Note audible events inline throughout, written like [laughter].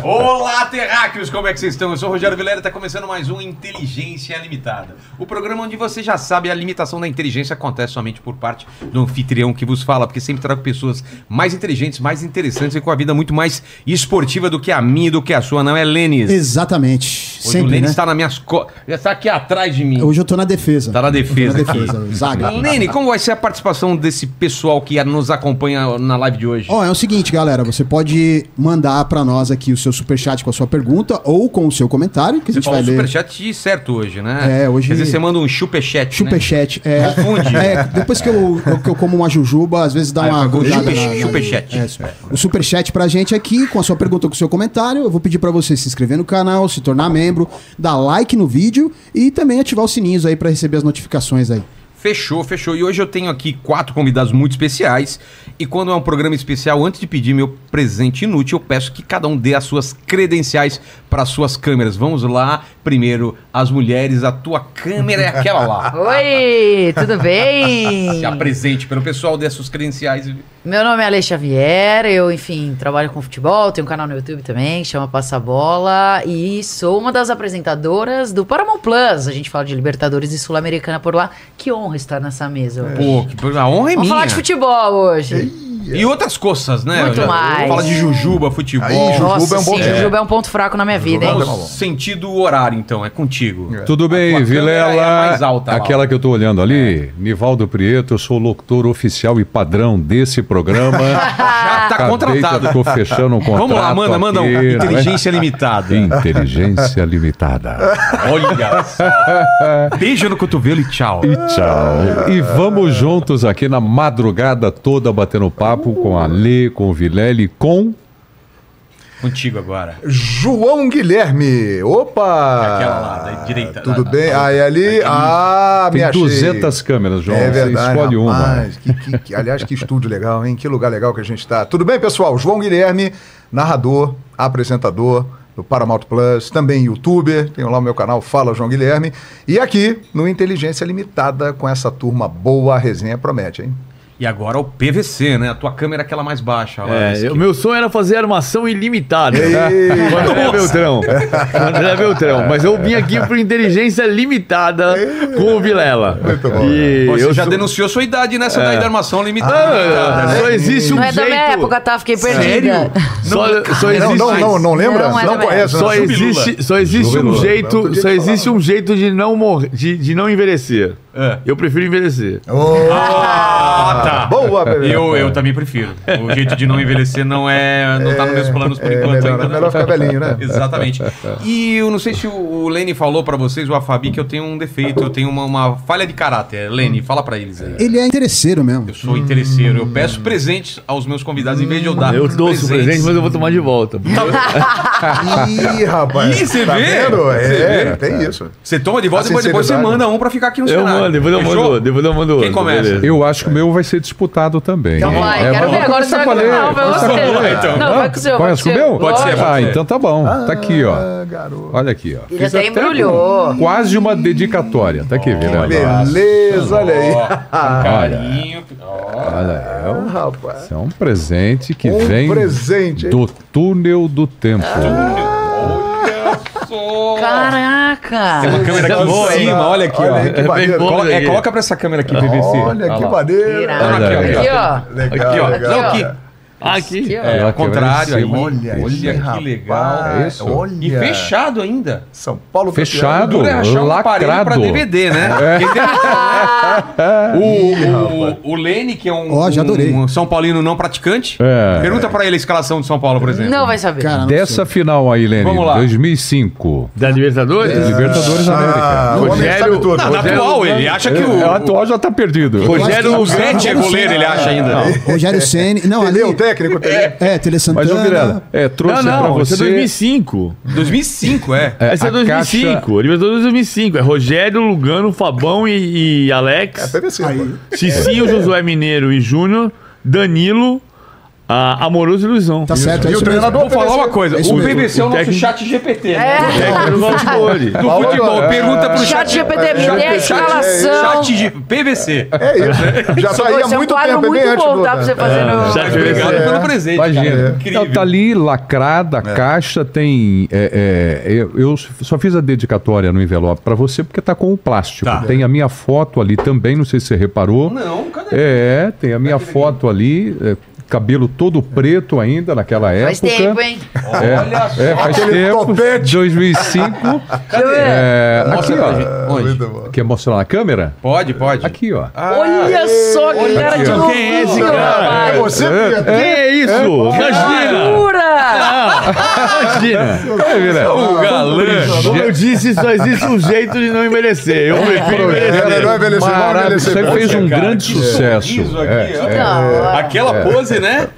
Olá, terráqueos, como é que vocês estão? Eu sou o Rogério Vilera e está começando mais um Inteligência Limitada. O programa onde você já sabe a limitação da inteligência acontece somente por parte do anfitrião que vos fala, porque sempre trago pessoas mais inteligentes, mais interessantes e com a vida muito mais esportiva do que a minha e do que a sua, não é, Lênis? Exatamente. Hoje o Sempre, Lênis né? está nas minhas costas, está aqui atrás de mim. Hoje eu tô na defesa. Tá na defesa tô na defesa, [laughs] zaga. Lene, como vai ser a participação desse pessoal que nos acompanha na live de hoje? Ó, é o seguinte, galera, você pode mandar pra nós aqui o seu superchat com a sua pergunta ou com o seu comentário, que a Você gente falou vai ler. superchat certo hoje, né? É, hoje- Quer dizer, você manda um chupechat, Superchat. É, Confunde. é, depois que eu, que eu como uma jujuba, às vezes dá Ah, uma grudada chupe- na- na- superchat. É, o superchat pra gente aqui, com a sua pergunta, com o seu comentário. Eu vou pedir pra você se inscrever no canal, se tornar membro, dar like no vídeo e também ativar os sininhos aí pra receber as notificações aí. Fechou, fechou. E hoje eu tenho aqui quatro convidados muito especiais. E quando é um programa especial, antes de pedir meu presente inútil, eu peço que cada um dê as suas credenciais para as suas câmeras. Vamos lá. Primeiro, as mulheres. A tua câmera é aquela lá. [laughs] Oi, tudo bem? Se apresente pelo pessoal, dê as suas credenciais. Meu nome é Ale Xavier, eu, enfim, trabalho com futebol, tenho um canal no YouTube também, que chama Passa Bola, e sou uma das apresentadoras do Paramount Plus. A gente fala de Libertadores e Sul-Americana por lá. Que honra estar nessa mesa hoje. Pô, que, a honra é Vamos minha. falar de futebol hoje. E outras coisas, né? Muito Já- mais. Fala de jujuba, futebol. Aí, Jujuba Nossa, é um bom sim. Jujuba é um ponto fraco na minha vida, hein? Jujuba Vamos sentido horário, então. É contigo. Tudo A bem, câmera Vilela? é a mais alta lá. aquela que eu tô olhando ali, Nivaldo Prieto, eu sou locutor oficial e padrão desse programa. [laughs] Já tá Acabei, contratado. Tô fechando um contrato. Vamos lá, manda, manda um. né? Inteligência limitada. Inteligência limitada. Olha só. Beijo no cotovelo e tchau. E tchau. E vamos juntos aqui na madrugada toda batendo papo com a Lê, com o Vilela e com. Contigo agora. João Guilherme. Opa! Aquela lá, da direita. Tudo Lá, bem? lá. Aí ali. Ah, me Tem achei. 200 câmeras, João. É Você verdade, escolhe uma. rapaz. Que- que- que- aliás, que estúdio legal, hein? Que lugar legal que a gente tá. Tudo bem, pessoal? João Guilherme, narrador, apresentador do Paramount Plus, também youtuber. Tenho lá o meu canal Fala João Guilherme. E aqui no Inteligência Limitada com essa turma boa, a resenha promete, hein? E agora o PVC, né? A tua câmera é aquela mais baixa. Lá, É, o meu sonho era fazer armação ilimitada. Com André Beltrão. [laughs] André Beltrão. Mas eu vim aqui por inteligência limitada com o Vilela. Muito bom. E Você eu já sou- denunciou sua idade nessa daí da armação limitada. Ah, né? só existe um Não é da jeito. minha época, tá? Fiquei perdida. Só, só Não, existe, não, não, não lembra? Não, é Não, conhece? só não? existe, só existe um jeito, só falar, existe um jeito de não morrer, de, de não envelhecer. É. Eu prefiro envelhecer. Ah, tá. Boa, [laughs] bebê. Eu, eu também prefiro. O jeito de não envelhecer não é. não tá nos meus planos por é enquanto melhor, ainda. é melhor ficar velhinho, né? [laughs] Exatamente. E eu não sei se o, o Lene falou pra vocês, ou a Fabi, que eu tenho um defeito, eu tenho uma, uma falha de caráter. Lene, fala pra eles aí. Ele é interesseiro mesmo. Eu sou interesseiro, eu peço presentes aos meus convidados em vez de eu dar. Eu dou o presentes. presente, mas eu vou tomar de volta. [laughs] Ih, rapaz. Ih, você tá vê? É, vê? tem isso. Você toma de volta e depois, depois você manda um pra ficar aqui no Eu cenário. mando, depois eu mando, depois eu mando Quem começa? beleza. Eu acho que o meu vai ser disputado também. Então vai, É, quero ver. Agora com a vai Lê. Não, vai você. com então. Não, vai com o seu. com o o meu? seu. Pode ser. Ah, então tá bom. Tá aqui, ó. Ah, garoto. Olha aqui, ó. Ele até embrulhou. Quase uma dedicatória. Tá aqui, Vilela. Beleza, olha aí. Com [laughs] carinho. Olha, é um, Rapaz. isso é um presente que Um vem do túnel do tempo. Caraca! Tem uma câmera aqui em cima, olha aqui, Olha ó. que É bem maneiro. bom. Colo- é, coloca pra essa câmera aqui, PVC. Olha que maneiro. Aqui, ó. Legal, Aqui, ó. legal. Não, aqui. Aqui. Aqui, ó. É, ao contrário aí. Olha, Olha que rapaz. legal. É isso. Olha. E fechado ainda. São Paulo. Fechado. Duro é achar um lacrado. DVD, né? Né? [laughs] O, o, o Lene, que é um, adorei. um São Paulino não praticante, É. pergunta pra ele a escalação de São Paulo, por exemplo. Não vai saber. Cara, não Dessa sei. final aí, Lene, Vamos lá. 2005. Da Libertadores? Libertadores da América. Ah, o Rogério- tudo. Não, na Rogério atual, ele acha que É, o, o atual já tá perdido. Rogério o. Sete é goleiro, ele acha ainda. Rogério [laughs] Ceni. Não, ali. O técnico? Entendeu? É, Tele Mas, ô Santana. Vilela, é, trouxe Não, pra não, você... esse é 2005. 2005, é. é, Esse é a 2005. Libertadores 2005. É Rogério, Lugano, Fabão e, e Alex. É. Cicinho, Josué Mineiro e Júnior. Danilo. A Amoroso Ilusão. Tá certo, é E o mesmo. treinador Vou falar uma coisa, É o mesmo. PVC é o nosso técnico- chat GPT. É. né? Técnico do futebol. Pergunta pro Chat chat. GPT, me dê a escalação. Chat de PVC. É isso. [laughs] Já tá aí há Esse é um muito quadro tempo, é muito bom, tá? Pra você fazer no... Chat Obrigado pelo presente, Imagina. tá ali lacrada, a caixa tem. é, é, eu, só fiz a dedicatória no envelope pra você porque tá com o plástico. Tá. Tem a minha foto ali também, não sei se você reparou. Não, cadê? É, tem a minha foto ali, é, cabelo todo preto ainda naquela época. Faz tempo, hein? Olha só. É, faz Aquele tempo. topete. 2005. Deixa eu ver. É, aqui, ó. Onde? Quer mostrar na câmera? Pode, pode. Aqui, ó. Olha só que cara de novinho, Quem é esse cara? É você, Pedro? Quem é isso? Imagina! Jura? Imagina! É, Vila. O galã. Como eu disse, só existe um jeito de não envelhecer. Eu prefiro Era, envelhecer. não envelheceu, vamos Maravilha. envelhecer. Isso aí fez um grande sucesso. É, é. Não, Aquela pose, né?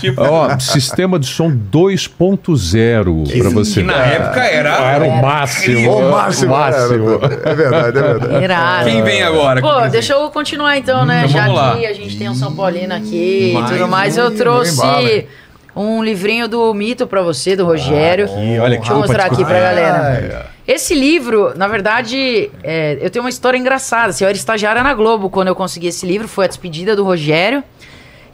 Tipo, Ó, sistema de som 2.0 pra você. que na época era. Era o máximo. O máximo. máximo. era. É verdade, é verdade. irado. Quem vem agora? Pô, deixa eu continuar então, né? Então Já que a gente tem um São Paulino aqui Mais e tudo mais, eu trouxe? Um livrinho do Mito pra você, do Rogério. Aqui, olha Deixa eu mostrar aqui pra galera. Esse livro, na verdade, é, eu tenho uma história engraçada. Assim, eu era estagiária na Globo quando eu consegui esse livro, foi a despedida do Rogério.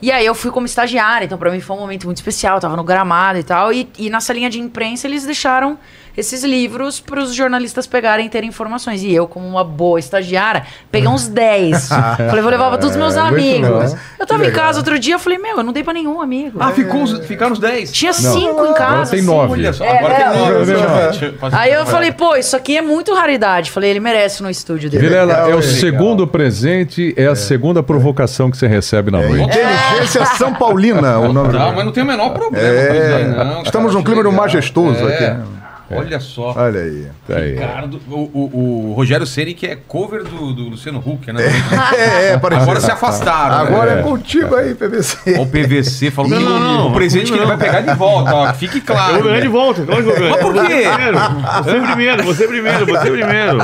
E aí eu fui como estagiária, então pra mim foi um momento muito especial, eu tava no gramado e tal. E, e na salinha de imprensa eles deixaram esses livros pros jornalistas pegarem e terem informações. E eu, como uma boa estagiária, peguei uns [laughs] 10. falei, vou levar pra todos os meus É, amigos. Eu tava em casa outro dia, eu falei, meu, eu não dei pra nenhum amigo. Ah, ficou, os- ficaram os 10. Tinha cinco em casa. agora tem assim. É, agora é, tem nove. é, Deixa eu- Aí eu falei, pô, isso aqui é muito raridade. Falei, ele merece no estúdio dele. Vilela, é o segundo presente, é a segunda provocação que você recebe na noite. Inteligência São Paulina, o nome Tá, do mas não tem o menor problema É, não. estamos num clima de um legal. majestoso É. aqui. Né? Olha só. Olha aí. Aí. Ricardo, o, o, o Rogério Ceni que é cover do, do Luciano Huck, né? É, é, parecido. Agora se afastaram. Agora né? é contigo aí, PVC. O PVC falou que Não, não, não. o presente que ele vai pegar de volta, ó. Fique Eu claro. vou ganhar de volta, eu. Mas por quê? Você primeiro, você primeiro, você primeiro.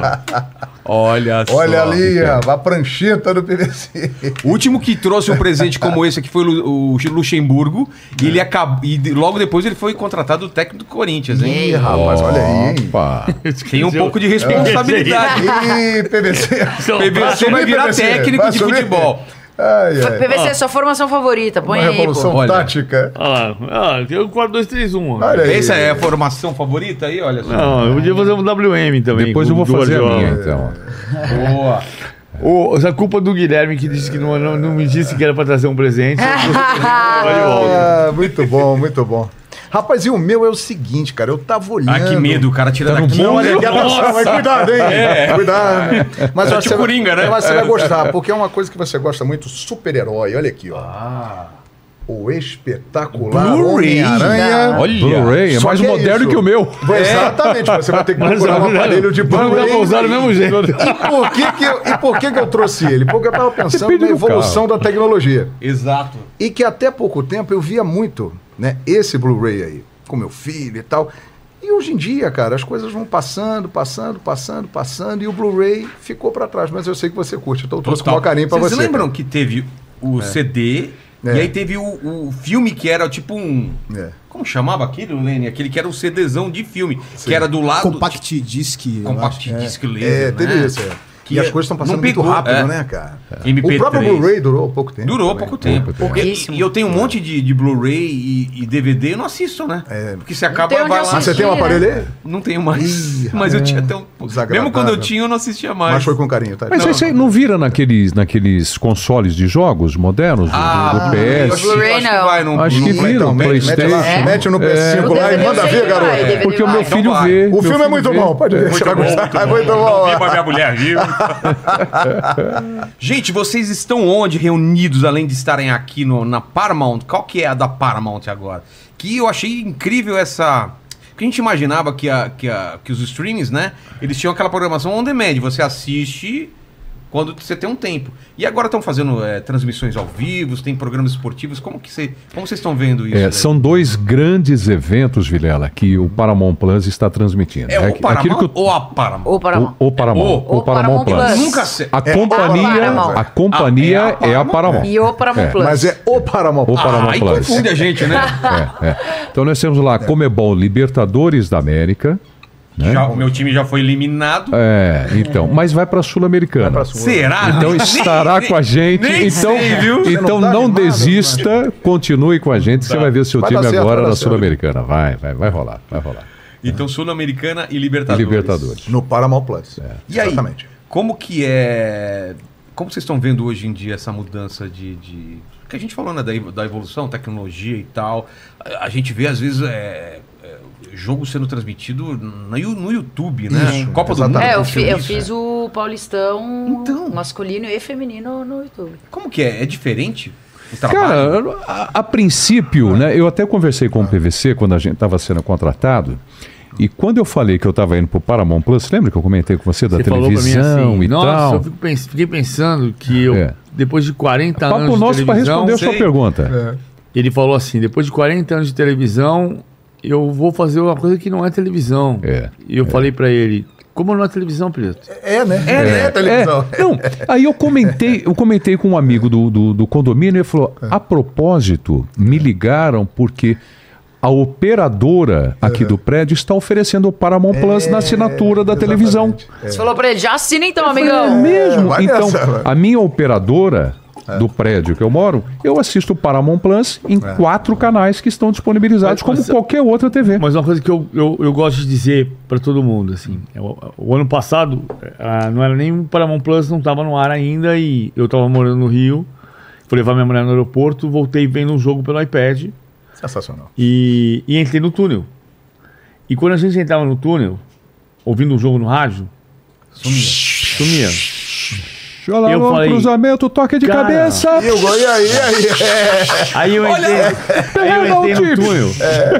Olha só. Olha ali, ó, a prancheta do PVC. O último que trouxe um presente como esse aqui foi o Lu- o Luxemburgo. E ele acabou. E logo depois ele foi contratado do técnico do Corinthians, hein? Ih, rapaz, olha aí, hein? Opa. [laughs] Tem um pouco de responsabilidade. Ih, PVC. PVC vai virar PVC, técnico vai de assumir? futebol. Ai, ai. PVC, sua formação favorita. Põe Uma aí, revolução pô. Tática. Olha ah, tem o 4, 2, 3, 1. Olha aí. Essa é a formação favorita aí, olha só. Não, eu podia fazer um WM também. Depois eu vou fazer a minha, então. Boa. Essa culpa do Guilherme que disse que não, não, não me disse que era pra trazer um presente. [laughs] Ah, muito bom, muito bom. Rapaz, e o meu é o seguinte, cara, eu tava olhando... Ah, que medo, o cara tira Tá daqui. bom, olha aqui, atenção, mas cuidado, hein? É. Cuidado. Mas É tipo você Coringa, vai- né? Mas você vai gostar, porque é uma coisa que você gosta muito, super-herói. Olha aqui, ó. O espetacular Blu-ray. Homem-Aranha. Olha. Blu-ray é mais que é moderno isso. que o meu. Exatamente, você vai ter que [laughs] procurar um aparelho de Vamos Blu-ray. usar do mesmo jeito. E por, que que eu, e por que que eu trouxe ele? Porque eu tava pensando Depende na evolução da tecnologia. Exato. E que até pouco tempo eu via muito, né, esse Blu-ray aí, com meu filho e tal. E hoje em dia, cara, as coisas vão passando, passando, passando, passando, e o Blu-ray ficou pra trás. Mas eu sei que você curte, então eu trouxe com o maior carinho pra Vocês você. lembram que teve o CD É. e aí teve o, o filme que era tipo um. É. Como chamava aquilo, Lene? Aquele que era um CDzão de filme, Sim. que era do lado. Compact Disc. Compact. É. Disc É, laser, teve né? isso, é. Que e as é- coisas estão passando não muito rápido, é. né, cara? MP3. O próprio Blu-ray durou pouco tempo. Durou também. pouco tempo. Pouco tempo. Porque, e eu tenho um monte de, de Blu-ray e, e DVD, eu não assisto, né? É. Porque você acaba. vai lá- Mas você tem um Assistir, aparelho aí? Não tenho mais. Ih, [laughs] mas eu é. tinha até um. Mesmo quando eu tinha, eu não assistia mais. Mas foi com carinho, tá? Mas Não. aí você não vira naqueles, naqueles consoles de jogos modernos, do- Ah, do, do Blu-ray, PS? acho que- Blu-ray acho que não. Acho que vira, mete, PlayStation. É. mete no É. PS5 O lá e manda ver, garoto. Porque o meu filho vê. O filme é muito bom, pode ver, você vai gostar. É muito Não bom. vi pra minha mulher, viu? [laughs] Gente, vocês estão onde reunidos, além de estarem aqui no- na Paramount? Qual que é a da Paramount agora? Que eu achei incrível essa... Porque a gente imaginava que, a, que, a, que os streams, né? Eles tinham aquela programação on demand. Você assiste quando você tem um tempo. E agora estão fazendo é, transmissões ao vivo, tem programas esportivos. Como que você, como vocês estão vendo isso? É, são dois grandes eventos, Vilela, que o Paramount Plus está transmitindo. É o aqu- Paramount o- ou a Paramount? Ou Paramount. o, o Paramount, O- o Paramount Plus. Nunca sei. A o companhia, Paramount. a companhia Ah, é a é a Paramount. Paramount. E o Paramount Plus. Mas é o Paramount. O Paramount aí Plus. confunde a gente, né? É, é. Então nós temos lá Comebol Libertadores da América. Né? Já- o meu time já foi eliminado. É, então, mas vai para a Sul-Americana. Será? Então [laughs] estará nem- com a gente. nem então, sei, viu? Então não tá não animado, desista, continue com a gente. Você vai ver seu Vai time certo, agora na. Sul-Americana. Vai, vai, vai rolar, vai rolar. Então, Sul-Americana e E Libertadores. Libertadores. No Paramount Plus. E aí, Exatamente. como que é. Como vocês estão vendo hoje em dia essa mudança de. de... que a gente falou, né, da, evo- da evolução, tecnologia e tal. A, a gente vê, às vezes, é, é, jogo sendo transmitido no, YouTube, né? Isso, Copa do exatamente. Mundo. É, eu, fi- eu fiz é. o Paulistão Então. masculino e feminino no YouTube. Como que é? É diferente? O? Cara, a, a princípio, né? Eu até conversei com o PVC quando a gente estava sendo contratado. E quando eu falei que eu estava indo pro Paramount Plus, lembra que eu comentei com você da Você falou televisão assim, e nossa, tal? eu fico pens- fiquei pensando que eu, É. depois de 40 Papo anos de nosso para televisão, responder a sua pergunta. ele falou assim, depois de 40 anos de televisão, eu vou fazer uma coisa que não é televisão. É, E eu falei pra ele, como não é televisão, Preto? É, né? É, né? Televisão. É, não, aí eu comentei, eu comentei com um amigo do, do, do condomínio e ele falou: a propósito, me ligaram porque a operadora aqui do prédio está oferecendo o Paramount Plus na assinatura da televisão. Você falou pra ele, já assina então, É amigão. mesmo? Vai Então, nessa, vai. a minha operadora do prédio que eu moro, eu assisto o Paramount Plus em quatro canais que estão disponibilizados, Mas- como mas- qualquer outra TV. Mas uma coisa que eu, eu, eu gosto de dizer pra todo mundo, assim, é o, ano passado, ah, não era nem o Paramount Plus, não tava no ar ainda, e eu tava morando no Rio, fui levar minha mulher no aeroporto, voltei vendo um jogo pelo iPad, Sensacional. e, e entrei no túnel. E quando a gente entrava no túnel, ouvindo um jogo no rádio, sumia. Olha lá eu no falei, cruzamento, toque de cara, cabeça. E o gol, e aí, e aí? É. [laughs] Aí eu entrei, aí eu entrei no túnel.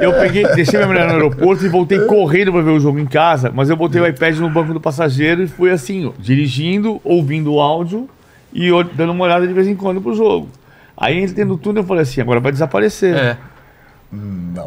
Eu peguei, deixei minha mulher no aeroporto e voltei correndo pra ver o jogo em casa, mas eu botei o iPad no banco do passageiro e fui assim, ó, dirigindo, ouvindo o áudio e dando uma olhada de vez em quando pro jogo. Aí entrei no túnel e falei assim, agora vai desaparecer. É.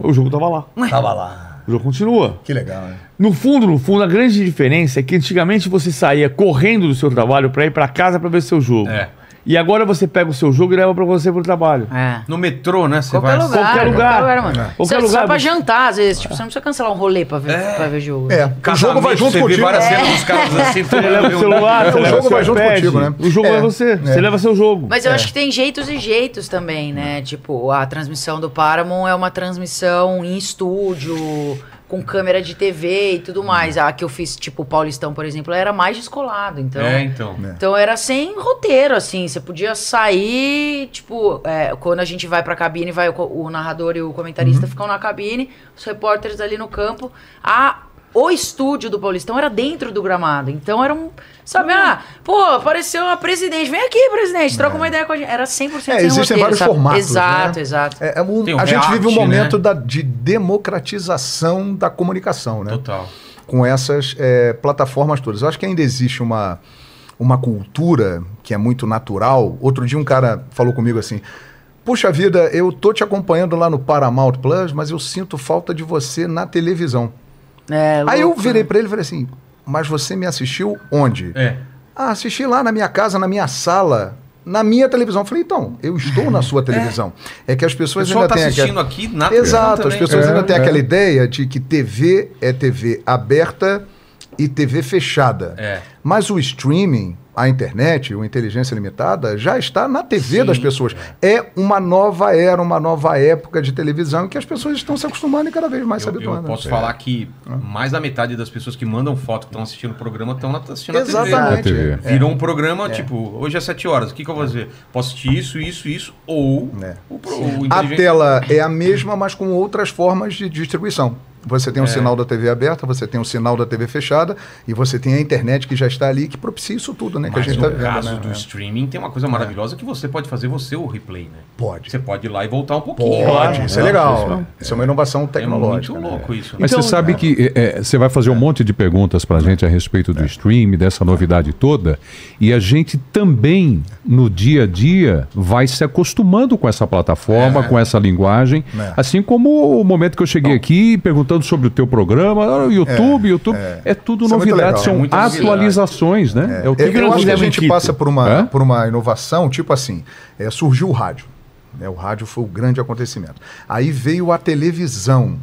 O jogo tava lá. Tava lá. O jogo continua. Que legal, né? No fundo, no fundo, a grande diferença é que antigamente você saía correndo do seu trabalho pra ir pra casa pra ver seu jogo. É. E agora você pega o seu jogo e leva pra você pro trabalho. É. No metrô, né? Você Qualquer vai. lugar. Qualquer lugar. mano. Qualquer Você lugar, sai pra você- jantar, às vezes. Tipo, você não precisa cancelar um rolê pra ver, pra ver jogo. É, o jogo vai junto você contigo. Várias né? cenas dos caras assim, Você leva o celular, É, você o jogo vai junto contigo, né? O jogo É, é, você. Você é. leva seu jogo. Mas eu acho que tem jeitos e jeitos também, né? Tipo, a transmissão do Paramount é uma transmissão em estúdio, com câmera de TV e tudo mais. A que eu fiz, tipo, o Paulistão, por exemplo, era mais descolado. Então, É, então. então era sem roteiro, assim. Você podia sair, tipo, é, quando a gente vai pra cabine, vai o, o narrador e o comentarista ficam na cabine, os repórteres ali no campo. A, o estúdio do Paulistão era dentro do gramado. Então era um. Sabe, ah, pô, apareceu a presidente. Vem aqui, presidente, troca uma ideia com a gente. Era 100% sem É, existem roteiro, vários sabe? formatos, Exato, né? exato. É, é um- o a gente vive um react, momento né? da- de democratização da comunicação, né? Total. com essas é, plataformas todas. Eu acho que ainda existe uma, uma cultura que é muito natural. Outro dia um cara falou comigo assim: Puxa vida, eu tô te acompanhando lá no Paramount Plus, mas eu sinto falta de você na televisão. É, Aí eu virei né? para ele e falei assim: Mas você me assistiu onde? É. Ah, assisti lá na minha casa, na minha sala, na minha televisão. Eu falei, então, eu estou na sua [laughs] televisão. É, que as pessoas ainda tá têm assistindo aquela... aqui na televisão Exato, as pessoas É, ainda têm é. aquela ideia de que TV é TV aberta e TV fechada. É. Mas o streaming, a internet, o inteligência limitada, já está na TV Sim, das pessoas. É. uma nova era, uma nova época de televisão em que as pessoas estão se acostumando e cada vez mais se Eu, eu habituando. posso É. falar que mais da metade das pessoas que mandam foto que estão assistindo o programa estão assistindo a TV. Exatamente. Na TV. É. Virou um programa, tipo, hoje é 7 horas, o que, que eu vou fazer? Posso assistir isso, isso, isso, ou É. o, pro- o A inteligente- tela é a mesma, mas com outras formas de distribuição. Você tem um sinal da TV aberta, você tem um sinal da TV fechada e você tem a internet que já está ali que propicia isso tudo, né? que a Mas gente no está vivendo. caso né? do streaming tem uma coisa maravilhosa que você pode fazer você o replay, né? Pode. Você pode ir lá e voltar um pouquinho. Pode, isso é legal. isso Isso é uma inovação É tecnológica. muito né? louco isso. né? Mas Então, você sabe que é, é, você vai fazer um monte de perguntas para a gente a respeito do stream, dessa novidade toda, e a gente também, no dia a dia, vai se acostumando com essa plataforma, com essa linguagem, É. assim como o momento que eu cheguei aqui perguntando sobre o teu programa, o YouTube, YouTube, é, tudo Isso é novidade, são É novidade. atualizações, né? É, o que Eu, que eu acho que a gente passa por uma, Hã? por uma inovação, tipo assim, é, surgiu o rádio. né? O rádio foi o grande acontecimento. Aí veio a televisão.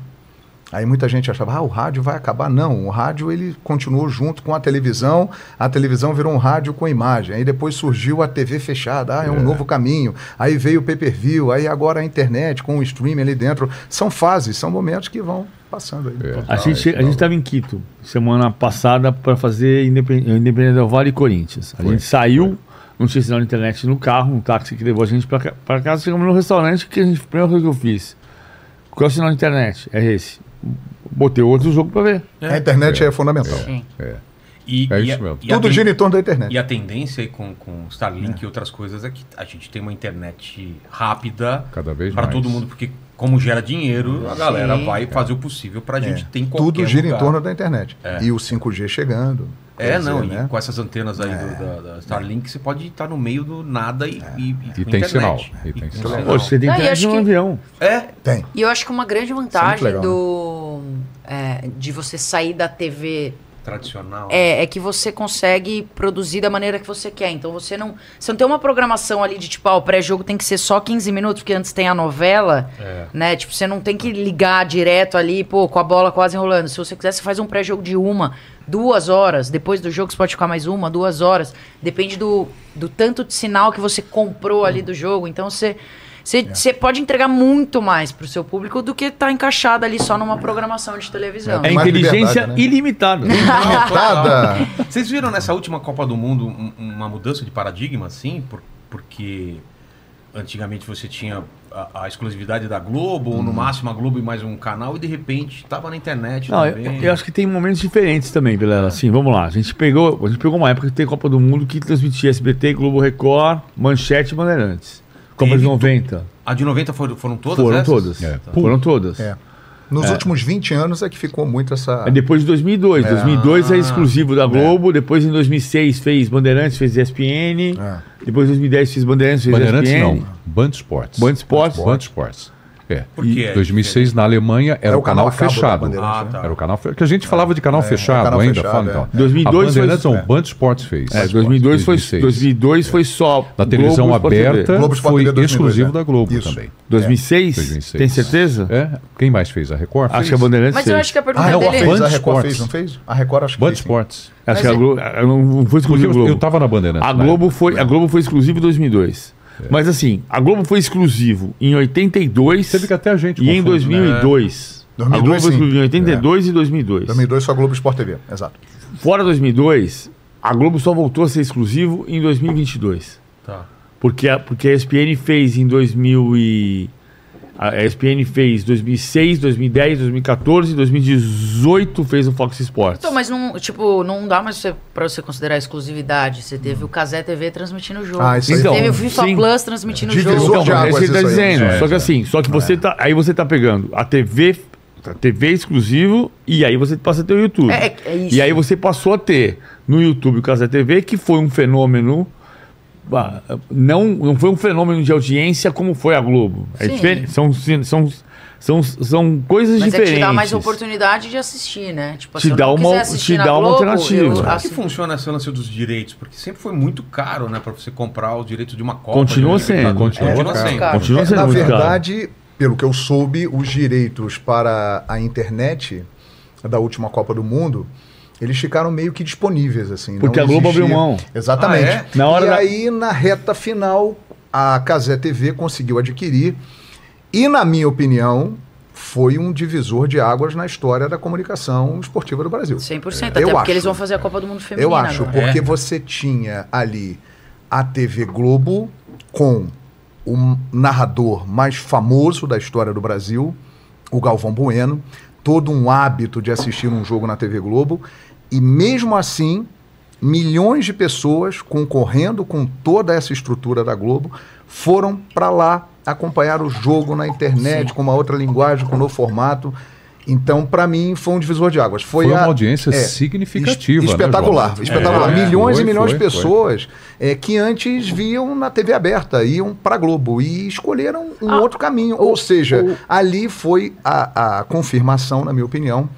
Aí muita gente achava, ah, o rádio vai acabar. Não, o rádio ele continuou junto com a televisão, a televisão virou um rádio com imagem. Aí depois surgiu a TV fechada, ah, é um novo caminho. Aí veio o pay-per-view, aí agora a internet com o streaming ali dentro. São fases, são momentos que vão passando aí. É. A gente a gente estava em Quito semana passada para fazer Independ- Independente del Vale e Corinthians. A gente saiu, não tinha sinal de internet no carro, um táxi que levou a gente para casa. Chegamos no restaurante que a, gente, a primeira coisa que eu fiz. Qual é o sinal de internet? É esse. Botei outro jogo para ver. A internet é, fundamental. Sim. E, É e isso a- mesmo. e Tudo gira em torno da internet. E a tendência aí com, com Starlink e outras coisas é que a gente tem uma internet rápida Cada vez para todo mundo, porque como gera dinheiro, a galera Sim. vai fazer o possível para a gente ter em qualquer Tudo gira lugar. em torno da internet. É. E o 5G chegando. É, não, dizer, e né? com essas antenas aí do- da, da Starlink, você pode estar no meio do nada e, e, E com tem internet. sinal, e tem sinal. Pô, você tem e internet no que- avião. É, Tem. E eu acho que uma grande vantagem legal, né? do é, de você sair da TV tradicional. é, é que você consegue produzir da maneira que você quer. Então você não, você não tem uma programação ali de tipo, ah, o pré-jogo tem que ser só 15 minutos, porque antes tem a novela, É. né? Tipo, você não tem que ligar direto ali, pô, com a bola quase enrolando. Se você quiser, você faz um pré-jogo de uma, duas horas. Depois do jogo você pode ficar mais uma, duas horas. Depende do, do tanto de sinal que você comprou ali do jogo. Então você. Você, você pode entregar muito mais pro seu público do que tá encaixado ali só numa programação de televisão. É mais inteligência né? ilimitada. [laughs] Nada. Vocês viram nessa última Copa do Mundo um- uma mudança de paradigma, assim? Por- porque antigamente você tinha a, a exclusividade da Globo, ou no máximo a Globo e mais um canal, e de repente estava na internet Não, eu, também. eu acho que tem momentos diferentes também, Vilela. Assim, vamos lá. A gente pegou, a gente pegou uma época que tem Copa do Mundo que transmitia SBT, Globo Record, Manchete e Bandeirantes. Copa de Teve 90. A de 90 foram, foram todas Foram essas? todas. É. Foram todas. É. Nos últimos 20 anos é que ficou muito essa. É depois de 2002. 2002 é Ah. exclusivo da Globo. Depois em 2006 fez Bandeirantes, fez ESPN. É. Depois em 2010 fez Bandeirantes, fez Bandeirantes ESPN. não, Band Sports. Band Sports. Band Sports. É. Por quê? Em 2006 na Alemanha era É o o canal canal fechado. Bandeirantes, Ah, né? tá. Era o canal fe- que a gente falava de canal fechado canal ainda, fechado, fala é. então. 2002 a foi- é. Band Sports fez. É, 2002 foi, 2006. 2002 foi só Na televisão Globo, aberta Globo foi TV 2002, exclusivo é. da Globo Isso. também. 2006? 2006. Tem certeza? É? Quem mais fez? A Record? Acho que a Bandeirantes Mas fez. eu acho que a pergunta Ah, a Record dele fez, a Record fez, não fez? A Record acho que Band. Sports. Acho que a é- Globo, não foi exclusivo eu, Globo. eu tava na Bandeirantes. A na Globo, foi, a Globo foi exclusivo em 2002. Mas assim, a Globo foi exclusivo em 82 Teve que até a gente e em confunde, né? 2002. a Globo 2002 foi exclusiva em 82 e 2002. 2002 só Globo Sport TV, exato. Fora 2002, a Globo só voltou a ser exclusivo em 2022. Tá. Porque a, porque a ESPN fez em 2000 e... A ESPN fez 2006, 2010, 2014, 2018 fez o Fox Sports. Então, mas não, tipo, não dá mais você, pra você considerar exclusividade. Você teve o Casé TV transmitindo o jogo. Ah, isso Então, Você teve o FIFA sim. Plus transmitindo o jogo. Então, é isso que ele tá dizendo. É, Só que é. assim, só que você tá. Aí você tá pegando a TV, a TV exclusivo, e aí você passa a ter o YouTube. É, é isso. E aí você passou a ter no YouTube o Casa TV, que foi um fenômeno. Ah, Não, não foi um fenômeno de audiência como foi a Globo. É Sim. diferente. São, são, são, são coisas Mas é diferentes. que te dá mais oportunidade de assistir, né? Tipo, Te dá uma- te na dá uma Globo, alternativa. eu Como é que funciona esse lance dos direitos? Porque sempre foi muito caro, né? Pra você comprar os direitos de uma Copa. Continua um sendo. Libertadores. Continua Continua caro. sendo. Caro. Continua É, sendo na muito caro. verdade, pelo que eu soube, os direitos para a internet da última Copa do Mundo, eles ficaram meio que disponíveis, assim. Porque não a Globo abriu mão. Exatamente. Ah, é? Na hora e da- aí, na reta final, a Casé TV conseguiu adquirir. E, na minha opinião, foi um divisor de águas na história da comunicação esportiva do Brasil. 100%, Eu até porque acho. eles vão fazer a Copa do Mundo Feminina Eu acho, agora. porque É. você tinha ali a TV Globo com o narrador mais famoso da história do Brasil, o Galvão Bueno. Todo um hábito de assistir um jogo na TV Globo e mesmo assim milhões de pessoas concorrendo com toda essa estrutura da Globo foram para lá acompanhar o jogo na internet com uma outra linguagem, com um novo formato. Então, para mim, foi um divisor de águas. Foi, Foi uma a- audiência é, significativa, es- né, espetacular, espetacular. É, milhões foi, e milhões foi, de pessoas é, que antes viam na TV aberta, iam para Globo e escolheram um Ah, outro caminho. Ou seja, ali foi a, a confirmação, na minha opinião,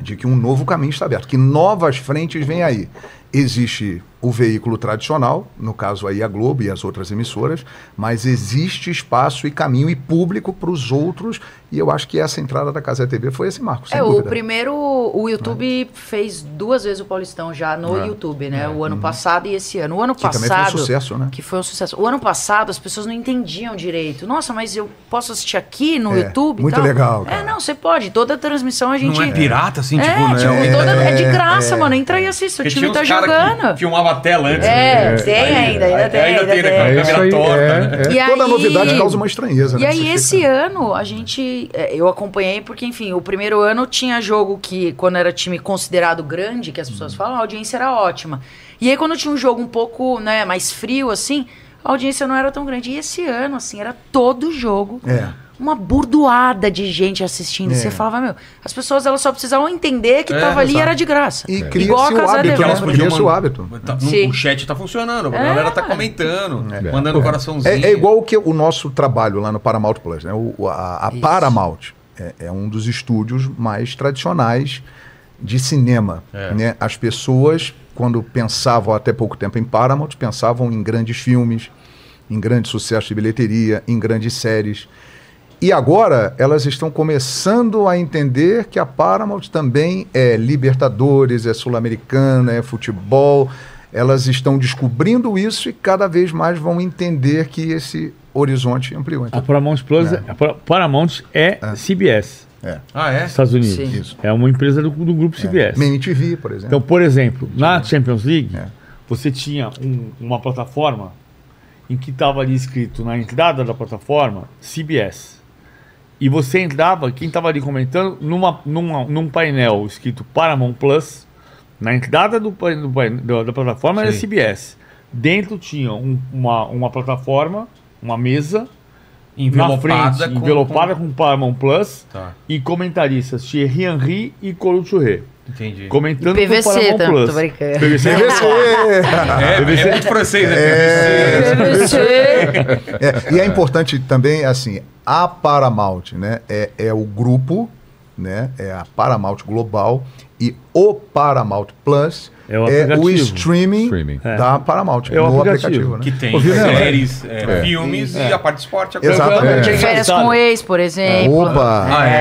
de que um novo caminho está aberto, que novas frentes vêm aí. Existe o veículo tradicional, no caso aí a Globo e as outras emissoras, mas existe espaço e caminho e público para os outros, e eu acho que essa entrada da Casa TV foi esse marco, sem É, o dúvida. primeiro, o YouTube fez duas vezes o Paulistão já no É. YouTube, né? O ano passado e esse ano. O ano Que também passado. foi um sucesso, né? Que foi um sucesso. O ano passado as pessoas não entendiam direito. Nossa, mas eu posso assistir aqui no É, YouTube? muito tal? legal, É, cara. não, você pode. Toda a transmissão a gente. Não é pirata, assim, É, tipo, né? tipo, É, toda- é de é, graça, é. mano. Entra aí e assiste. O Porque time tinha tá jogando. que filmava a tela antes. É, né? tem Aí- ainda, ainda aí- tem, Ainda ainda tem, né? tem. Com a É câmera aí, torta, é, né? é. E Toda aí- novidade causa uma estranheza, E né? aí, Você esse fica- ano, a gente. Eu acompanhei porque, enfim, o primeiro ano tinha jogo que, quando era time considerado grande, que as Uhum. pessoas falam, a audiência era ótima. E aí, quando tinha um jogo um pouco né, mais frio, assim, a audiência não era tão grande. E esse ano, assim, era todo jogo. É. Uma burdoada de gente assistindo. E É. Você falava, meu, as pessoas elas só precisavam entender que É, tava ali e exato. era de graça. E Igual a cria-se o Casa hábito, elas podiam Cria-se o hábito. Tá- o chat tá funcionando, a É. galera tá comentando, É. mandando um coraçãozinho. É, é igual o que o nosso trabalho lá no Paramount Plus, né? O, a a. Paramount é, é um dos estúdios mais tradicionais de cinema. É. Né? As pessoas, quando pensavam até pouco tempo em Paramount, pensavam em grandes filmes, em grandes sucessos de bilheteria, em grandes séries. E agora elas estão começando a entender que a Paramount também é Libertadores, é Sul-Americana, é futebol. Elas estão descobrindo isso e cada vez mais vão entender que esse horizonte ampliou. A Então, Paramount Plus, É. a Par- Paramount é CBS, Ah, é? Estados Unidos. É uma empresa do, do grupo CBS. Main TV, por exemplo. Então, por exemplo, na Champions League, É. você tinha um- uma plataforma em que estava ali escrito na entrada da plataforma CBS. E você entrava, quem estava ali comentando, numa, numa, num painel escrito Paramount Plus, na entrada do, do pain- da, plataforma era Sim. CBS. Dentro tinha um- uma, uma plataforma, uma mesa, na Envelopada frente, com- envelopada com, Paramount Plus, Tá, e comentaristas Thierry Henry e Colo Touré. Entendi. Comentando PVC pro Paramount tá? Plus. Tô brincando. PVC. É, é muito francês, né? PVC. É, e é importante também, assim, a Paramount, né? É, é o grupo, né? É a Paramount Global e o Paramount Plus É o é o streaming, Streaming. da Paramount, É o no aplicativo. aplicativo, né? Que tem séries, é, filmes e a parte de esporte. agora. Exatamente. É. Férias com o ex, por exemplo. Opa! Ah, é?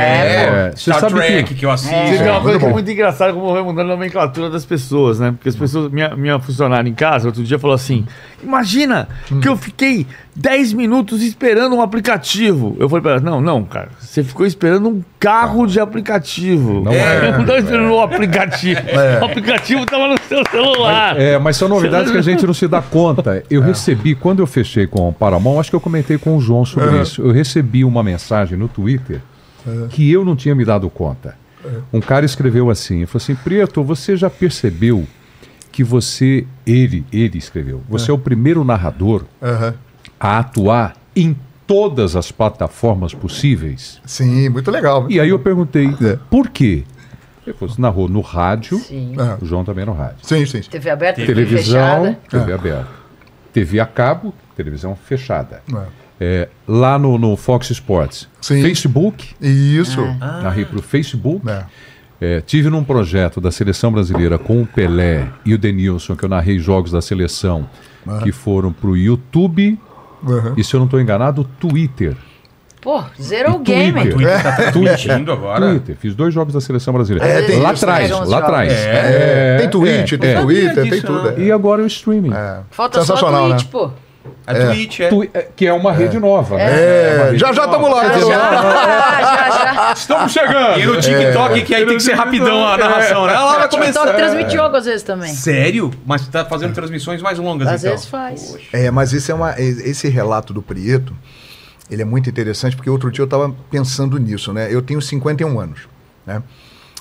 É, você Star sabe Trek que- que, eu assisto. Você tem uma muito coisa que é bom. muito engraçada como vai mudando a nomenclatura das pessoas, né? Porque as pessoas. Minha, minha funcionária em casa, outro dia, falou assim: Imagina que eu fiquei 10 minutos esperando um aplicativo. Eu falei pra ela: Não, não, cara. Você ficou esperando um carro de aplicativo. Não é. é. Não tava esperando um aplicativo. O aplicativo tava no seu celular. É, mas são novidades que a gente não se dá conta. Eu recebi, quando eu fechei com o Paramount, acho que eu comentei com o João sobre isso. Eu recebi uma mensagem no Twitter que eu não tinha me dado conta. Um cara escreveu assim, falou assim, Preto, você já percebeu que você, ele, ele escreveu, você é o primeiro narrador a atuar em todas as plataformas possíveis? Sim, muito legal. E aí eu perguntei, É. por quê? Você narrou no rádio, Sim. O João também no rádio. Sim, sim. sim. TV aberta, TV Televisão, fechada. TV aberta. TV a cabo, televisão fechada. É. É, lá no, no Fox Sports, Sim. Facebook, Isso. narrei para o Facebook. É. É, tive num projeto da seleção brasileira com o Pelé e o Denilson, que eu narrei jogos da seleção, que foram para o YouTube Aham. e, se eu não estou enganado, Twitter. Pô, zero E game. Twitter. Twitter tá transmitindo agora. Twitter. Fiz dois jogos da seleção brasileira. É, tem lá isso, atrás, lá atrás. É, tem Twitch, tem é. Twitter, Sabia tem tudo. não. é. E agora o streaming. É. Falta só Twitch, né? pô. A Twitch, é. Tu- é, que é uma rede nova. né? É, rede já já estamos lá. Já, [laughs] já, já. Estamos chegando! E no TikTok, que aí tem que ser rapidão a narração, né? Ela vai começar. TikTok transmite jogo às vezes também. Sério? Mas tá fazendo transmissões mais longas, Às então. vezes faz. É, mas esse, é uma, esse relato do Prieto, ele é muito interessante, porque outro dia eu estava pensando nisso, né? Eu tenho 51 anos, né?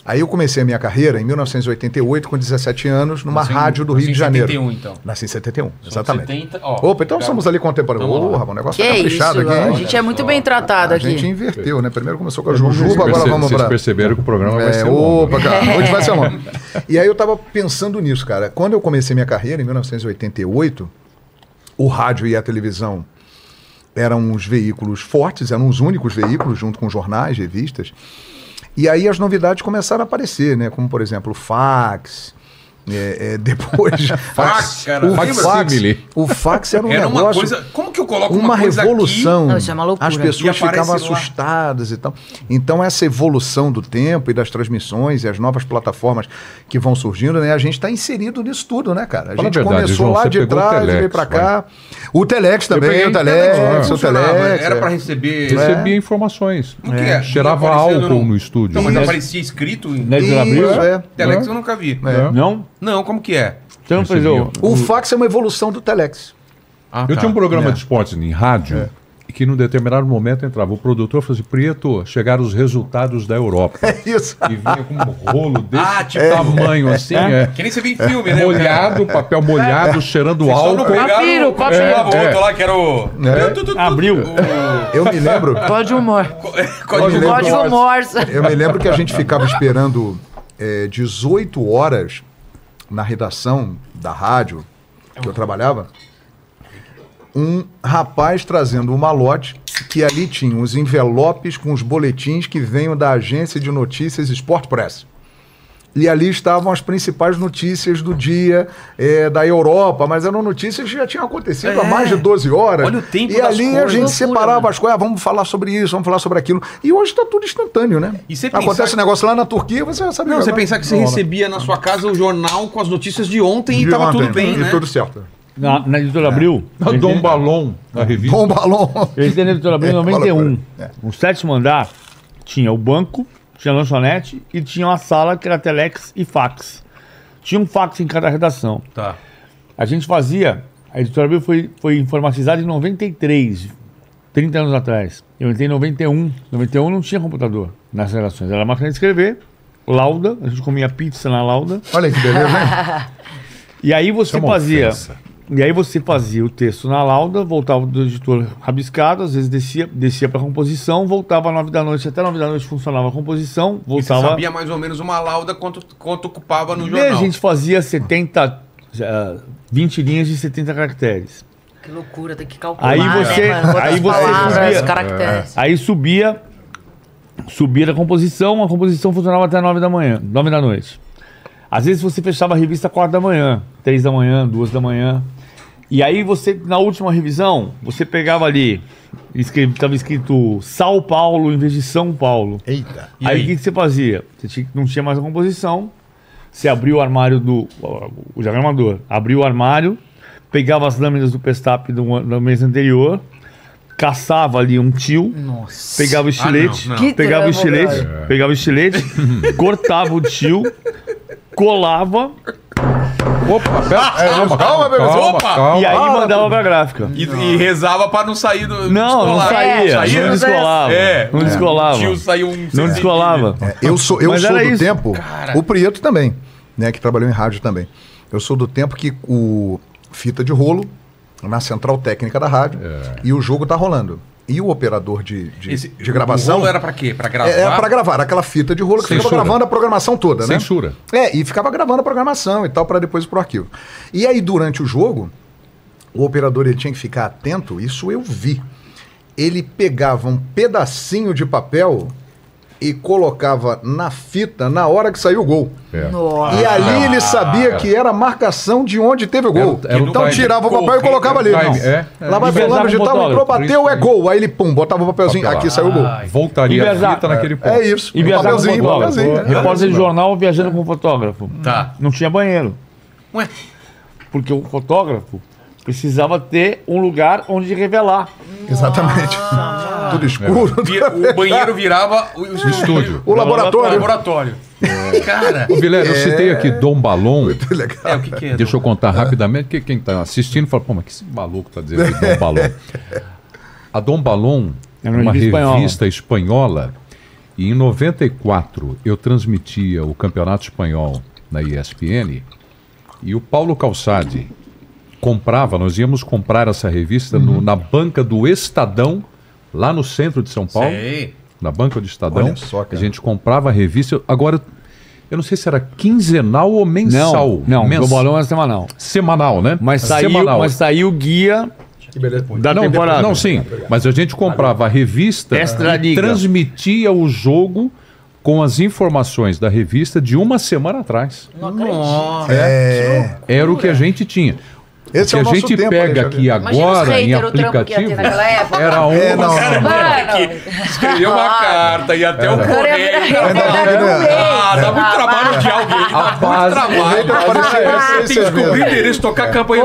Aí eu comecei a minha carreira em 1988, com 17 anos, numa Nasceu em- rádio do Rio em de Janeiro. 71, então. Nasci em 71, São exatamente. 70, ó, Opa, então cara, somos ali contemporâneos. O negócio Que tá isso, caprichado aqui, a gente é muito bem tratado A aqui. gente inverteu, né? Primeiro começou com a Vocês Jujuba, agora vamos vocês pra... perceberam que o programa vai É, ser longo. opa, né? cara, hoje vai ser longo. E aí eu tava pensando nisso, cara. Quando eu comecei minha carreira, em 1988, o rádio e a televisão eram os veículos fortes, eram os únicos veículos, junto com jornais, revistas. E aí as novidades começaram a aparecer, né? Como, por exemplo, o fax. É, é, depois. [laughs] Fax, cara. o fax, o fax era um Era uma negócio coisa. Como que eu coloco uma, uma coisa revolução. Não, isso é uma loucura. As pessoas ficavam lá. assustadas e tal. Então, essa evolução do tempo e das transmissões e as novas plataformas que vão surgindo, né? A gente está inserido nisso tudo, né, cara? A Fala a gente verdade, começou João, lá de trás e veio Telex, pra vai. cá. O Telex também, o Telex, Como o funcionava? Telex. Era é. pra receber. Recebia informações. O que é? Cheirava Aparecendo álcool no estúdio. Não, mas aparecia escrito em Né, é. Telex eu nunca vi. É. Não? Não, como que é? Você não fez o... O fax é uma evolução do Telex. Ah, Eu tá. tinha um programa É. de esportes em rádio e que num determinado momento entrava o produtor e falou assim, Prieto, chegaram os resultados da Europa. [laughs] É isso. E vinha com um rolo desse Ah, tipo- tamanho assim, é. Que nem você vê em filme, né? molhado, papel molhado, cheirando Vocês só não álcool. Papiro, o- papiro. chamava o É. outro lá que era o... É. Abriu. O- Eu me lembro. [laughs] Código humor. Código lembro. Morse. Código Morse. Eu me lembro que a gente ficava esperando é, 18 horas na redação da rádio que eu trabalhava. Um rapaz trazendo um malote que ali tinha os envelopes com os boletins que venham da agência de notícias Sport Press. E ali estavam as principais notícias do dia é, da Europa, mas eram notícias que já tinham acontecido É. há mais de 12 horas. Olha o tempo E das ali a coisas. gente Loucura, separava né? as coisas, ah, vamos falar sobre isso, vamos falar sobre aquilo. E hoje está tudo instantâneo, né? E você Acontece pensar- um negócio lá na Turquia, você já sabe Não, você pensar que você Bola. recebia na sua casa o jornal com as notícias de ontem e De tava ontem, tudo bem, e né? tudo certo. Na, na Editora Abril. A Dom Balon, na revista. Bom balão. Eu entrei na Editora Abril em É, fala 91. pra ele. No sétimo andar, tinha o banco, tinha lanchonete e tinha uma sala que era telex e fax. Tinha um fax em cada redação. Tá. A gente fazia. A Editora Abril foi, foi informatizada em 93, 30 anos atrás. Eu entrei em 91. 91 não tinha computador nas redações. Era máquina de escrever, lauda, a gente comia pizza na lauda. Olha que beleza, hein? [laughs] E aí você é uma fazia. ofensa. E aí você fazia o texto na lauda, voltava do editor rabiscado, às vezes descia, descia para composição, voltava às nove da noite, até nove da noite funcionava a composição, E você voltava. sabia mais ou menos uma lauda quanto, quanto ocupava no E a jornal. gente fazia 70, eh, 20 linhas de 70 caracteres. Que loucura, tem que calcular, Aí você- né, mano? Quantas aí você palavras, subia- caracteres. Aí subia, subia a composição, a composição funcionava até nove da manhã, nove da noite. Às vezes você fechava a revista quatro da manhã, três da manhã, duas da manhã. E aí você, na última revisão, você pegava ali, estava escrito São Paulo em vez de São Paulo. Eita. E aí o que, que você fazia? Você tinha- não tinha mais a composição, você abriu o armário do. O diagramador abriu o armário, pegava as lâminas do Pestap do, do mês anterior, caçava ali um tio, Nossa. pegava o estilete, não, não. Que pegava o estilete, brother. pegava o estilete, [laughs] cortava o tio, colava Opa, [laughs] pera, calma, calma, bebê. calma, Opa! calma. e aí Ah, mandava pra gráfica. E, e rezava pra não sair do. Não, não saía, Saía? não descolava. É. Não descolava. Tio saiu um. Não descolava. É, eu sou, eu sou do isso. tempo. O Prieto também, né? Que trabalhou em rádio também. Eu sou do tempo que o fita de rolo na central técnica da rádio e o jogo tá rolando. E o operador de, de, Esse, de gravação. O rolo era pra quê? Pra gravar? É, é pra gravar, aquela fita de rolo que ficava Censura. gravando a programação toda, né? Censura. É, e ficava gravando a programação e tal para depois ir pro arquivo. E aí, durante o jogo, o operador ele tinha que ficar atento, isso eu vi. Ele pegava um pedacinho de papel e colocava na fita na hora que saiu o gol. É. E ali ele sabia que era a marcação de onde teve o gol. Era- era então time. tirava o papel e colocava ali. time, é, é. Lá vai E pesava fulano de o tal, entrou, bateu, é gol. Aí ele, pum, botava o papelzinho. Papel. Aqui saiu o gol. Ai. Voltaria E a viajar- fita naquele ponto. É isso. E viajava com papelzinho, papelzinho. É. Repórter de jornal viajando com fotógrafo. Tá. Não tinha banheiro. Ué. Porque o fotógrafo precisava ter um lugar onde revelar. Exatamente. Tudo escuro. O banheiro virava o, o estúdio. O laboratório. laboratório. Cara. Ô, Vilela, eu citei aqui Dom Balon. Legal. É, o que, que é? Deixa eu contar rapidamente, porque quem está assistindo fala, pô, mas que esse maluco tá dizendo Dom [laughs] Balon? A Dom Balon É é uma uma revista espanhola. revista espanhola E em 94 eu transmitia o Campeonato Espanhol na ESPN e o Paulo Calçade comprava, nós íamos comprar essa revista no- na banca do Estadão, lá no centro de São Paulo Sei. na banca do Estadão. Olha só, cara. a gente comprava a revista. Agora, eu não sei se era quinzenal ou mensal. Não, não, Mens- do bolão é semanal. Semanal, né? Mas saiu, Semanal. mas saiu o guia da não, temporada. não, sim. Mas a gente comprava a revista Extra e Liga. transmitia o jogo com as informações da revista de uma semana atrás. Nossa. É. Era o que a gente tinha. Esse o é que o a nosso gente tempo, pega aqui agora em aplicativo naquela época. era um. É, não, não. Mano, Escreveu uma carta e até o cara correio. um não. mês. Ah, dá muito trabalho de alguém. Dá muito trabalho. Tem que descobrir endereço, tocar a campanha.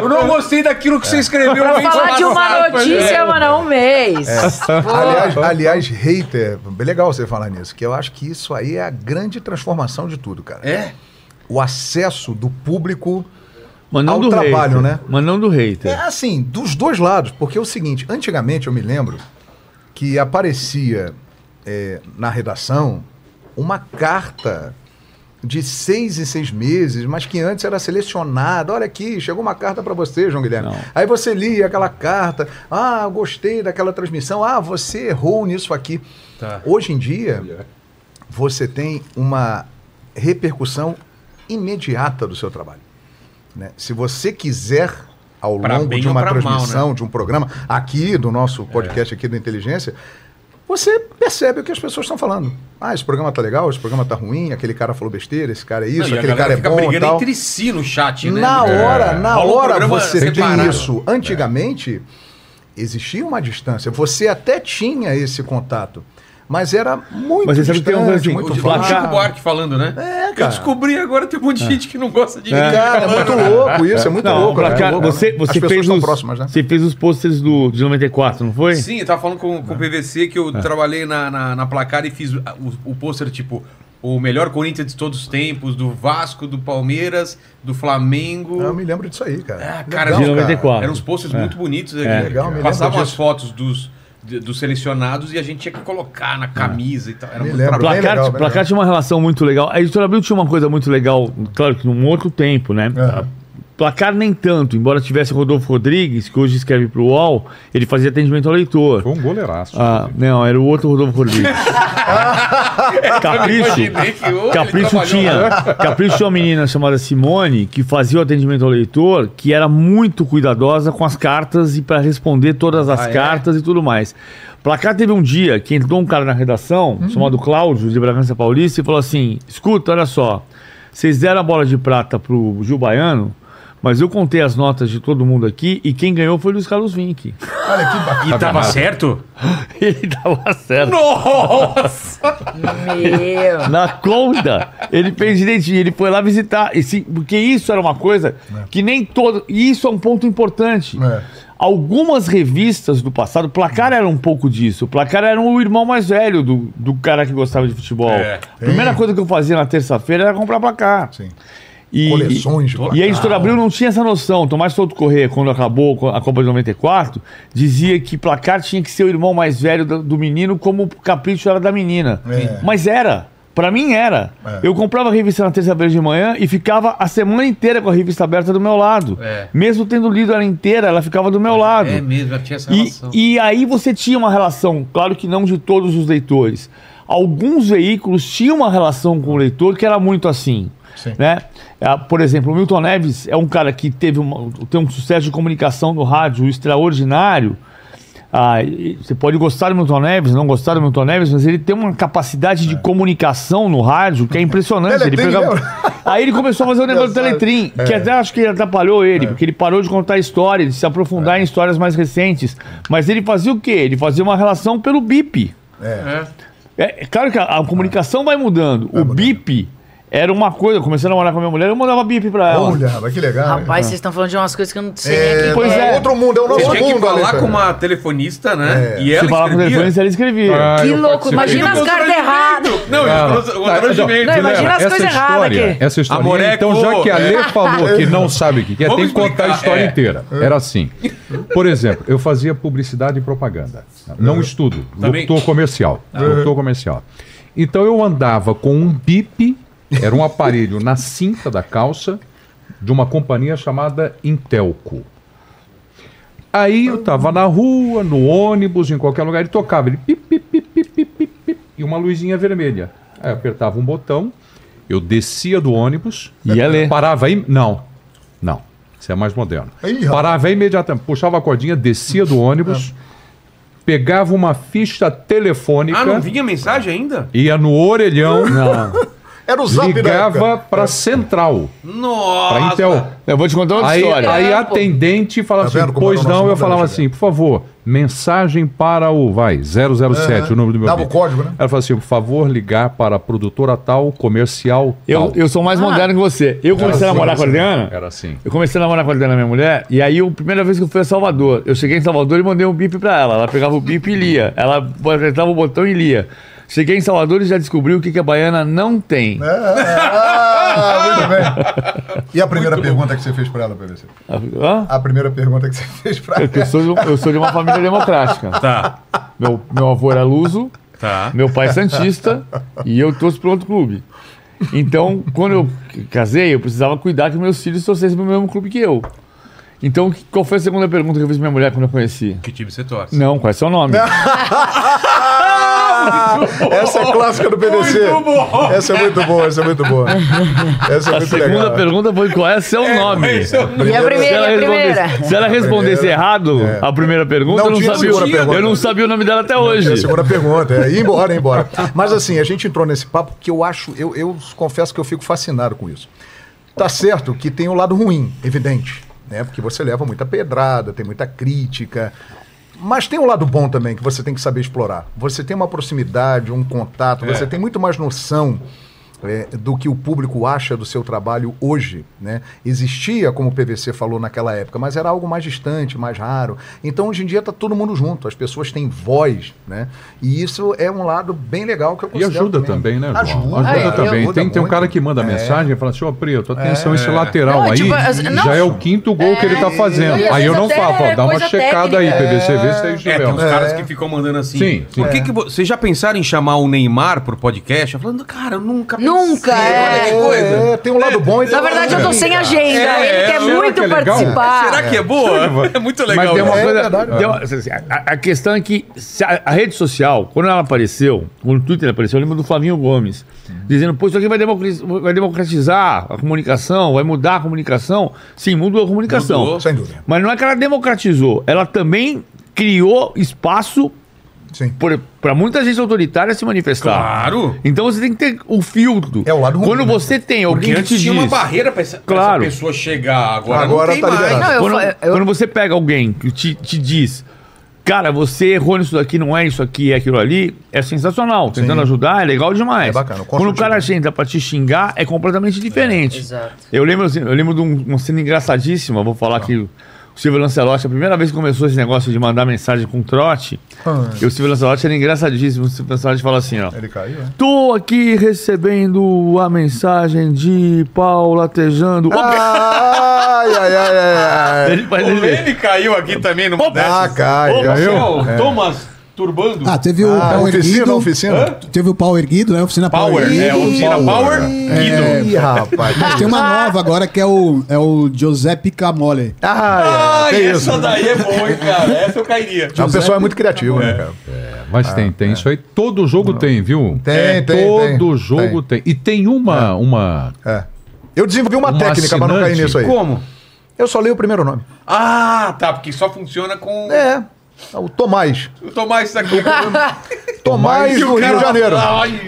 Eu não gostei daquilo que você escreveu. Pra falar de uma passado." notícia, É. mano, um mês. Aliás, aliás, hater, bem legal você falar nisso, que eu acho que isso aí é a grande transformação de tudo, cara. É? O acesso do público Mas não ao do trabalho, hater, né? Mas não do hater. É assim, dos dois lados, porque é o seguinte, antigamente eu me lembro que aparecia é, na redação uma carta de seis em seis meses, mas que antes era selecionada. Olha aqui, chegou uma carta para você, João Guilherme. Não. Aí você lia aquela carta, ah, gostei daquela transmissão, ah, você errou nisso aqui. Tá. Hoje em dia, você tem uma repercussão imediata do seu trabalho. Né? Se você quiser, ao Pra longo de uma pra mal, transmissão, né? de um programa, aqui do nosso podcast aqui do Inteligência, você percebe o que as pessoas estão falando. Ah, esse programa tá legal, esse programa tá ruim, aquele cara falou besteira, esse cara é isso, Não, aquele cara é bom e brigando tal. entre si no chat, né? Na É. hora, na Rola um hora você separado. tem isso. Antigamente, existia uma distância. Você até tinha esse contato. Mas era muito Mas você sabe que tem um distante, assim, muito O, o Placar- Chico Buarque falando, né? É, Eu cara. descobri agora tem um monte de gente que não gosta de mim. Cara, é muito louco isso, é muito Não, louco. né? cá, É louco, você, né? você As pessoas fez estão os, próximas, né? Você fez os pôsteres do, de 94, não foi? Sim, eu tava falando com, com o PVC que eu É. trabalhei na, na, na placar e fiz o, o pôster, tipo, o melhor Corinthians de todos os tempos, do Vasco, do Palmeiras, do Flamengo. Eu me lembro disso aí, cara. Ah, cara, Legal, de 94. Eram uns posters É. muito bonitos. É. aqui. Legal, me Passavam as fotos dos, de- dos selecionados e a gente tinha que colocar na camisa e tal. Era Me muito lembro. trabalho. Placar, legal, bem Placar tinha uma relação muito legal. A editora Abril tinha uma coisa muito legal, claro que num outro tempo, né? Aham. Placar nem tanto, embora tivesse Rodolfo Rodrigues, que hoje escreve para o UOL, ele fazia atendimento ao leitor. Foi um goleiraço. Ah, não, era o outro Rodolfo Rodrigues. [laughs] Capricho. Capricho tinha, Capricho tinha uma menina chamada Simone que fazia o atendimento ao leitor, que era muito cuidadosa com as cartas e para responder todas as Ah, é? cartas e tudo mais. Placar teve um dia que entrou um cara na redação, chamado Cláudio, de Bragança Paulista, e falou assim: escuta, olha só, vocês deram a bola de prata pro Gil Baiano, mas eu contei as notas de todo mundo aqui e quem ganhou foi o Luiz Carlos Vinck. Olha que bacana. E tava certo? [laughs] Ele tava certo. Nossa! Meu. Na conta, ele fez direitinho, ele foi lá visitar. E sim, porque isso era uma coisa que nem todo. E isso é um ponto importante. É. Algumas revistas do passado, Placar era um pouco disso. Placar era o irmão mais velho do, do cara que gostava de futebol. É. Primeira Sim. coisa que eu fazia na terça-feira era comprar Placar. Sim. E, Coleções de e, e a Editora Abril não tinha essa noção. Tomás Souto Corrêa, quando acabou a Copa de 94, dizia que Placar tinha que ser o irmão mais velho do, do menino, como o Capricho era da menina. É. Mas era. Pra mim era. É. Eu comprava a revista na terça-feira de manhã e ficava a semana inteira com a revista aberta do meu lado. É. Mesmo tendo lido ela inteira, ela ficava do meu lado. É mesmo, já tinha essa E, relação. e aí você tinha uma relação, claro que não de todos os leitores. Alguns veículos tinham uma relação com o leitor que era muito assim. Sim. Né? Ah, Por exemplo, o Milton Neves é um cara que teve uma- tem um sucesso de comunicação no rádio extraordinário. Ah, você pode gostar do Milton Neves, não gostar do Milton Neves, mas ele tem uma capacidade de comunicação no rádio que é impressionante. Ele pegava- lembra? Aí ele começou a fazer o negócio do. Teletrim, que É. até acho que atrapalhou ele, porque ele parou de contar histórias, de se aprofundar em histórias mais recentes. Mas ele fazia o quê? Ele fazia uma relação pelo BIP. É. É, é claro que a, a comunicação vai mudando. o mudando. BIP era uma coisa. Eu comecei a namorar com a minha mulher, eu mandava BIP pra ela. Olha, mas que legal. Rapaz, vocês estão falando de umas coisas que eu não sei nem É, aqui. Pois é. outro mundo, é o Você nosso tinha que mundo, falar Alexandre. com uma telefonista, né? É. E Se ela falava com o escrevia. telefone, ela escrevia. Que eu louco, imagina as cartas erradas. Não, imagina as coisas erradas história, aqui. Essa história. Amoreco, então, já que a Lê é. [laughs] falou que não sabe o que é, tem que contar a história é. inteira. Era assim. Por exemplo, eu fazia publicidade e propaganda. Não estudo, Também? locutor comercial. Locutor comercial. Então eu andava com um bip, era um aparelho na cinta da calça de uma companhia chamada Intelco. Aí eu tava na rua, no ônibus, em qualquer lugar, ele tocava, ele pip, pip, pip, pip, pip, pip, pip, e uma luzinha vermelha. Aí eu apertava um botão, eu descia do ônibus, Ia ler. parava aí, não, não, isso é mais moderno. Rapaz. parava imediatamente, puxava a cordinha, descia do ônibus, pegava uma ficha telefônica, Ah, não vinha mensagem ainda? ia no orelhão, [laughs] Era o zap da ligava para central, Nossa! para Intel. Eu vou te contar outra Aí, história. aí É, a pô. atendente falava Tá assim, pois não, eu falava assim, por favor, mensagem para o, vai, 007, o número do meu Dava o código, né? Ela falou assim, por favor, ligar para a produtora tal, comercial Eu, tal. eu sou mais moderno que você. Eu comecei a assim, namorar com a assim. Adriana. Era assim. Eu comecei a namorar com a Adriana, minha mulher, e aí a primeira vez que eu fui a Salvador, eu cheguei em Salvador e mandei um bip pra ela. Ela pegava o bip e lia. Ela apertava o botão e lia. Cheguei em Salvador e já descobri o que, que a baiana não tem. Ah, muito bem. E a primeira pergunta que você fez pra ela, PVC? Hã? A primeira pergunta que você fez pra É que Eu sou, de, eu sou de uma família democrática. Tá, Meu, meu avô era luso, tá. meu pai é santista e eu torço pro outro clube. Então, quando eu casei, eu precisava cuidar que meus filhos torcessem pro mesmo clube que eu. Então, qual foi a segunda pergunta que eu fiz pra minha mulher quando eu conheci? Que time você torce? Não, qual é seu nome? [laughs] Essa é clássica do PVC. Essa é muito boa, essa é muito boa. Essa é A muito segunda legal. pergunta foi qual é seu nome? é nome. E a Se primeira, ela, e a primeira? se ela respondesse errado a primeira pergunta, Não eu, não sabia, pergunta. eu não sabia o nome dela até É hoje. a segunda pergunta, é ir embora, embora. Mas assim, a gente entrou nesse papo que eu acho, eu, eu confesso que eu fico fascinado com isso. Tá certo que tem o lado ruim, evidente, né? Porque você leva muita pedrada, tem muita crítica. Mas tem um lado bom também que você tem que saber explorar. Você tem uma proximidade, um contato, você tem muito mais noção é, do que o público acha do seu trabalho hoje. Né? Existia, como o PVC falou naquela época, mas era algo mais distante, mais raro. Então hoje em dia está todo mundo junto, as pessoas têm voz, né? E isso é um lado bem legal que eu E considero ajuda também, né, João? Ajuda, Ajuda É, também. ajuda tem, tem um cara que manda É. mensagem e fala assim, ô Preto, atenção, esse lateral Não, aí tipo, não. já é o quinto gol que ele tá fazendo. e às aí eu não falo, ó, dá uma checada aí, técnica. PVC, vê se aí É, tem estiver. uns caras que ficam mandando assim. Sim, Por sim. que que vo- vocês já pensaram em chamar o Neymar pro podcast? Eu falando, cara, eu nunca pensei. Nunca, é. Olha que coisa. É, tem um lado bom e tem Na um lado verdade, eu tô sem agenda. É, Ele quer será muito que é participar. Será que é boa? É muito legal. Mas tem uma É coisa. tem uma- assim, a, a questão é que a, a rede social, quando ela apareceu, quando o Twitter apareceu, eu lembro do Flavinho Gomes, dizendo, pô, isso aqui vai democratiz- vai democratizar a comunicação, vai mudar a comunicação. Sim, mudou a comunicação. Mudou. Sem dúvida. Mas não é que ela democratizou, ela também criou espaço. Para muita gente autoritária se manifestar. Claro. Então você tem que ter o filtro. É o lado ruim, Quando né? você tem alguém que antes tinha uma barreira pra essa, Claro. essa pessoa chegar. Agora, Agora não tem tá mais. liberado. Não, eu, quando, fa- eu- quando você pega alguém que te, te diz, cara, você errou nisso daqui, não é isso aqui, é aquilo ali, é sensacional. Tentando ajudar é legal demais. É bacana, Quando o cara entra pra te xingar, é completamente diferente. Exato. Eu lembro, assim, eu lembro de um- uma cena engraçadíssima, vou falar que o Silvio Lancelotti, a primeira vez que começou esse negócio de mandar mensagem com trote, Ah. e o Silvio Lancelotti era engraçadíssimo. O Silvio Lancelotti fala assim, ó. Ele caiu, é? Tô aqui recebendo a mensagem de Paulo latejando. Ai, ai, ai, ai, ai. Ele O ele- Lene caiu aqui também numa Ah, cai. Ô, caiu. Marcel, Thomas Turbando. Ah, teve o Ah, pau oficina, erguido. oficina. Teve o pau erguido, né? Oficina pau Power, erguido. é, oficina Power, Guido. Ih, rapaz. Mas tem uma nova agora que é o, é o Giuseppe Camole. Ah, ai, tem isso. essa daí é boa, hein, cara. Essa eu cairia. O pessoal é muito criativo, né, cara? Mas tem, tem isso aí. Todo jogo tem, viu? Tem, É, tem, Todo tem, jogo tem. E tem uma, uma É. Eu desenvolvi uma Um técnica pra não cair assinante. nisso aí. Como? Eu só leio o primeiro nome. Ah, tá, porque só funciona com É. O Tomás. o Tomás isso aqui. [laughs] Tomás o do Rio de Janeiro.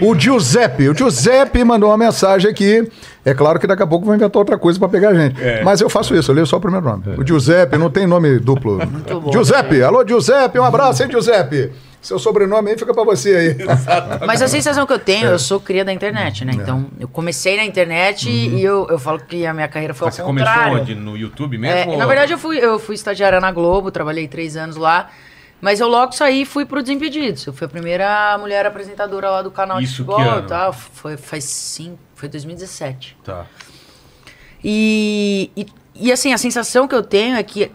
O Giuseppe. O Giuseppe mandou uma mensagem aqui. É claro que daqui a pouco vou inventar outra coisa pra pegar a gente. É. Mas eu faço isso, eu leio só o primeiro nome. O Giuseppe não tem nome duplo. bom. Giuseppe. Alô, Giuseppe. Um abraço, hein, Giuseppe. Seu sobrenome aí fica pra você aí. [laughs] Mas a sensação que eu tenho, eu sou cria da internet, né? Então, eu comecei na internet e eu, eu falo que a minha carreira foi Mas você ao começou contrário. onde? No YouTube É, mesmo? na verdade, eu fui, eu fui estagiária na Globo, trabalhei três anos lá. Mas eu logo saí e fui pro Desimpedidos. Eu fui a primeira mulher apresentadora lá do canal Isso de que futebol ano? e tal. Foi, faz cinco, foi 2017. Tá. E, e, e, assim, a sensação que eu tenho é que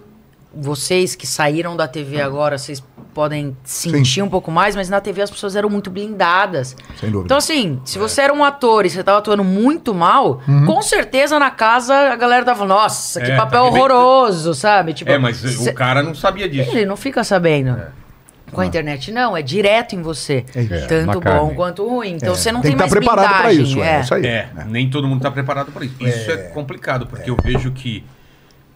vocês que saíram da TV agora, vocês podem sentir um pouco mais, mas na TV as pessoas eram muito blindadas. Sem dúvida. Então, assim, se você era um ator e você tava atuando muito mal, Uhum. com certeza na casa a galera tava, nossa, que É, papel tá horroroso, sabe? Tipo, É, mas cê- o cara não sabia disso. ele não fica sabendo. Com a internet, não, é direto em você. É isso. É, Tanto na carne. bom quanto ruim. Então É, você não tem tem, que mais estar preparado para blindagem, isso. É. é. isso aí. É, nem todo mundo está preparado para isso. Isso é, complicado, porque eu vejo que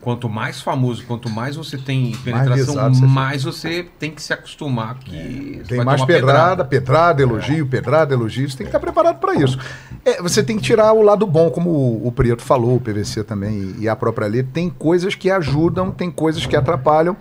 quanto mais famoso, quanto mais você tem penetração, visado você mais você tem que se acostumar que você Tem mais tomar pedrada, pedrada, elogio, pedrada, elogio. Você tem que estar preparado para isso. É, você tem que tirar o lado bom, como o, o Prieto falou, o PVC também e, e a própria Lê. Tem coisas que ajudam, tem coisas que atrapalham.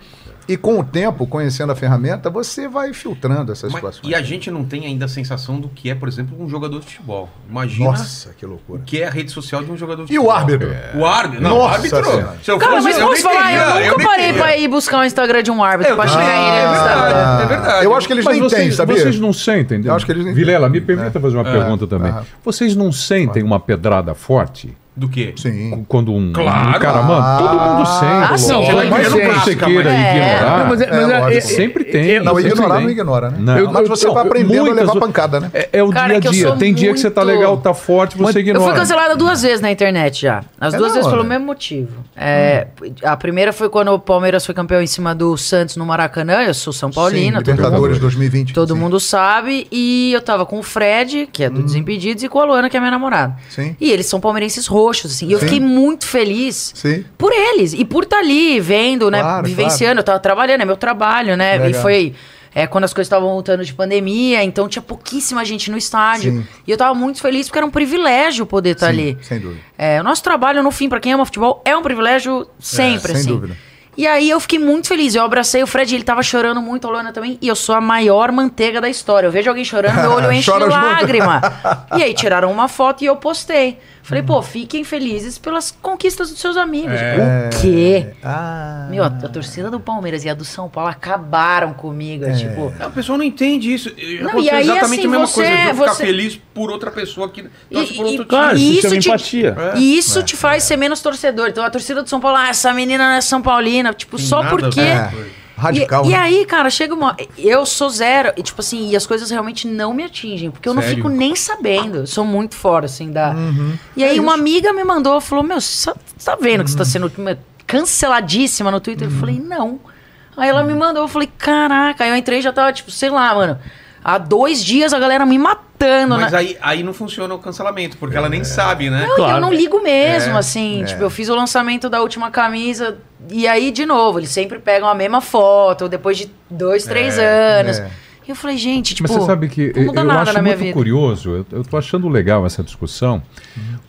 E com o tempo, conhecendo a ferramenta, você vai filtrando essas Mas- situações. e a gente não tem ainda a sensação do que é, por exemplo, um jogador de futebol. Imagina Nossa, que loucura. o que é a rede social de um jogador de E o futebol. árbitro? O árbitro? Não, o Nossa árbitro. Senhora. Se eu Cara, fosse, mas eu posso falar, eu nunca nem parei pra ir buscar o Instagram de um árbitro Eu pra chegar ele é verdade, é verdade. Eu acho que eles Mas nem vocês, têm, sabia? vocês não sentem, Eu acho que eles nem Vilela, me permita fazer uma pergunta também. Vocês não sentem uma pedrada forte? Do quê? Sim. Quando um, Claro. um cara manda, todo mundo sente. Ah, vai mais que ignorando você queira mas- ignorar, Não, mas é- mas é- é- sempre tem. eu- Não, sempre ignorar tem. não ignora, né? Não. Mas você Não, vai aprendendo a levar pancada, né? É, é o Cara, dia a que eu dia. Tem dia que você tá muito- legal, tá forte, você Eu ignora. fui cancelada duas vezes na internet já. As É duas vezes pelo mesmo motivo. É, A primeira foi quando o Palmeiras foi campeão em cima do Santos no Maracanã. Eu sou São Paulina, Sim, todo, Libertadores 2020. todo sim. mundo sabe. E eu tava com o Fred, que é do Desimpedidos, e com a Luana, que é minha namorada. Sim. E eles são palmeirenses roxos, assim. E eu Sim. fiquei muito feliz Sim. por eles. E por estar ali, vendo, né? Claro, vivenciando. Eu tava trabalhando, é meu trabalho, né? Legal. E foi é, quando as coisas estavam voltando de pandemia, então tinha pouquíssima gente no estádio. Sim. E eu tava muito feliz porque era um privilégio poder estar Sim, ali. Sem dúvida. É, o nosso trabalho, no fim, pra quem ama futebol, é um privilégio sempre, sem assim. dúvida. E aí eu fiquei muito feliz. Eu abracei o Fred, ele tava chorando muito, a Luana também. E eu sou a maior manteiga da história. Eu vejo alguém chorando, meu olho [laughs] enche de lágrima. [laughs] e aí tiraram uma foto e eu postei. Falei, pô, fiquem felizes pelas conquistas dos seus amigos. O quê? Ah. Meu, a, a torcida do Palmeiras e a do São Paulo acabaram comigo. É, tipo. A pessoa não entende isso. Não, e aí, exatamente assim, a mesma você- coisa. Eu ficar você- feliz por outra pessoa que torce E- por e- outro Claro, E isso isso te- empatia. E isso te faz ser menos torcedor. Então a torcida do São Paulo, ah, essa menina não é São Paulina. Tipo, só nada a porque. É. Radical. E, e né? aí, cara, chega uma. Eu sou zero. E, tipo assim, e as coisas realmente não me atingem. Porque eu não Sério? fico nem sabendo. Eu sou muito fora, assim, da. Uhum. E É aí, uma amiga me mandou, falou: Meu, você tá vendo que você tá Uhum. sendo canceladíssima no Twitter? Eu falei: Não. Aí ela me mandou, eu falei: Caraca. Aí eu entrei e já tava, tipo, sei lá, mano. Há dois dias a galera me matando. Mas né? aí, aí não funciona o cancelamento, porque ela nem sabe, né? Não, Claro. eu não ligo mesmo, É, assim. Tipo, eu fiz o lançamento da última camisa. E aí, de novo, eles sempre pegam a mesma foto, depois de dois, três anos. é. E eu falei, gente, tipo. Mas você sabe que não muda eu nada acho na minha muito vida. curioso, eu, eu tô achando legal essa discussão,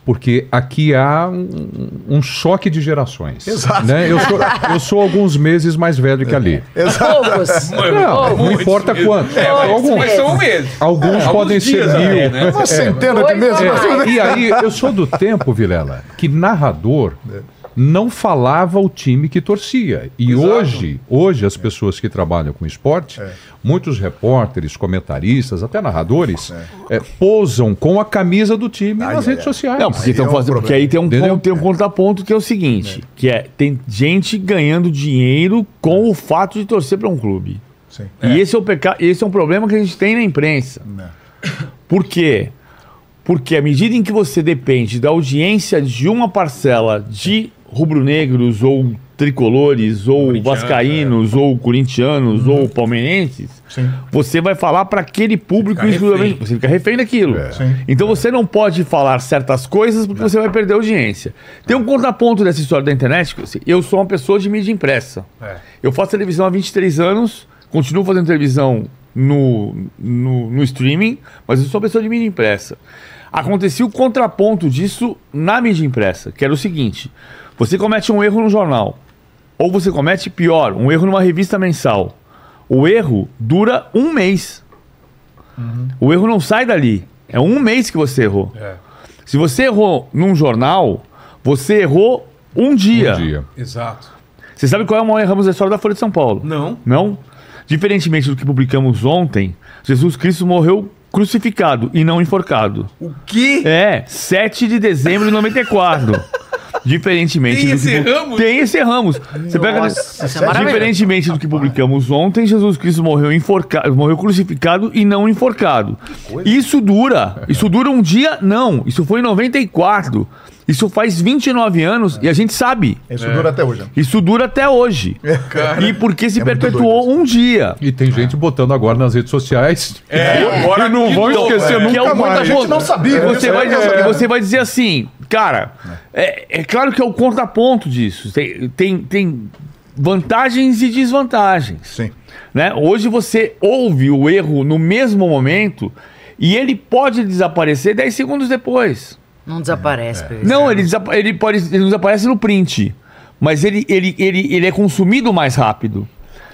porque aqui há um, um choque de gerações. Exato. né? Eu, sou, eu sou alguns meses mais velho que ali. Poucos. Não, não Muitos importa quanto. É, mas, Alguns- mas são meses. Alguns Alguns podem dias ser mil. né? Uma É. centena de Dois meses. É, e aí, eu sou do tempo, Vilela, que narrador não falava o time que torcia. E Exato. hoje, hoje as pessoas que trabalham com esporte, muitos repórteres, comentaristas, até narradores, é, posam com a camisa do time Ai, nas ai, redes ai. sociais. Não, porque, Aí tão é um fazendo, porque problema. aí tem um, Entendeu? ponto, tem um contraponto que é o seguinte: que é tem gente ganhando dinheiro com o fato de torcer para um clube. Sim. E esse é, o peca... esse é um problema que a gente tem na imprensa. Por quê? Porque à medida em que você depende da audiência de uma parcela de rubro-negros ou tricolores ou vascaínos ou corintianos ou palmeirenses, Sim. você vai falar para aquele público fica exclusivamente. refém. Você fica refém daquilo. Sim. Então você não pode falar certas coisas porque você vai perder audiência. Tem um contraponto dessa história da internet. que, assim, Eu sou uma pessoa de mídia impressa. É. Eu faço televisão há 23 anos, continuo fazendo televisão no, no, no streaming, mas eu sou uma pessoa de mídia impressa. Acontecia o contraponto disso na mídia impressa, que era o seguinte: você comete um erro no jornal, ou você comete pior, um erro numa revista mensal. O erro dura um mês. O erro não sai dali. É um mês que você errou. É. Se você errou num jornal, você errou um dia. Um dia. Exato. Você sabe qual é o maior erramos da história da Folha de São Paulo? Não. Não? Diferentemente do que publicamos ontem, Jesus Cristo morreu crucificado e não enforcado. O quê? É, 7 de dezembro de 94. [laughs] Diferentemente Tem do esse que Ramos? Tem esse Ramos. Você pega Nossa, isso é. Diferentemente do que publicamos ontem, Jesus Cristo morreu enforcado, morreu crucificado e não enforcado. Isso dura. Isso dura um dia? Não. Isso foi em 94. Isso faz 29 anos e a gente sabe. Isso dura até hoje. né? Isso dura até hoje. E porque se É muito perpetuou um dia. E tem gente botando agora nas redes sociais. É, agora E não vão esquecer Que é nunca o mais. A gente não sabia. E você, né? vai, É. e você vai dizer assim, cara, é, é claro que é o contraponto disso. Tem, tem, tem vantagens e desvantagens. Sim. Né? Hoje você ouve o erro no mesmo momento e ele pode desaparecer 10 segundos depois. Não desaparece, Pedro. Não, ele, desapa- ele pode ele não desaparece no print. Mas ele, ele, ele, ele é consumido mais rápido.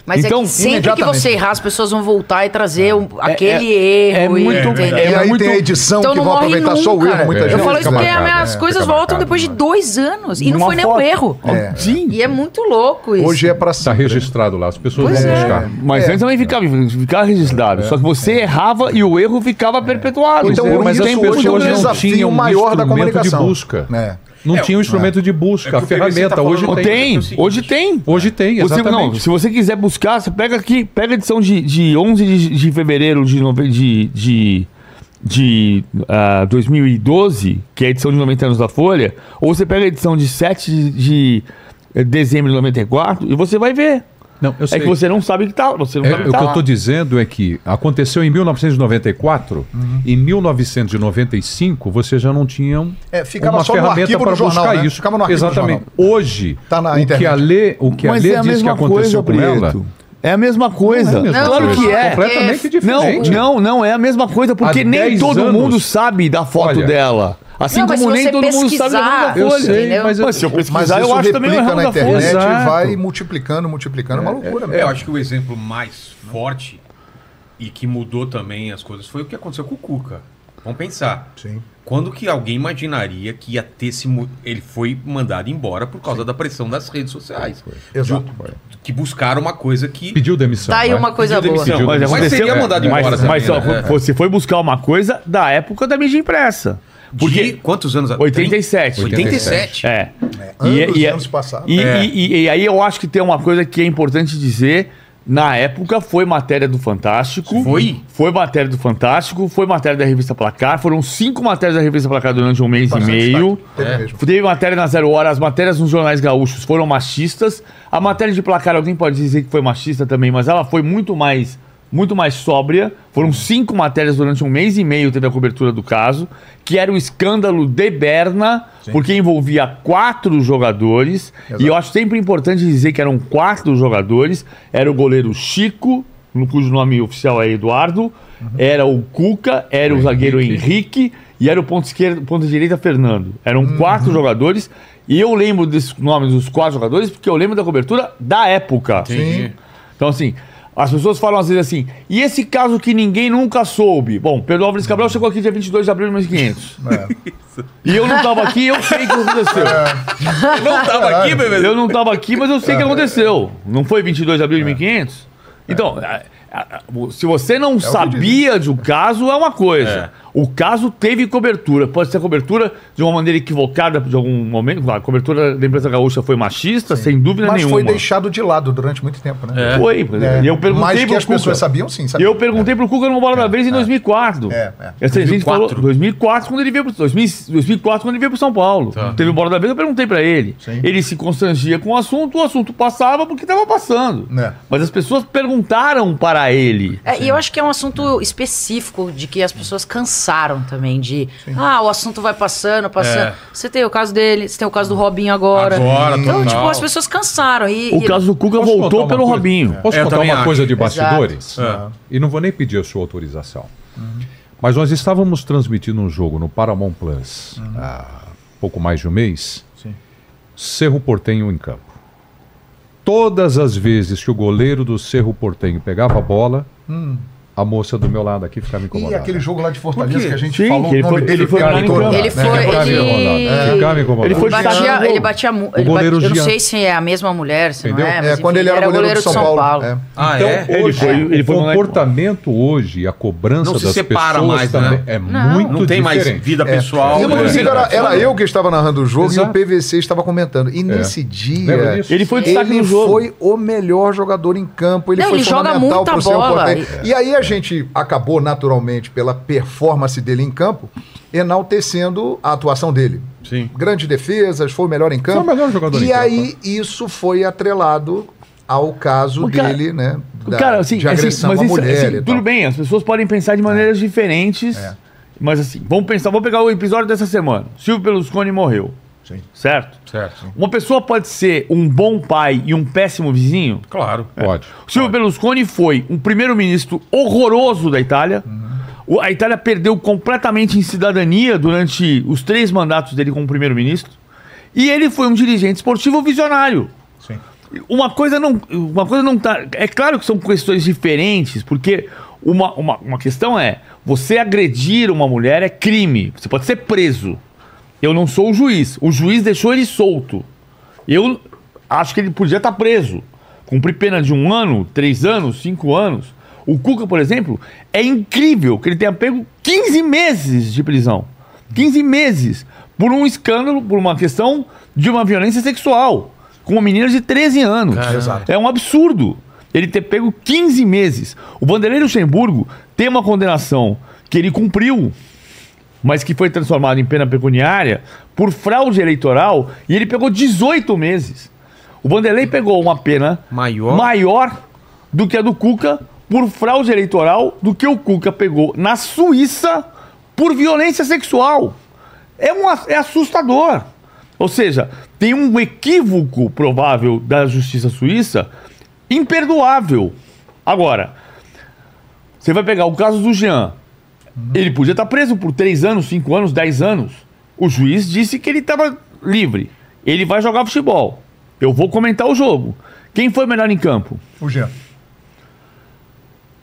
Mas Então, é que sempre que você errar, as pessoas vão voltar e trazer um- aquele é- erro. é e- muito- é e aí muito- tem a edição Então que não vão morre aproveitar só o nunca. erro, muita É, gente. Eu falo isso porque marcado, as é, coisas voltam marcado, depois de dois anos. E não foi nem o erro. É. Sim. E é muito louco isso. Hoje é pra Está sempre. registrado lá, as pessoas Pois vão é. buscar. Mas É. antes também ficava, ficava registrado. Só que você errava e o erro ficava perpetuado. Então, É, mas hoje pessoas é um não desafio tinham um maior da comunicação. de busca. É. Não É, tinha um instrumento de busca. É a ferramenta tá hoje tem. Tem, hoje tem. Hoje tem, Você, não, exatamente. se você quiser buscar, você pega aqui, pega a edição de, de 11 de, de fevereiro de, nove- de, de, de ah, 2012, que é a edição de 90 anos da Folha, ou você pega a edição de 7 de, de, dezembro de 94 e você vai ver. Não, eu É que você não sabe que tá, você não É, sabe o que que tá eu lá. estou dizendo é que aconteceu em 1994, Uhum. em 1995 você já não tinha É, ficava uma só ferramenta para jornal, buscar né? isso. Ficava no arquivo do Exatamente. Hoje, Tá na o que internet. a lei, o que a lei é a diz que aconteceu coisa, com ela. É a mesma coisa. Não é a mesma claro coisa. que é. completamente Não, diferente. não, não é a mesma coisa, porque Há nem 10 todo anos- mundo sabe da foto Olha, dela. Assim Não, como nem todo mundo sabe da pesquisar, da Folha. sei, mas, eu- Mas se eu Mas pesquisar, eu acho também o erro na da internet e vai multiplicando, multiplicando. É, uma loucura É, mesmo. eu acho que o exemplo mais forte e que mudou também as coisas foi o que aconteceu com o Cuca. Vamos pensar. Sim. Quando que alguém imaginaria que ia ter mu- Ele foi mandado embora por causa da pressão das redes sociais. Exato. De- que buscaram uma coisa que. pediu demissão. Tá aí né? uma coisa Pediu boa. demissão. Mas, Mas aconteceu- seria mandado mas- embora Mas, também, só, né? você foi buscar uma coisa da época da mídia impressa. Porque. Porque quantos anos? 87. 87. É. Anos E- e e- anos passados. E, É. e- e- e aí eu acho que tem uma coisa que é importante dizer. Na época foi matéria do Fantástico. Foi? Foi matéria do Fantástico, foi matéria da revista Placar. Foram cinco matérias da revista Placar durante um mês Bastante e meio. É. Teve matéria na Zero Hora, as matérias nos jornais gaúchos foram machistas. A matéria de placar, alguém pode dizer que foi machista também, mas ela foi muito mais, muito mais sóbria. Foram cinco matérias durante um mês e meio teve a cobertura do caso, que era o escândalo de Berna, porque envolvia quatro jogadores. E eu acho sempre importante dizer que eram quatro jogadores. Era o goleiro Chico, no cujo nome oficial é Eduardo, era o Cuca, era o, zagueiro Henrique e era o ponto esquerdo, ponta direita Fernando. Eram quatro jogadores e eu lembro desses nomes dos quatro jogadores porque eu lembro da cobertura da época. Entendi. Então assim, as pessoas falam às vezes assim, e esse caso que ninguém nunca soube? Bom, Pedro Álvares Cabral chegou aqui dia 22 de abril de 1500. [laughs] E eu não tava aqui, eu sei o que aconteceu. Não tava aqui, bebê. Eu não tava aqui, mas eu sei o que aconteceu. Não foi 22 de abril de 1500? Então, a- a- a- se você não sabia de um caso, é uma coisa. O caso teve cobertura. Pode ser cobertura de uma maneira equivocada de algum momento. A cobertura da empresa gaúcha foi machista, sem dúvida Mas nenhuma. foi deixado de lado durante muito tempo, né? Foi. É. E eu perguntei Mais que pro as pessoas Cuca. sabiam, sim. Sabiam. Eu perguntei pro Cuca numa bola da vez em 2004. É, é. Essa gente 2004? falou 2004 quando ele veio 2000, 2004 quando ele veio pro São Paulo. Teve bola da vez, eu perguntei pra ele. Sim. Ele se constrangia com o assunto, o assunto passava porque tava passando. É. Mas as pessoas perguntaram para ele. É, e eu acho que é um assunto específico de que as pessoas cansaram também de ah, o assunto vai passando, passando. É. Você tem o caso dele, você tem o caso do Robinho agora. Agora, então, total. tipo, as pessoas cansaram. E, O e- caso do Cuca contar voltou uma pelo coisa? Robinho. Posso É, eu contar uma acho. coisa de bastidores? É. E não vou nem pedir a sua autorização. Mas nós estávamos transmitindo um jogo no Paramount Plus há pouco mais de um mês. Sim. Cerro Portenho em campo. Todas as vezes que o goleiro do Cerro Portenho pegava a bola, a moça do meu lado aqui ficar me E incomodando. aquele jogo lá de Fortaleza que a gente Sim, falou que ele o nome foi- dele, ele foi todo, campo. né? Ele foi. Ficar me. Ele, Ficar me incomodando. Ele foi ele batia, ele batia. mu- Ele goleiro batia eu não sei se é a mesma mulher, se Entendeu? não é. É, mas, quando enfim, ele era goleiro, do São, Paulo. É. Ah, Então, é? Ele hoje, foi- ele o foi comportamento hoje, a cobrança Não se das separa pessoas mais, também né? é Não. muito Não tem mais vida pessoal. E, né? inclusive, era, era eu que estava narrando o jogo e o PVC estava comentando. E nesse Lembra dia? Ele foi destaque ele no jogo. foi o melhor jogador em campo. Ele foi ele joga fundamental seu bola. comportamento. E aí a gente acabou, naturalmente, pela performance dele em campo, enaltecendo a atuação dele. Sim. Grandes defesas, foi o melhor em campo. Foi o melhor jogador e em campo. aí isso foi atrelado ao caso O cara- dele, né? da- Cara, assim, de assim, agressão mas à isso, mulher assim, e tudo tal. bem, as pessoas podem pensar de maneiras diferentes, É. mas assim, vamos pensar, vamos pegar o episódio dessa semana. Silvio Berlusconi morreu, Sim. certo? Certo. Uma pessoa pode ser um bom pai e um péssimo vizinho? Claro. Pode. O Silvio Berlusconi foi um primeiro-ministro horroroso da Itália. O- A Itália perdeu completamente em cidadania durante os três mandatos dele como primeiro-ministro. E ele foi um dirigente esportivo visionário. Sim. Uma coisa não, uma coisa não tá. É claro que são questões diferentes, porque uma, uma, uma questão é: você agredir uma mulher é crime. Você pode ser preso. Eu não sou o juiz. O juiz deixou ele solto. Eu acho que ele podia estar preso. Cumprir pena de um ano, três anos, cinco anos. O Cuca, por exemplo, é incrível que ele tenha pego 15 meses de prisão. 15 meses. Por um escândalo, por uma questão de uma violência sexual. Com uma menina de 13 anos. É um absurdo ele ter pego 15 meses. O Vanderlei Luxemburgo tem uma condenação que ele cumpriu, mas que foi transformada em pena pecuniária por fraude eleitoral e ele pegou 18 meses. O Vanderlei pegou uma pena Maior. maior do que a do Cuca por fraude eleitoral do que o Cuca pegou na Suíça por violência sexual. É, um, é assustador. Ou seja, tem um equívoco provável da justiça suíça imperdoável. Agora, você vai pegar o caso do Jean. Ele podia estar preso por 3 anos, 5 anos, 10 anos. O juiz disse que ele estava livre. Ele vai jogar futebol. Eu vou comentar o jogo. Quem foi melhor em campo? O Jean.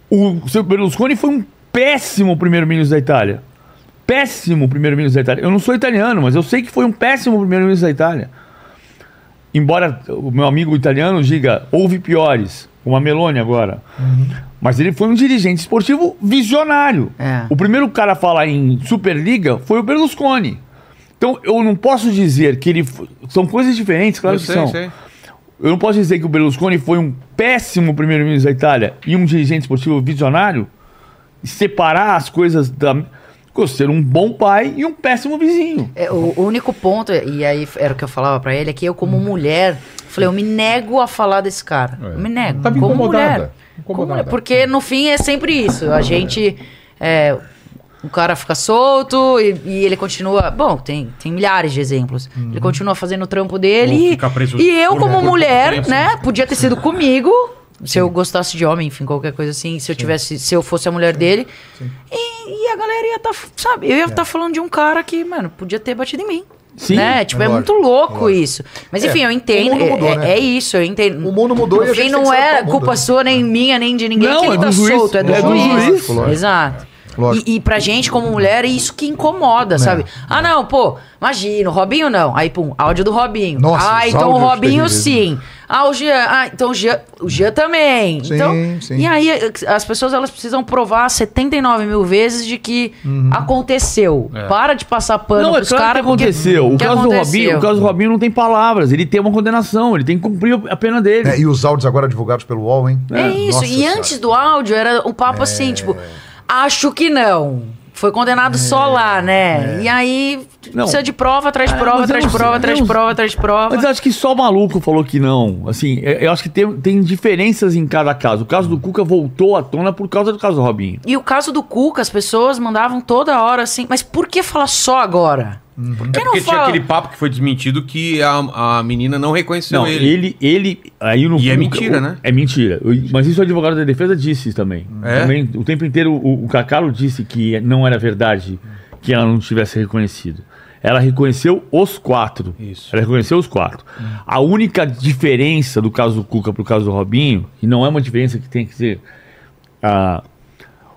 O seu Berlusconi foi um péssimo primeiro-ministro da Itália. Péssimo primeiro-ministro da Itália. Eu não sou italiano, mas eu sei que foi um péssimo primeiro-ministro da Itália. Embora o meu amigo italiano diga, houve piores, como a Meloni agora. Mas ele foi um dirigente esportivo visionário. É. O primeiro cara a falar em Superliga foi o Berlusconi. Então eu não posso dizer que ele. São coisas diferentes, claro Eu que sei, são. sei. Eu não posso dizer que o Berlusconi foi um péssimo primeiro-ministro da Itália e um dirigente esportivo visionário e separar as coisas da. Ser um bom pai e um péssimo vizinho. É, o o único ponto, e aí era o que eu falava pra ele, é que eu, como mulher, falei, eu me nego a falar desse cara. É. Eu me nego. Tava como incomodada. mulher. Como Incomodada. mulher, Porque no fim é sempre isso. A gente. É, o cara fica solto e, e ele continua. Bom, tem, tem milhares de exemplos. Ele continua fazendo o trampo dele. E, e eu, como mulher, tempo. né? Podia ter sido comigo. Se eu gostasse de homem, enfim, qualquer coisa assim. Se eu tivesse. Se eu fosse a mulher dele. E, e a galera ia estar. sabe? Eu ia estar falando de um cara que, mano, podia ter batido em mim. Sim. Né? Tipo, é, é muito louco é isso. Mas É, enfim, eu o entendo. mudou, é, né? é isso, eu entendo. O mundo mudou no e a gente não é culpa sua, nem minha, nem de ninguém Não, que ele é tá solto. É do é do juiz. juiz. Exato. Lógico. E, e pra gente, como mulher, é isso que incomoda, sabe? Ah, não, pô, imagina, o Robinho não. Aí, pum, áudio do Robinho. Nossa, ah, então o Robinho terríveis, sim. Ah, o Jean. Ah, então o Jean, o Jean também. Sim, então, sim. E aí, as pessoas elas precisam provar 79 mil vezes de que Uhum. aconteceu. É. Para de passar pano Não, é pros claro que caras. porque- aconteceu. O que caso, do aconteceu. Robinho, o caso do Robinho não tem palavras. Ele tem uma condenação. Ele tem que cumprir a pena dele. É, e os áudios agora divulgados pelo UOL, hein? É isso. Nossa e. É. antes do áudio era um papo assim, tipo, acho que não. Foi condenado só lá, né? E aí Não. precisa de prova, atrás de Ah, prova, atrás sei, prova, atrás de não- prova, atrás de prova. Mas acho que só o maluco falou que não. Assim, eu eu acho que tem, tem diferenças em cada caso. O caso do Cuca voltou à tona por causa do caso do Robinho. E o caso do Cuca, as pessoas mandavam toda hora assim, mas por que falar só agora? Que É porque tinha fala? aquele papo que foi desmentido que a, a menina não reconheceu Não, ele. ele, ele, aí no E é mentira, o- né? É mentira. Mas isso o advogado da defesa disse também. É? Também, o tempo inteiro o, o Cacalo disse que não era verdade que ela não tivesse reconhecido. Ela reconheceu os quatro. Isso. Ela reconheceu os quatro. A única diferença do caso do Cuca pro caso do Robinho, e não é uma diferença que tem que ser. ah,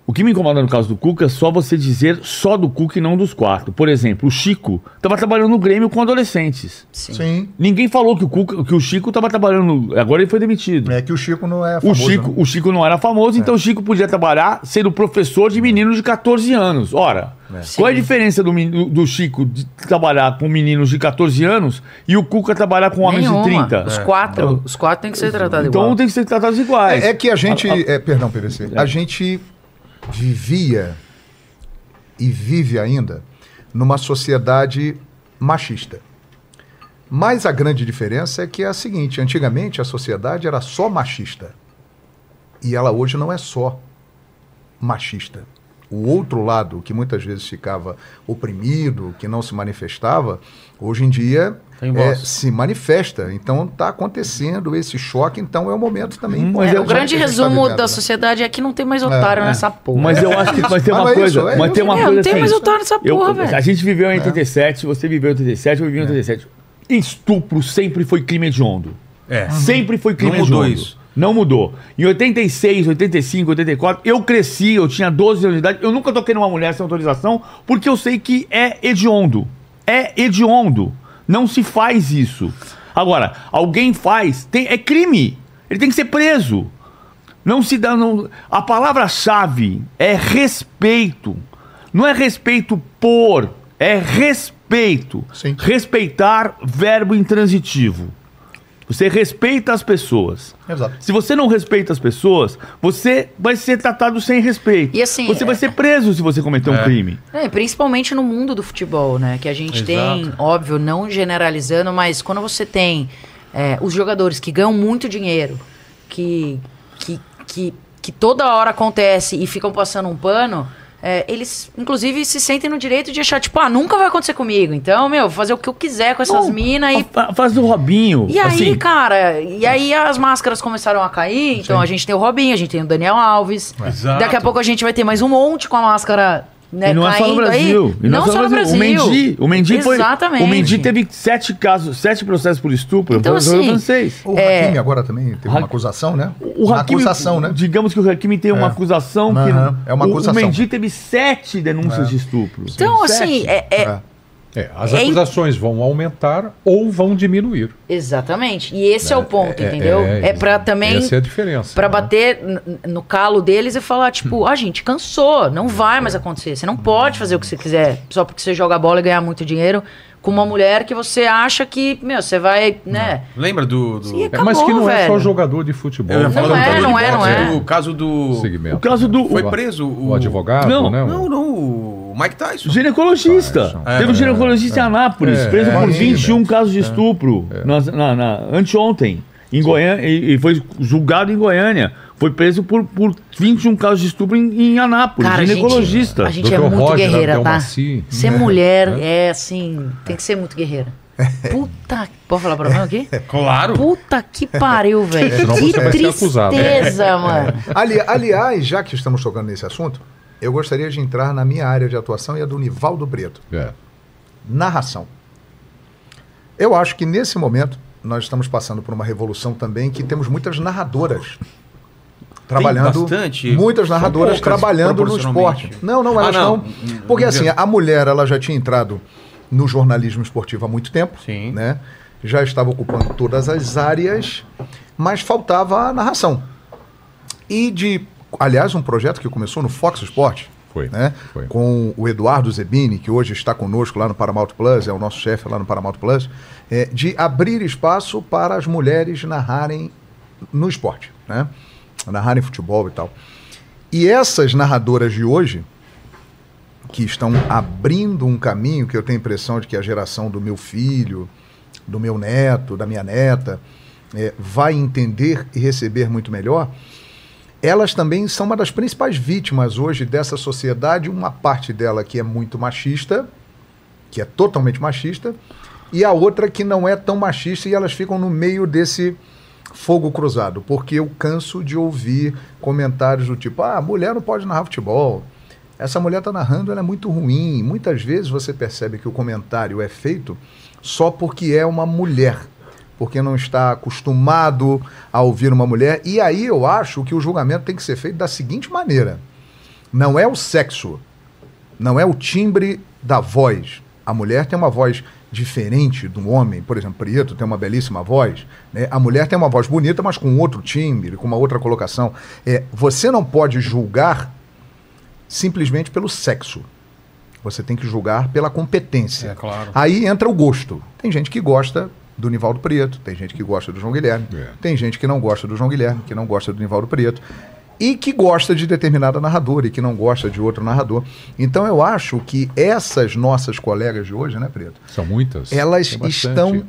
O que me incomoda no caso do Cuca é só você dizer só do Cuca e não dos quatro. Por exemplo, o Chico estava trabalhando no Grêmio com adolescentes. Sim. Sim. Ninguém falou que o, Cuca, que o Chico estava trabalhando. Agora ele foi demitido. É que o Chico não é O famoso. Chico, né? o Chico não era famoso, então o Chico podia trabalhar sendo professor de meninos de 14 anos. Ora, qual é a diferença do, do Chico de trabalhar com meninos de 14 anos e o Cuca trabalhar com homens Nenhuma. de 30? Os quatro. Os quatro têm que ser tratados Então igual. tem que ser tratados iguais. É, é que a gente. A- a- é, perdão, PVC. A gente vivia e vive ainda numa sociedade machista. Mas a grande diferença é que é a seguinte: antigamente a sociedade era só machista. E ela hoje não é só machista. O outro lado, que muitas vezes ficava oprimido, que não se manifestava, hoje em dia Tem é, se manifesta. Então está acontecendo esse choque, então é o momento também. Hum, mas É, o que a grande tá resumo vivendo, da né? sociedade é que não tem mais otário nessa porra. Mas eu acho que mas tem uma Mas é coisa, isso, é mas tem uma É, não coisa tem assim. mais otário nessa eu- porra, velho. A gente viveu em 87, você viveu em 87, eu vivi em 87. Estupro sempre foi crime hediondo. É. Sempre foi crime Não mudou hediondo. isso. Não mudou. Em 86, 85, 84, eu cresci, eu tinha 12 anos de idade, eu nunca toquei numa mulher sem autorização, porque eu sei que é hediondo. É hediondo. Não se faz isso. Agora, alguém faz, tem, é crime. Ele tem que ser preso. Não se dá. Não, a palavra-chave é respeito. Não é respeito por, é respeito. Sim. Respeitar, verbo intransitivo. Você respeita as pessoas. Exato. Se você não respeita as pessoas, você vai ser tratado sem respeito. E assim, você é- vai ser preso se você cometer um É. crime. É, principalmente no mundo do futebol, né? Que a gente Exato. tem, óbvio, não generalizando, mas quando você tem é, os jogadores que ganham muito dinheiro, que, que, que, que toda hora acontece e ficam passando um pano, é, eles, inclusive, se sentem no direito de achar, tipo, ah, nunca vai acontecer comigo. Então, meu, vou fazer o que eu quiser com essas minas e Faz do Robinho. E aí, assim, cara, e aí as máscaras começaram a cair, então a gente tem o Robinho, a gente tem o Daniel Alves. Exato. Daqui a pouco a gente vai ter mais um monte com a máscara, né, E não é só no aí. Brasil. E não, só no Brasil. O Mendy, o Mendy foi. Exatamente. O Mendy teve sete casos, sete processos por estupro. Então, assim, francês. O É. Hakimi agora também teve uma acusação, né? O uma Hakimi, acusação, né? Digamos que o Hakimi tem uma É. acusação que. Aham, é uma o- acusação. O Mendy teve sete denúncias de estupro. Então, Sete. assim, é, é- É. É, as É acusações vão aumentar ou vão diminuir. Exatamente. E esse é, o ponto, É, entendeu? É, pra também. Essa é a diferença. Pra né? bater no calo deles e falar, tipo, a gente cansou, não vai mais acontecer. Você não pode fazer o que você quiser só porque você joga bola e ganhar muito dinheiro com uma mulher que você acha que, meu, você vai, né? Lembra do. do... Sim, É, mas que não é só velho. jogador de futebol. Né? falar Não é, não é, não é. O caso do. segmento. O caso do. Foi preso o. O advogado, Não, né? o- Não, não, o Mike Tyson. Ginecologista. Tyson. Teve um É, ginecologista em Anápolis, é, preso é, por é, 21 casos de estupro na, na, na- anteontem. Em Goiânia, e, e foi julgado em Goiânia. Foi preso por, por 21 casos de estupro em, em Anápolis. Cara, a gente, ginecologista. a gente é muito Roger, guerreira, tá? Maci. Ser mulher é assim, tem que ser muito guerreira. Puta, pode falar pra mim aqui? [laughs] Claro. Puta que pariu, [laughs] velho. Que tristeza, mano. [laughs] Ali- aliás, já que estamos tocando nesse assunto, eu gostaria de entrar na minha área de atuação e a do Nivaldo Preto. É. narração. Eu acho que nesse momento nós estamos passando por uma revolução também que temos muitas narradoras trabalhando bastante. muitas narradoras trabalhando no esporte. Não, não, Ah, elas não. não. Porque assim, a mulher ela já tinha entrado no jornalismo esportivo há muito tempo, Sim. né? Já estava ocupando todas as áreas, mas faltava a narração. E de, aliás, um projeto que começou no Fox Sport, Foi, né? foi. Com o Eduardo Zebini, que hoje está conosco lá no Paramount Plus, é o nosso chefe lá no Paramount Plus, é, de abrir espaço para as mulheres narrarem no esporte, né? Narrarem futebol e tal. E essas narradoras de hoje, que estão abrindo um caminho que eu tenho a impressão de que a geração do meu filho, do meu neto, da minha neta, é, vai entender e receber muito melhor, elas também são uma das principais vítimas hoje dessa sociedade, uma parte dela que é muito machista, que é totalmente machista, e a outra que não é tão machista e elas ficam no meio desse fogo cruzado, porque eu canso de ouvir comentários do tipo: ah, mulher não pode narrar futebol. Essa mulher está narrando, ela é muito ruim. Muitas vezes você percebe que o comentário é feito só porque é uma mulher, porque não está acostumado a ouvir uma mulher. E aí eu acho que o julgamento tem que ser feito da seguinte maneira: não é o sexo, não é o timbre da voz. A mulher tem uma voz diferente do homem, por exemplo, Prieto tem uma belíssima voz, né? a mulher tem uma voz bonita, mas com outro timbre, com uma outra colocação. É, você não pode julgar simplesmente pelo sexo. Você tem que julgar pela competência. É, claro. Aí entra o gosto. Tem gente que gosta do Nivaldo Preto, tem gente que gosta do João Guilherme, É. tem gente que não gosta do João Guilherme, que não gosta do Nivaldo Preto, e que gosta de determinada narradora e que não gosta de outro narrador. Então eu acho que essas nossas colegas de hoje, né, Preto? São muitas. elas estão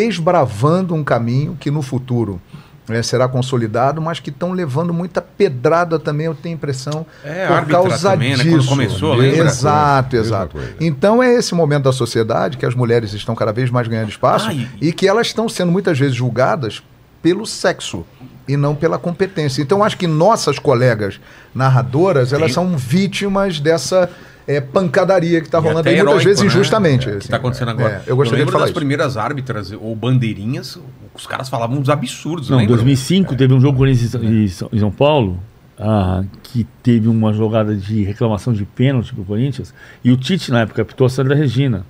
desbravando um caminho que no futuro eh, será consolidado, mas que estão levando muita pedrada também, eu tenho a impressão, É, por causa também, né? disso. Quando começou, lembra? Exato, exato. Então é esse momento da sociedade que as mulheres estão cada vez mais ganhando espaço e- e que elas estão sendo muitas vezes julgadas pelo sexo e não pela competência. Então acho que nossas colegas narradoras, elas Tem- são vítimas dessa eh, pancadaria que está E rolando aí, muitas heróico, vezes né? injustamente. É, o que assim. está acontecendo agora. É, eu gostaria de lembro falar das isso. primeiras árbitras ou bandeirinhas, os caras falavam uns absurdos, Não, em lembra? 2005 teve um jogo Corinthians e São- em São Paulo ah, que teve uma jogada de reclamação de pênalti pro Corinthians e o Tite na época apitou a Sandra Regina,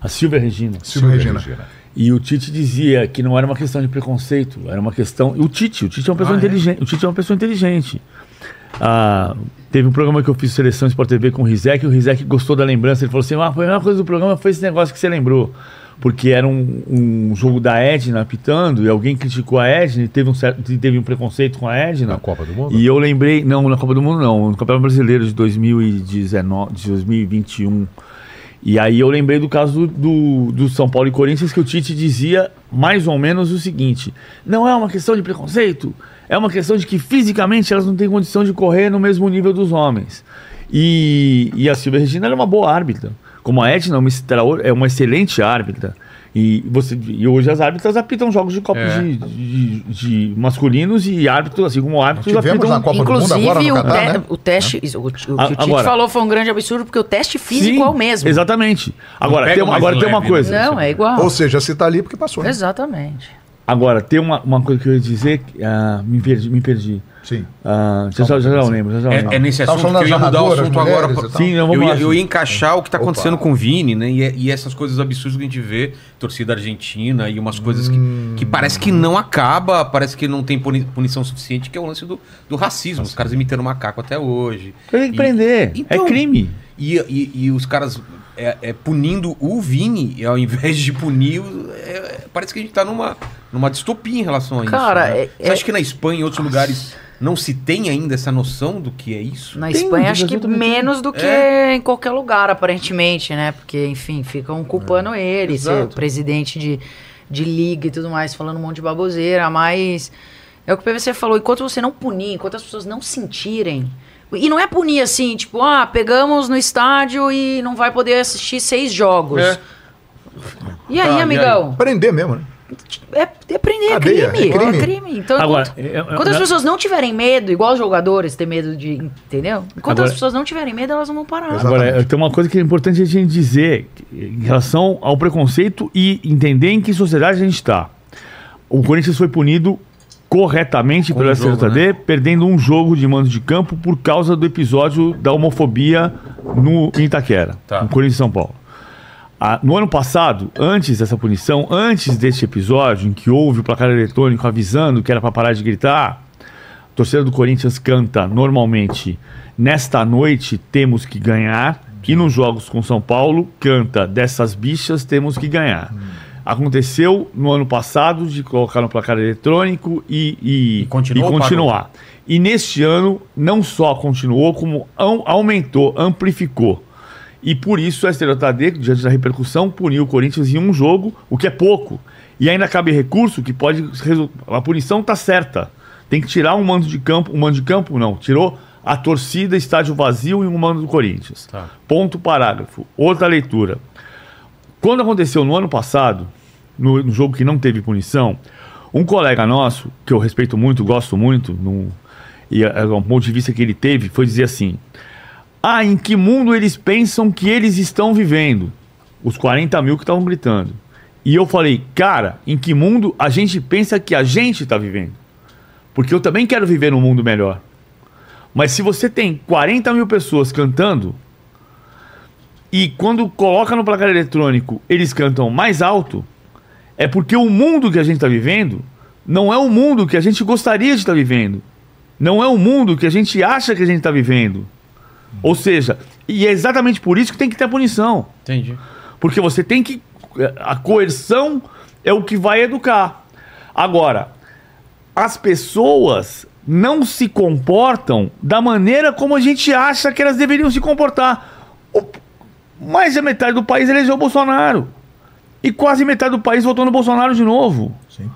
a Silvia Regina. Silvia Regina. E o Tite dizia que não era uma questão de preconceito, era uma questão. O Tite, o Tite é uma pessoa Ah, é? inteligente. O Tite é uma pessoa inteligente. Ah, teve um programa que eu fiz seleção Sport TV com o Rizek, e o Rizek gostou da lembrança. Ele falou assim: ah, a melhor coisa do programa foi esse negócio que você lembrou. Porque era um, um jogo da Edna apitando, e alguém criticou a Edna e teve um, certo, teve um preconceito com a Edna. Na Copa do Mundo? E eu lembrei, não, na Copa do Mundo não, no Campeonato Brasileiro de 2019, de 2021. E aí eu lembrei do caso do, do, São Paulo e Corinthians que o Tite dizia mais ou menos o seguinte: não é uma questão de preconceito, é uma questão de que fisicamente elas não têm condição de correr no mesmo nível dos homens. E, e a Silvia Regina ela é uma boa árbitra. Como a Edna é uma excelente árbitra. E, você, e hoje as árbitras apitam jogos de Copa É. de, de- de masculinos e árbitros, assim como árbitros Tivemos apitam na Copa do Mundo Inclusive, agora no o, Catar, te- né? o teste. isso, O, o que o A- Tite agora- falou foi um grande absurdo, porque o teste físico Sim, é o mesmo. Exatamente. Agora, tem, agora tem uma leve, coisa. né? Não, é igual. Ou seja, se tá ali porque passou. né? Exatamente. Agora, tem uma, uma coisa que eu ia dizer. que, ah, me perdi. Me perdi. Sim. Ah, já, já, já eu lembro. Já, já eu lembro. É, é nesse assunto que eu ia mudar o assunto agora. pra-. Sim, vamos eu, ia, eu ia encaixar o que está acontecendo com o Vini, né? E, e essas coisas absurdas que a gente vê, torcida argentina e umas coisas que, Hum. que parece que não acaba, parece que não tem puni- punição suficiente, que é o lance do, do racismo. Os caras imitando macaco até hoje. Tem que prender. Então- é crime. E, e, e os caras é, é, punindo o Vini, ao invés de punir. é, parece que a gente tá numa, numa distopia em relação a Cara, isso. né? é- Você é- acha que na Espanha e em outros lugares não se tem ainda essa noção do que é isso? Na Tem, Espanha, acho que menos do que É. em qualquer lugar, aparentemente, né? Porque, enfim, ficam culpando ele, ser presidente de, de liga e tudo mais, falando um monte de baboseira, mas é o que o PVC falou, enquanto você não punir, enquanto as pessoas não sentirem. E não é punir assim, tipo, ah, pegamos no estádio e não vai poder assistir seis jogos. É. E aí, Tá, e aí? amigão? Prender mesmo, né? É, é prender, é Cadeia, crime. é crime. É crime. Então, Agora, enquanto, é- é- enquanto as é- pessoas não tiverem medo, igual os jogadores ter medo de. Entendeu? Enquanto Agora- as pessoas não tiverem medo, elas não vão parar. Exato. Agora, Exatamente. tem uma coisa que é importante a gente dizer em relação ao preconceito e entender em que sociedade a gente está. O Corinthians foi punido corretamente pelo um STJD, perdendo um jogo de mando de campo por causa do episódio da homofobia no em Itaquera, Tá. no Corinthians São Paulo. Ah, no ano passado, antes dessa punição, antes deste episódio em que houve o placar eletrônico avisando que era para parar de gritar, a torcida do Corinthians canta normalmente Nesta noite temos que ganhar. E nos jogos com São Paulo canta Dessas bichas temos que ganhar. Aconteceu no ano passado de colocar no placar eletrônico e, e, E continuou e continuar. E neste ano não só continuou, como au- aumentou, amplificou. E por isso a STJD, diante da repercussão, puniu o Corinthians em um jogo, o que é pouco. E ainda cabe recurso que pode. A punição está certa. Tem que tirar um mando de campo. Um mando de campo, não. Tirou a torcida, estádio vazio e um mando do Corinthians. Tá. Ponto parágrafo. Outra leitura. Quando aconteceu no ano passado, no, no jogo que não teve punição, um colega nosso, que eu respeito muito, gosto muito, no, e é um ponto de vista que ele teve, foi dizer assim: Ah, em que mundo eles pensam que eles estão vivendo? Os 40 mil que estavam gritando. E eu falei, cara, em que mundo a gente pensa que a gente está vivendo? Porque eu também quero viver num mundo melhor. Mas se você tem 40 mil pessoas cantando, e quando coloca no placar eletrônico eles cantam mais alto, é porque o mundo que a gente está vivendo não é o mundo que a gente gostaria de estar vivendo. Não é o mundo que a gente acha que a gente está vivendo. Ou seja, e é exatamente por isso que tem que ter a punição. Entendi. Porque você tem que. A coerção é o que vai educar. Agora, as pessoas não se comportam da maneira como a gente acha que elas deveriam se comportar. O- mais da metade do país elegeu o Bolsonaro. E quase metade do país votou no Bolsonaro de novo. Sim.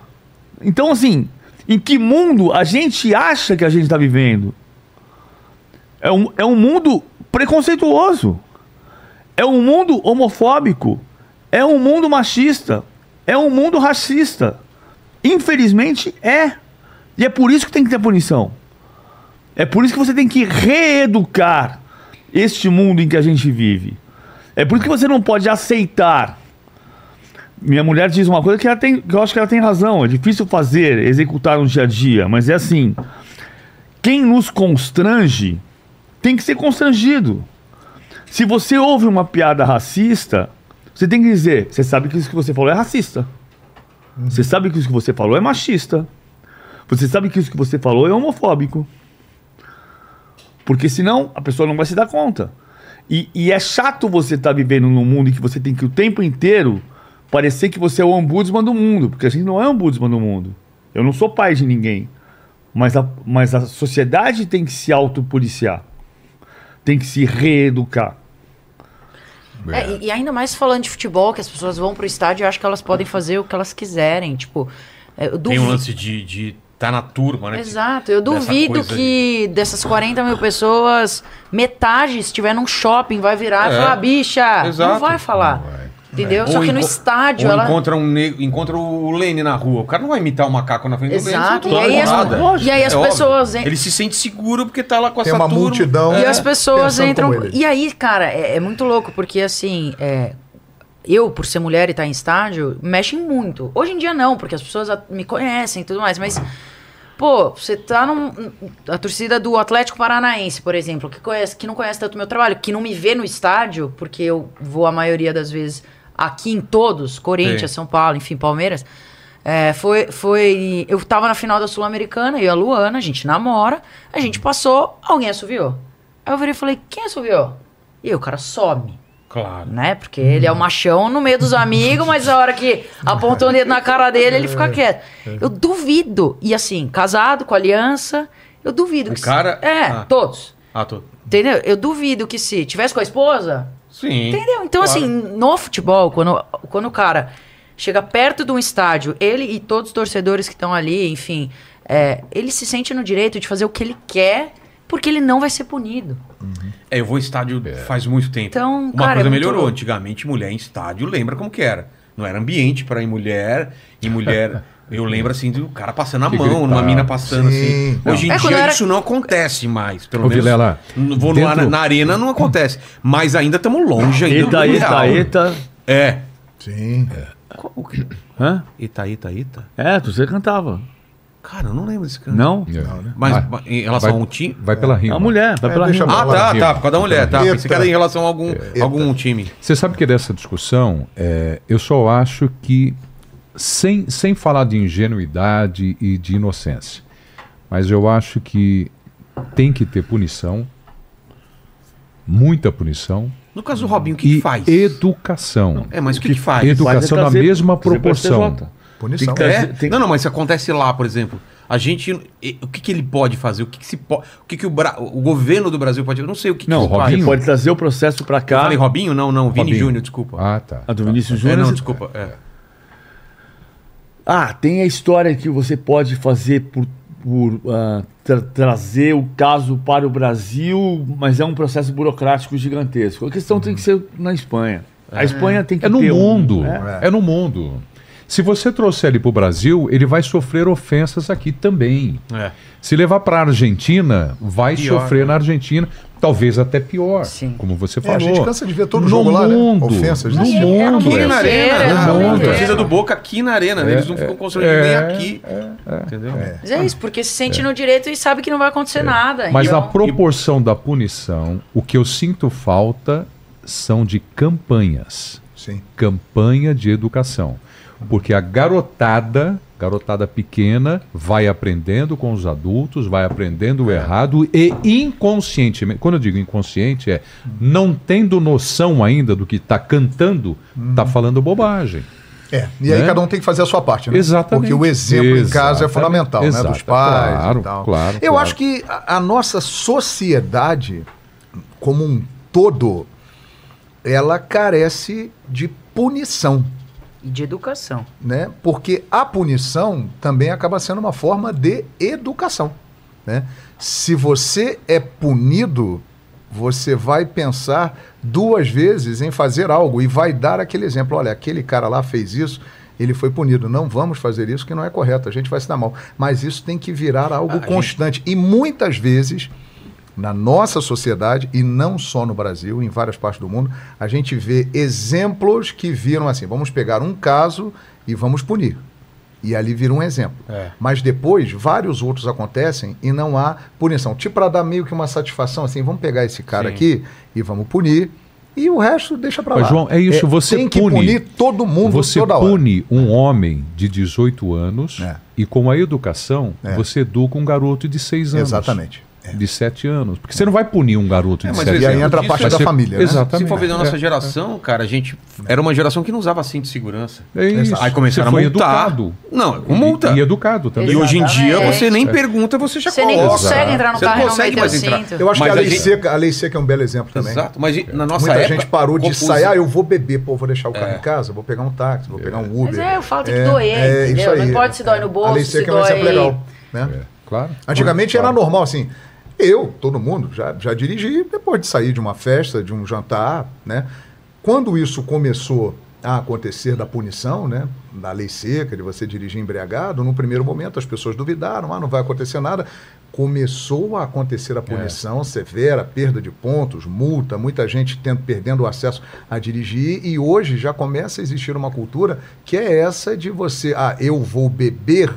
Então, assim, em que mundo a gente acha que a gente está vivendo? É um, é um mundo preconceituoso. É um mundo homofóbico. É um mundo machista. É um mundo racista. Infelizmente é. E é por isso que tem que ter punição. É por isso que você tem que reeducar este mundo em que a gente vive. É por isso que você não pode aceitar. Minha mulher diz uma coisa que, ela tem, que eu acho que ela tem razão. É difícil fazer, executar no dia a dia, mas é assim: quem nos constrange tem que ser constrangido. Se você ouve uma piada racista, você tem que dizer: você sabe que isso que você falou é racista. Você sabe que isso que você falou é machista. Você sabe que isso que você falou é homofóbico. Porque senão a pessoa não vai se dar conta. E, e é chato você estar vivendo num mundo em que você tem que o tempo inteiro parecer que você é o ombudsman do mundo. Porque a gente não é ombudsman do mundo. Eu não sou pai de ninguém. Mas a, mas a sociedade tem que se autopoliciar. Tem que se reeducar. É, e, e ainda mais falando de futebol, que as pessoas vão pro estádio e acham que elas podem fazer o que elas quiserem. Tipo, é, eu Tem duvido. um lance de de tá na turma, né? Exato, eu duvido que dessas 40 mil pessoas, metade estiver num shopping, vai virar e É. falar, bicha, Exato. não vai falar. Entendeu? Só Ou que no estádio ou ela. encontra, um negro, encontra o Lene na rua. O cara não vai imitar o macaco na frente Exato. do E Lene. aí, as, e aí as É óbvio. pessoas. en- Ele se sente seguro porque tá lá com Tem essa uma turma. multidão. E É, as pessoas pensando entram. E aí, cara, é, é muito louco, porque assim, é, eu, por ser mulher e estar em estádio, mexem muito. Hoje em dia não, porque as pessoas me conhecem e tudo mais, mas. Pô, você tá num. A torcida do Atlético Paranaense, por exemplo, que, conhece, que não conhece tanto o meu trabalho, que não me vê no estádio, porque eu vou a maioria das vezes aqui em todos, Corinthians, Sim. São Paulo, enfim, Palmeiras. É, foi, foi. Eu tava na final da Sul-Americana, eu e a Luana, a gente namora, a gente passou, alguém assoviou. Aí eu virei e falei, quem assoviou? E aí o cara some, Claro. né? Porque ele é o machão no meio dos amigos, mas a hora que apontou o dedo na cara dele, ele fica quieto. Eu duvido. E assim, casado, com aliança, eu duvido O que. se- cara- É, Ah. todos. Ah, tô. Entendeu? Eu duvido que se tivesse com a esposa, Sim. Entendeu? Então, Claro. assim, no futebol, quando, quando o cara chega perto de um estádio, ele e todos os torcedores que estão ali, enfim, é, ele se sente no direito de fazer o que ele quer, porque ele não vai ser punido. É, eu vou em estádio faz muito tempo. Então, Uma cara, coisa é melhorou. louco. Antigamente, mulher em estádio, lembra como que era. Não era ambiente para ir mulher. E mulher... [laughs] Eu lembro, assim, do cara passando a Que mão, gritava. numa mina passando, Sim. assim. Hoje em É, dia, era- isso não acontece mais. Pelo Ô, menos... Vilela, Vou no- dentro- na, na arena, não acontece. Mas ainda estamos longe ainda Eita, do eita, eita. É. Sim. Qual- o que- Hã? Ita, ita, ita? É, você cantava. Cara, eu não lembro desse cara. Não? É. Mas Vai- em relação vai- a um time... Vai pela É rima. a mulher, vai É, pela deixa rima. Ah, tá, rima. tá, por causa da mulher, tá. Eita. Pensei que era em relação a algum, algum time. Você sabe que dessa discussão, é, eu só acho que, sem, sem falar de ingenuidade e de inocência, mas eu acho que tem que ter punição, muita punição, No caso do Robinho, o que, e que faz? educação. É, mas o que, que faz? Educação é na trazer- mesma trazer pra proporção. STJ. Punição. Tem que É? tem- Não, não, mas se acontece lá, por exemplo, a gente. O que, que ele pode fazer? O que, que se pode. O que, que o, Bra- o governo do Brasil pode. Eu não sei o que, Não, que o faz. Robinho pode trazer o processo Eu cá. falei Robinho? Não, não, Vini Robinho. Júnior, desculpa. Ah, tá. A do Vinícius é, Júnior. não, desculpa. É. Ah, tem a história que você pode fazer por, por ah, tra- trazer o caso para o Brasil, mas é um processo burocrático gigantesco. A questão tem que ser na Espanha. A Espanha tem que É no ter um- mundo. é. É no mundo. Se você trouxer ele para o Brasil, ele vai sofrer ofensas aqui também. É. Se levar para a Argentina, vai Pior, sofrer né? na Argentina, talvez até pior, Sim. como você É, falou. a gente cansa de ver todo no jogo lá, né? mundo, Ofensas no desse Sim, tipo. é mundo. Aqui Não, na inteiro, arena, no a mundo torcida inteiro. do Boca aqui na arena, né? eles não ficam constrangidos nem aqui. Entendeu? Mas é isso, porque se sente no direito e sabe que não vai acontecer nada. Mas então... na proporção da punição, o que eu sinto falta são de campanhas. Sim. Campanha de educação. Porque a garotada, garotada pequena, vai aprendendo com os adultos, vai aprendendo o errado e inconscientemente, quando eu digo inconsciente, é não tendo noção ainda do que está cantando, está falando bobagem. É, e aí Né? cada um tem que fazer a sua parte, né? Exatamente. Porque o exemplo em casa é Exatamente. fundamental, né? Dos pais Claro, e tal. claro, Eu claro. acho que a, a nossa sociedade, como um todo, ela carece de punição, E de educação. né? Porque a punição também acaba sendo uma forma de educação, né? Se você é punido, você vai pensar duas vezes em fazer algo e vai dar aquele exemplo. Olha, aquele cara lá fez isso, ele foi punido. Não vamos fazer isso, que não é correto, a gente vai se dar mal. Mas isso tem que virar algo A constante. E muitas vezes, na nossa sociedade, e não só no Brasil, em várias partes do mundo, a gente vê exemplos que viram assim: vamos pegar um caso e vamos punir. E ali vira um exemplo. É. Mas depois, vários outros acontecem e não há punição. Tipo, para dar meio que uma satisfação, assim, vamos pegar esse cara Sim. aqui e vamos punir. E o resto deixa para lá. Mas, João, é isso, você Tem que pune. punir todo mundo Você pune um homem de 18 anos É. e com a educação É. você educa um garoto de 6 anos. Exatamente. É. De 7 anos. Porque você não vai punir um garoto É, de mas 7 E aí anos. entra a parte vai da ser- família, né? Exato. Se for ver da nossa É. geração, cara, a gente era uma geração que não usava cinto de segurança. É isso. Aí começaram você a multar. educado. Não, com multa. E, e educado também. E hoje em dia Exatamente. você nem É. pergunta, você já Você nem coloca. consegue entrar no Você carro não e não consegue mais entrar. cinto. Eu acho Mas que a lei, gente- seca, a lei seca é um belo exemplo também. Exato, mas na nossa Muita época... gente parou de sair, ah, eu vou beber, pô, vou deixar o carro É. em casa, vou pegar um táxi, vou pegar um Uber. Mas é, o fato tem que É, doer, é, entendeu? Não importa se dói no bolso, A lei se seca é um exemplo legal, né? É, claro. Antigamente era Claro. normal, assim. Eu, todo mundo, já, já dirigi depois de sair de uma festa, de um jantar, né? Quando isso começou a acontecer da punição, né? Da lei seca, de você dirigir embriagado, no primeiro momento as pessoas duvidaram, ah, não vai acontecer nada. Começou a acontecer a punição severa, perda de pontos, multa, muita gente tendo, perdendo o acesso a dirigir, e hoje já começa a existir uma cultura que é essa de você, ah, eu vou beber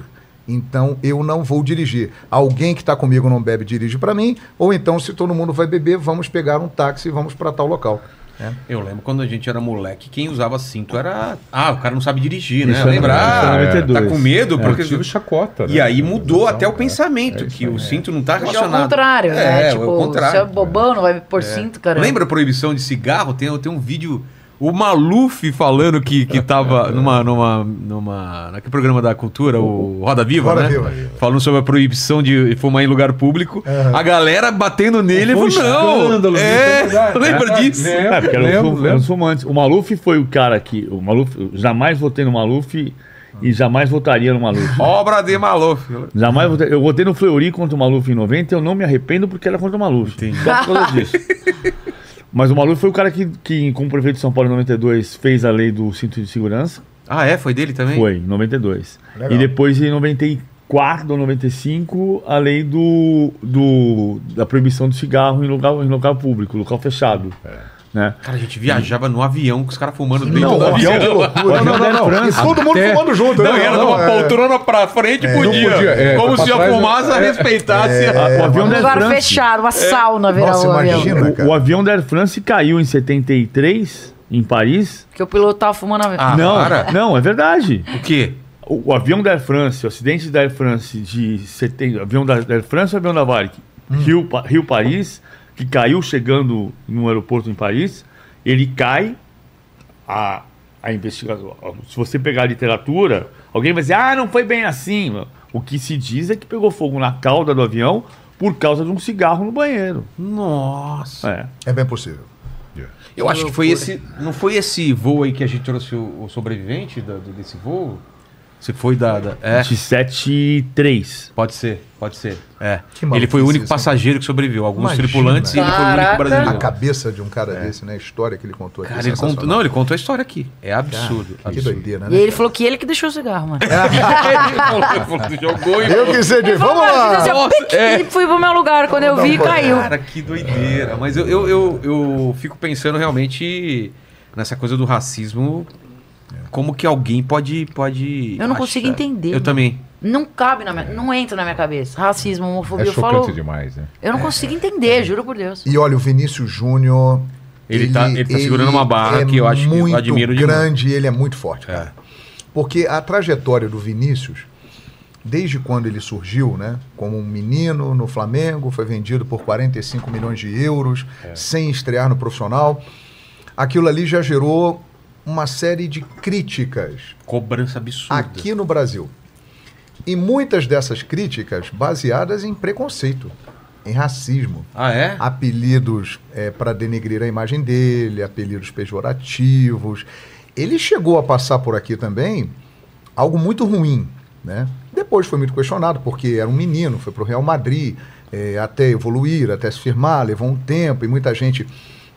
então eu não vou dirigir. Alguém que está comigo não bebe, dirige para mim, ou então, se todo mundo vai beber, vamos pegar um táxi e vamos para tal local. É. Eu lembro quando a gente era moleque, quem usava cinto era... Ah, o cara não sabe dirigir, né? Isso era- Lembra? isso era Ah, 92. tá com medo? É. Porque... Tive chacota. E né? aí mudou até o é. pensamento, É que o é. cinto não tá Porque é o relacionado... contrário, né? É, tipo, o contrário. você é bobão, não vai pôr cinto, cara. Lembra a proibição de cigarro? Tem, tem um vídeo. O Maluf falando que, que tava numa, numa, numa. Naquele programa da cultura, o Roda Viva, Roda né? Viva. Falando sobre a proibição de fumar em lugar público. A galera batendo nele e Foi um falou: não! É, é verdade. [laughs] lembra É, disso? lembro, É, porque eram lembro, os, fum- lembro. fumantes. O Maluf foi o cara que. O Maluf, jamais votei no Maluf e jamais votaria no Maluf. [laughs] Obra de Maluf. Jamais votei. Eu votei no Fleury contra o Maluf em 90 e eu não me arrependo porque era contra o Maluf. Só por causa disso. [laughs] Mas o Maluf foi o cara que, que, como prefeito de São Paulo em 92, fez a lei do cinto de segurança. Ah, é? Foi dele também? Foi, em 92. Legal. E depois, em 94 ou 95, a lei do, do, da proibição do cigarro em local, em local público, local fechado. Né? Cara, a gente viajava no avião com os caras fumando dentro Não, do o avião, avião. o avião Não, não, não. França. E todo mundo Até- fumando junto, Não, né? e era Não, numa é. poltrona pra frente e podia. Podia, é, Como se a fumaça é. respeitasse. Ah, o avião Um da Air France. fechado, uma sauna virar Nossa, o avião. imagina. O, cara. o avião da Air France caiu em 73, em Paris. Porque o piloto tava fumando avião. Ah, não, para. não, é verdade. O quê? O, o avião da Air France, o acidente da Air France de 70, avião da, Air France ou avião da Varig? Rio, Pa- Rio Paris, que caiu chegando no aeroporto em Paris, ele cai, a, a investigação, se você pegar a literatura, alguém vai dizer, ah, não foi bem assim. O que se diz é que pegou fogo na cauda do avião por causa de um cigarro no banheiro. Nossa. É. É bem possível. Eu acho que foi esse. Não foi esse voo aí que a gente trouxe o, o sobrevivente do- desse voo? Você foi da. da- é, 27 e 3. pode ser, pode ser. É. Que Ele foi o único isso, passageiro que sobreviveu. Alguns Imagina. tripulantes e ele foi o único Caraca. A brasileiro. cabeça de um cara desse, né? A história que ele contou aqui. Cara, ele contou, não, ele contou a história aqui. É absurdo. Que absurdo. doideira, E né? aí ele falou que ele que deixou o cigarro, mano. [laughs] ele falou, jogou e Eu que sei de. Vamos lá! Nossa, é. E fui pro meu lugar. Quando eu vi, um caiu. Cara, que doideira. Mas eu, eu, eu, eu fico pensando realmente nessa coisa do racismo. Como que alguém pode. pode Eu não consigo achar- entender, Eu também. Não cabe na minha... Não entra na minha cabeça. Racismo, É homofobia. eu chocante falo... demais, né? Eu não consigo entender, juro por Deus. E olha, o Vinícius Júnior. Ele tá- ele tá segurando uma barra que eu acho que eu muito admiro grande e ele é muito forte, cara. Porque a trajetória do Vinícius, desde quando ele surgiu, né, como um menino no Flamengo, foi vendido por 45 milhões de euros, sem estrear no profissional, aquilo ali já gerou uma série de críticas Cobrança absurda. aqui no Brasil. E muitas dessas críticas baseadas em preconceito, em racismo Ah, é? apelidos para denegrir a imagem dele, apelidos pejorativos. Ele chegou a passar por aqui também algo muito ruim, né? Depois foi muito questionado porque era um menino, foi para o Real Madrid, eh, até evoluir, até se firmar, levou um tempo e muita gente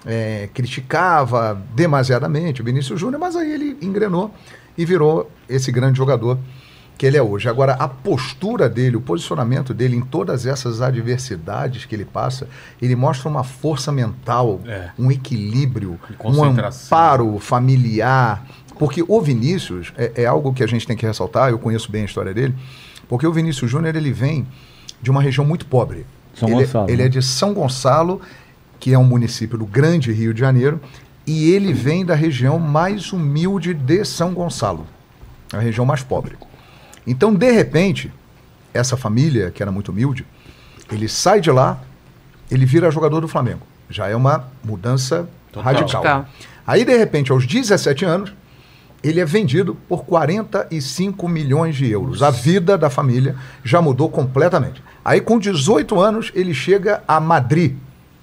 eh, criticava demasiadamente o Vinícius Júnior, mas aí ele engrenou e virou esse grande jogador que ele é hoje. Agora, a postura dele, o posicionamento dele em todas essas adversidades que ele passa, ele mostra uma força mental, É. um equilíbrio, um amparo familiar. Porque o Vinícius é, é algo que a gente tem que ressaltar, eu conheço bem a história dele, porque o Vinícius Júnior ele vem de uma região muito pobre. São ele, Gonçalo, ele né? é de São Gonçalo, que é um município do grande Rio de Janeiro, e ele vem da região mais humilde de São Gonçalo, a região mais pobre. Então, de repente, essa família, que era muito humilde, ele sai de lá, ele vira jogador do Flamengo. Já é uma mudança Total. radical. Radical. Aí, de repente, aos 17 anos, ele é vendido por 45 milhões de euros. A vida da família já mudou completamente. Aí, com 18 anos, ele chega a Madrid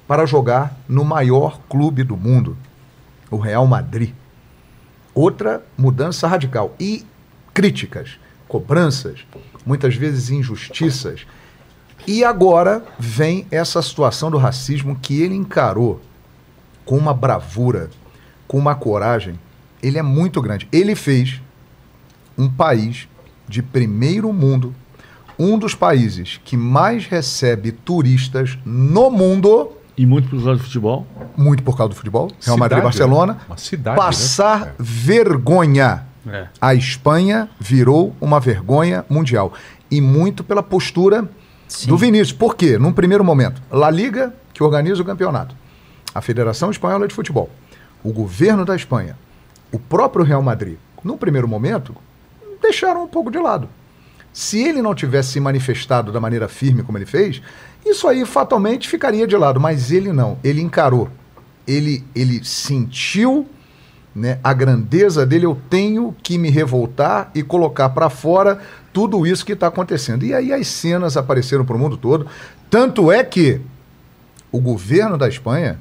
para jogar no maior clube do mundo, o Real Madrid. Outra mudança radical. E críticas, cobranças, muitas vezes injustiças. E agora vem essa situação do racismo que ele encarou com uma bravura, com uma coragem. Ele é muito grande. Ele fez um país de primeiro mundo, um dos países que mais recebe turistas no mundo, E muito pros lados do futebol. muito por causa do futebol, Real Madrid e Cidade, Barcelona, né? Uma cidade, passar né? vergonha. É. A Espanha virou uma vergonha mundial. E muito pela postura do Vinícius. Por quê? Num primeiro momento, La Liga, que organiza o campeonato, a Federação Espanhola de Futebol, o governo da Espanha, o próprio Real Madrid, num primeiro momento, deixaram um pouco de lado. Se ele não tivesse se manifestado da maneira firme como ele fez, isso aí fatalmente ficaria de lado. Mas ele não. Ele encarou. Ele, ele sentiu né, a grandeza dele. Eu tenho que me revoltar e colocar para fora tudo isso que está acontecendo. E aí as cenas apareceram para o mundo todo. Tanto é que o governo da Espanha,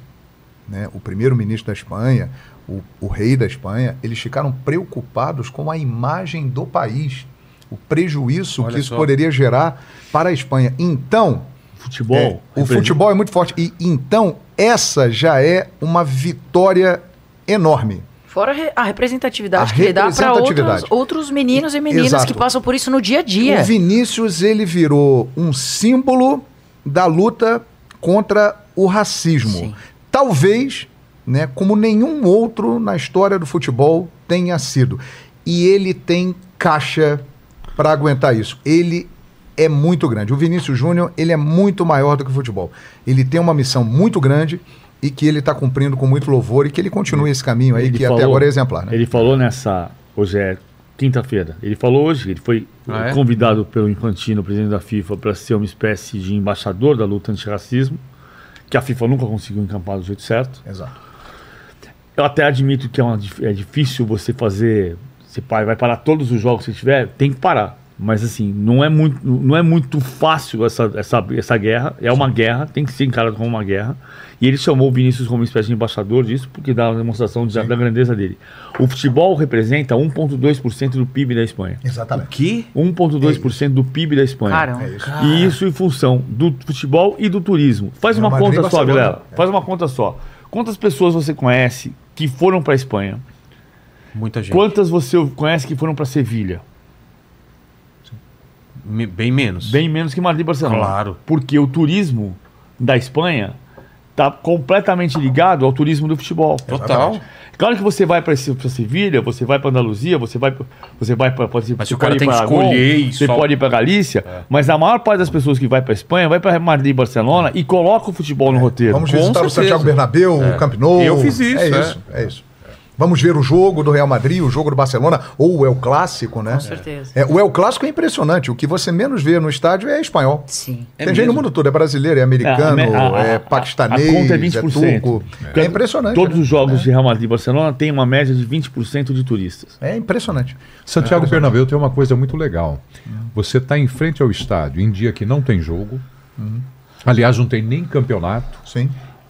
né, o primeiro-ministro da Espanha, o, o rei da Espanha, eles ficaram preocupados com a imagem do país, o prejuízo Olha que isso só. poderia gerar para a Espanha. Então, Futebol. é, o futebol é muito forte. E então, essa já é uma vitória enorme. Fora a re- a representatividade A que ele dá para outros, representatividade. outros meninos e meninas Exato. que passam por isso no dia a dia. O Vinícius, ele virou um símbolo da luta contra o racismo. Sim. Talvez, né, como nenhum outro na história do futebol tenha sido. E ele tem caixa para aguentar isso. Ele é muito grande. O Vinícius Júnior, ele é muito maior do que o futebol. Ele tem uma missão muito grande e que ele está cumprindo com muito louvor e que ele continue esse caminho aí, Ele que até falou- agora é exemplar. Né? Ele falou nessa. Hoje é quinta-feira. Ele falou hoje, ele foi Ah, é? convidado pelo Infantino, presidente da FIFA, para ser uma espécie de embaixador da luta antirracismo, que a FIFA nunca conseguiu encampar do jeito certo. Exato. Eu até admito que é, uma é difícil você fazer. Você vai parar todos os jogos que você tiver, tem que parar. Mas assim, não é muito, não é muito fácil essa, essa, essa guerra. É uma guerra, tem que ser encarado como uma guerra. E ele chamou o Vinícius como uma espécie de embaixador disso, porque dá uma demonstração de- da grandeza dele. O futebol representa 1,2% do PIB da Espanha. Exatamente. Que? 1,2% do PIB da Espanha. Caramba. É isso. E isso em função do futebol e do turismo. Faz uma conta só. Vilela. Faz uma conta só. Quantas pessoas você conhece que foram para Espanha? Muita gente. Quantas você conhece que foram para Sevilha? Bem menos. Bem menos que Madrid e Barcelona. Claro. Porque o turismo da Espanha está completamente ligado ao turismo do futebol. Total. Claro que você vai para Sevilha, você vai para Andaluzia, você vai pra- você vai para pode, Mas você o cara tem que Aragão, escolher e você só- pode ir para Galícia, mas a maior parte das pessoas que vai para Espanha vai para Madrid e Barcelona e coloca o futebol no roteiro. Vamos Com visitar o certeza. Santiago Bernabéu, o Camp Nou. Eu fiz isso, É é. isso, é isso. Vamos ver o jogo do Real Madrid, o jogo do Barcelona, ou o El Clássico, né? Com certeza. É, o El Clássico é impressionante. O que você menos vê no estádio é espanhol. Sim. É Tem gente no mundo todo, é brasileiro, é americano, É, a- a- é paquistanês, a conta é é 20%. turco. É, impressionante. Todos né? os jogos de Real Madrid e Barcelona têm uma média de 20% de turistas. É impressionante. Santiago Bernabéu tem uma coisa muito legal. Você está em frente ao estádio em dia que não tem jogo. Aliás, não tem nem campeonato. Sim.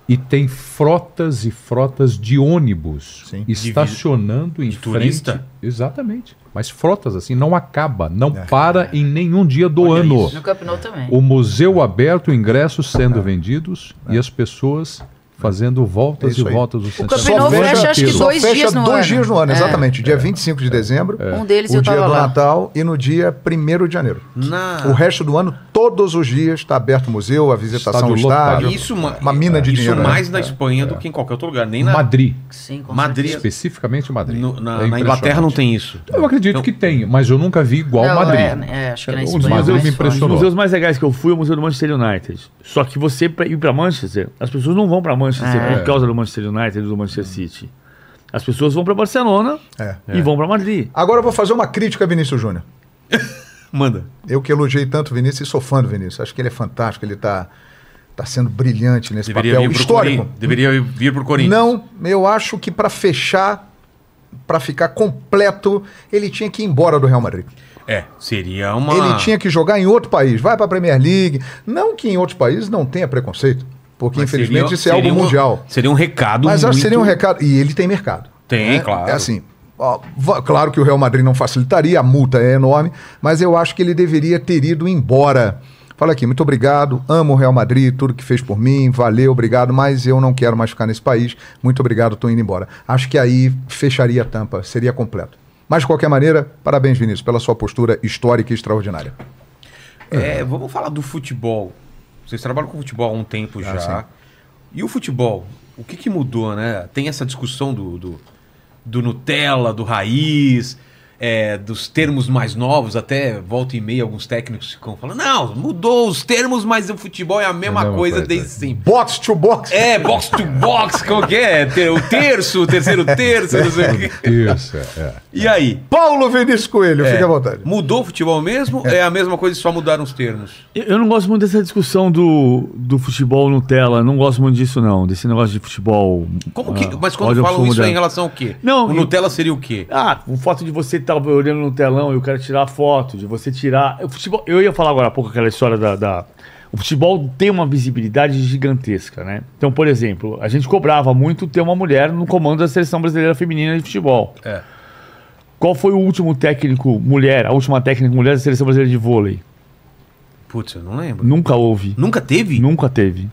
E tem frotas e frotas de ônibus Sim. estacionando em frente. turista? Exatamente. Mas frotas assim, não acaba, não É. para em nenhum dia do Olha ano. isso. No Camp também. O museu aberto, ingressos sendo vendidos e as pessoas fazendo voltas É isso e aí. voltas do Santiago. Camp Nou Só fecha, acho que. Só dois dias no dois ano. dias no ano, É. exatamente. Dia 25 de dezembro, Um deles o eu dia do lá. Natal e no dia 1 de janeiro. Na... O resto do ano, todos os dias, está aberto o museu, a visitação ao Estádio. Isso, ma- Uma mina de isso dinheiro, né? mais na Espanha do que em qualquer outro lugar. Nem na Madrid, Sim, com Madrid. certeza. especificamente Madrid. no- na, É na Inglaterra não tem isso. Eu acredito Então- que tem, mas eu nunca vi igual Não, Madrid. é, é, acho que na Um dos Espanha é museus me. Os museus mais legais que eu fui é o Museu do Manchester United. Só que você ir para Manchester, as pessoas não vão para Manchester É. por causa do Manchester United e do Manchester City. As pessoas vão para Barcelona É. e vão para Madrid. Agora eu vou fazer uma crítica a Vinícius Júnior. [laughs] Manda. Eu que elogiei tanto o Vinícius e sou fã do Vinícius. Acho que ele é fantástico, ele está tá sendo brilhante nesse Deveria papel histórico. Deveria vir pro Corinthians. Não, eu acho que para fechar, para ficar completo, ele tinha que ir embora do Real Madrid. É, seria uma. Ele tinha que jogar em outro país, vai para a Premier League. Não que em outros países não tenha preconceito, porque Mas infelizmente seria- isso é algo um- mundial. Seria um recado Mas acho que seria um muito- recado. E ele tem mercado. Tem, né? claro. É assim. ó, claro que o Real Madrid não facilitaria, a multa é enorme, mas eu acho que ele deveria ter ido embora. Fala aqui, muito obrigado, amo o Real Madrid, tudo que fez por mim, valeu, obrigado, mas eu não quero mais ficar nesse país, muito obrigado, estou indo embora. Acho que aí fecharia a tampa, seria completo. Mas de qualquer maneira, parabéns, Vinícius, pela sua postura histórica e extraordinária. É, vamos falar do futebol. Vocês trabalham com futebol há um tempo já. sim. E o futebol? O que, que mudou, né? Tem essa discussão do, do, do Nutella, do raiz, é, dos termos mais novos, até volta e meia alguns técnicos ficam falando, não, mudou os termos, mas o futebol é a mesma, a mesma coisa coisa. desde sempre. Box to box. É, box to box, como que é? O terço, o terceiro terço, não sei o quê. [laughs] Isso, é. E aí? Paulo Vinícius Coelho, É, fique à vontade. Mudou o futebol mesmo? É. a mesma coisa, só mudaram os termos? Eu não gosto muito dessa discussão do, do futebol Nutella. Não gosto muito disso, não. Desse negócio de futebol. Como que, ah, mas quando falam isso é é. em relação ao quê? Não, o eu- Nutella seria o quê? Ah, o fato de você estar olhando no telão e eu quero tirar foto, de você tirar. O futebol, eu ia falar agora há pouco aquela história da, da- O futebol tem uma visibilidade gigantesca, né? Então, por exemplo, a gente cobrava muito ter uma mulher no comando da seleção brasileira feminina de futebol. É. Qual foi o último técnico mulher, a última técnica mulher da seleção brasileira de vôlei? Putz, eu não lembro. Nunca houve. Nunca teve? Nunca teve.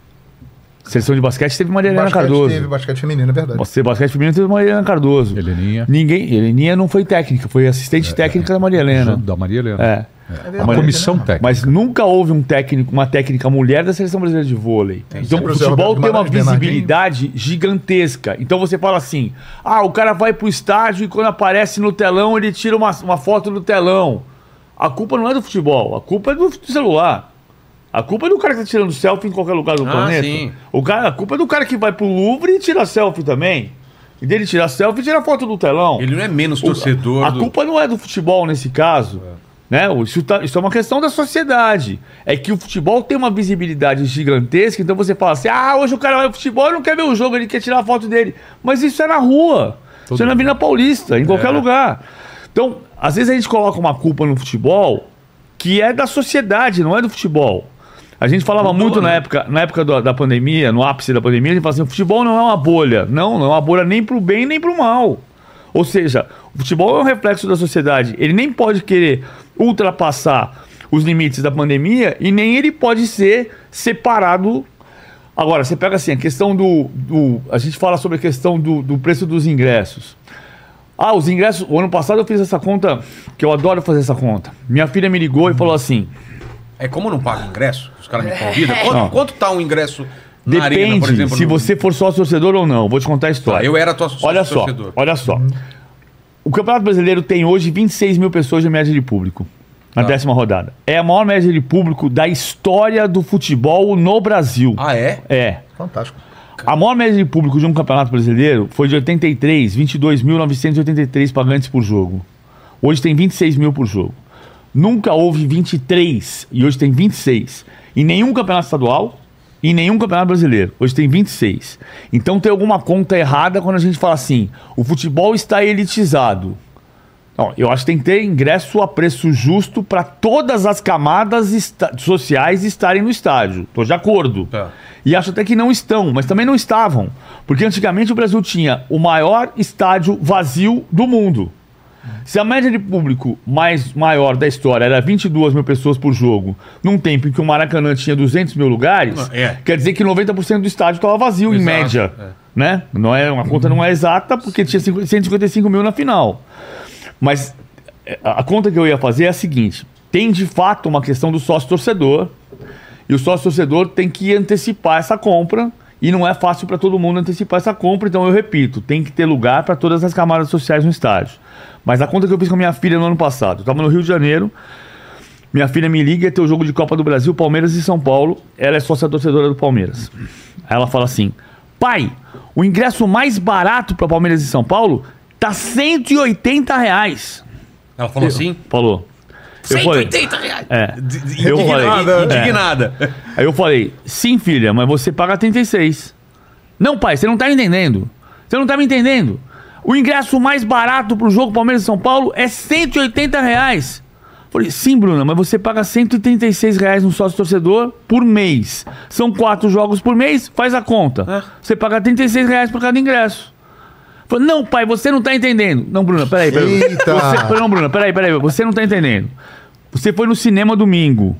Seleção de basquete teve Maria Helena Cardoso. teve basquete feminino, é verdade. Você, basquete feminino teve Maria Helena Cardoso. Heleninha. Ninguém. Heleninha não foi técnica, foi assistente técnica da Maria Helena. Da Maria Helena. É. A comissão técnica. Mas nunca houve um técnico, uma técnica mulher da seleção brasileira de vôlei. então o futebol tem uma visibilidade gigantesca. Então você fala assim: ah, o cara vai pro estádio e quando aparece no telão ele tira uma, uma foto do telão. A culpa não é do futebol, a culpa é do celular. A culpa é do cara que tá tirando selfie em qualquer lugar do Ah, planeta. sim. O cara, a culpa é do cara que vai pro Louvre e tira selfie também. E dele tirar selfie e tira foto do telão. Ele não é menos O- torcedor A do... culpa não é do futebol nesse caso. Né? O- Isso, tá- isso é uma questão da sociedade. É que o futebol tem uma visibilidade gigantesca, então você fala assim: ah, hoje o cara vai pro futebol e não quer ver o jogo, ele quer tirar a foto dele. Mas isso é na rua. Todo isso é na. Avenida Paulista, em qualquer lugar. Então, às vezes a gente coloca uma culpa no futebol que é da sociedade, não é do futebol. A gente falava Mudou, muito na né? época, na época da, da pandemia, no ápice da pandemia, a gente falava assim, o futebol não é uma bolha. Não, não é uma bolha nem pro bem nem pro mal. Ou seja, o futebol é um reflexo da sociedade. Ele nem pode querer ultrapassar os limites da pandemia e nem ele pode ser separado. Agora, você pega assim, a questão do. do- a gente fala sobre a questão do, do preço dos ingressos. Ah, os ingressos. O ano passado eu fiz essa conta, que eu adoro fazer essa conta. Minha filha me ligou e falou assim: É como eu não pago ingresso, os caras me convidam. Não. Quanto, quanto tá um ingresso na depende arena, por exemplo? se no- você for sócio torcedor ou não. Vou te contar a história. Tá, eu era tua Olha só, torcedor. olha só. O Campeonato Brasileiro tem hoje 26 mil pessoas de média de público. Na Tá. décima rodada. É a maior média de público da história do futebol no Brasil. Ah, é? É. Fantástico. A maior média de público de um campeonato brasileiro foi de 83, 22.983 pagantes por jogo. Hoje tem 26 mil por jogo. Nunca houve 23 e hoje tem 26. Em nenhum campeonato estadual e em nenhum campeonato brasileiro. Hoje tem 26. Então tem alguma conta errada quando a gente fala assim: o futebol está elitizado. Não, eu acho que tem que ter ingresso a preço justo para todas as camadas esta- sociais estarem no estádio. Estou de acordo. Tá. E acho até que não estão, mas também não estavam. Porque antigamente o Brasil tinha o maior estádio vazio do mundo. Se a média de público mais maior da história era 22 mil pessoas por jogo, num tempo em que o Maracanã tinha 200 mil lugares, É. quer dizer que 90% do estádio estava vazio, em Exato, média. é. Né? Não é, uma conta não é exata, porque tinha 50 155 mil na final. Mas é, a conta que eu ia fazer é a seguinte: tem de fato uma questão do sócio torcedor, e o sócio torcedor tem que antecipar essa compra, e não é fácil para todo mundo antecipar essa compra, então eu repito: tem que ter lugar para todas as camadas sociais no estádio. Mas a conta que eu fiz com a minha filha no ano passado, eu estava no Rio de Janeiro, minha filha me liga, ia ter o jogo de Copa do Brasil, Palmeiras e São Paulo. Ela é sócia torcedora do Palmeiras. Aí ela fala assim: pai, o ingresso mais barato para Palmeiras e São Paulo tá 180 reais. Ela falou assim? Falou. Eu falei, 180 reais. é. Eu falei, Indignada. é. Indignada. Aí eu falei, sim, filha, mas você paga 36. Não, pai, você não tá me entendendo. Você não tá me entendendo. O ingresso mais barato pro jogo Palmeiras e São Paulo é 180 reais. Falei, sim, Bruna, mas você paga 136 reais no sócio torcedor por mês. São quatro jogos por mês, faz a conta. Você paga 36 reais por cada ingresso. Falei, não, pai, você não tá entendendo. Não, Bruna, peraí, peraí. Eita. Você, não, Bruna, peraí, peraí. Você não tá entendendo. Você foi no cinema domingo.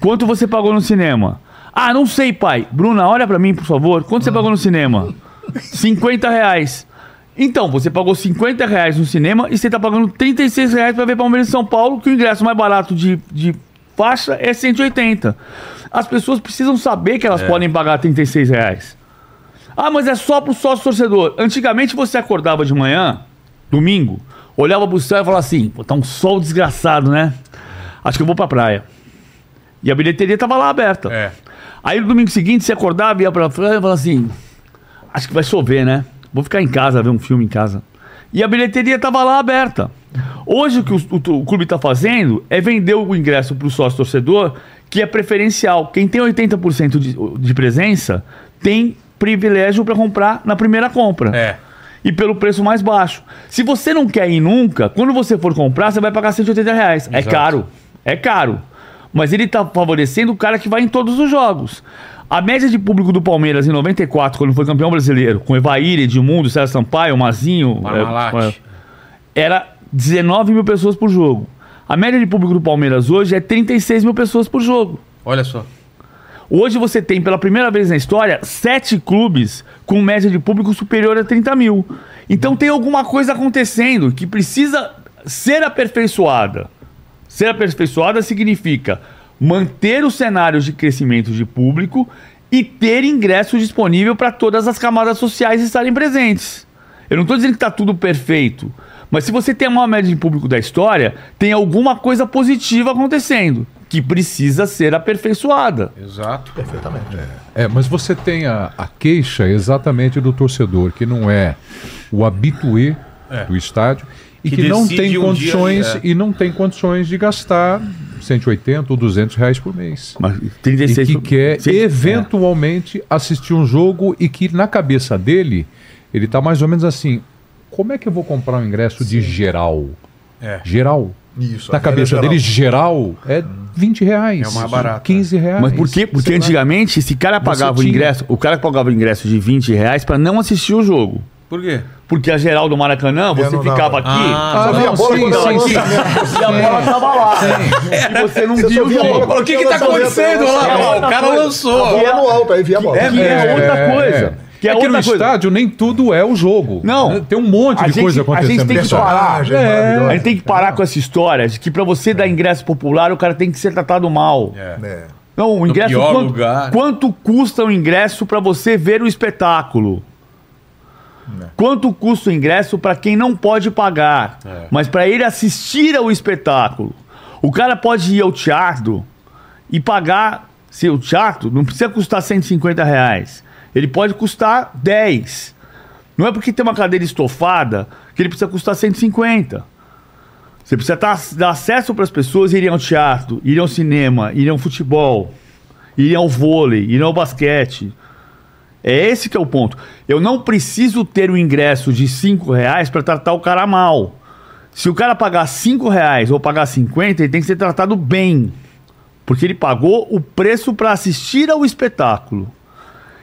Quanto você pagou no cinema? Ah, não sei, pai. Bruna, olha pra mim, por favor. Quanto você pagou no cinema? 50 reais. Então, você pagou 50 reais no cinema e você tá pagando 36 reais pra ver Palmeiras e São Paulo, que o ingresso mais barato de, de faixa é 180. As pessoas precisam saber que elas podem pagar 36 reais. Ah, mas é só pro sócio torcedor. Antigamente você acordava de manhã, domingo, olhava pro céu e falava assim: tá um sol desgraçado, né? Acho que eu vou pra praia. E a bilheteria tava lá aberta. É. Aí no domingo seguinte você acordava e ia pra praia e falava assim: acho que vai chover, né? Vou ficar em casa, ver um filme em casa. E a bilheteria tava lá aberta. Hoje o que o, o- o clube está fazendo é vender o ingresso para o sócio torcedor, que é preferencial. Quem tem 80% de, de presença tem privilégio para comprar na primeira compra. É. E pelo preço mais baixo. Se você não quer ir nunca, quando você for comprar, você vai pagar 180 reais. É Exato. caro. É caro. Mas ele está favorecendo o cara que vai em todos os jogos. A média de público do Palmeiras em 94, quando foi campeão brasileiro, com Evair, Edmundo, César Sampaio, Mazinho, Parmalat. é, é, era 19 mil pessoas por jogo. A média de público do Palmeiras hoje é 36 mil pessoas por jogo. Olha só. Hoje você tem, pela primeira vez na história, sete clubes com média de público superior a 30 mil. Então tem alguma coisa acontecendo que precisa ser aperfeiçoada. Ser aperfeiçoada significa manter os cenários de crescimento de público e ter ingresso disponível para todas as camadas sociais estarem presentes. Eu não estou dizendo que está tudo perfeito, mas se você tem a maior média de público da história, tem alguma coisa positiva acontecendo que precisa ser aperfeiçoada. Exato. Perfeitamente. É, mas você tem a, a queixa exatamente do torcedor, que não é o habitué do estádio e Que que, não tem um condições dia, é. e não tem condições de gastar 180 ou 200 reais por mês. Mas E 36 que quer Sim, eventualmente assistir um jogo e que na cabeça dele ele tá mais ou menos assim: como é que eu vou comprar um ingresso de geral? É. Geral. Isso. Na cabeça geral. deles, geral é 20 reais. É o mais barato, 15 reais. Mas por quê? Porque Sei lá. antigamente esse cara pagava o tinha. ingresso, o cara pagava o ingresso de 20 reais pra não assistir o jogo. Por quê? Porque a geral do Maracanã, você ficava dava. aqui Ah, Só via a não, bola sim, quando sim, ela sim. e a bola tava lá. E você não viu o via jogo. O que que tá acontecendo lá? o cara lançou. A bola no alto, aí via a bola. É, é outra coisa. Que é É que no outra coisa. estádio nem tudo é o jogo. Não. Tem um monte A de gente- coisa a gente acontecendo. tem que parar. Personagem É. A gente tem que parar com essa história de que pra você dar ingresso popular, o cara tem que ser tratado mal. É. É. Não, o ingresso. pior quanto, lugar. quanto custa o ingresso pra você ver o espetáculo? Quanto custa o ingresso pra quem não pode pagar, É. mas pra ele assistir ao espetáculo? O cara pode ir ao teatro e pagar. Se o teatro não precisa custar 150 reais, ele pode custar 10. Não é porque tem uma cadeira estofada que ele precisa custar 150. Você precisa dar acesso para as pessoas irem ao teatro, irem ao cinema, irem ao futebol, irem ao vôlei, irem ao basquete. É esse que é o ponto. Eu não preciso ter o ingresso de 5 reais para tratar o cara mal. Se o cara pagar 5 reais ou pagar 50, ele tem que ser tratado bem. Porque ele pagou o preço para assistir ao espetáculo.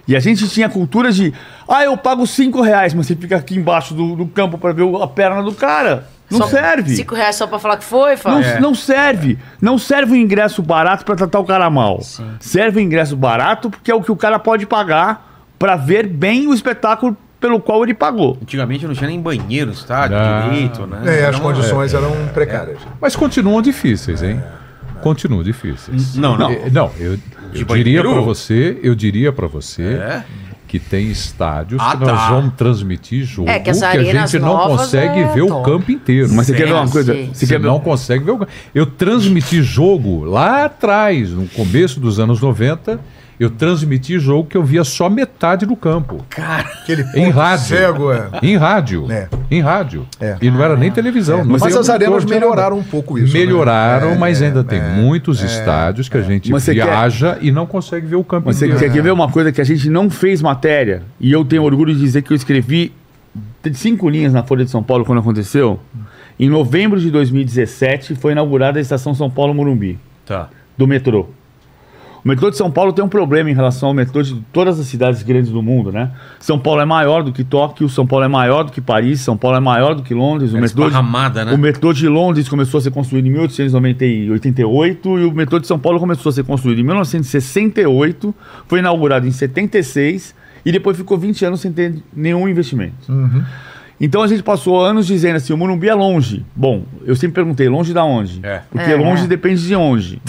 E a gente tinha cultura de, ah, eu pago 5 reais, mas você fica aqui embaixo do, do campo para ver a perna do cara. Não Só- serve. Cinco reais só pra falar que foi, Não, Fábio? não serve. Não serve o ingresso barato para tratar o cara mal. Serve o ingresso barato porque é o que o cara pode pagar para ver bem o espetáculo pelo qual ele pagou. Antigamente não tinha nem banheiro no estádio Não. direito, né? É, as Então, condições eram precárias. Mas continuam difíceis, hein? Continuam difíceis. Não, não. Eh, Não, eu, eu diria para você, eu diria para você É? que tem estádios Ah, que nós tá. vamos transmitir jogo É, que as a gente não consegue é ver o top. campo inteiro. Mas você quer ver uma coisa? Sim. Você Você quer ver não consegue ver o campo. Eu transmiti jogo lá atrás, no começo dos anos 90, eu transmiti jogo que eu via só metade do campo. Aquele Em rádio. cego, é. Em rádio. É. Em rádio. É. E não era nem televisão. não Mas as arenas melhoraram um pouco isso. né? Melhoraram, É, mas é, ainda tem é. muitos estádios que a gente Mas você quer- viaja e não consegue ver o campo Mas você inteiro. quer ver uma coisa que a gente não fez matéria? E eu tenho orgulho de dizer que eu escrevi cinco linhas na Folha de São Paulo quando aconteceu. Em novembro de 2017 foi inaugurada a estação São Paulo Morumbi, Tá. do metrô. O metrô de São Paulo tem um problema em relação ao metrô de todas as cidades grandes do mundo, né? São Paulo é maior do que Tóquio, São Paulo é maior do que Paris, São Paulo é maior do que Londres. O É metrô de, né? o metrô de Londres começou a ser construído em 1888 e o metrô de São Paulo começou a ser construído em 1968, foi inaugurado em 76 e depois ficou 20 anos sem ter nenhum investimento. Então a gente passou anos dizendo assim, o Morumbi é longe. Bom, eu sempre perguntei, longe da onde? É. Porque É. longe depende de onde.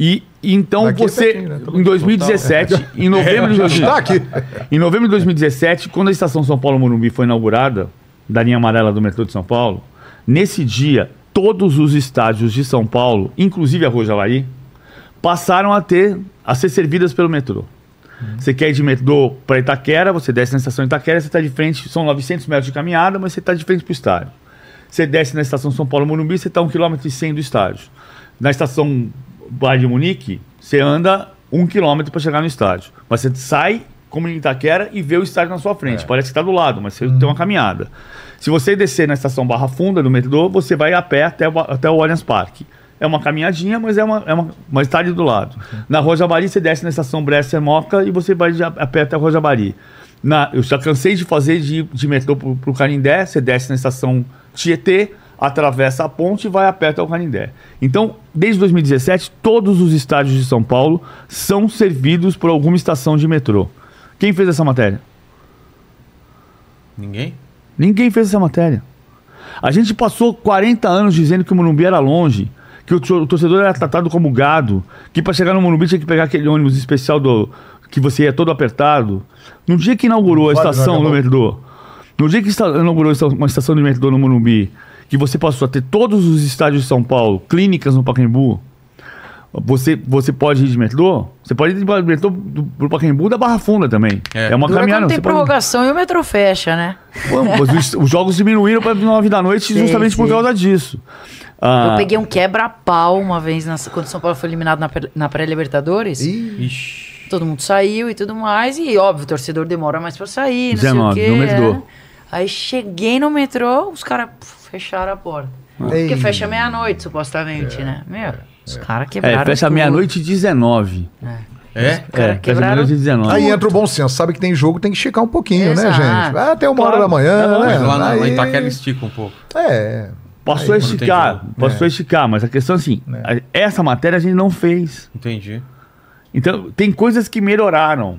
E e então Daqui é você, pertinho, né? Em 2017, em novembro de [laughs] 2017, Está aqui. em novembro de 2017, quando a estação São Paulo Morumbi foi inaugurada, da linha amarela do metrô de São Paulo, nesse dia, todos os estádios de São Paulo, inclusive a Rua Javari, passaram a ter a ser servidas pelo metrô. Você quer ir de metrô para Itaquera, você desce na estação Itaquera, você está de frente, são 900 metros de caminhada, mas você está de frente para o estádio. Você desce na estação São Paulo Morumbi, você está a 1,1 km do estádio. Na estação Bayern de Munique, você anda 1 km para chegar no estádio. Mas você sai como em Itaquera e vê o estádio na sua frente. Parece que está do lado, mas você tem uma caminhada. Se você descer na estação Barra Funda do metrô, você vai a pé até o, até o Allianz Parque. É uma caminhadinha, mas é uma, é uma, uma está ali do lado. Na Rua Jabari, você desce na estação Bresser Moca e você vai a, a pé até a Rua Jabari. Na, eu já cansei de fazer de, de metrô pro, pro Canindé, você desce na estação Tietê, atravessa a ponte e vai a pé até o Canindé. Então, desde 2017, todos os estádios de São Paulo são servidos por alguma estação de metrô. Quem fez essa matéria? Ninguém? Ninguém fez essa matéria. A gente passou 40 anos dizendo que o Morumbi era longe, que o, tor- o torcedor era tratado como gado, que para chegar no Morumbi tinha que pegar aquele ônibus especial do que você ia todo apertado. No dia que inaugurou a estação acabou. metrô, no dia que inaugurou uma estação de metrô no Morumbi, que você passou a ter todos os estádios de São Paulo, clínicas no Pacaembu, você, você pode ir de metrô? Você pode ir de metrô do, pro Pacaembu da Barra Funda também. É. É, uma Dura caminhada. quando tem você pode- prorrogação e o metrô fecha, né? Pô, os, os jogos diminuíram para 9 da noite Sim, justamente por sim. causa disso. Ah, Eu peguei um quebra-pau uma vez nas- quando o São Paulo foi eliminado na, na pré-Libertadores. Ixi. Todo mundo saiu e tudo mais. E óbvio, o torcedor demora mais pra sair, não 19, sei o quê. no metrô. é. Aí cheguei no metrô, os caras fecharam a porta. Porque fecha meia-noite, supostamente, né? Meu, os caras quebraram. É, fecha meia-noite e 19. É? Cara, É, fecha quebraram meia-noite e 19. Aí entra o bom senso, sabe que tem jogo, tem que esticar um pouquinho, né, Exato. gente? Ah, até uma Claro. hora da manhã, É, né? Mas lá, na, lá em Aí- Itaquera estica um pouco. É. Passou Aí, a esticar, passou a esticar, mas a questão é assim, É. essa matéria a gente não fez. Entendi. Então, tem coisas que melhoraram.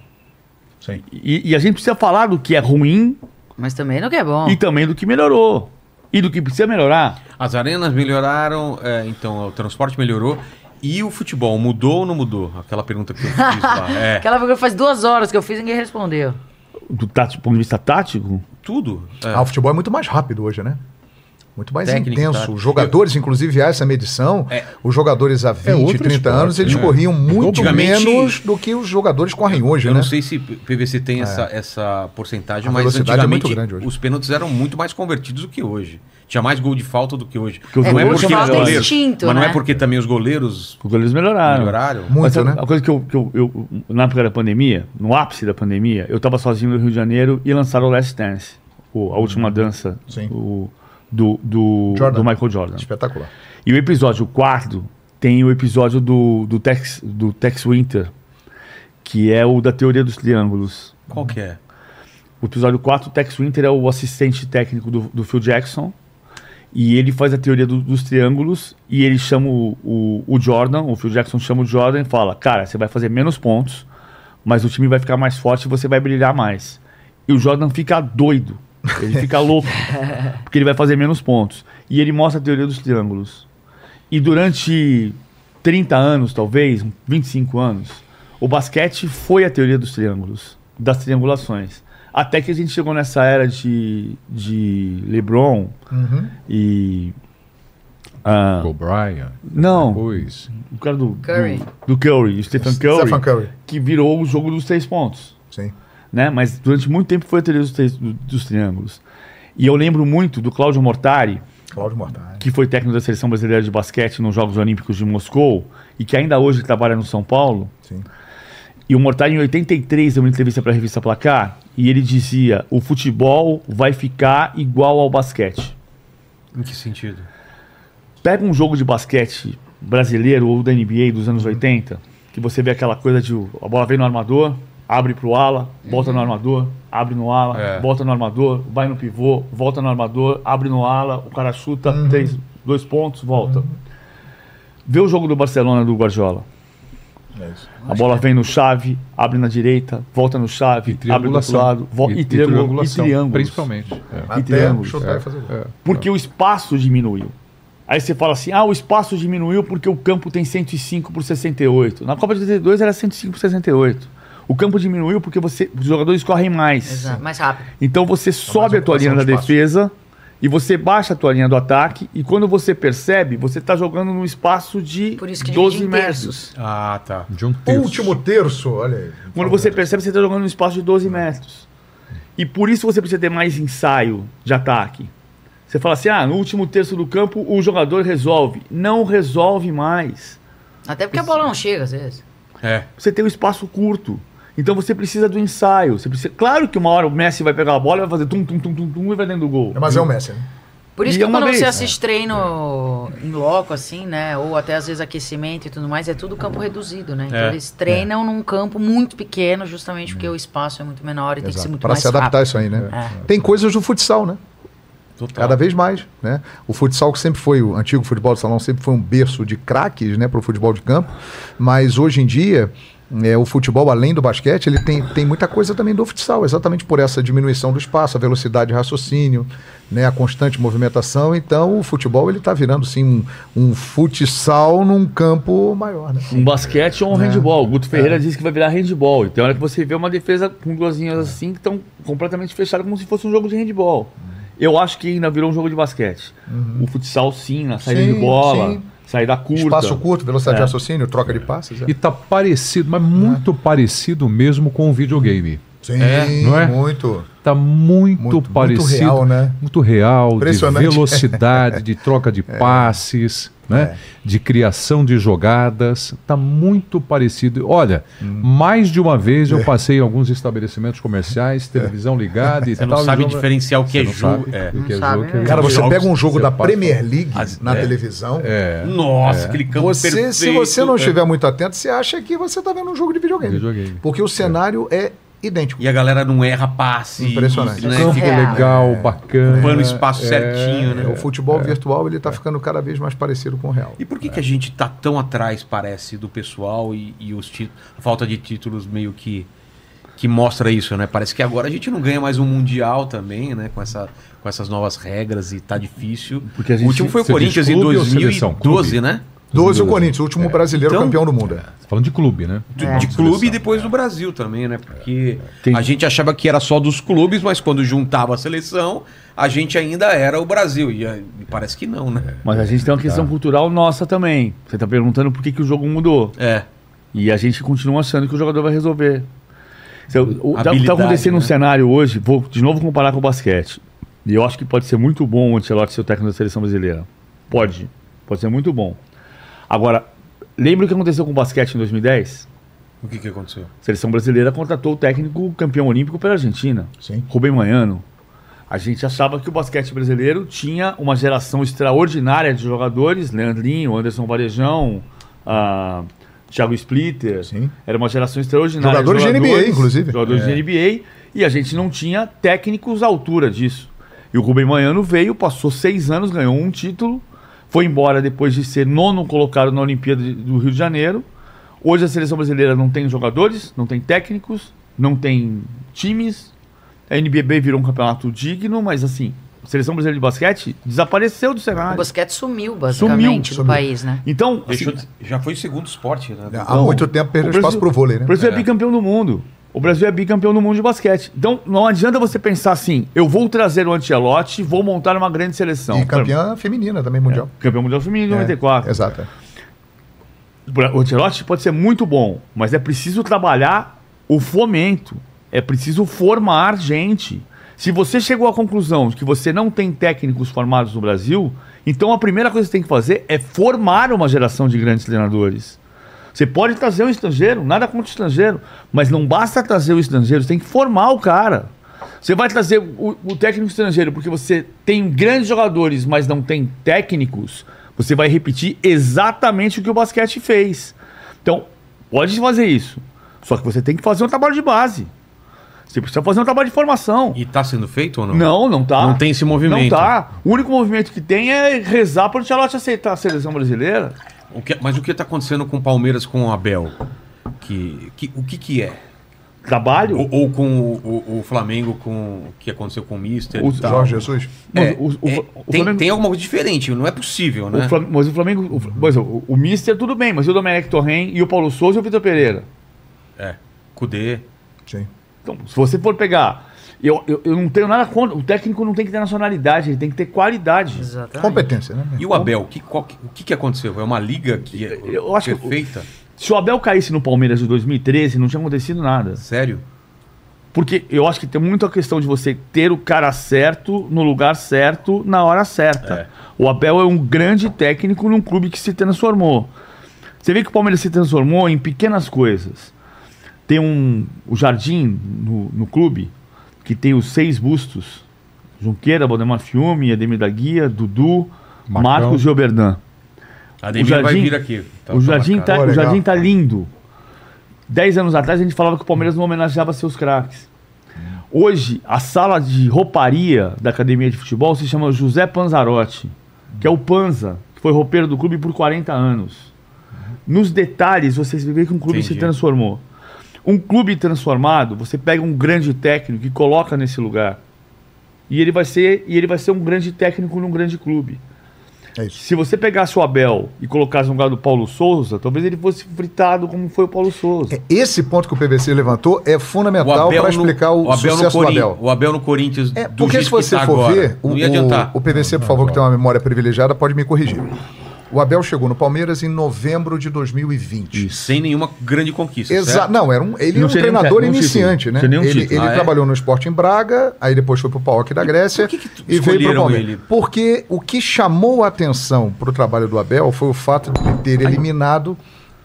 Sim. E, e a gente precisa falar do que é ruim Mas também não que é bom. e também do que melhorou. E do que precisa melhorar. As arenas melhoraram, é, então o transporte melhorou. E o futebol mudou ou não mudou? Aquela pergunta que eu fiz lá. [laughs] É, Aquela pergunta faz duas horas que eu fiz e ninguém respondeu. Do, tático, do ponto de vista tático, tudo. É. Ah, o futebol é muito mais rápido hoje, né? Muito mais Técnico, intenso. tá? Os jogadores, inclusive, há essa medição. É. Os jogadores há 20, outro 30 esporte, anos, eles né? corriam muito menos do que os jogadores correm hoje, Eu né? não sei se PVC tem essa, essa porcentagem, A mas é antigamente muito grande hoje. os pênaltis eram muito mais convertidos do que hoje. Tinha mais gol de falta do que hoje. É, não é porque os falta é goleiros, instinto, mas não é né? porque também os goleiros os goleiros melhoraram. melhoraram. Muito, né? A coisa que eu, que eu, eu- na época da pandemia, no ápice da pandemia, eu tava sozinho no Rio de Janeiro e lançaram o Last Dance, o- a última dança Sim. o- do, do, Jordan. do Michael Jordan. Espetacular. E o episódio quarto tem o episódio do, do, Tex, do Tex Winter, que é o da teoria dos triângulos. Qual que é? O episódio 4, o Tex Winter é o assistente técnico do, do Phil Jackson. E ele faz a teoria do- dos triângulos e ele chama o, o, o Jordan, o Phil Jackson chama o Jordan e fala: Cara, você vai fazer menos pontos, mas o time vai ficar mais forte e você vai brilhar mais. E o Jordan fica doido, ele fica louco, porque ele vai fazer menos pontos. E ele mostra a teoria dos triângulos. E durante 30 anos, talvez, 25 anos, o basquete foi a teoria dos triângulos, das triangulações. Até que a gente chegou nessa era de, de LeBron Uhum. e. ah, O'Brien. não, Depois. o cara do Curry. Do, do Curry, o Stephen Curry, Stephen Curry. que virou o jogo dos três pontos. Sim. Né? Mas durante muito tempo foi a teoria dos, dos triângulos. E eu lembro muito do Cláudio Mortari, Cláudio Mortari. que foi técnico da seleção brasileira de basquete nos Jogos Olímpicos de Moscou e que ainda hoje trabalha no São Paulo. Sim. E o Mortari, em 83, deu uma entrevista para a revista Placar e ele dizia: o futebol vai ficar igual ao basquete. Em que sentido? Pega um jogo de basquete brasileiro ou da NBA dos anos 80, que você vê aquela coisa de a bola vem no armador, abre pro ala, volta no armador, abre no ala, É. volta no armador, vai no pivô, volta no armador, abre no ala, o cara chuta, três, dois pontos, volta. Vê o jogo do Barcelona do Guardiola. É isso. A bola vem no chave, abre na direita, volta no chave, abre do outro lado, vo- e, triângulo, e triângulos. Principalmente. é. E Até triângulos, chutar é. e. É. Porque o espaço diminuiu. Aí você fala assim: ah, o espaço diminuiu porque o campo tem 105 por 68. Na Copa de 82 era 105 por 68. O campo diminuiu porque você, os jogadores correm mais. Exato, mais rápido. Então você sobe a tua linha da de defesa e você baixa a tua linha do ataque. E quando você percebe, você está jogando num espaço de Por isso que 12 divide em metros. terços. Ah, tá. De um terço. Último terço, olha aí. Quando você percebe, você está jogando num espaço de 12 metros. E por isso você precisa ter mais ensaio de ataque. Você fala assim: ah, no último terço do campo o jogador resolve. Não resolve mais. Até porque a bola não chega, às vezes. É. Você tem um espaço curto. Então você precisa do ensaio. Você precisa... Claro que uma hora o Messi vai pegar a bola e vai fazer tum, tum, tum, tum, tum e vai dentro do gol. Mas é o Messi, né? Por isso E que é quando vez, você né? assiste treino em loco, assim, né? Ou até às vezes aquecimento e tudo mais, é tudo campo reduzido, né? Então É, eles treinam num campo muito pequeno, justamente porque o espaço é muito menor e tem que ser Exato. muito Para mais se adaptar a rápido. isso aí, né? É. Tem coisas do futsal, né? Total. Cada vez mais, né? O futsal que sempre foi, o antigo futebol de salão sempre foi um berço de craques, né, para o futebol de campo, mas hoje em dia é, o futebol, além do basquete, ele tem, tem muita coisa também do futsal, exatamente por essa diminuição do espaço, a velocidade de raciocínio, né, a constante movimentação. Então, o futebol ele está virando sim um, um futsal num campo maior, né? Um basquete ou um É. handball. O Guto Ferreira disse que vai virar handball. Então, hora que você vê uma defesa com duas linhas assim que estão completamente fechadas, como se fosse um jogo de handball. Eu acho que ainda virou um jogo de basquete. O futsal, sim, na saída Sim, de bola, sim. Saída curta. Espaço curto, velocidade É. de raciocínio, troca de passes. É. E tá parecido, mas muito parecido mesmo com o videogame. Sim, É, não é? muito. Tá muito, Muito- muito parecido. real, né? Muito real, de Impressionante. velocidade, [laughs] de troca de passes. Né? De criação de jogadas, tá muito parecido. Olha, Hum. mais de uma vez É. eu passei em alguns estabelecimentos comerciais, televisão ligada e Você tal. não sabe e jogo- diferenciar o que Você é não jogo. sabe É. que é sabe, jogo, é né? Cara, você pega um jogo da Premier League As- na é. televisão. É, Nossa, aquele campo Você, perfeito. se você não é. estiver muito atento, você acha que você está vendo um jogo de videogame. Videogame. Porque o cenário é idêntico. E a galera não erra passe. Impressionante. Né? Campo Fica É. legal, bacana. ocupando espaço É, certinho, né? O futebol virtual ele está ficando cada vez mais parecido com o real. E por que, que a gente tá tão atrás, parece, do pessoal e, e os títulos, a falta de títulos meio que que mostra isso, né? Parece que agora a gente não ganha mais um mundial também, né? Com, essa, com essas novas regras e tá difícil. Porque a o gente- último foi o Corinthians em clube ou seleção? 2012, Clube? né? 12 o Corinthians, o último brasileiro Então- campeão do mundo. Tá falando de clube, né? De, É. de clube e depois do Brasil também, né? Porque Tem- a gente achava que era só dos clubes, mas quando juntava a seleção, a gente ainda era o Brasil. E, eh, parece que não, né? Mas a gente tem uma questão cultural nossa também. Você está perguntando por que, que o jogo mudou. É. E a gente continua achando que o jogador vai resolver. Então, o, tá, tá Habilidade, acontecendo um né? cenário hoje, vou de novo comparar com o basquete. E eu acho que pode ser muito bom o Ancelotti ser o técnico da seleção brasileira. Pode. Pode ser muito bom. Agora, lembra o que aconteceu com o basquete em 2010? O que, que aconteceu? A seleção brasileira contratou o técnico campeão olímpico pela Argentina, Sim. Rubem Manhano. A gente achava que o basquete brasileiro tinha uma geração extraordinária de jogadores, Leandrinho, Anderson Varejão, ah, Thiago Splitter. Sim. Era uma geração extraordinária. Jogadores de NBA, inclusive. Jogadores É. de NBA. E a gente não tinha técnicos à altura disso. E o Rubem Manhano veio, passou seis anos, ganhou um título, foi embora depois de ser nono colocado na Olimpíada de- do Rio de Janeiro. Hoje a seleção brasileira não tem jogadores, não tem técnicos, não tem times. A NBB virou um campeonato digno, mas assim, a seleção brasileira de basquete desapareceu do O cenário. basquete sumiu, basicamente, Sumiu, do sumiu. país, né? Então, assim, já foi o segundo esporte, né? Há muito tempo perdeu o espaço pro vôlei, né? O Brasil é. É. bicampeão do mundo. O Brasil é bicampeão do mundo de basquete. Então não adianta você pensar assim, eu vou trazer o Ancelotti, vou montar uma grande seleção. E campeã feminina também mundial. Campeão mundial feminino em É, 94. Exato. O Ancelotti pode ser muito bom, mas é preciso trabalhar o fomento. É preciso formar gente. Se você chegou à conclusão de que você não tem técnicos formados no Brasil, então a primeira coisa que você tem que fazer é formar uma geração de grandes treinadores. Você pode trazer um estrangeiro, nada contra o estrangeiro, mas não basta trazer o estrangeiro, você tem que formar o cara. Você vai trazer o, o técnico estrangeiro porque você tem grandes jogadores, mas não tem técnicos, você vai repetir exatamente o que o basquete fez. Então, pode fazer isso. Só que você tem que fazer um trabalho de base. Você precisa fazer um trabalho de formação. E tá sendo feito ou não? Não, não tá. Não tem esse movimento. Não tá. O único movimento que tem é rezar para o Tchalote aceitar a seleção brasileira. O que- mas o que tá acontecendo com o Palmeiras com o Abel? Que, que, o que que é? Trabalho. Ou, ou com o, o- o Flamengo com o que aconteceu com o Mister O? Jorge Jesus. É, o- o- é, tem, Flamengo- tem alguma coisa diferente, não é possível, né? Mas o Flamengo. O, mas o, o Mister, tudo bem, mas e o Domenech Torren e o Paulo Souza e o Vitor Pereira? É, Cudê. Sim. Então, se você for pegar. Eu, eu, eu não tenho nada contra. O técnico não tem que ter nacionalidade, ele tem que ter qualidade. Exatamente. Competência, né? E o Abel, que, qual que- o que, que aconteceu? É uma liga que é Eu acho que- perfeita? Se o Abel caísse no Palmeiras de 2013, não tinha acontecido nada. Sério? Porque eu acho que tem muito a questão de você ter o cara certo, no lugar certo, na hora certa. É. O Abel é um grande técnico num clube que se transformou. Você vê que o Palmeiras se transformou em pequenas coisas. Tem um o Jardim no, no clube, que tem os seis bustos. Junqueira, Valdemar Fiume, Ademir da Guia, Dudu, Marcão. Marcos e Oberdan. A Ademir vai Jardim- vir aqui. Tá- o, jardim marcado. tá, o jardim tá lindo. Dez anos atrás a gente falava que o Palmeiras não homenageava seus craques. Hoje, a sala de rouparia da academia de futebol se chama José Panzarotti, que é o Panza, que foi roupeiro do clube por 40 anos. Nos detalhes, você vê que um clube se Entendi. transformou. Um clube transformado, você pega um grande técnico e coloca nesse lugar. E ele vai ser, e ele vai ser um grande técnico num grande clube. É isso. Se você pegasse o Abel e colocasse no lugar do Paulo Souza, talvez ele fosse fritado como foi o Paulo Souza. É, Esse ponto que o PVC levantou é O fundamental para no- explicar o, o Abel no sucesso do Abel. O Abel no Corinthians É, do porque jeito se você que tá for agora, ver, o, não ia adiantar. o, o PVC, por favor, que tem uma memória privilegiada, pode me corrigir. O Abel chegou no Palmeiras em novembro de 2020. Sem nenhuma grande conquista. Exato. Não, era um, ele Não era um treinador nenhum iniciante, título. né? Ele, ele Ah, é? trabalhou no Sport em Braga, aí depois foi pro PAOK da Grécia que que tu- e veio pro Palmeiras. ele? Porque o que chamou a atenção pro trabalho do Abel foi o fato de ter eliminado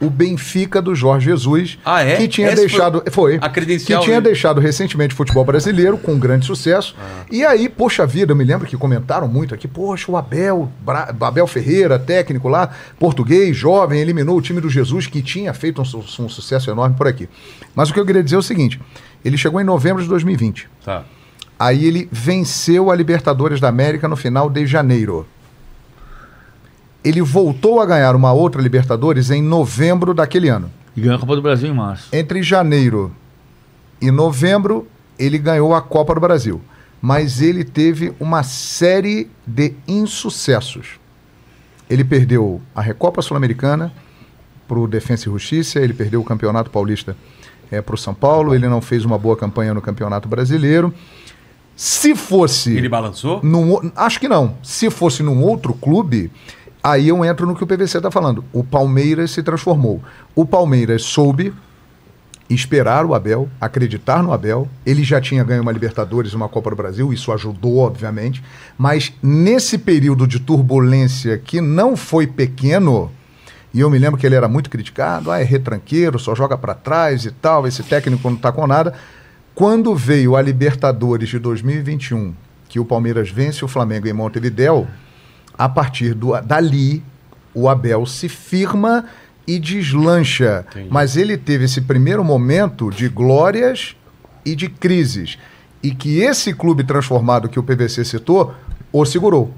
o Benfica do Jorge Jesus, Ah, é? que tinha foi deixado foi, a credencial que tinha deixado recentemente o futebol brasileiro com grande sucesso. Ah. E aí, poxa vida, eu me lembro que comentaram muito aqui, poxa, o Abel, Bra- Abel Ferreira, técnico lá, português, jovem, eliminou o time do Jesus que tinha feito um, su- um sucesso enorme por aqui. Mas o que eu queria dizer é o seguinte, ele chegou em novembro de 2020. Tá. Aí ele venceu a Libertadores da América no final de janeiro. Ele voltou a ganhar uma outra Libertadores em novembro daquele ano. E ganhou a Copa do Brasil em março. Entre janeiro e novembro, ele ganhou a Copa do Brasil. Mas ele teve uma série de insucessos. Ele perdeu a Recopa Sul-Americana para o Defensa e Justiça, ele perdeu o Campeonato Paulista para o São Paulo, ele não fez uma boa campanha no Campeonato Brasileiro. Se fosse. Ele balançou? Num acho que não. Se fosse num outro clube, aí eu entro no que o PVC está falando. O Palmeiras se transformou. O Palmeiras soube esperar o Abel, acreditar no Abel. Ele já tinha ganho uma Libertadores uma Copa do Brasil, isso ajudou, obviamente. Mas nesse período de turbulência que não foi pequeno, e eu me lembro que ele era muito criticado, ah, é retranqueiro, só joga para trás e tal, esse técnico não está com nada. Quando veio a Libertadores de 2021, que o Palmeiras vence o Flamengo em Montevidéu, a partir do, dali o Abel se firma e deslancha. Entendi. Mas ele teve esse primeiro momento de glórias e de crises. E que esse clube transformado que o PVC citou o segurou.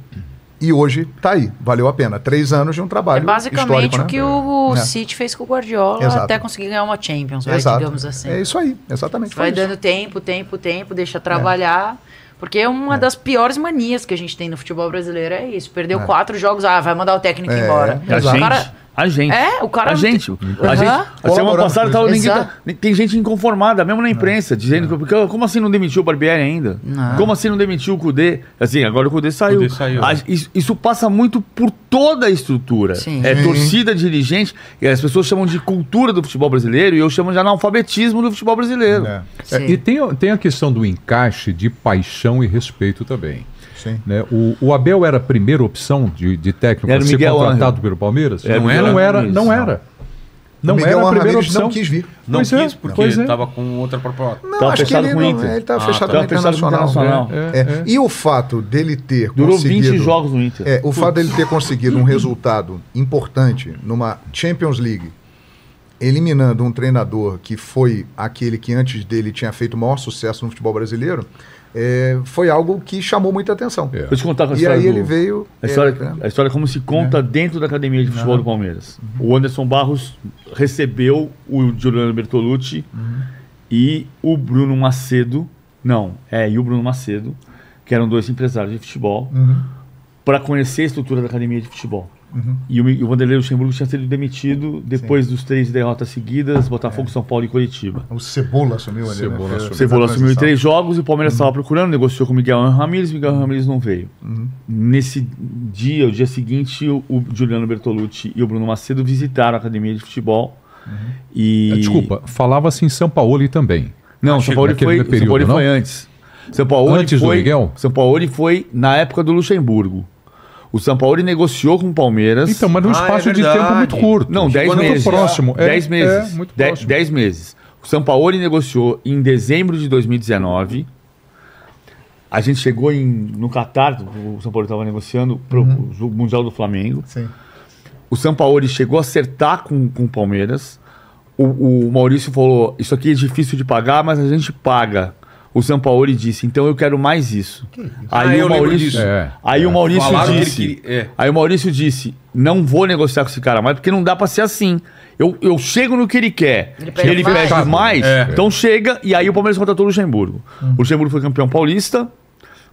E hoje tá aí, valeu a pena. Três anos de um É trabalho basicamente histórico, o né? que o É. City fez com o Guardiola Exato. até conseguir ganhar uma Champions, vai, digamos assim. É isso aí, exatamente. Vai isso. dando tempo, tempo, tempo, deixa trabalhar. Porque é uma das piores manias que a gente tem no futebol brasileiro, é isso. Perdeu É. quatro jogos, ah, vai mandar o técnico É, embora. A O gente. cara- A gente. É, o cara A não gente. tem- A gente. A semana passada tava, isso. ninguém tá- tem gente inconformada, mesmo na imprensa, dizendo que. Porque, como assim não demitiu o Barbieri ainda? Não. Como assim não demitiu o Cudê? Assim, agora o Cudê saiu. Cudê saiu. A- isso, isso passa muito por toda a estrutura. Sim. É Sim. torcida, dirigente, e as pessoas chamam de cultura do futebol brasileiro e eu chamo de analfabetismo do futebol brasileiro. É, É, e tem, tem a questão do encaixe de paixão e respeito também. Sim. né? O, o Abel era a primeira opção de, de técnico Era a o ser Miguel contratado Ángel. pelo Palmeiras? Era não, era, não era, não era. Não Miguel era a primeira Ramírez opção. não quis vir. Não Pois é, quis, porque pois é. com outra proposta. Não, Tava acho que fechado ele não, é, ele tá Ah, fechado tava com o fechado com o Internacional. Internacional. É, É, é. E o fato dele ter Durou conseguido... 20 jogos no Inter. É, o fato dele ter conseguido um resultado importante numa Champions League, eliminando um treinador que foi aquele que antes dele tinha feito o maior sucesso no futebol brasileiro, é, foi algo que chamou muita atenção. É. Vou te contar com a E história aí do- ele veio... A história, é, a história como se conta dentro da academia de futebol do Palmeiras. O Anderson Barros recebeu o Giuliano Bertolucci e o Bruno Macedo. Não, é, e o Bruno Macedo, que eram dois empresários de futebol, Uhum, para conhecer a estrutura da academia de futebol. Uhum. E o, Mi- o Vanderlei Luxemburgo tinha sido demitido depois dos três derrotas seguidas, Botafogo, São Paulo e Curitiba. O Cebola assumiu ali, Cebola né? assumiu. Cebola assumiu em três jogos e o Palmeiras estava procurando, negociou com o Miguel Ramírez, Miguel Ramírez não veio. Nesse dia, o dia seguinte, o, o Juliano Bertolucci e o Bruno Macedo visitaram a academia de futebol. E... É, Desculpa, falava-se em São Paulo também. Não, São Paulo foi, período, São Paulo não? foi antes. São Paulo Antes do foi, Miguel? São Paulo foi na época do Luxemburgo. O São Paulo negociou com o Palmeiras. Então, mas num Ah, espaço é de tempo muito curto. Não, 10 muito meses. próximo. É, 10 meses. É, muito De- próximo. 10 meses. O São Paulo negociou em dezembro de 2019. A gente chegou em, no Catar, o São Paulo estava negociando para Uhum. o Mundial do Flamengo. Sim. O São Paulo chegou a acertar com, com o Palmeiras. O, o Maurício falou: Isso aqui é difícil de pagar, mas a gente paga. O São Paulo disse: Então eu quero mais isso. Ah, Aí eu o Maurício, disso. É. aí o Maurício Falaram que ele disse: queria- é. Aí o Maurício disse: Não vou negociar com esse cara mais, porque não dá pra ser assim. Eu, eu chego no que ele quer. Ele Ele, pede mais. pede mais, É. então chega. E aí o Palmeiras contratou o Luxemburgo. O Luxemburgo foi campeão paulista,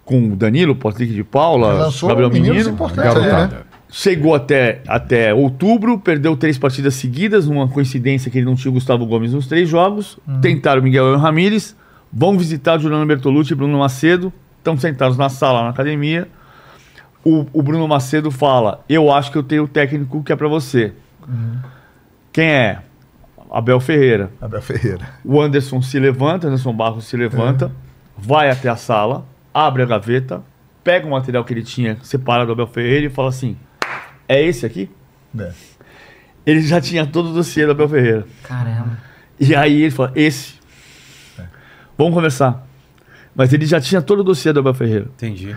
com o Danilo, Patrick de Paula, Lançou Gabriel Menino. ali, né? Garotada. Chegou até, até outubro, perdeu três partidas seguidas, numa coincidência que ele não tinha o Gustavo Gomes nos três jogos. Tentaram o Miguel Ramírez, vão visitar o Juliano Bertolucci e Bruno Macedo, estão sentados na sala, na academia. o, o Bruno Macedo fala: Eu acho que eu tenho o técnico que é pra você. Quem é? Abel Ferreira. Abel Ferreira. O Anderson se levanta, Anderson Barros se levanta, vai até a sala, abre a gaveta, pega o material que ele tinha separado do Abel Ferreira e fala assim: É esse aqui? É. Ele já tinha todo o dossiê do Abel Ferreira. Caramba. E aí ele fala: Esse. Vamos conversar. Mas ele já tinha todo o dossiê do Abel Ferreira. Entendi.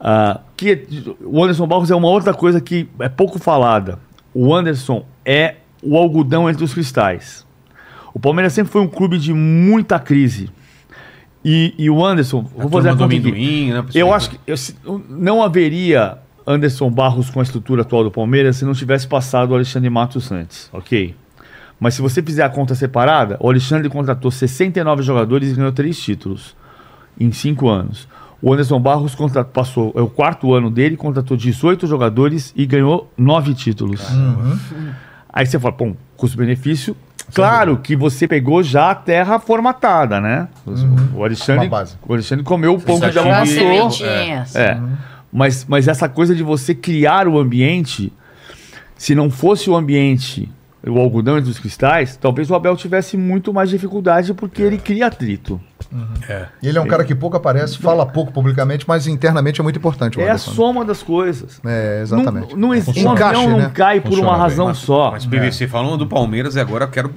Ah, que o Anderson Barros é uma outra coisa que é pouco falada. O Anderson é o algodão entre os cristais. O Palmeiras sempre foi um clube de muita crise. E, e o Anderson, A vou fazer a conta aqui. né, Eu acho que eu- não haveria Anderson Barros com a estrutura atual do Palmeiras se não tivesse passado o Alexandre Matos antes, ok? Mas se você fizer a conta separada, o Alexandre contratou 69 jogadores e ganhou três títulos em cinco anos. O Anderson Barros contra- passou, é o quarto ano dele, contratou 18 jogadores e ganhou nove títulos. Aí você fala, pô, custo-benefício. Claro que você pegou já a terra formatada, né? O, Alexandre, o Alexandre comeu o pão que Já amassou. sementinhas. É. Mas, mas essa coisa de você criar o ambiente, se não fosse o ambiente, o algodão entre os cristais, talvez o Abel tivesse muito mais dificuldade porque ele cria atrito. E ele é um cara que pouco aparece, fala pouco publicamente, mas internamente é muito importante. o É a soma das coisas. É, exatamente. Não, não existe, um Encaixe, avião né? não cai por Funciona uma bem. razão Mas- só. Mas PVC, falando do Palmeiras, e agora eu quero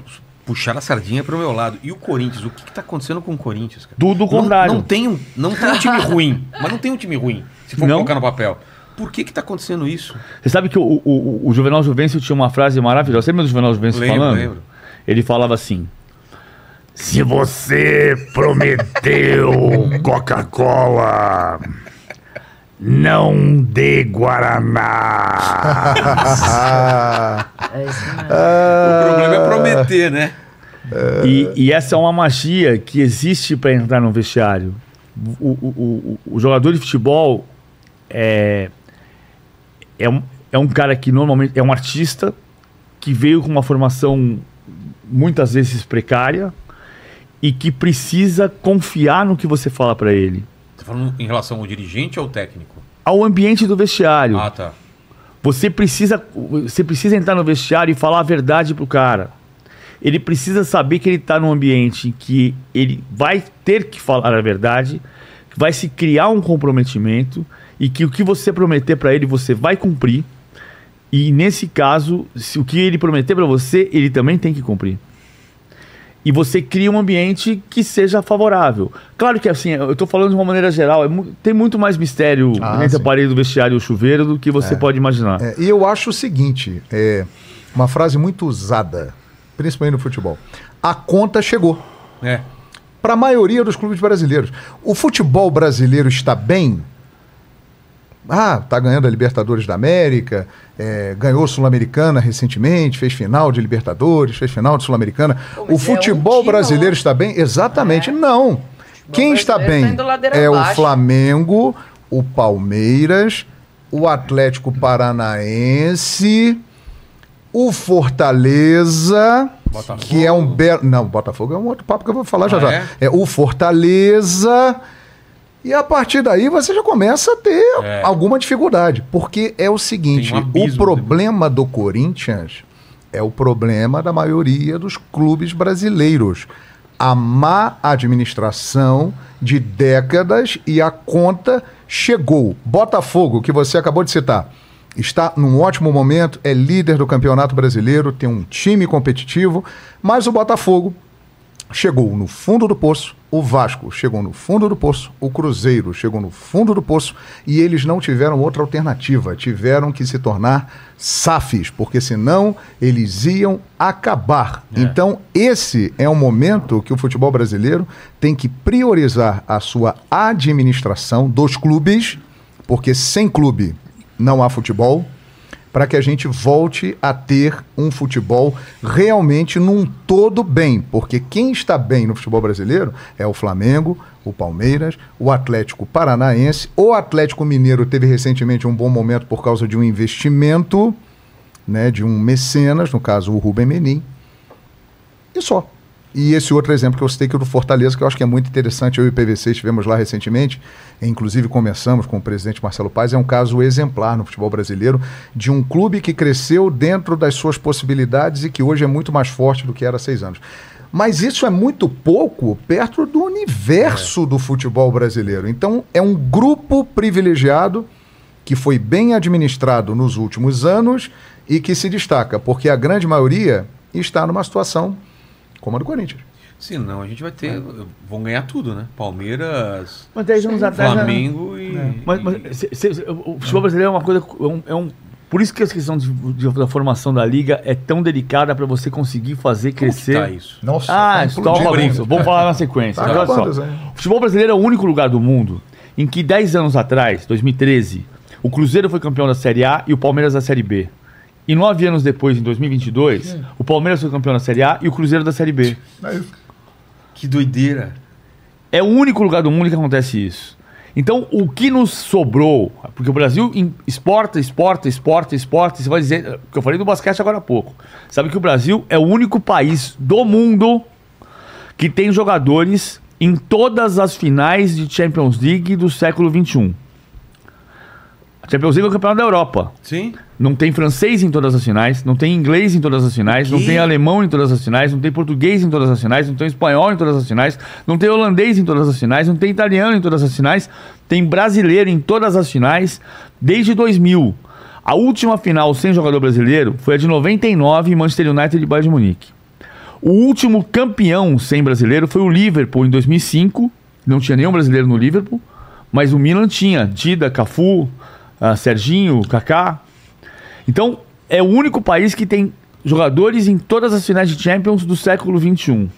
puxar a sardinha pro meu lado. E o Corinthians? O que, que tá acontecendo com o Corinthians, cara? Do, do Não, contrário. não tem um, não tem um time ruim, mas não tem um time ruim, se for Não? colocar no papel. Por que que tá acontecendo isso? Você sabe que o, o, o- o Juvenal Juvencio tinha uma frase maravilhosa. Você lembra do Juvenal Juvencio Lembro, falando? lembro. Ele falava assim: Se você prometeu Coca-Cola, não dê Guaraná. [laughs] É isso mesmo. o problema é prometer, né? E, e essa é uma magia que existe para entrar no vestiário. O, o, o, o jogador de futebol é, é, um, é um cara que normalmente é um artista que veio com uma formação muitas vezes precária e que precisa confiar no que você fala para ele. Tá falando em relação ao dirigente ou ao técnico? Ao ambiente do vestiário. Ah, tá. Você precisa, você precisa entrar no vestiário e falar a verdade pro cara. Ele precisa saber que ele está num ambiente em que ele vai ter que falar a verdade, vai se criar um comprometimento e que o que você prometer para ele você vai cumprir. E nesse caso, se o que ele prometer para você, ele também tem que cumprir. E você cria um ambiente que seja favorável. Claro que assim, eu estou falando de uma maneira geral, é mu- tem muito mais mistério Ah, entre a sim. parede do vestiário e o chuveiro do que você pode imaginar. é, e eu acho o seguinte: é uma frase muito usada, principalmente no futebol. A conta chegou. É. Para a maioria dos clubes brasileiros. O futebol brasileiro está bem? Ah, tá ganhando a Libertadores da América, é, ganhou a Sul-Americana recentemente, fez final de Libertadores, fez final de Sul-Americana. O é um futebol time, brasileiro ó. está bem? Exatamente, não. Quem está brasileiro tá bem é o. Flamengo, o Palmeiras, o Atlético Paranaense, o Fortaleza, Botafogo. que é um belo. Não, Botafogo é um outro papo que eu vou falar já Ah, já. é? É o Fortaleza. E a partir daí você já começa a ter É. alguma dificuldade. Porque é o seguinte: um o problema do Corinthians é o problema da maioria dos clubes brasileiros. A má administração de décadas e a conta chegou. Botafogo, que você acabou de citar, está num ótimo momento, é líder do Campeonato Brasileiro, tem um time competitivo, mas o Botafogo chegou no fundo do poço, o Vasco chegou no fundo do poço, o Cruzeiro chegou no fundo do poço e eles não tiveram outra alternativa, tiveram que se tornar SAFs, porque senão eles iam acabar. Então, esse é um momento que o futebol brasileiro tem que priorizar a sua administração dos clubes, porque sem clube não há futebol para que a gente volte a ter um futebol realmente num todo bem, porque quem está bem no futebol brasileiro é o Flamengo, o Palmeiras, o Atlético Paranaense, o Atlético Mineiro teve recentemente um bom momento por causa de um investimento, né, de um mecenas, no caso o Rubem Menin, e só. E esse outro exemplo que eu citei, que é o do Fortaleza, que eu acho que é muito interessante, eu e o PVC estivemos lá recentemente, e inclusive começamos com o presidente Marcelo Paes, é um caso exemplar no futebol brasileiro, de um clube que cresceu dentro das suas possibilidades e que hoje é muito mais forte do que era há seis anos. Mas isso é muito pouco perto do universo do futebol brasileiro. Então, é um grupo privilegiado que foi bem administrado nos últimos anos e que se destaca, porque a grande maioria está numa situação como a do Corinthians. Senão a gente vai ter. Vão ganhar tudo, né? Palmeiras, Mas 10 anos atrás. né? Flamengo e. Mas, mas se- se- o futebol brasileiro é uma coisa. É um, é um- por isso que a questão de- de- da formação da liga é tão delicada para você conseguir fazer Como que crescer. tá isso? Nossa, Ah, tá bagunça. Vamos falar na sequência. Tá Olha só. O futebol brasileiro é o único lugar do mundo em que 10 anos atrás, 2013, o Cruzeiro foi campeão da Série A e o Palmeiras da Série B. E nove anos depois, em 2022, o Palmeiras foi campeão da Série A e o Cruzeiro da Série B. É. Que doideira. É o único lugar do mundo que acontece isso. Então, o que nos sobrou, porque o Brasil exporta, exporta, exporta, exporta, você vai dizer, o que eu falei do basquete agora há pouco. Sabe que o Brasil é o único país do mundo que tem jogadores em todas as finais de Champions League do século XXI. A Champions League é o campeonato da Europa. Sim? Não tem francês em todas as finais, não tem inglês em todas as finais, não tem alemão em todas as finais, não tem português em todas as finais, não tem espanhol em todas as finais, não tem holandês em todas as finais, não tem italiano em todas as finais, tem brasileiro em todas as finais desde 2000. A última final sem jogador brasileiro foi a de 99 Manchester United e Bayern de Munique. O último campeão sem brasileiro foi o Liverpool em 2005. Não tinha nenhum brasileiro no Liverpool, mas o Milan tinha Dida, Cafu, ah, Serginho, Kaká. Então, é o único país que tem jogadores em todas as finais de Champions do século XXI.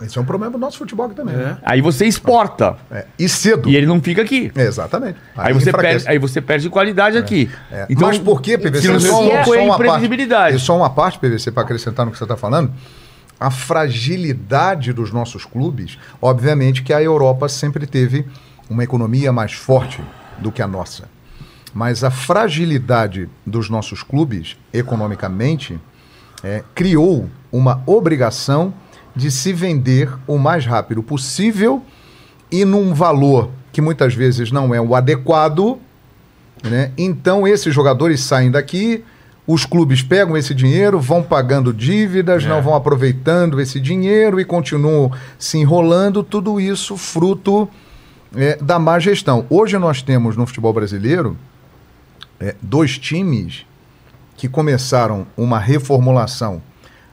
Esse é um problema do nosso futebol aqui também. né? Aí você exporta É. E cedo. e ele não fica aqui. É, exatamente. Aí você, enfraquece. perde, aí você perde qualidade aqui. É. Então, Mas por que, PVC? se não Só, for, só uma imprevisibilidade. parte, só uma parte, PVC, para acrescentar no que você está falando. A fragilidade dos nossos clubes, obviamente que a Europa sempre teve uma economia mais forte do que a nossa. Mas a fragilidade dos nossos clubes, economicamente, é, criou uma obrigação de se vender o mais rápido possível e num valor que muitas vezes não é o adequado. Né? Então, esses jogadores saem daqui, os clubes pegam esse dinheiro, vão pagando dívidas, não vão aproveitando esse dinheiro e continuam se enrolando. Tudo isso fruto é, da má gestão. Hoje nós temos no futebol brasileiro é, dois times que começaram uma reformulação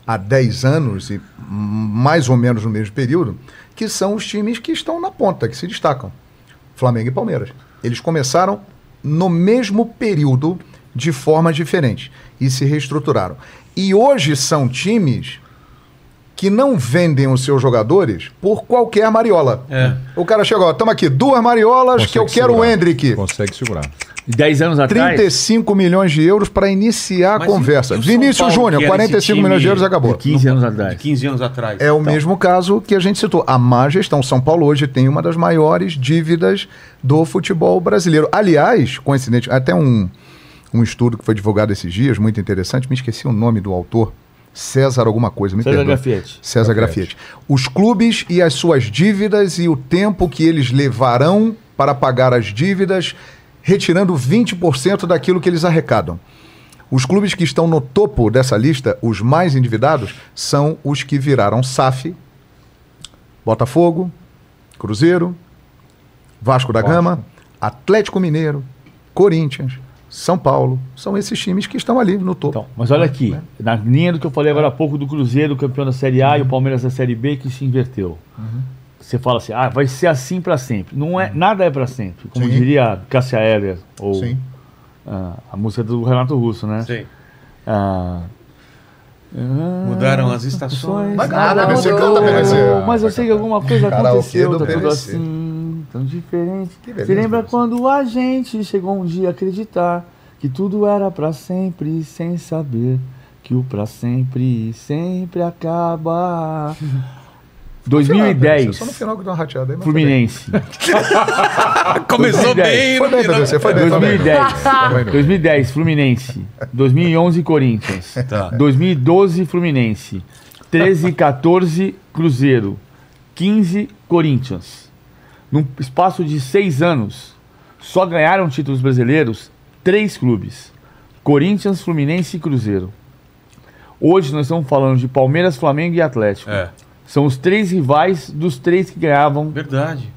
há 10 anos, e mais ou menos no mesmo período, que são os times que estão na ponta, que se destacam. Flamengo e Palmeiras. Eles começaram no mesmo período, de forma diferente, e se reestruturaram. E hoje são times que não vendem os seus jogadores por qualquer mariola. É. O cara chegou, ó, estamos aqui, duas mariolas que eu Consegue quero o. Hendrick. Consegue segurar. 10 anos atrás. 35 milhões de euros para iniciar a Mas e- conversa. Vinícius Júnior, que era esse 45 time milhões de euros acabou. De 15 anos De atrás. 15 anos atrás. É o mesmo caso que a gente citou. A má gestão. São Paulo hoje tem uma das maiores dívidas do futebol brasileiro. Aliás, coincidente, até um, um estudo que foi divulgado esses dias, muito interessante, me esqueci o nome do autor. César alguma coisa, me César perdoa. Grafietti. César Grafietti. Os clubes e as suas dívidas e o tempo que eles levarão para pagar as dívidas, retirando 20% daquilo que eles arrecadam. Os clubes que estão no topo dessa lista, os mais endividados, são os que viraram SAF, Botafogo, Cruzeiro, Vasco da Gama, Atlético Mineiro, Corinthians, São Paulo. São esses times que estão ali no topo. Então, mas olha aqui, na linha do que eu falei agora há pouco do Cruzeiro, campeão da Série A e o Palmeiras da Série B que se inverteu. Você fala assim, ah, vai ser assim pra sempre. Não é, nada é pra sempre. Como Sim. diria Cássia Eller ou Sim. ah, a música do Renato Russo, né? Sei. Ah, Mudaram as estações. Mas Nada nada, você canta. Mas eu sei que alguma coisa aconteceu, tá tudo assim, tão diferente. Que beleza, Você lembra quando a gente chegou um dia a acreditar que tudo era pra sempre, sem saber que o pra sempre sempre acaba. [laughs] Só 2010, no final que deu uma rateada aí, Fluminense. [laughs] Começou 2010. bem. Foi bem. PVC, foi bem. foi bem. 2010. 2010, Fluminense. 2011, Corinthians. Tá. 2012, Fluminense. 13 e 14, Cruzeiro, 15 Corinthians. Num espaço de seis anos, só ganharam títulos brasileiros três clubes: Corinthians, Fluminense e Cruzeiro. Hoje nós estamos falando de Palmeiras, Flamengo e Atlético. É, São os três rivais dos três que ganhavam verdade.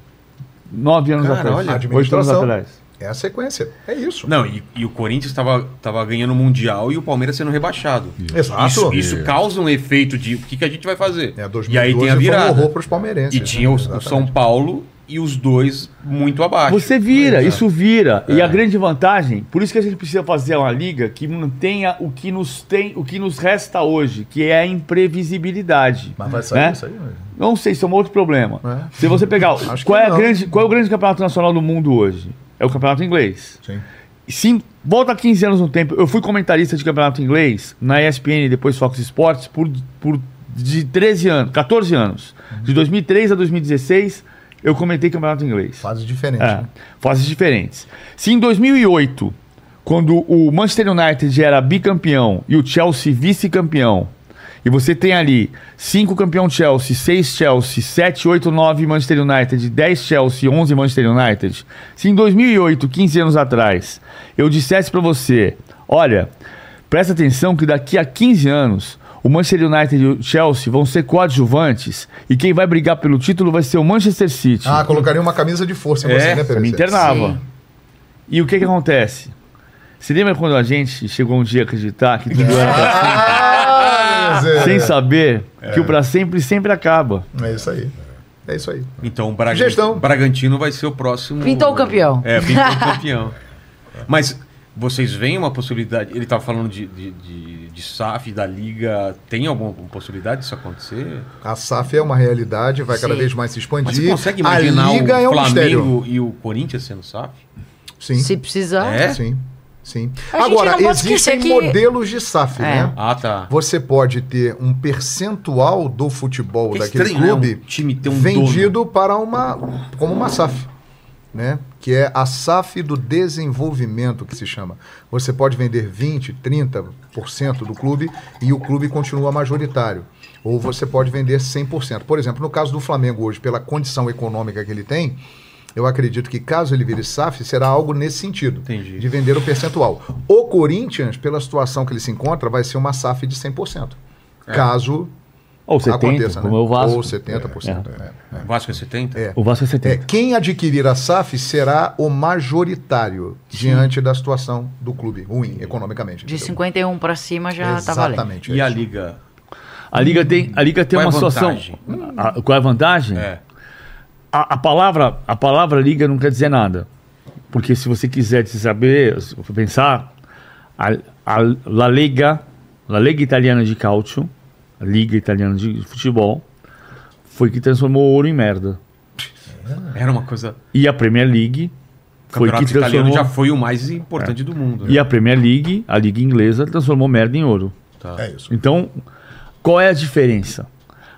nove anos Cara, atrás. olha, oito anos atrás. É a sequência. É isso. Não, e, e o Corinthians estava tava ganhando o Mundial e o Palmeiras sendo rebaixado. Exato. Isso, isso causa um efeito de o que, que a gente vai fazer. É, 2012 e aí tem a foi um virada. horror pros palmeirenses. E tinha o, o Exatamente. São Paulo e os dois muito abaixo. Você vira, isso vira. E É. a grande vantagem, por isso que a gente precisa fazer uma liga que mantenha o que nos tem, o que nos resta hoje, que é a imprevisibilidade. Mas vai sair né? isso aí, mas- Não sei, isso é um outro problema. É. Se você pegar. [laughs] Acho qual, que é a não. grande, qual é o grande campeonato nacional do mundo hoje? É o campeonato inglês. Sim. Sim, volta 15 anos no tempo. Eu fui comentarista de campeonato inglês na ESPN e depois Fox Sports por, por de 13 anos, 14 anos. De 2003 a 2016, eu comentei campeonato inglês. Fase diferente. É, né? fases diferentes. Se em 2008, quando o Manchester United era bicampeão e o Chelsea vice-campeão, e você tem ali 5 campeão Chelsea, 6 Chelsea, 7, 8, 9 Manchester United, 10 Chelsea, 11 Manchester United. Se em 2008, 15 anos atrás, eu dissesse pra você, olha, presta atenção que daqui a 15 anos o Manchester United e o Chelsea vão ser coadjuvantes e quem vai brigar pelo título vai ser o Manchester City. Ah, colocaria uma camisa de força em É, você, né, Me Pereira? internava. Sim. E o que que acontece? Você lembra quando a gente chegou um dia a acreditar que tudo era pra Ah, sempre, Zé. sem saber que o pra sempre sempre acaba? É isso aí. É isso aí. Então o Braga-. Bragantino vai ser o próximo. Pintou o campeão. É, pintou o campeão. [laughs] Mas vocês veem uma possibilidade. Ele estava falando de, de, de, de SAF da Liga. Tem alguma possibilidade disso acontecer? A SAF é uma realidade, vai cada Sim. vez mais se expandir. Mas você consegue imaginar a Liga o é um mistério. Flamengo e o Corinthians sendo SAF? Sim, Se precisar. É? sim, sim. A Agora, existem que- modelos de SAF, É. né? Ah, tá. Você pode ter um percentual do futebol Que daquele estranho, né? clube Um time ter um vendido para uma como uma SAF, né? Que é a SAF do desenvolvimento que se chama. Você pode vender 20, 30% do clube e o clube continua majoritário. Ou você pode vender 100%. Por exemplo, no caso do Flamengo hoje, pela condição econômica que ele tem, eu acredito que caso ele vire SAF, será algo nesse sentido, Entendi. de vender o percentual. O Corinthians, pela situação que ele se encontra, vai ser uma SAF de 100%. Caso Ou 70, aconteça, como né? é o Vasco. Ou 70%. é. O Vasco é 70? É. O Vasco é 70. É, quem adquirir a SAF será o majoritário diante da situação do clube, ruim economicamente. De entendeu? 51 pra cima já tá valendo. Exatamente. E é a isso. Liga? A Liga tem, a Liga tem Qual é uma a situação. vantagem? A- qual é a vantagem? É. A, a palavra, a palavra liga não quer dizer nada. Porque se você quiser saber, se for pensar, a, a La Lega, La Lega Italiana de Calcio, a Liga Italiana de Futebol, foi que transformou ouro em merda. Era uma coisa. E a Premier League O foi que campeonato italiano transformou... já foi o mais importante do mundo. né? E a Premier League, a Liga Inglesa, transformou merda em ouro. Tá. É isso. Então, qual é a diferença?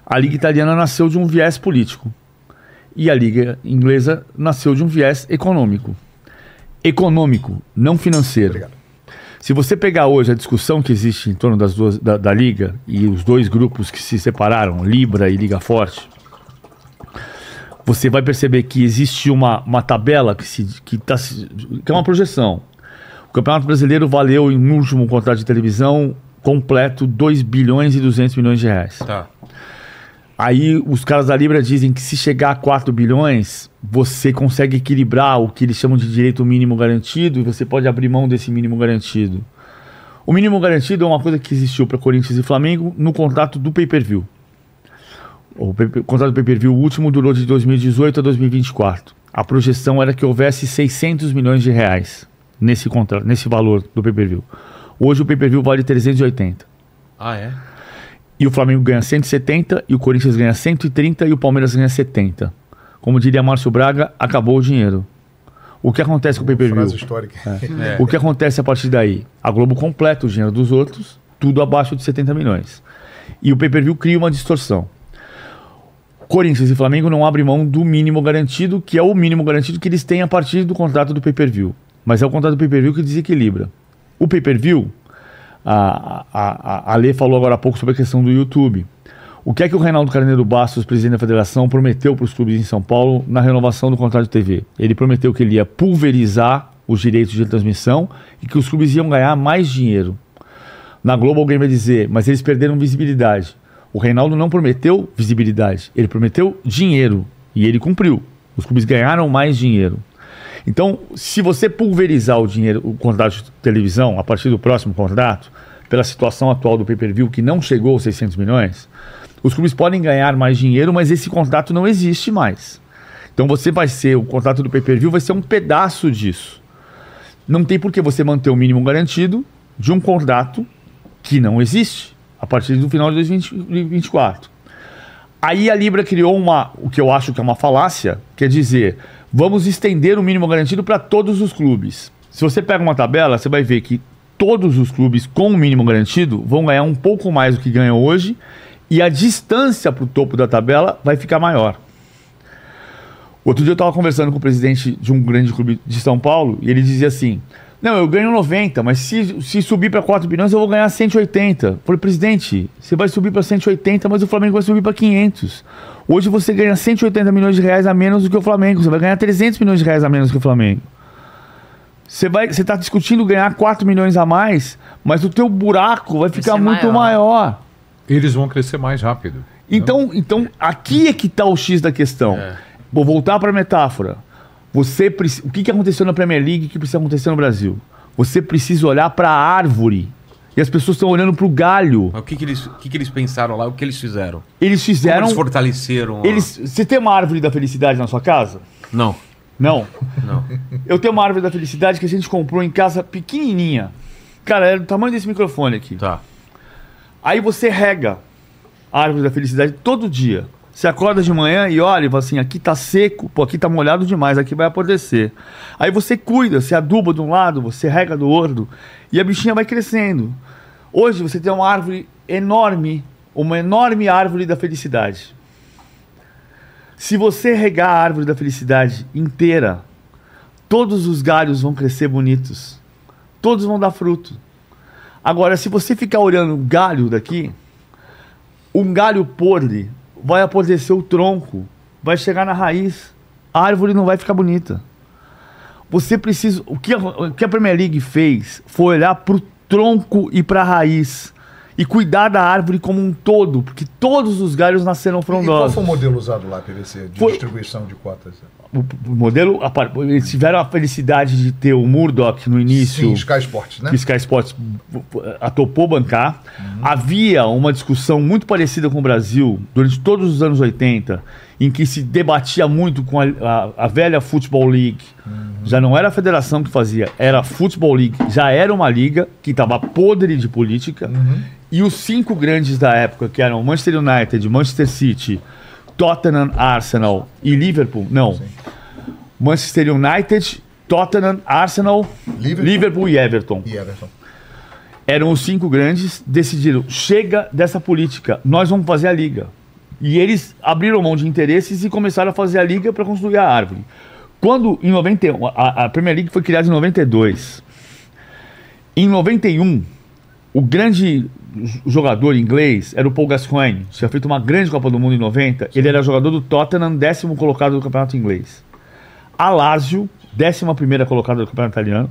A Liga Italiana nasceu de um viés político e a Liga Inglesa nasceu de um viés econômico. Econômico, não financeiro. Obrigado. Se você pegar hoje a discussão que existe em torno das duas, da, da Liga e os dois grupos que se separaram, Libra e Liga Forte, você vai perceber que existe uma, uma tabela que, se, que, tá, que é uma projeção. O Campeonato Brasileiro valeu, no último contrato de televisão completo, 2 bilhões e 200 milhões de reais. Tá. Aí os caras da Libra dizem que se chegar a 4 bilhões, você consegue equilibrar o que eles chamam de direito mínimo garantido e você pode abrir mão desse mínimo garantido. O mínimo garantido é uma coisa que existiu para Corinthians e Flamengo no contrato do pay-per-view. O, pay- o contrato do pay-per-view último durou de 2018 a 2024. A projeção era que houvesse 600 milhões de reais nesse contrato, nesse valor do pay-per-view. Hoje o pay-per-view vale 380. Ah, é? E o Flamengo ganha 170, e o Corinthians ganha 130 e o Palmeiras ganha 70. Como diria Márcio Braga, acabou o dinheiro. O que acontece com o pay-per-view? Histórica. É. O que acontece a partir daí? A Globo completa o dinheiro dos outros, tudo abaixo de 70 milhões. E o pay-per-view cria uma distorção. Corinthians e Flamengo não abrem mão do mínimo garantido, que é o mínimo garantido que eles têm a partir do contrato do pay-per-view. Mas é o contrato do pay-per-view que desequilibra. O pay-per-view, a, a, a, a Lê falou agora há pouco sobre a questão do YouTube. O que é que o Reinaldo Carneiro Bastos, presidente da federação, prometeu para os clubes em São Paulo na renovação do contrato de TV? Ele prometeu que ele ia pulverizar os direitos de transmissão e que os clubes iam ganhar mais dinheiro. Na Globo alguém vai dizer, mas eles perderam visibilidade. O Reinaldo não prometeu visibilidade, ele prometeu dinheiro e ele cumpriu. Os clubes ganharam mais dinheiro. Então, se você pulverizar o dinheiro, o contrato de televisão a partir do próximo contrato, pela situação atual do pay-per-view que não chegou aos 600 milhões, os clubes podem ganhar mais dinheiro, mas esse contrato não existe mais. Então você vai ser o contrato do pay-per-view vai ser um pedaço disso. Não tem por que você manter o mínimo garantido de um contrato que não existe a partir do final de 2024. Aí a Libra criou uma, o que eu acho que é uma falácia, quer dizer, vamos estender o mínimo garantido para todos os clubes. Se você pega uma tabela, você vai ver que todos os clubes com o mínimo garantido vão ganhar um pouco mais do que ganham hoje e a distância para o topo da tabela vai ficar maior. Outro dia eu estava conversando com o presidente de um grande clube de São Paulo e ele dizia assim: Não, eu ganho 90, mas se, se subir para 4 bilhões eu vou ganhar 180. Eu falei, presidente, você vai subir para 180, mas o Flamengo vai subir para 500. Hoje você ganha 180 milhões de reais a menos do que o Flamengo, você vai ganhar 300 milhões de reais a menos do que o Flamengo. Você vai, você está discutindo ganhar 4 milhões a mais, mas o teu buraco vai ficar muito maior. maior. Eles vão crescer mais rápido. Então, então aqui é que está o X da questão. Vou voltar para a metáfora. Você o que, que aconteceu na Premier League que precisa acontecer no Brasil? Você precisa olhar para a árvore. E as pessoas estão olhando para o galho. Mas o que, que, eles, o que, que eles pensaram lá? O que eles fizeram? Eles Como fizeram. eles fortaleceram? a- Eles, você tem uma árvore da felicidade na sua casa? Não, Não. não. Eu tenho uma árvore da felicidade que a gente comprou em casa pequenininha. Cara, era do tamanho desse microfone aqui. Tá. Aí você rega a árvore da felicidade todo dia. Você acorda de manhã e olha e fala assim: aqui tá seco, pô, aqui tá molhado demais, aqui vai apodrecer. Aí você cuida, você aduba de um lado, você rega do outro e a bichinha vai crescendo. Hoje você tem uma árvore enorme, uma enorme árvore da felicidade. Se você regar a árvore da felicidade inteira, todos os galhos vão crescer bonitos. Todos vão dar fruto. Agora, se você ficar olhando o galho daqui, um galho podre vai apodrecer o tronco, vai chegar na raiz, a árvore não vai ficar bonita. Você precisa. O que a, o que a Premier League fez foi olhar para o tronco e para a raiz e cuidar da árvore como um todo, porque todos os galhos nasceram E qual frondosos. foi o modelo usado lá, PVC, de Foi- distribuição de cotas? O, modelo, eles tiveram a felicidade de ter o Murdoch no início. Sim, Sky Sports, né? que Sky Sports atopou bancar. Havia uma discussão muito parecida com o Brasil durante todos os anos 80, em que se debatia muito com a, a- a velha Football League. Já não era a federação que fazia, era a Football League. Já era uma liga que estava podre de política. E os cinco grandes da época, que eram Manchester United, Manchester City, Tottenham, Arsenal e Liverpool, não. Manchester United, Tottenham, Arsenal, Liverpool. Liverpool e Everton E Everton. eram os cinco grandes, decidiram, chega dessa política, nós vamos fazer a liga. E eles abriram mão de interesses e começaram a fazer a liga para construir a árvore. Quando, em 91, a, a Premier League foi criada em 92. Em 91, o grande jogador inglês era o Paul Gascoigne. Tinha feito uma grande Copa do Mundo em 90. Ele era jogador do Tottenham, décimo colocado do campeonato inglês. A Lazio, décima primeira colocada do campeonato italiano,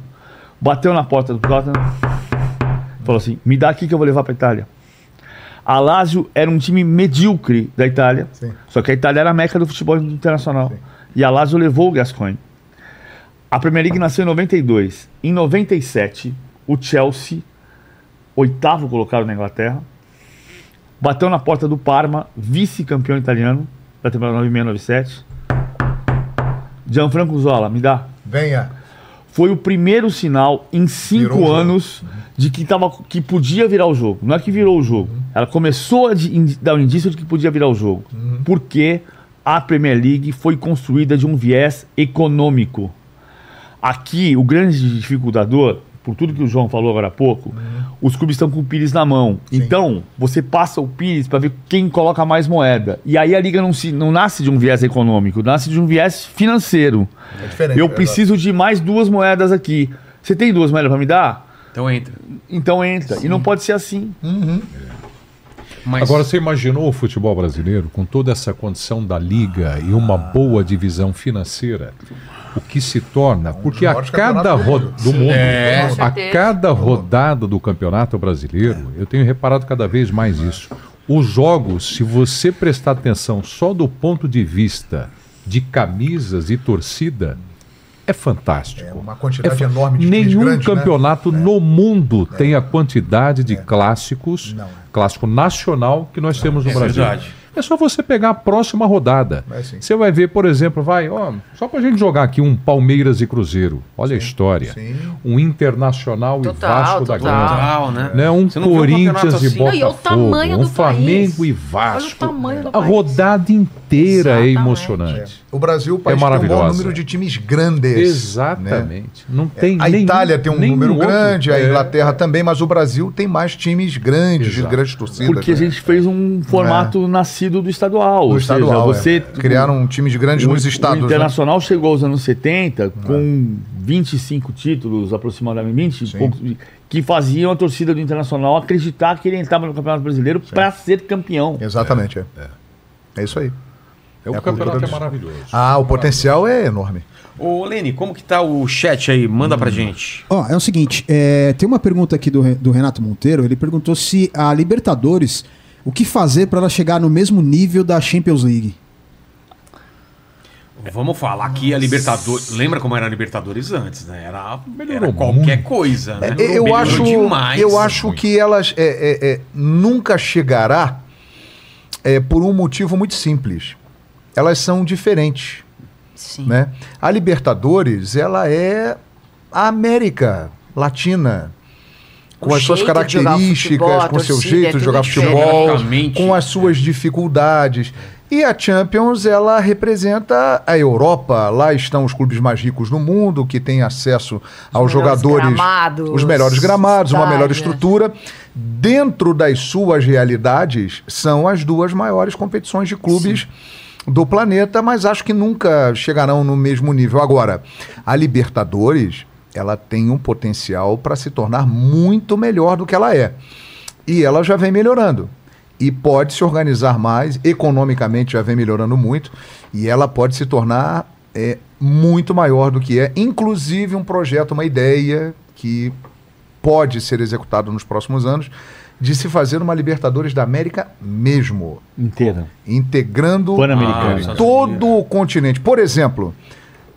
bateu na porta do Tottenham Falou assim: me dá aqui que eu vou levar para Itália. A Lazio era um time medíocre da Itália, Sim. só que a Itália era a meca do futebol internacional. E a Lazio levou o Gascoigne. A Premier League nasceu em 92. Em 97, o Chelsea, oitavo colocado na Inglaterra, bateu na porta do Parma, vice-campeão italiano da temporada 96-97. Gianfranco Zola, me dá Venha. foi o primeiro sinal em Virou cinco jogo. anos de que, tava, que podia virar o jogo. Não é que virou o jogo. Ela começou a de- dar um indício de que podia virar o jogo. Porque a Premier League foi construída de um viés econômico. Aqui, o grande dificultador, por tudo que o João falou agora há pouco, os clubes estão com o Pires na mão. Então, você passa o Pires para ver quem coloca mais moeda. E aí a liga não, se, não nasce de um viés econômico, nasce de um viés financeiro. É diferente. Eu é preciso de mais duas moedas aqui. Você tem duas moedas para me dar? Então entra. Então entra. E não pode ser assim. Mas- Agora, você imaginou o futebol brasileiro com toda essa condição da liga e uma boa divisão financeira? O que se torna? Porque a cada ro- mundo. do mundo, É. A cada rodada do campeonato brasileiro, eu tenho reparado cada vez mais isso. Os jogos, se você prestar atenção só do ponto de vista de camisas e torcida, é fantástico. É uma quantidade fa- enorme de Nenhum grandes, né? campeonato no mundo tem a quantidade de clássicos, Não. clássico nacional que nós temos no é Brasil. verdade. É só você pegar a próxima rodada. É, sim. Você vai ver, por exemplo, vai, ó, só pra gente jogar aqui um Palmeiras e Cruzeiro. Olha a história. Sim. Um Internacional Total, e Vasco da total. Gama. Total, né? Né? Um não um Corinthians campeonato e assim? Não, e Botafogo. o tamanho um do Flamengo país. e Vasco. Olha o tamanho do a país. rodada inteira é Exatamente. emocionante. O Brasil, o É país tem um bom número de times grandes. né? Exatamente. Não tem A nenhum- Itália tem um número outro. grande, a É. Inglaterra também, mas o Brasil tem mais times grandes, de Exato. grandes torcidas. Porque a né? gente fez um formato nascido do estadual. Do ou estadual, seja, você é. criaram times grandes o, nos estados. O né? Internacional chegou aos anos 70 com 25 títulos, aproximadamente, poucos, que faziam a torcida do Internacional acreditar que ele entrava no Campeonato Brasileiro para ser campeão. Exatamente, é. É isso aí. É, o É campeonato é maravilhoso. Ah, o potencial é enorme. Ô, Lene, como que tá o chat aí? Manda pra gente. Ó, é o seguinte, é, tem uma pergunta aqui do, do Renato Monteiro. Ele perguntou se a Libertadores, o que fazer para ela chegar no mesmo nível da Champions League? Vamos falar aqui a Libertadores. Lembra como era a Libertadores antes, né? Era, era qualquer muito. coisa, né? É, eu acho, demais. eu acho que elas é, é, é, nunca chegará é, por um motivo muito simples. Elas são diferentes. Sim. né? A Libertadores, ela é a América Latina. Com O as suas características, futebol, com seu torcida, é jeito de jogar futebol, Geograficamente, com as suas dificuldades. E a Champions, ela representa a Europa. Lá estão os clubes mais ricos do mundo, que têm acesso aos melhores jogadores. gramados, os melhores gramados, uma melhor estrutura. Dentro das suas realidades, são as duas maiores competições de clubes do planeta, mas acho que nunca chegarão no mesmo nível. Agora, a Libertadores, ela tem um potencial para se tornar muito melhor do que ela é. E ela já vem melhorando. E pode se organizar mais, economicamente já vem melhorando muito, e ela pode se tornar é, muito maior do que é. Inclusive um projeto, uma ideia que pode ser executado nos próximos anos, de se fazer uma Libertadores da América mesmo Inteira. integrando. Ah, todo o continente. Por exemplo,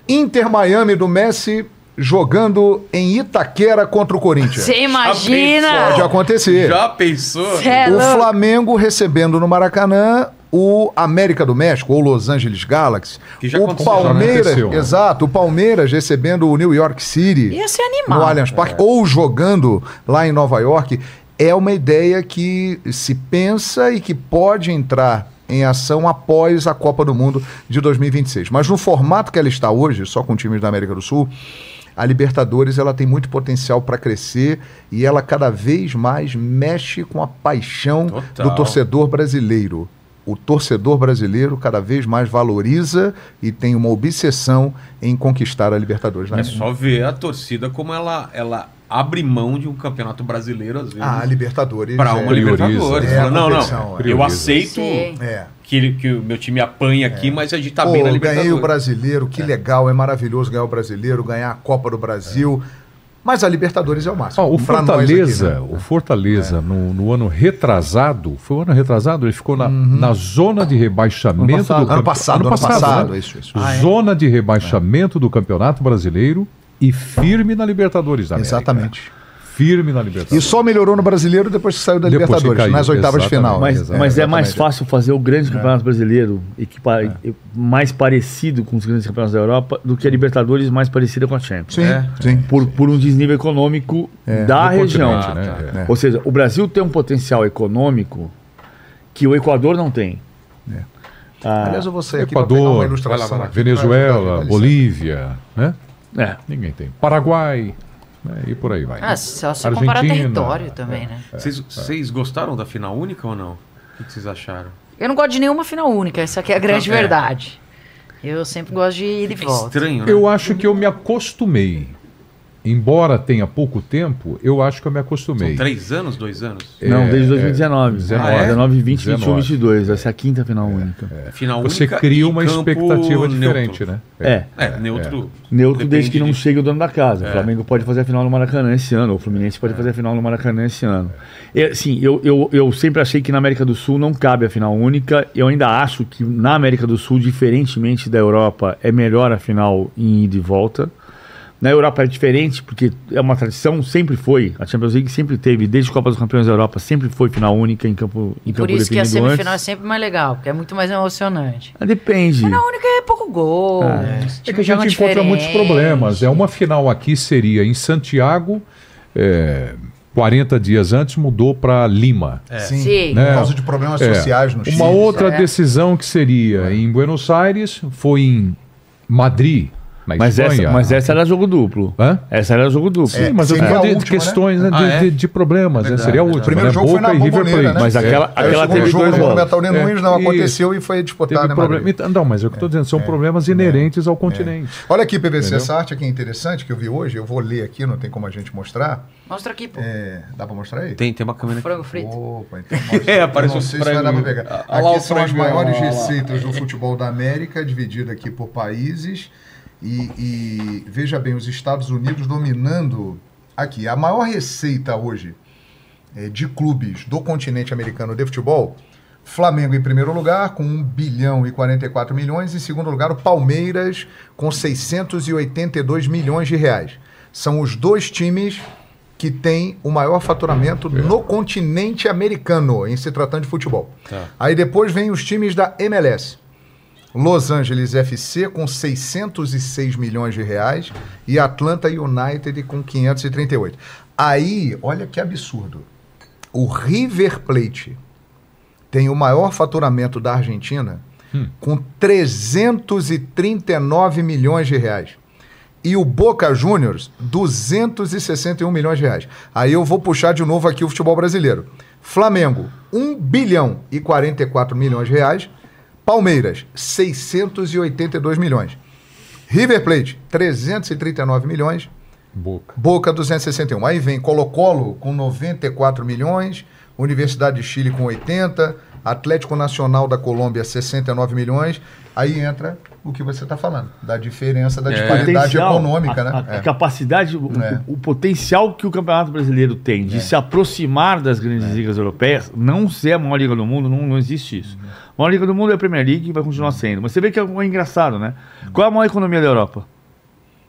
Inter Miami do Messi jogando em Itaquera contra o Corinthians. Você imagina? Pode acontecer. Já pensou? Cê é o. Flamengo recebendo no Maracanã o América do México ou Los Angeles Galaxy. Que já o já Palmeiras, aconteceu, né? exato, o Palmeiras recebendo o New York City Ia ser animal. no Allianz Parque ou jogando lá em Nova York é uma ideia que se pensa e que pode entrar em ação após a Copa do Mundo de 2026. Mas no formato que ela está hoje, só com times da América do Sul, a Libertadores ela tem muito potencial para crescer e ela cada vez mais mexe com a paixão Total. do torcedor brasileiro. O torcedor brasileiro cada vez mais valoriza e tem uma obsessão em conquistar a Libertadores. na É só ver a torcida como ela, ela abre mão de um campeonato brasileiro, às vezes, Ah, a Libertadores. para é- uma Prioriza. Libertadores. É, não, não, é. eu aceito. É. que, que o meu time apanha aqui, mas a gente tá Pô, bem na ganhei Libertadores. o brasileiro, que legal, é maravilhoso ganhar o brasileiro, ganhar a Copa do Brasil. Mas a Libertadores é o máximo. O Fortaleza, aqui, né? o Fortaleza no, no ano retrasado, foi o ano retrasado, ele ficou na, Uhum. na zona de rebaixamento Ano passado. do campe- Ano passado, ano passado, né? isso, isso. Zona de rebaixamento do Campeonato Brasileiro e firme na Libertadores da América. Exatamente. Firme na E Libertadores. só melhorou no brasileiro depois que saiu da Depois Libertadores, caiu, nas oitavas de final. Mas, mas é mais fácil fazer o grande campeonato brasileiro e que pa- e mais parecido com os grandes campeonatos da Europa do que a Libertadores mais parecida com a Champions. Sim, É. sim. Por, por um desnível econômico da Do região. né? É. Ou seja, o Brasil tem um potencial econômico que o Equador não tem. Ah, Aliás, eu vou sair aqui para pegar uma Equador, ilustração. aqui pra ajudar Venezuela, Bolívia, né? É. Ninguém tem. Paraguai, né? e por aí vai. Ah, só se comparar território também, né? Vocês, vocês gostaram da final única ou não? O que, que vocês acharam? Eu não gosto de nenhuma final única, essa aqui é a grande É. verdade. Eu sempre gosto de ir e É volta. estranho, né? Eu acho que eu me acostumei. Embora tenha pouco tempo, eu acho que eu me São acostumei. três anos, dois anos? Não, desde 2019. 19. 19, 20, 21, 19. 22. Essa é a quinta final única. Final Você única cria uma expectativa diferente, neutro. né? É. É, neutro. Neutro Depende desde que não de- chegue o dono da casa. É. O Flamengo pode fazer a final no Maracanã esse ano, ou o Fluminense pode fazer a final no Maracanã esse ano. É, sim, eu, eu, eu sempre achei que na América do Sul não cabe a final única. Eu ainda acho que na América do Sul, diferentemente da Europa, é melhor a final em ida e volta. Na Europa é diferente, porque é uma tradição, sempre foi. A Champions League sempre teve, desde a Copa dos Campeões da Europa, sempre foi final única em campo, em Por campo isso que a semifinal é antes. sempre mais legal, porque é muito mais emocionante. Ah, Depende. A única é pouco gol. É que a gente encontra muitos problemas. É uma final aqui seria em Santiago, é, 40 dias antes mudou para Lima. Sim. Sim. Né? Por causa de problemas É. sociais no Chile. Uma outra É. decisão que seria em Buenos Aires foi em Madrid, Mas Espanha. essa, mas essa era jogo duplo. Hã? Essa era jogo duplo. Sim, mas eu seria falando de, última, né? questões né, Ah, de, é? de- de problemas, né? Verdade, Seria a verdade. última. O primeiro né? jogo foi na e River Plate. né? Mas aquela- aquela o teve jogo dois. Monumental de É. Nunes não aconteceu e foi disputado em problema. Então, Não, mas é o que eu estou dizendo, são problemas inerentes ao continente. Olha aqui, PVC, Entendeu? essa arte aqui é interessante que eu vi hoje, eu vou ler aqui, não tem como a gente mostrar. Mostra aqui, pô. É, dá pra mostrar aí? Tem, tem uma câmera aqui. Frango frito. Opa, então. [laughs] É, Eu aparece não um sei se vai dar frango. o Aqui são as maiores receitas do futebol da América, dividida aqui por países. E, e veja bem, os Estados Unidos dominando aqui. A maior receita hoje é, de clubes do continente americano de futebol, Flamengo em primeiro lugar, com 1 bilhão e 44 milhões. Em segundo lugar, o Palmeiras, com 682 milhões de reais. São os dois times que têm o maior faturamento no continente americano, em se tratando de futebol. Tá. Aí depois vem os times da MLS. Los Angeles FC com 606 milhões de reais e Atlanta United com 538. Aí, olha que absurdo. O River Plate tem o maior faturamento da Argentina com 339 milhões de reais. E o Boca Juniors, 261 milhões de reais. Aí eu vou puxar de novo aqui o futebol brasileiro. Flamengo, 1 bilhão e 44 milhões de reais. Palmeiras, 682 milhões. River Plate, 339 milhões. Boca. Boca 261. Aí vem Colo-Colo com 94 milhões, Universidade de Chile com 80, Atlético Nacional da Colômbia 69 milhões. Aí entra o que você está falando, da diferença da É. disparidade econômica, a, né? a- É. capacidade, o, É. o- o potencial que o Campeonato Brasileiro tem de se aproximar das grandes ligas europeias, não ser a maior liga do mundo, não, não existe isso. A maior liga do mundo é a Premier League e vai continuar sendo. Mas você vê que é, é engraçado, né? Qual é a maior economia da Europa?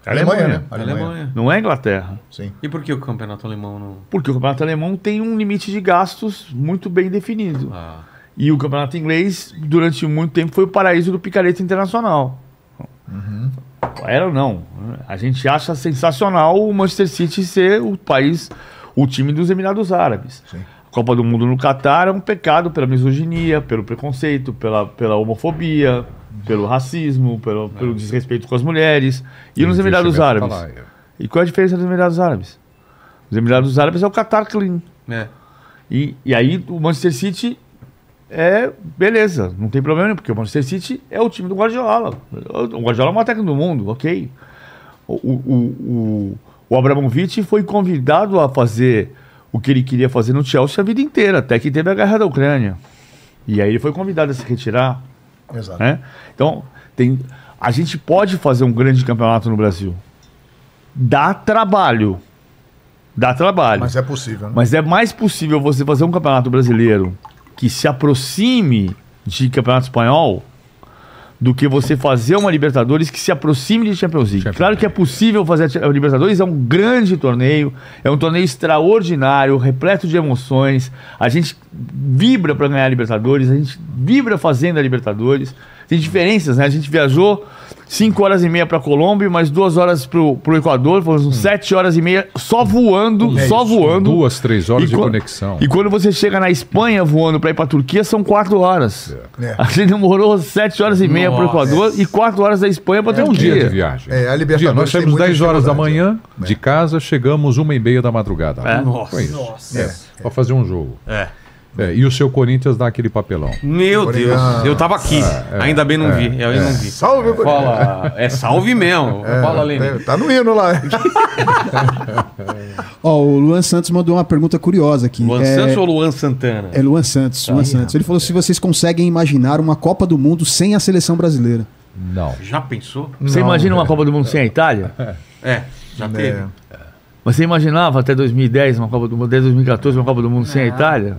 Alemanha, né? Alemanha. Não é a Inglaterra. Sim. E por que o campeonato alemão não. Porque o campeonato alemão tem um limite de gastos muito bem definido. Ah, E o campeonato inglês, durante muito tempo, foi o paraíso do picareta internacional. Era ou não. A gente acha sensacional o Manchester City ser o país, o time dos Emirados Árabes. Sim. A Copa do Mundo no Catar é um pecado pela misoginia, pelo preconceito, pela, pela homofobia, pelo racismo, pelo, pelo desrespeito com as mulheres. E nos Emirados Árabes? tá é. E qual é a diferença dos Emirados Árabes? Os Emirados Árabes é o Qatar Clean. é. E, e aí o Manchester City é beleza, não tem problema nenhum, porque o Manchester City é o time do Guardiola. O Guardiola é o maior técnico do mundo, ok. O, o, o, o, o Abramovich foi convidado a fazer o que ele queria fazer no Chelsea a vida inteira, até que teve a guerra da Ucrânia. E aí ele foi convidado a se retirar. Exato. Né? Então, tem, a gente pode fazer um grande campeonato no Brasil. Dá trabalho. Dá trabalho. Mas é possível, né? Mas é mais possível você fazer um campeonato brasileiro que se aproxime de campeonato espanhol do que você fazer uma Libertadores que se aproxime de Champions League. Champions claro que é possível fazer a Libertadores, é um grande torneio, é um torneio extraordinário, repleto de emoções. A gente vibra para ganhar a Libertadores, a gente vibra fazendo a Libertadores. Tem diferenças, né? A gente viajou 5 horas e meia para Colômbia, mais duas horas pro, pro Equador, foram 7 horas e meia só voando, É só isso, voando. Duas, três horas E de conexão. E quando você chega na Espanha voando para ir para Turquia, são quatro horas. É. A gente demorou sete horas e meia para o Nossa. Equador e quatro horas da Espanha para É um Turquia. dia de viagem. É, a Dia, Libertadores nós saímos muitas 10 horas da manhã né? de casa, chegamos uma e meia da madrugada. É. Nossa. É, Pra fazer um jogo. É. É, e o seu Corinthians dá aquele papelão. Meu Deus, Obrigado. eu tava aqui. Ainda bem não vi. Eu ainda não vi. Salve, Corinthians. Fala, é salve mesmo. [laughs] Fala, Lene. É, Tá no hino lá. [laughs] Ó, o Luan Santos mandou uma pergunta curiosa aqui. Luan é, Santos ou Luan Santana? é Luan Santos, Luan Santos. Ele falou se vocês conseguem imaginar uma Copa do Mundo sem a seleção brasileira. Não. Já pensou? Você Não, imagina uma. Copa do Mundo sem a Itália? É, já teve. É. Mas você imaginava até 2010 uma Copa do Mundo, até 2014 uma Copa do Mundo sem a Itália?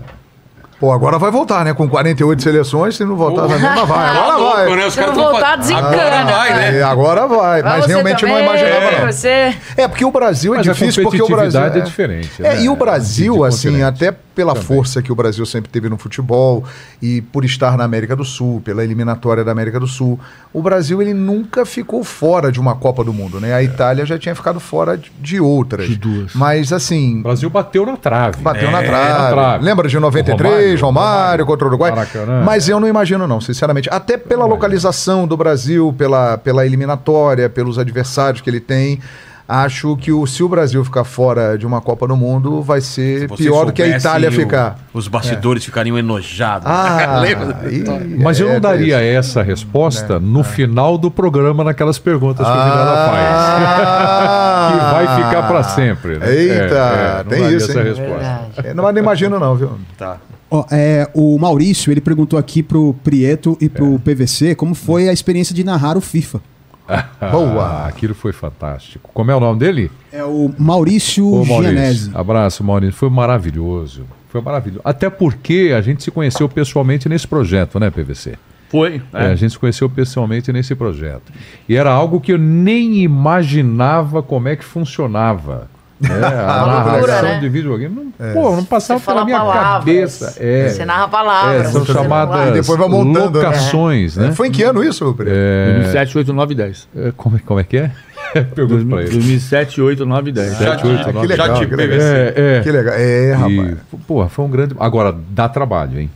Pô, agora vai voltar, né? Com 48 seleções, se não voltar também, mas vai. Agora Tá louco, vai. né? Se não tão voltar, desencana. Agora vai, né? É, agora vai, Vai mas você realmente eu não também, imaginava, não. Você. É, porque o Brasil é Mas difícil, porque o Brasil. competitividade é diferente, É, né? e o Brasil, De assim, até pela Também. força que o Brasil sempre teve no futebol e por estar na América do Sul, pela eliminatória da América do Sul, o Brasil ele nunca ficou fora de uma Copa do Mundo, né? A Itália já tinha ficado fora de- outras. De duas. Mas assim, O Brasil bateu na trave. Bateu É, na na trave. trave. Lembra de 93, Romário, Romário, Romário, contra o Uruguai? Maracanã. Mas eu não imagino, não, sinceramente. Até pela localização do Brasil, pela, pela eliminatória, pelos adversários que ele tem. Acho que o, se o Brasil ficar fora de uma Copa do Mundo, vai ser pior do que a Itália o- ficar. Os bastidores ficariam enojados. Ah, [laughs] Lembra? ih, Mas eu é, não daria é essa resposta no final do programa, naquelas perguntas que o Vilela Ah. faz. [laughs] que vai ficar para sempre. Né? Eita, não tem daria isso, essa hein? resposta. Verdade. É, não, mas não imagino, não, viu? Tá. Ó, é, o Maurício, ele perguntou aqui pro Prieto e É. pro PVC como foi a experiência de narrar o FIFA. [laughs] Boa. Aquilo foi fantástico. Como é o nome dele? É o Maurício Ô, Maurício. Gianese. Abraço, Maurício. Foi maravilhoso. Foi maravilhoso. Até porque a gente se conheceu pessoalmente nesse projeto, né, PVC? Foi. É, é. a gente se conheceu pessoalmente nesse projeto. E era algo que eu nem imaginava como é que funcionava. [laughs] né? A narração né? de videogame. Não, Pô, não passava pela minha palavras. cabeça. É, Você narra é, palavras. são você não chamadas. Depois vai montando, né? locações, né? Foi em que ano isso, Pedro? 2007, 8, 9 e 10. É, como, é- como é que é? [laughs] Pergunta pra ele. 2007, 8, 9 e 10. Sete, Já oito, te- nove, já dez. te Que PVC. É, é. Que legal. É, rapaz. E, pô, foi um grande. Agora, dá trabalho, hein?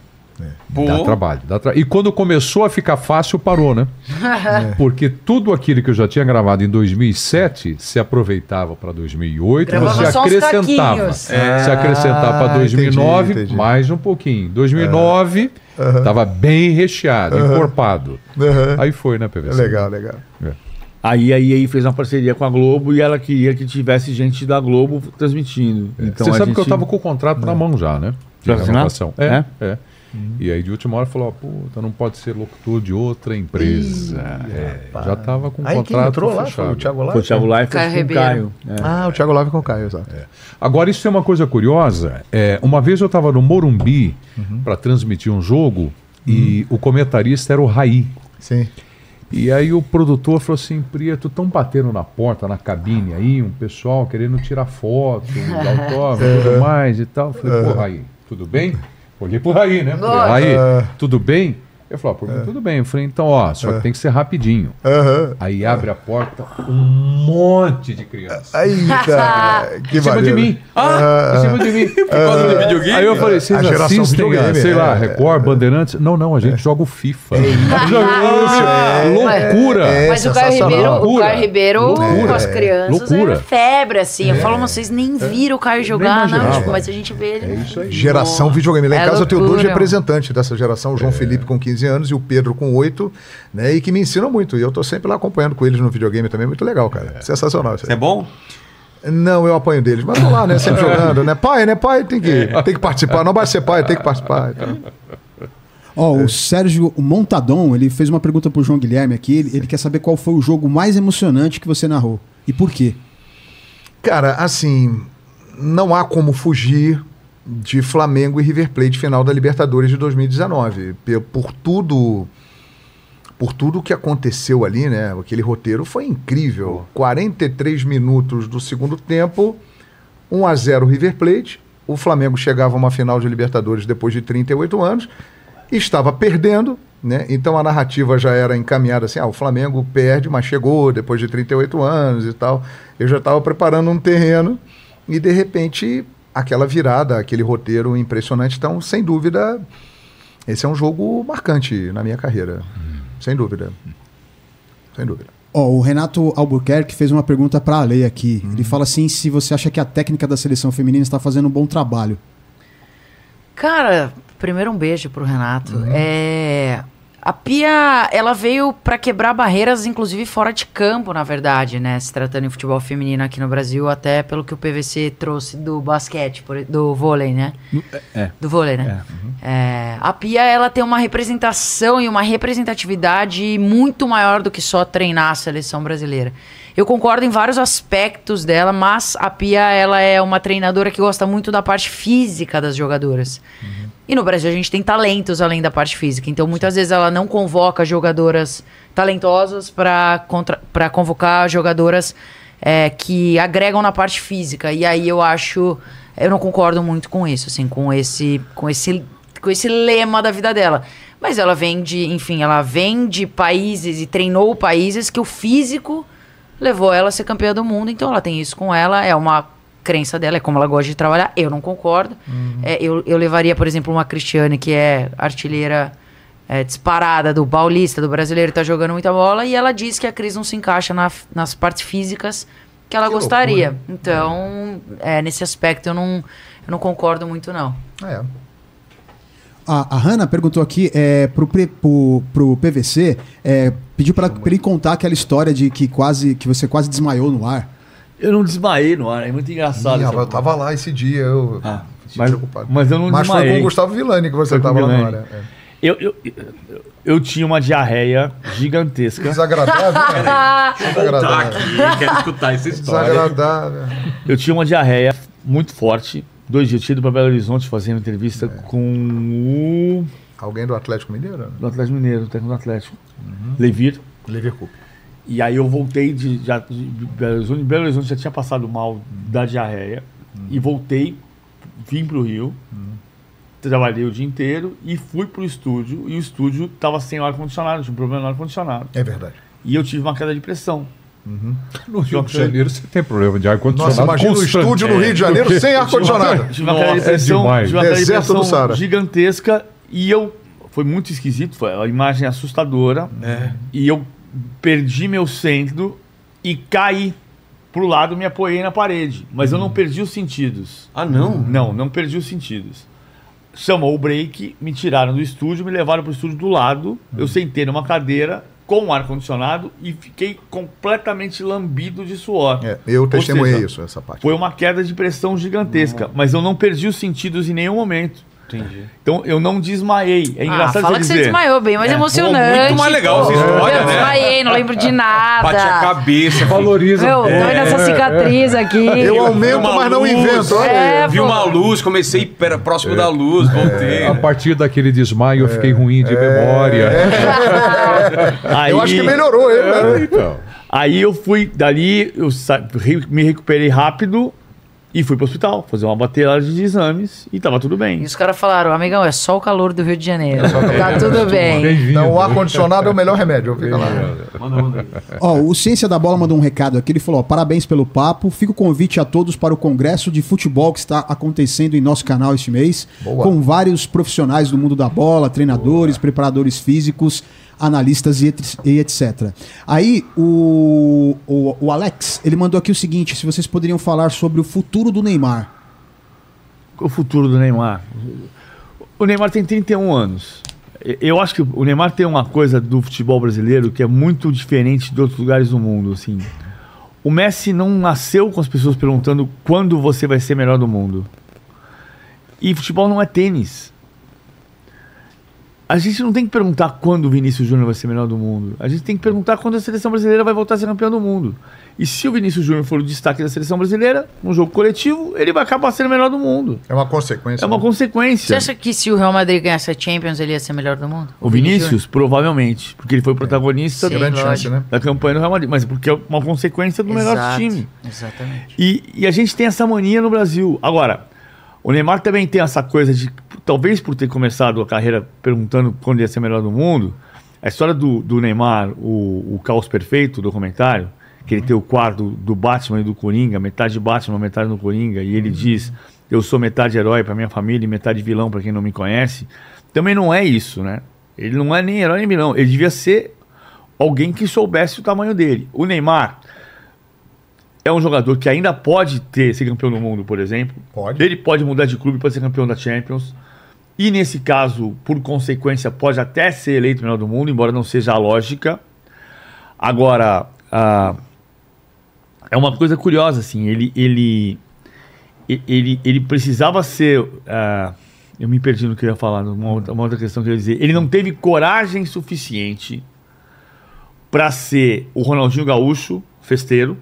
Pô. Dá trabalho. Dá tra... E quando começou a ficar fácil, parou, né? [laughs] Porque tudo aquilo que eu já tinha gravado em 2007 se aproveitava para 2008, Gravava você acrescentava. caquinhos. Se acrescentar para Ah, 2009, entendi, entendi. mais um pouquinho. 2009 estava bem recheado, encorpado. Aham. Aí foi, né, PVC? Legal, legal. Aí a EA fez uma parceria com a Globo e ela queria que tivesse gente da Globo transmitindo. Então Você a sabe que eu gente- estava com o contrato na mão já, né? De Pra assinar? renovação. É, é. E aí de última hora falou, ó, puta, não pode ser locutor de outra empresa. É, já estava com o Aí quem contrato entrou lá foi fechado. o Thiago Foi o Live? Thiago Caio com o. Caio. é. Ah, o Thiago Live com o Caio, exato. Agora, isso é uma coisa curiosa. É, uma vez eu estava no Morumbi para transmitir um jogo e o comentarista era o Raí. Sim. E aí o produtor falou assim, Prieto, estão batendo na porta, na cabine aí, um pessoal querendo tirar foto, [laughs] autógrafo e tudo mais e tal. Eu falei, pô, Raí, tudo bem? Olhei pro Raí, né? Lógico. Raí, tudo bem? Eu falei, ah, por mim tudo bem. Eu falei, então, ó, só que tem que ser rapidinho. Aham. Aí abre a porta, um monte de criança. Eita, [laughs] que Em cima de mim. Ah, em cima de mim. [laughs] Por causa do videogame? Aí eu falei, vocês A geração assistem, a, videogame, sei lá, é, Record, Bandeirantes? Não, não, a gente joga o FIFA. [laughs] Joga- Loucura. É, Mas o Caio. Ribeiro, o. Caio Ribeiro com as crianças Loucura. é febre, assim. Eu falo, mas vocês nem viram o Caio jogar, não. Tipo, mas a gente vê ele. É isso aí. Geração videogame. Lá em É casa eu tenho dois representantes dessa geração, o João Felipe com 15 anos e o Pedro com 8, né? E que me ensinam muito. E eu tô sempre lá acompanhando com eles no videogame também. Muito legal, cara. Sensacional. Isso é bom? Não, eu apanho deles, mas tô lá, né? Sempre [laughs] jogando, né? Pai, né? Pai tem que, tem que participar. Não basta ser pai, tem que participar. Então, Ó, É. o Sérgio Montadon, ele fez uma pergunta pro João Guilherme aqui. Ele, ele quer saber qual foi o jogo mais emocionante que você narrou. E por quê? Cara, assim, não há como fugir de Flamengo e River Plate final da Libertadores de 2019. Pe- Por tudo por tudo que aconteceu ali, né? Aquele roteiro foi incrível. 43 minutos do segundo tempo, 1 a 0 River Plate. O Flamengo chegava a uma final de Libertadores depois de 38 anos, estava perdendo, né? Então a narrativa já era encaminhada assim: ah, o Flamengo perde, mas chegou depois de 38 anos e tal. Eu já estava preparando um terreno e de repente aquela virada, aquele roteiro impressionante. Então, sem dúvida, esse é um jogo marcante na minha carreira. Sem dúvida. Sem dúvida. Ó, o Renato Albuquerque fez uma pergunta pra Ale aqui. Uhum. Ele fala assim: se você acha que a técnica da seleção feminina está fazendo um bom trabalho. Cara, primeiro um beijo pro Renato. Uhum. É, a Pia, ela veio pra quebrar barreiras, inclusive fora de campo, na verdade, né? Se tratando em futebol feminino aqui no Brasil, até pelo que o PVC trouxe do basquete, do vôlei, né? É. Do vôlei, né? É, a Pia, ela tem uma representação e uma representatividade muito maior do que só treinar a seleção brasileira. Eu concordo em vários aspectos dela, mas a Pia, ela é uma treinadora que gosta muito da parte física das jogadoras. E no Brasil a gente tem talentos além da parte física. Então muitas vezes ela não convoca jogadoras talentosas para convocar jogadoras é, que agregam na parte física. E aí eu acho, eu não concordo muito com isso, assim, com esse, com esse, com esse lema da vida dela. Mas ela vem de, enfim, ela vem de países e treinou países que o físico levou ela a ser campeã do mundo. Então ela tem isso com ela, é uma crença dela, é como ela gosta de trabalhar. Eu não concordo. É, eu, eu levaria, por exemplo, uma Cristiane, que é artilheira é, disparada do paulista, do brasileiro, tá jogando muita bola, e ela diz que a Cris não se encaixa na- nas partes físicas que ela Que gostaria. loucura. Então, é, nesse aspecto, eu não, eu não concordo muito, não. É. A, a Hanna perguntou aqui é, pro, pro, pro PVC, é, pediu pra, pra ele contar aquela história de que quase que você quase desmaiou no ar. Eu não desmaiei no ar, é muito engraçado. Rapaz, eu tava lá esse dia, eu Ah, mas- preocupado. mas eu não Mas foi com desmaiei. o Gustavo Villani que você Foi tava lá na hora. É. Eu, eu, eu, tinha uma diarreia gigantesca. Desagradável? [laughs] Tá Desagradável. aqui, quero escutar essa história. Desagradável. Eu tinha uma diarreia muito forte. Dois dias eu tinha ido para Belo Horizonte fazendo entrevista É. com o Alguém do Atlético Mineiro? né? do Atlético Mineiro, o técnico do Atlético, Uhum. Levir. Liverpool. E aí eu voltei de, já, de Belo Horizonte. Em Belo Horizonte já tinha passado mal da diarreia. Uhum. E voltei, vim pro Rio. Trabalhei o dia inteiro e fui pro estúdio. E o estúdio tava sem ar-condicionado, tinha um problema no ar-condicionado. É verdade. E eu tive uma queda de pressão. [laughs] No Rio de Janeiro você tem problema de ar-condicionado. Nossa, imagina o constante. estúdio no Rio de Janeiro Porque- [laughs] sem ar-condicionado. Tive uma queda de é pressão, uma de Deserto do pressão gigantesca e eu foi muito esquisito, foi a imagem assustadora. E eu perdi meu centro e caí pro lado, me apoiei na parede, mas eu não perdi os sentidos. Ah, não? Não, não perdi os sentidos. Chamou o break, me tiraram do estúdio, me levaram pro estúdio do lado. Eu sentei numa cadeira com ar condicionado e fiquei completamente lambido de suor. É, eu testemunhei isso, essa parte. Foi uma queda de pressão gigantesca, mas eu não perdi os sentidos em nenhum momento. Entendi. Então eu não desmaiei. É Ah, engraçado fala você que você dizer. desmaiou, bem mais É, emocionante. muito mais legal essa pô. história, eu né? desmaiei, não lembro de nada. Bate a cabeça. Valoriza. Meu, tô vendo essa cicatriz aqui. Eu aumento, uma mas não invento. Olha É. Vi pô. uma luz, comecei pera- próximo da luz, voltei. A partir daquele desmaio eu fiquei ruim de memória. Aí, Eu acho que melhorou ele, né? Então, aí eu fui dali, eu me recuperei rápido e fui pro hospital fazer uma bateria de exames e tava tudo bem. E os caras falaram, amigão, é só o calor do Rio de Janeiro. Tá tudo bem. Então, o ar-condicionado é o melhor remédio. Fica lá. Manda, manda aí. Ó, o Ciência da Bola mandou um recado aqui. Ele falou: ó, parabéns pelo papo. Fica o convite a todos para o Congresso de Futebol que está acontecendo em nosso canal este mês, Boa. com vários profissionais do mundo da bola, treinadores, preparadores físicos, analistas e, et- etc. Aí o, o, o Alex ele mandou aqui o seguinte: se vocês poderiam falar sobre o futuro do Neymar. o futuro do Neymar? O Neymar tem 31 anos. Eu acho que o Neymar tem uma coisa do futebol brasileiro que é muito diferente de outros lugares do mundo, assim. O Messi não nasceu com as pessoas perguntando quando você vai ser melhor do mundo. E futebol não é tênis. A gente não tem que perguntar quando o Vinícius Júnior vai ser melhor do mundo. A gente tem que perguntar quando a seleção brasileira vai voltar a ser campeão do mundo. E se o Vinícius Júnior for o destaque da seleção brasileira, no jogo coletivo, ele vai acabar sendo o melhor do mundo. É uma consequência. É uma né? Você consequência. acha que se o Real Madrid ganhasse a Champions, ele ia ser melhor do mundo? O Vinícius, provavelmente, porque ele foi protagonista Sim, Grande chance, lógico. né? da campanha do Real Madrid, mas porque é uma consequência do melhor Exato, time. Exatamente. E, e a gente tem essa mania no Brasil. Agora, o Neymar também tem essa coisa de, talvez por ter começado a carreira perguntando quando ia ser melhor do mundo, a história do, do Neymar, o, o Caos Perfeito, o documentário, que ele tem o quadro do Batman e do Coringa, metade Batman, metade do Coringa, e ele diz: Eu sou metade herói para minha família e metade vilão para quem não me conhece. Também não é isso, né? Ele não é nem herói nem vilão. Ele devia ser alguém que soubesse o tamanho dele. O Neymar é um jogador que ainda pode ter ser campeão do mundo, por exemplo. Pode. Ele pode mudar de clube para ser campeão da Champions. E nesse caso, por consequência, pode até ser eleito melhor do mundo, embora não seja a lógica. Agora, ah, é uma coisa curiosa, assim, ele, ele, ele, ele precisava ser. ah, eu me perdi no que eu ia falar, uma outra, uma outra questão que eu ia dizer. Ele não teve coragem suficiente para ser o Ronaldinho Gaúcho, festeiro,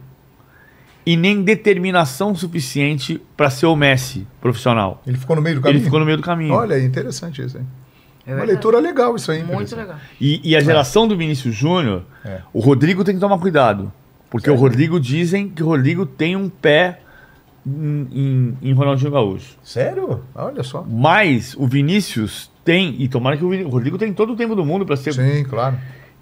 e nem determinação suficiente para ser o Messi, profissional. Ele ficou no meio do caminho? Ele ficou no meio do caminho. Olha, é interessante isso, hein? É Uma leitura legal isso aí. Muito legal. E, e a geração do Vinícius Júnior, É. o Rodrigo tem que tomar cuidado. Porque o Rodrigo dizem que o Rodrigo tem um pé em, em- em Ronaldinho Gaúcho. Sério? Olha só. Mas o Vinícius tem, e tomara que o Rodrigo tem todo o tempo do mundo para ser. Sim, claro.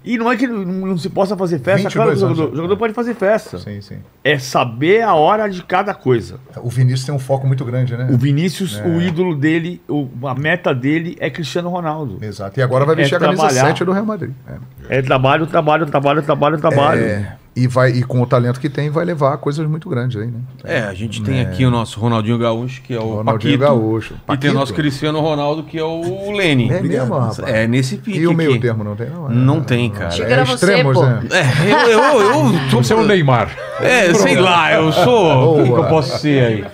E não é que não, não se possa fazer festa, 22 claro que o jogador, o jogador pode fazer festa. Sim, sim. É saber a hora de cada coisa. O Vinícius tem um foco muito grande, né? O Vinícius, É. o ídolo dele, o- a meta dele é Cristiano Ronaldo. Exato. E agora vai É vestir a camisa trabalhar. 7 do Real Madrid. É. É trabalho, trabalho, trabalho, trabalho, trabalho. É, e, vai, e com o talento que tem, vai levar a coisas muito grandes aí, né? É, a gente tem aqui o nosso Ronaldinho Gaúcho, que é o Ronaldinho Paquito. Gaúcho. E tem Paquito? o nosso Cristiano Ronaldo, que é o Lene. É mesmo, rapaz? É, nesse pique E o meio aqui. termo não tem, não? É. Não tem, cara. Chega era você, extremos, pô. né? É, eu, eu, eu tô... Você é o Neymar. É, sei lá, eu sou... O que, que eu posso ser aí?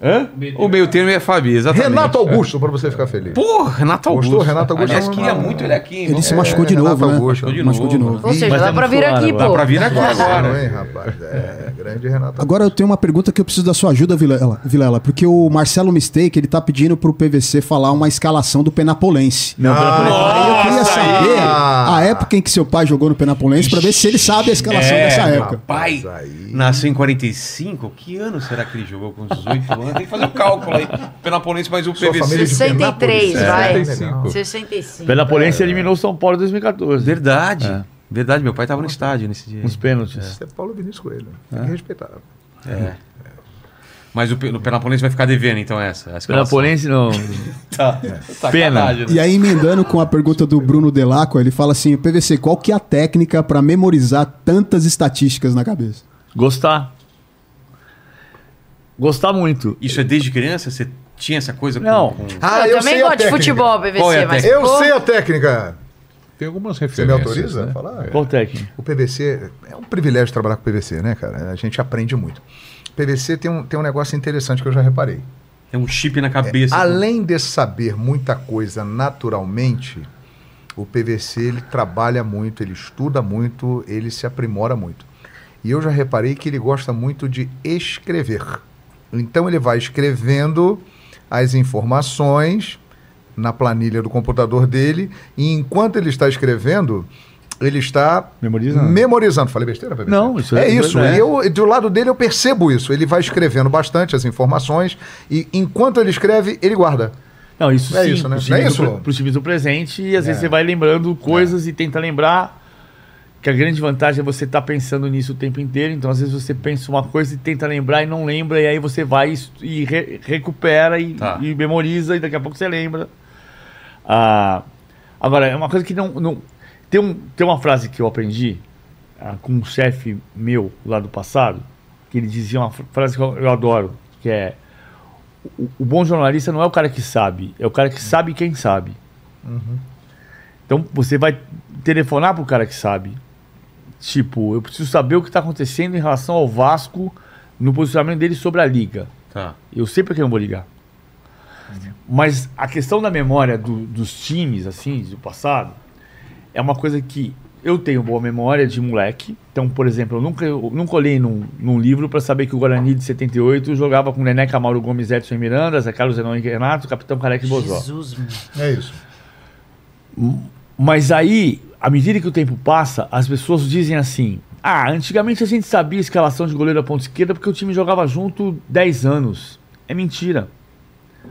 Hã? O meio termo é Fabi, exatamente. Renato Augusto, pra você ficar feliz. Pô, Renato Augusto. Gostou? Renato Augusto Aliás, é queria muito ele aqui. Ele se machucou de Renato novo, né? Augusto. Machucou de de novo. Ou seja, dá é pra vir aqui, pô. Dá pra vir aqui agora. Hein, rapaz? É, grande Renato Agora eu tenho uma pergunta que eu preciso da sua ajuda, Vilela, Vilela porque o Marcelo Mistake, ele tá pedindo pro PVC falar uma escalação do Penapolense. Não, Aí eu queria saber a época em que seu pai jogou no Penapolense pra ver se ele sabe a escalação É, dessa meu época. pai nasceu em 45. Que ano será que ele jogou com 18 anos? [laughs] Tem que fazer o cálculo aí. Penapolense mais o PVC. família de 63, Penápolis. vai. É, legal. 65. Penapolense eliminou o São Paulo em 2014. Verdade. É. Verdade, meu pai tava no estádio nesse dia. Nos pênaltis. Isso é Paulo Vinícius Coelho. Tem que respeitar. É. Mas o, no Penapolense vai ficar devendo, então, essa. a escalação. Penapolense não. [laughs] Tá. Pena. Sacanagem, né? E aí, emendando com a pergunta do Bruno Delacqua, ele fala assim: PVC, qual que é a técnica pra memorizar tantas estatísticas na cabeça? Gostar. Gostar muito. Isso é desde criança? Você tinha essa coisa com- Não. com... Ah, eu, também sei a gosto de técnica. futebol, PVC, é mas. Eu pô, sei a técnica. Tem algumas Você me referências. autoriza né? a falar? Qual técnico? O PVC é um privilégio trabalhar com o PVC, né, cara? A gente aprende muito. O PVC tem um, tem um negócio interessante que eu já reparei. É um chip na cabeça. Além de saber muita coisa naturalmente, o PVC ele trabalha muito, ele estuda muito, ele se aprimora muito. E eu já reparei que ele gosta muito de escrever. Então ele vai escrevendo as informações na planilha do computador dele e enquanto ele está escrevendo, ele está Memorizando. memorizando. Falei besteira, PVC? Não, isso é é- isso. é. E eu, do lado dele eu percebo isso. Ele vai escrevendo bastante as informações e enquanto ele escreve, ele guarda. Não, isso É sim. isso, né? é isso, Lô? pros times do presente e às vezes É. você vai lembrando coisas e tenta lembrar que a grande vantagem é você estar pensando nisso o tempo inteiro. Então, às vezes você pensa uma coisa e tenta lembrar e não lembra, e aí você vai e re- recupera e, Tá. e memoriza, e daqui a pouco você lembra. Ah, agora, é uma coisa que não. não tem, um, tem uma frase que eu aprendi ah, com um chefe meu lá do passado, que ele dizia uma fr- frase que eu, eu adoro, que é o, o bom jornalista não é o cara que sabe, é o cara que sabe quem sabe. Então você vai telefonar pro cara que sabe. Tipo, eu preciso saber o que está acontecendo em relação ao Vasco no posicionamento dele sobre a liga. Tá. Eu sei pra quem eu vou ligar. Mas a questão da memória do- dos times, assim, do passado, é uma coisa que eu tenho boa memória de moleque. Então, por exemplo, eu nunca, eu nunca olhei num, num livro para saber que o Guarani de 78 jogava com Neneca, Mauro Gomes, Edson e Miranda, Zé Carlos Zenon e Renato, Capitão Careca e Bozó. Jesus, meu. É isso. Mas aí, à medida que o tempo passa, as pessoas dizem assim: ah, antigamente a gente sabia a escalação de goleiro à ponta esquerda porque o time jogava junto 10 anos. É mentira.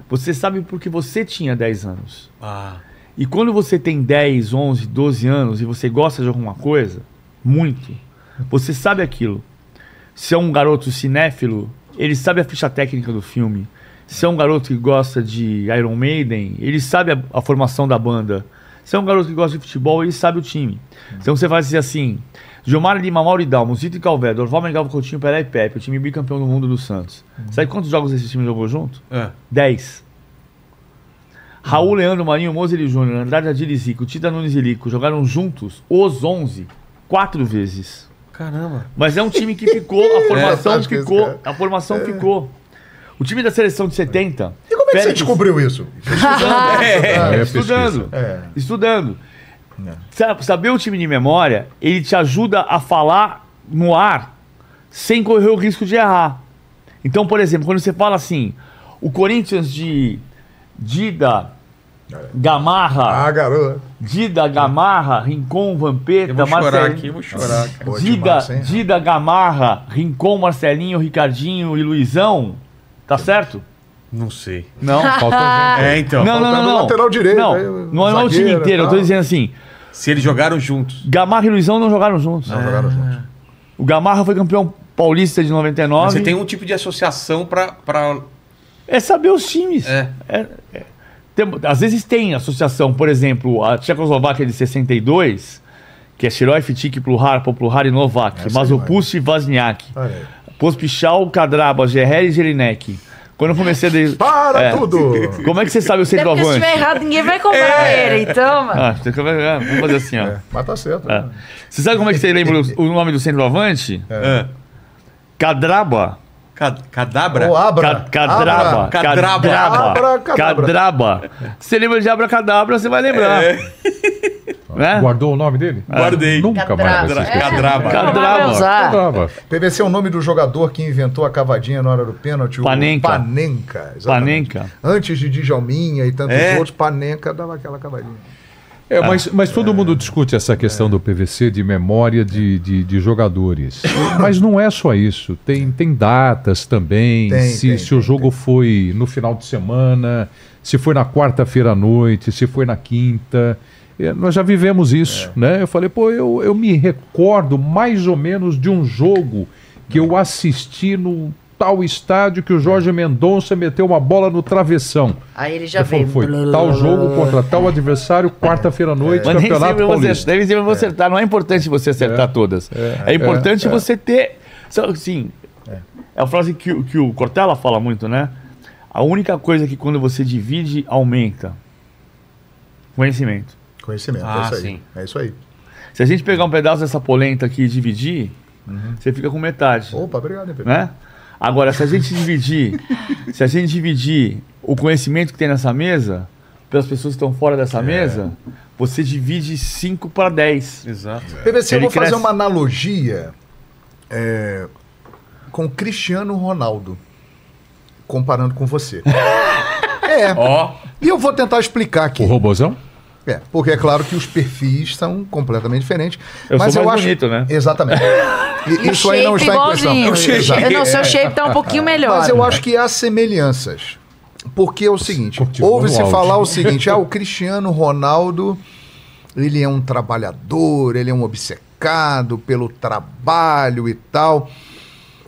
Você sabe porque você tinha 10 anos. Ah, E quando você tem 10, 11, 12 anos e você gosta de alguma coisa, muito, você sabe aquilo. Se é um garoto cinéfilo, ele sabe a ficha técnica do filme. Se é um garoto que gosta de Iron Maiden, ele sabe a, a formação da banda. Se é um garoto que gosta de futebol, ele sabe o time. Então você vai dizer assim: Gilmar Lima, Mauridal, Musito e Calvé, Dorval Mengalvo Coutinho, Pelé e Pepe, o time bicampeão do mundo do Santos. Sabe quantos jogos esse time jogou junto? é. 10. Raul, Leandro, Marinho, Moser Júnior, Andrade Adil e Zico, Tita Nunes e Lico jogaram juntos os 11 quatro vezes. Caramba. Mas é um time que ficou, a [laughs] formação acho que esse ficou, a formação ficou. O time da seleção de 70. E como é que você Félix- descobriu isso? [laughs] Estudando, É, estudando, É. estudando. Sa- Saber o time de memória, ele te ajuda a falar no ar sem correr o risco de errar. Então, por exemplo, quando você fala assim, o Corinthians de Dida, Gamarra, Ah, garoto. Dida, Gamarra, Rincon, Vampeta, vou chorar Marcelinho. aqui, vou chorar. cara. Dida? Dida, Gamarra, Rincon, Marcelinho, Ricardinho e Luizão. Tá certo? Não sei. Não. [laughs] Falta gente. É, então. Não, não, não, não. lateral direito, Não, aí, não é o time zagueiro, inteiro. Eu tô tal. dizendo assim, Se eles jogaram juntos. Gamarra e Luizão não jogaram juntos. Não jogaram juntos. O Gamarra foi campeão paulista de 99. Mas você tem um tipo de associação pra. pra... É saber os times. É. É- é. Tem- às vezes tem associação, por exemplo, a Tchecoslováquia de 62, que é Shiroi, Fitik, Pluhar, Popluhar e Novak, Essa aí, Mazopust e Wozniak, Olha aí. Pospichal, Kadraba, Gerrer e Jelinek. Quando eu comecei a... de- Para É. tudo! Como é que você sabe o Até porque se centroavante? estiver errado, ninguém vai comprar ele, então, mano. Ah, é, vamos fazer assim, ó. É, mas tá certo. É. né? Você sabe como é que você lembra o, nome do centroavante? É. Cadraba. Ca- Cadabra? Ô, abra. Ca- Cadraba. abra. Cadraba. Cadraba. Abracadabra. Cadraba. Você lembra de abracadabra, você vai lembrar. É. Né? Guardou o nome dele? Guardei. Nunca mais usar. Cadraba. PVC é o nome do jogador que inventou a cavadinha na hora do pênalti. o Panenka. Panenka. exatamente. Panenka. Antes de Djalminha e tantos É. outros, Panenka dava aquela cavadinha. É, mas, mas todo mundo discute essa questão do PVC de memória de, de, de jogadores. [laughs] Mas não é só isso. Tem, tem datas também. Tem, se tem, se o tem, jogo foi no final de semana, se foi na quarta-feira à noite, se foi na quinta. É, nós já vivemos isso, né? Eu falei, pô, eu, eu me recordo mais ou menos de um jogo que eu assisti no tal estádio que o Jorge Mendonça meteu uma bola no travessão. Aí ele já veio. foi tal jogo contra tal adversário, quarta-feira à noite, Mas nem campeonato sempre você, paulista. nem sempre você acertar. Não é importante você acertar todas. É, importante você ter. Assim, é a frase que, que o Cortella fala muito, né? A única coisa que quando você divide, aumenta. Conhecimento. Conhecimento, Ah, é isso aí. sim. É isso aí. Se a gente pegar um pedaço dessa polenta aqui e dividir, você fica com metade. Opa, obrigado, né? Agora, se a gente dividir, [laughs] se a gente dividir o conhecimento que tem nessa mesa, pelas pessoas que estão fora dessa mesa, você divide 5 para 10. Exato. PVC, eu vou fazer cresce. uma analogia é, com Cristiano Ronaldo, comparando com você. [laughs] é, Ó, e eu vou tentar explicar aqui. O robozão? É, porque é claro que os perfis são completamente diferentes. Eu mas sou eu acho... bonito, né? Exatamente. E [laughs] isso aí não está em questão. Eu não, seu shape tá um pouquinho melhor. Mas eu acho que há semelhanças. Porque é o seguinte, ouve-se falar o [laughs] seguinte, ah, o Cristiano Ronaldo, ele é um trabalhador, ele é um obcecado pelo trabalho e tal.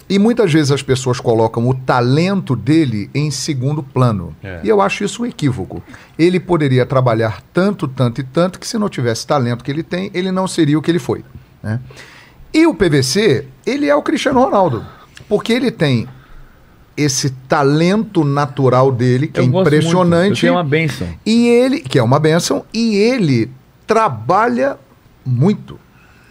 E muitas vezes as pessoas colocam o talento dele em segundo plano. É. E eu acho isso um equívoco. Ele poderia trabalhar tanto, tanto e tanto que se não tivesse talento que ele tem, ele não seria o que ele foi. né? E o PVC, ele é o Cristiano Ronaldo. Porque ele tem esse talento natural dele, que é Eu. Eu impressionante. tenho uma benção. E ele, que é uma benção, e ele trabalha muito.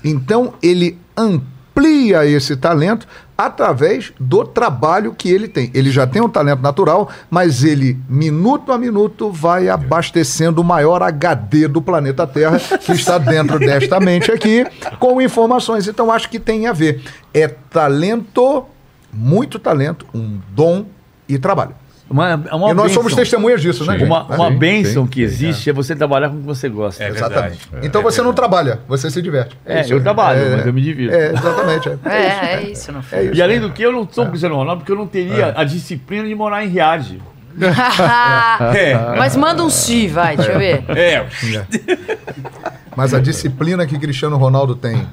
Então ele amplia esse talento através do trabalho que ele tem. Ele já tem um talento natural, mas ele, minuto a minuto, vai abastecendo o maior HD do planeta Terra, que está dentro desta mente aqui, com informações. Então acho que tem a ver. É talento, muito talento, um dom e trabalho. Uma, é uma e nós somos bênção. testemunhas disso, né? Sim. Uma, uma Sim, bênção sim, que existe é. você trabalhar com o que você gosta. É Exatamente. verdade. Então você não trabalha, você se diverte. É, isso eu trabalho, É, mas eu me divirto. É, exatamente. É, [laughs] É, é isso, não foi. E além do que, eu não sou o Cristiano Ronaldo porque eu não teria a disciplina de morar em Riad. [laughs] É. Mas manda um si, vai, deixa eu ver. É. Mas a disciplina que Cristiano Ronaldo tem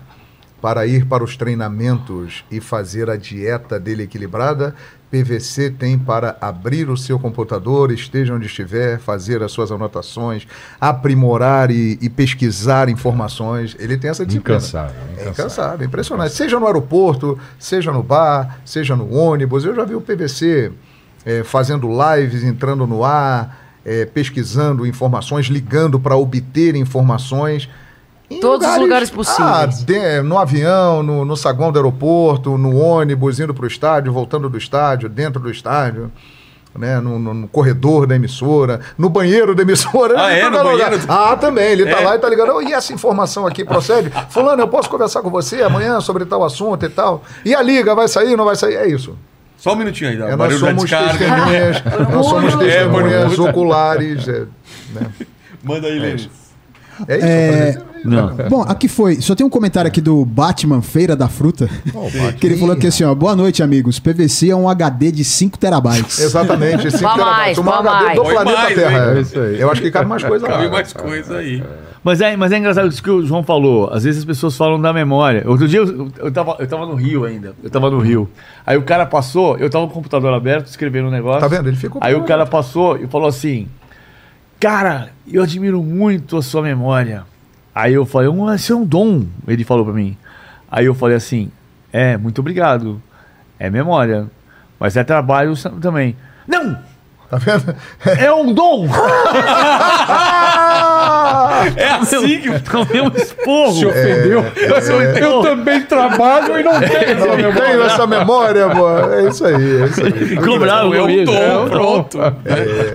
para ir para os treinamentos e fazer a dieta dele equilibrada, PVC tem para abrir o seu computador, esteja onde estiver, fazer as suas anotações, aprimorar e, e pesquisar informações. Ele tem essa disciplina. Incansável. É incansável, impressionante. Seja no aeroporto, seja no bar, seja no ônibus. Eu já vi o PVC eh, fazendo lives, entrando no ar. é, pesquisando informações, ligando para obter informações. Em Todos os lugares possíveis. Ah, de- no avião, no, no saguão do aeroporto, no ônibus, indo para o estádio, voltando do estádio, dentro do estádio. Né, no, no- no corredor da emissora, no banheiro da emissora. Ah, é? todo No lugar. banheiro? Ah, também. Ele tá É? lá e tá ligando. E essa informação aqui procede? [laughs] Fulano, eu posso conversar com você amanhã sobre tal assunto e tal. E a liga vai sair, não vai sair? É isso. Só um minutinho dá. É, nós somos descarga. testemunhas, [laughs] nós somos É, testemunhas oculares. É, né? Manda aí, Lênis. É isso. É? Não. Bom, aqui foi. Só tem um comentário aqui do Batman Feira da Fruta. que ele falou aqui assim: ó, boa noite, amigos. PVC é um HD de 5 terabytes. Exatamente. cinco Vá terabytes. maior HD do mais. Põe planeta mais, Terra. é. Isso aí. Eu acho que cabe mais coisa lá. Cabe mais coisa aí. Mas é, mas é engraçado isso que o João falou. Às vezes as pessoas falam da memória. Outro dia eu, eu, tava, eu tava no Rio ainda. Eu tava no Rio. Aí o cara passou, eu tava com o computador aberto, escrevendo um negócio. Tá vendo? Ele ficou. Aí o cara passou e falou assim: Cara, eu admiro muito a sua memória. Aí eu falei, "Um, esse é um dom, ele falou pra mim. Aí eu falei assim: É, muito obrigado. É memória. Mas é trabalho também. Não! Tá vendo? É um dom! [laughs] [laughs] É assim que Tomei um esporro! Se ofendeu. Eu também trabalho e não tenho. Não tenho essa memória, amor. É isso aí, é isso aí. [laughs] Ficou bravo é um comigo. É um pronto.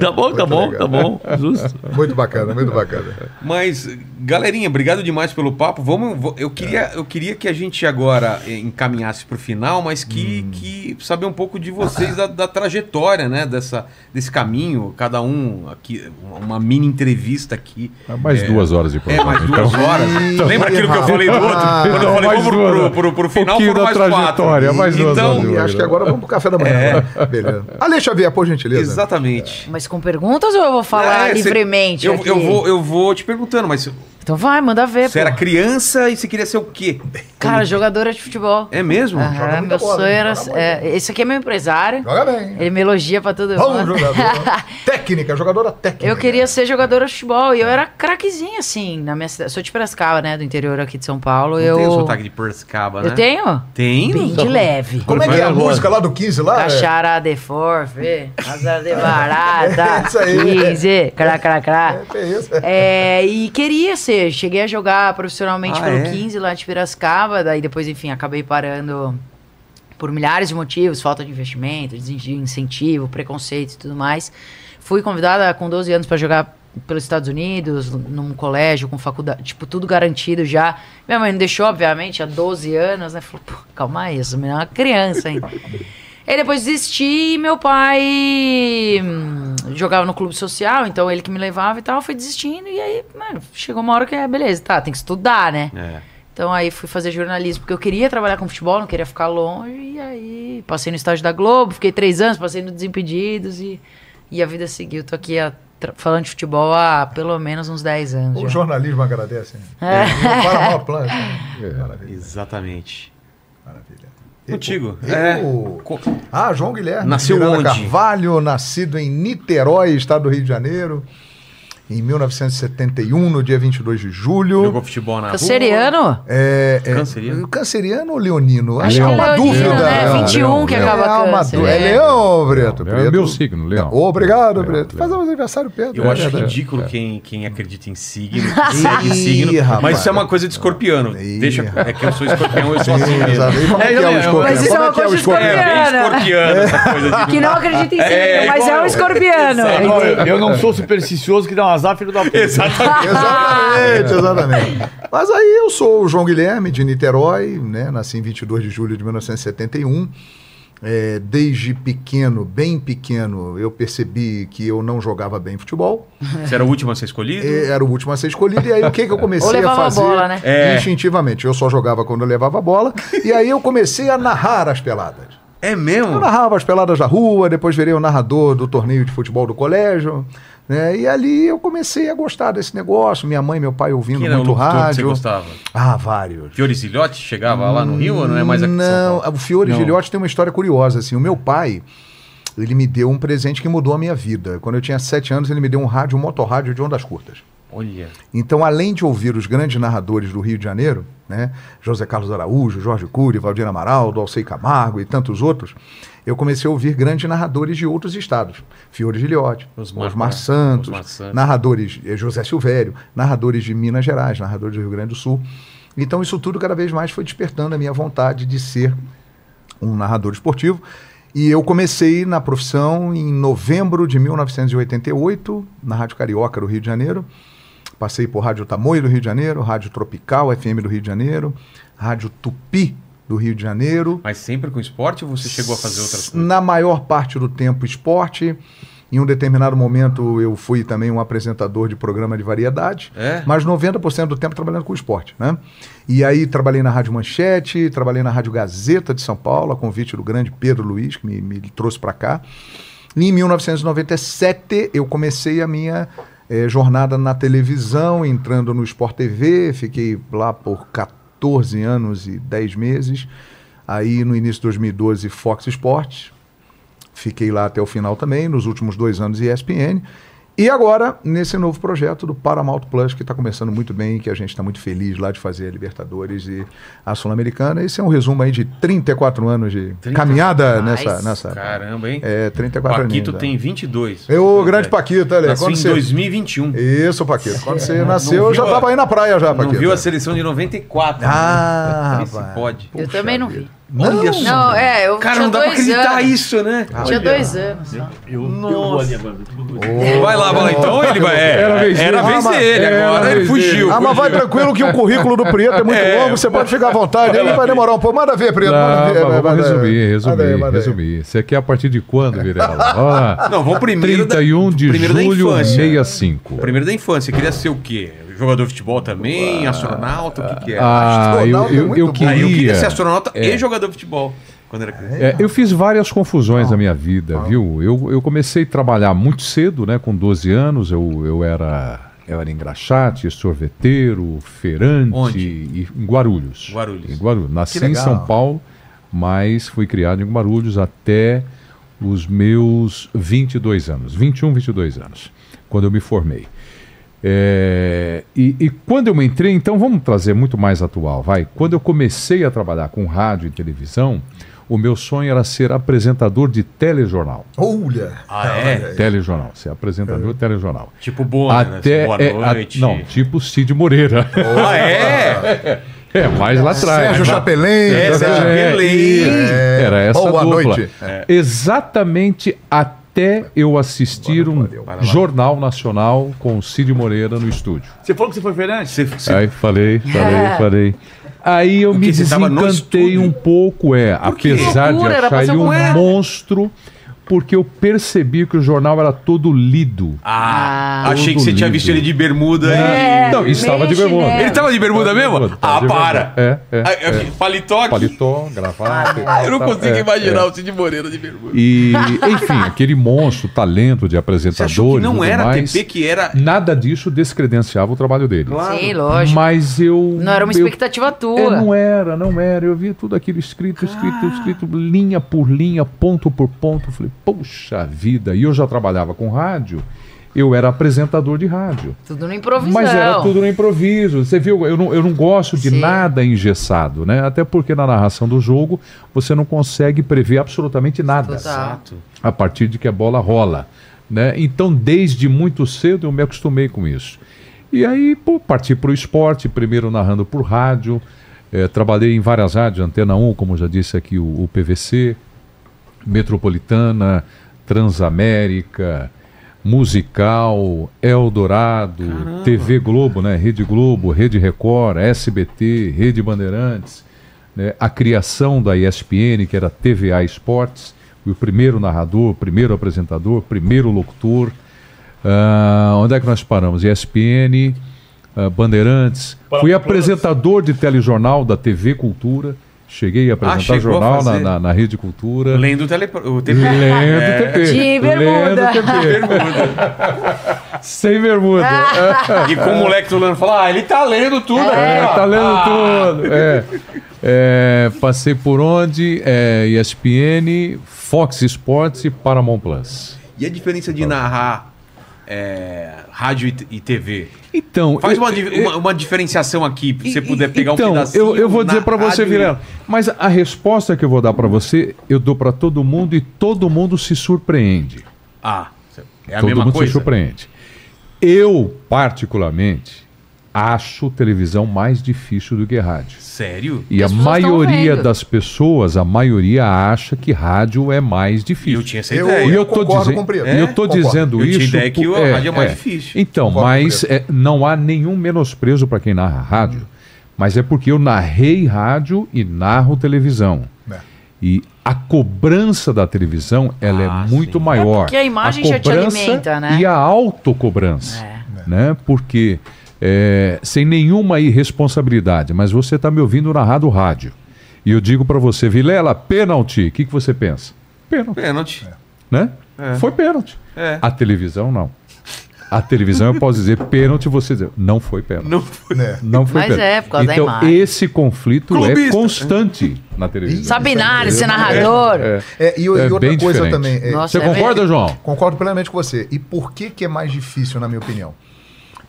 Tá bom, tá bom, legal. tá bom. Justo. Muito bacana, muito bacana. Mas, galerinha, obrigado demais pelo papo. Vamos, eu, queria, eu queria que a gente agora eh, encaminhasse para o final, mas que, que saber um pouco de vocês, da, da trajetória, né? Dessa, desse caminho, cada um aqui, uma mini entrevista aqui. Mais duas horas de É, programa. mais duas então. horas. Lembra aquilo que eu [laughs] falei do outro? Ah, Quando eu falei, mais vamos duas pro, pro, pro final, foram mais trajetória, quatro. mais duas então, horas. E acho que agora vamos pro café da manhã. É. né? Beleza. Ale Xavier, por gentileza. Exatamente. Mas com perguntas ou eu vou falar É, cê- livremente? eu, aqui? eu, vou, eu vou te perguntando, mas Então vai, manda ver. você pô. era criança e você queria ser o quê? Cara, jogadora de futebol. É mesmo? Joga muita meu bola, sonho era. É, esse aqui é meu empresário. Joga bem. Ele me elogia pra todo Bom mundo. [laughs] jogador. técnica, jogadora técnica. Eu queria ser jogadora de futebol e eu era craquezinha, assim, na minha cidade. Sou de Piracicaba, né? Do interior aqui de São Paulo. Não eu... tem o sotaque de Piracicaba, né? Eu tenho? Tem? Bem de leve. Como é que é a música lá do 15 lá? Cachará de forfe, azar de barata, [laughs] Isso aí. 15, crá, crá, crá. É, é isso. É, e queria ser, cheguei a jogar profissionalmente Ah, pelo é? 15 lá de Piracicaba, daí depois, enfim, acabei parando por milhares de motivos, falta de investimento, de incentivo, preconceito e tudo mais. Fui convidada com 12 anos para jogar pelos Estados Unidos, num colégio, com faculdade, tipo, tudo garantido já. Minha mãe não deixou, obviamente, há 12 anos, né? Falou, pô, calma aí, essa menina é uma criança ainda. Aí depois desisti e meu pai hum, jogava no clube social, então ele que me levava e tal, foi desistindo. E aí, mano, chegou uma hora que é, beleza, tá, tem que estudar, né? É. Então aí fui fazer jornalismo, porque eu queria trabalhar com futebol, não queria ficar longe. E aí passei no estágio da Globo, fiquei três anos, passei no Desimpedidos e, e a vida seguiu. Tô aqui falando de futebol há pelo menos uns 10 anos. O já. jornalismo agradece. né? É. O Paramount Plus. né? Maravilha, Exatamente. maravilha. Contigo. Eu- É. Ah, João Guilherme. Nasceu Miranda onde? Carvalho, nascido em Niterói, estado do Rio de Janeiro, em 1971, no dia 22 de julho. Jogou futebol na rua. Canceriano? É, é, Canceriano? Canceriano ou leonino? Acho que é uma leonino, dúvida. né? Leão, 21 que leão, acaba é uma câncer. dú- É leão, Preto. Leão é meu signo, leão. Obrigado, Leão, Preto. leão. Faz um aniversário, Pedro. Eu É acho verdade. ridículo quem, quem acredita em signo, [laughs] que segue signo. rapaz. Mas isso é uma coisa de escorpiano. Ih, Deixa, é que eu sou escorpião, eu sou Sim, assim mesmo. é É, que é escorpião? Mas isso é uma que coisa o escorpião? É bem Escorpiano. escorpiano essa coisa. Que não acredita em [laughs] signo, É, mas é um escorpiano. Eu, não sou supersticioso que dá um azar, filho da puta. [laughs] [laughs] Exatamente. Exatamente, exatamente. [laughs] Mas aí eu sou o João Guilherme, de Niterói, né? Nasci em 22 de julho de 1971. É, desde pequeno, bem pequeno, eu percebi que eu não jogava bem futebol. Você era o último a ser escolhido? E Era o último a ser escolhido. E aí o que, que eu comecei a levava a fazer? bola, né? É. Instintivamente. Eu só jogava quando eu levava a bola. E aí eu comecei a narrar as peladas. É Eu mesmo? narrava as peladas da rua, depois virei o narrador do torneio de futebol do colégio. Né? E ali eu comecei a gostar desse negócio. Minha mãe e meu pai ouvindo Quem era o locutor que você rádio. gostava? Ah, vários. Fiore Zilhote chegava lá no Rio ou não é mais aqui Não, o Fiore Não. Gilhote tem uma história curiosa. Assim, o meu pai, ele me deu um presente que mudou a minha vida. Quando eu tinha sete anos, ele me deu um rádio, um motorrádio de ondas curtas. Olha. Então, além de ouvir os grandes narradores do Rio de Janeiro, né, José Carlos Araújo, Jorge Cury, Valdir Amaral, Alcei Camargo e tantos outros, eu comecei a ouvir grandes narradores de outros estados. Fiore Giliotti, Osmar- Osmar, Santos, Osmar Santos. narradores, eh, José Silvério, narradores de Minas Gerais, narradores do Rio Grande do Sul. Então, isso tudo cada vez mais foi despertando a minha vontade de ser um narrador esportivo. E eu comecei na profissão em novembro de 1988, na Rádio Carioca do Rio de Janeiro. Passei por Rádio Tamoio do Rio de Janeiro, Rádio Tropical FM do Rio de Janeiro, Rádio Tupi do Rio de Janeiro. Mas sempre com esporte ou você chegou a fazer outras coisas? Na maior parte do tempo, esporte. Em um determinado momento, eu fui também um apresentador de programa de variedade. É? Mas 90% do tempo trabalhando com esporte, né? E aí trabalhei na Rádio Manchete, trabalhei na Rádio Gazeta de São Paulo, a convite do grande Pedro Luiz, que me, me trouxe para cá. E em 1997 eu comecei a minha eh, jornada na televisão, entrando no Sport TV, fiquei lá por 14 anos e 10 meses. Aí no início de 2012 Fox Sports, Fiquei lá até o final também, nos últimos dois anos ESPN. E agora, nesse novo projeto do Paramount Plus, que está começando muito bem, que a gente está muito feliz lá de fazer a Libertadores e a Sul-Americana. Esse é um resumo aí de 34 anos de 30 caminhada Nice. nessa, nessa. Caramba, hein? É, 34 Paquito aninhos, tem é. 22. Eu, o grande Paquito, olha, Nasceu quando em você... 2021. Isso, Paquito. Quando você nasceu, Não eu já estava aí na praia já, Não Paquito. viu a seleção de 94. Ah, né? Vê se rapaz. pode. Eu também não vi. Olha só. Não, é, eu Cara, tinha não dá pra acreditar anos. isso, né? Tinha dois anos. só. Eu, Nossa. eu vou ali agora. Vai lá, vai lá. Então ele vai. É, Era a vez dele. Ah, era agora ele fugiu. Ah, mas vai tranquilo que o currículo do Prieto é muito [laughs] É. longo, você pode ficar à vontade, aí vai demorar um pouco. Manda ver, Prieto, manda Não, ver. vamos manda- resumir, resumir, manda resumir. Você quer a partir de quando, Virela? Ó, Não, vamos primeiro. da- 31 de primeiro da julho, infância. 65. Primeiro da infância. Queria ser o quê? Jogador de futebol também? Astronauta? O que, que é? Ah, eu, Astronauta é eu, muito eu queria. Ah, eu queria ser astronauta É. e jogador de futebol. Quando era criança. É, eu fiz várias confusões na minha vida, viu? Eu, eu comecei a trabalhar muito cedo, né? Com 12 anos, eu, eu era. Eu era engraxate, sorveteiro, feirante, Onde? e, em Guarulhos. Guarulhos. Em Guarulhos. Nasci em. São Paulo, mas fui criado em Guarulhos até os meus 22 anos, 21, 22 anos, quando eu me formei. É, e, e quando eu entrei, então vamos trazer muito mais atual, vai. Quando eu comecei a trabalhar com rádio e televisão, o meu sonho era ser apresentador de telejornal. Olha. Ah, é? Telejornal, ser apresentador de telejornal. Tipo boa, né? Até Boa é, a- noite. não, tipo Cid Moreira. Ah, é? [laughs] é, mais lá atrás. Sérgio Mas- Chapelin. É, Sérgio Chapelin. É. Era essa Boa dupla. noite. Exatamente até eu assistir um jornal nacional com o Cid Moreira no estúdio. Você falou que você foi feirante? Você, você- Aí falei, falei, [laughs] falei. Aí eu Porque me desencantei um pouco, é. Apesar de achar ele um monstro, porque eu percebi que o jornal era todo lido. Ah, Ah. achei que Todo você tinha lindo. visto ele de bermuda. É, Não, estava de bermuda. chinelo. Ele tava de bermuda mesmo? Tava Ah, de para. bermuda. É, é, Ah, é. Paletó aqui. Paletó, gravata. Ah, Eu não consigo é, imaginar é. o Cid Moreira de bermuda. E, enfim, aquele monstro, talento de Você apresentadores. achou que e não tudo era a mais, TP que era. Nada disso descredenciava o trabalho dele. Sim, lógico. Mas eu. Não era uma eu- expectativa É, tua. não era, não era. Eu via tudo aquilo escrito, escrito, escrito, linha por linha, ponto por ponto. Eu Falei, poxa vida. E eu já trabalhava com rádio, eu era apresentador de rádio. Tudo no improvisão. Mas era tudo no improviso. Você viu, eu não, eu não gosto de Sim. nada engessado, né? Até porque na narração do jogo você não consegue prever absolutamente nada Total. a partir de que a bola rola. Né? Então, desde muito cedo eu me acostumei com isso. E aí, pô, parti para o esporte, primeiro narrando por rádio. eh, trabalhei em várias rádios, Antena 1, como já disse aqui, o, o PVC, Metropolitana, Transamérica, Musical, Eldorado, TV Globo, né? Rede Globo, Rede Record, SBT, Rede Bandeirantes, né? a criação da ESPN, que era TVA Esportes, o primeiro narrador, primeiro apresentador, primeiro locutor. Ah, onde é que nós paramos? ESPN, ah, Bandeirantes. Fui apresentador de telejornal da TV Cultura. Cheguei a apresentar chegou a jornal na, na, na Rede Cultura. Lendo o, tele... o TP. Lendo É. TP. De bermuda. Lendo TP. Bermuda. Sem bermuda. E com o moleque do Lano falou: Ah, ele tá lendo tudo É, aqui, ó. tá lendo Ah. tudo. É. É, passei por onde? É, ESPN, Fox Sports e Paramount Plus. E a diferença de narrar é, rádio e, e TV? Então, Faz eu- uma, eu- uma, uma diferenciação aqui, se você puder pegar então, um pedacinho. eu, eu vou dizer na pra você, Vilela, mas a resposta que eu vou dar pra você, eu dou pra todo mundo e todo mundo se surpreende. Ah, é a todo mesma mundo coisa? se surpreende. Eu, particularmente, acho televisão mais difícil do que rádio. Sério? E a As tão maioria das pessoas, a maioria acha que rádio é mais difícil. eu tinha essa Eu- ideia. E eu tô concordo dizendo, e eu É? tô Concordo. dizendo Eu tinha isso. ideia que o rádio é mais difícil. Então, Concordo mas é, não há nenhum menosprezo para quem narra rádio, mas é porque eu narrei rádio e narro televisão. É. E a cobrança da televisão ela Ah, é muito sim. maior. É porque a imagem já te alimenta, né? E a autocobrança. É. Né? Porque é, sem nenhuma irresponsabilidade, mas você está me ouvindo narrar do rádio. E eu digo para você, Vilela, pênalti. O que, que você pensa? Pênalti. Pênalti. Né? É. Foi pênalti. É. A televisão não. A televisão eu posso dizer pênalti, você dizer, não foi pênalti. Não foi. Né? Não foi Mas pênalti. é, por causa da então, imagem. esse conflito é Clubista. constante na televisão. Sabinar, esse narrador. É. É, e, e É outra bem coisa diferente. também. é, Nossa, Você é concorda, João? Concordo plenamente com você. E por que, que é mais difícil, na minha opinião?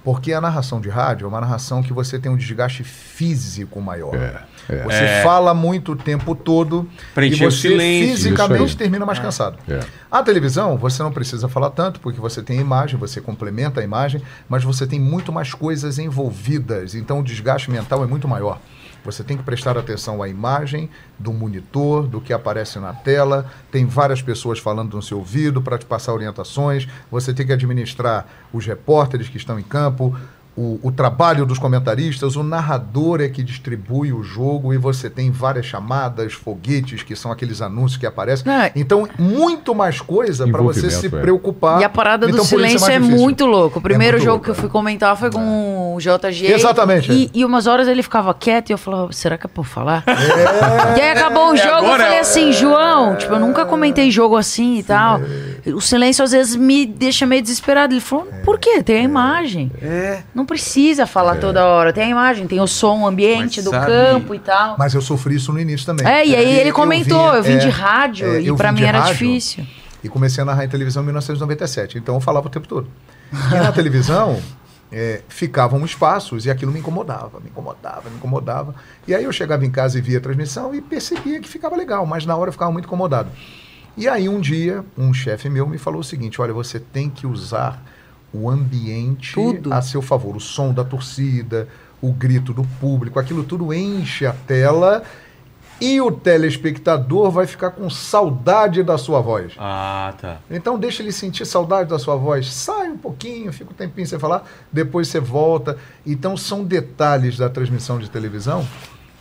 Porque a narração de rádio é uma narração que você tem um desgaste físico maior. é. Você É. fala muito o tempo todo Preencher e você silêncio. Fisicamente termina mais cansado. É. A televisão, você não precisa falar tanto, porque você tem a imagem, você complementa a imagem, mas você tem muito mais coisas envolvidas. Então o desgaste mental é muito maior. Você tem que prestar atenção à imagem do monitor, do que aparece na tela. Tem várias pessoas falando no seu ouvido para te passar orientações. Você tem que administrar os repórteres que estão em campo, o, o trabalho dos comentaristas, o narrador é que distribui o jogo e você tem várias chamadas, foguetes, que são aqueles anúncios que aparecem. Não, é- Então, muito mais coisa para você se é. preocupar. E a parada do Então, por isso silêncio é, difícil. muito louco. O primeiro muito jogo louco, que eu é. fui comentar foi com o JG. Exatamente, E, é. e umas horas ele ficava quieto e eu falava, será que é pra eu falar? E aí acabou o É, jogo, eu falei é- assim, João, tipo, eu nunca comentei jogo assim e tal. O silêncio às vezes me deixa meio desesperado. Ele falou, por quê? Tem a imagem. É. Não precisa falar toda hora. Tem a imagem, tem o som, o ambiente Mas do sabe- campo e tal. Mas eu sofri isso no início também. É, e aí Eu- ele eu comentou, eu vim é, de rádio é, e eu pra vim mim era rádio difícil. E comecei a narrar em televisão em 1997. Então eu falava o tempo todo. E na televisão [laughs] é, ficavam espaços e aquilo me incomodava, me incomodava, me incomodava. E aí eu chegava em casa e via a transmissão e percebia que ficava legal, mas na hora eu ficava muito incomodado. E aí um dia, um chefe meu me falou o seguinte: olha, você tem que usar o ambiente Tudo. a seu favor, o som da torcida, o grito do público, aquilo tudo enche a tela e o telespectador vai ficar com saudade da sua voz. Ah, tá. Então deixa ele sentir saudade da sua voz. Sai um pouquinho, fica um tempinho sem falar, depois você volta. Então são detalhes da transmissão de televisão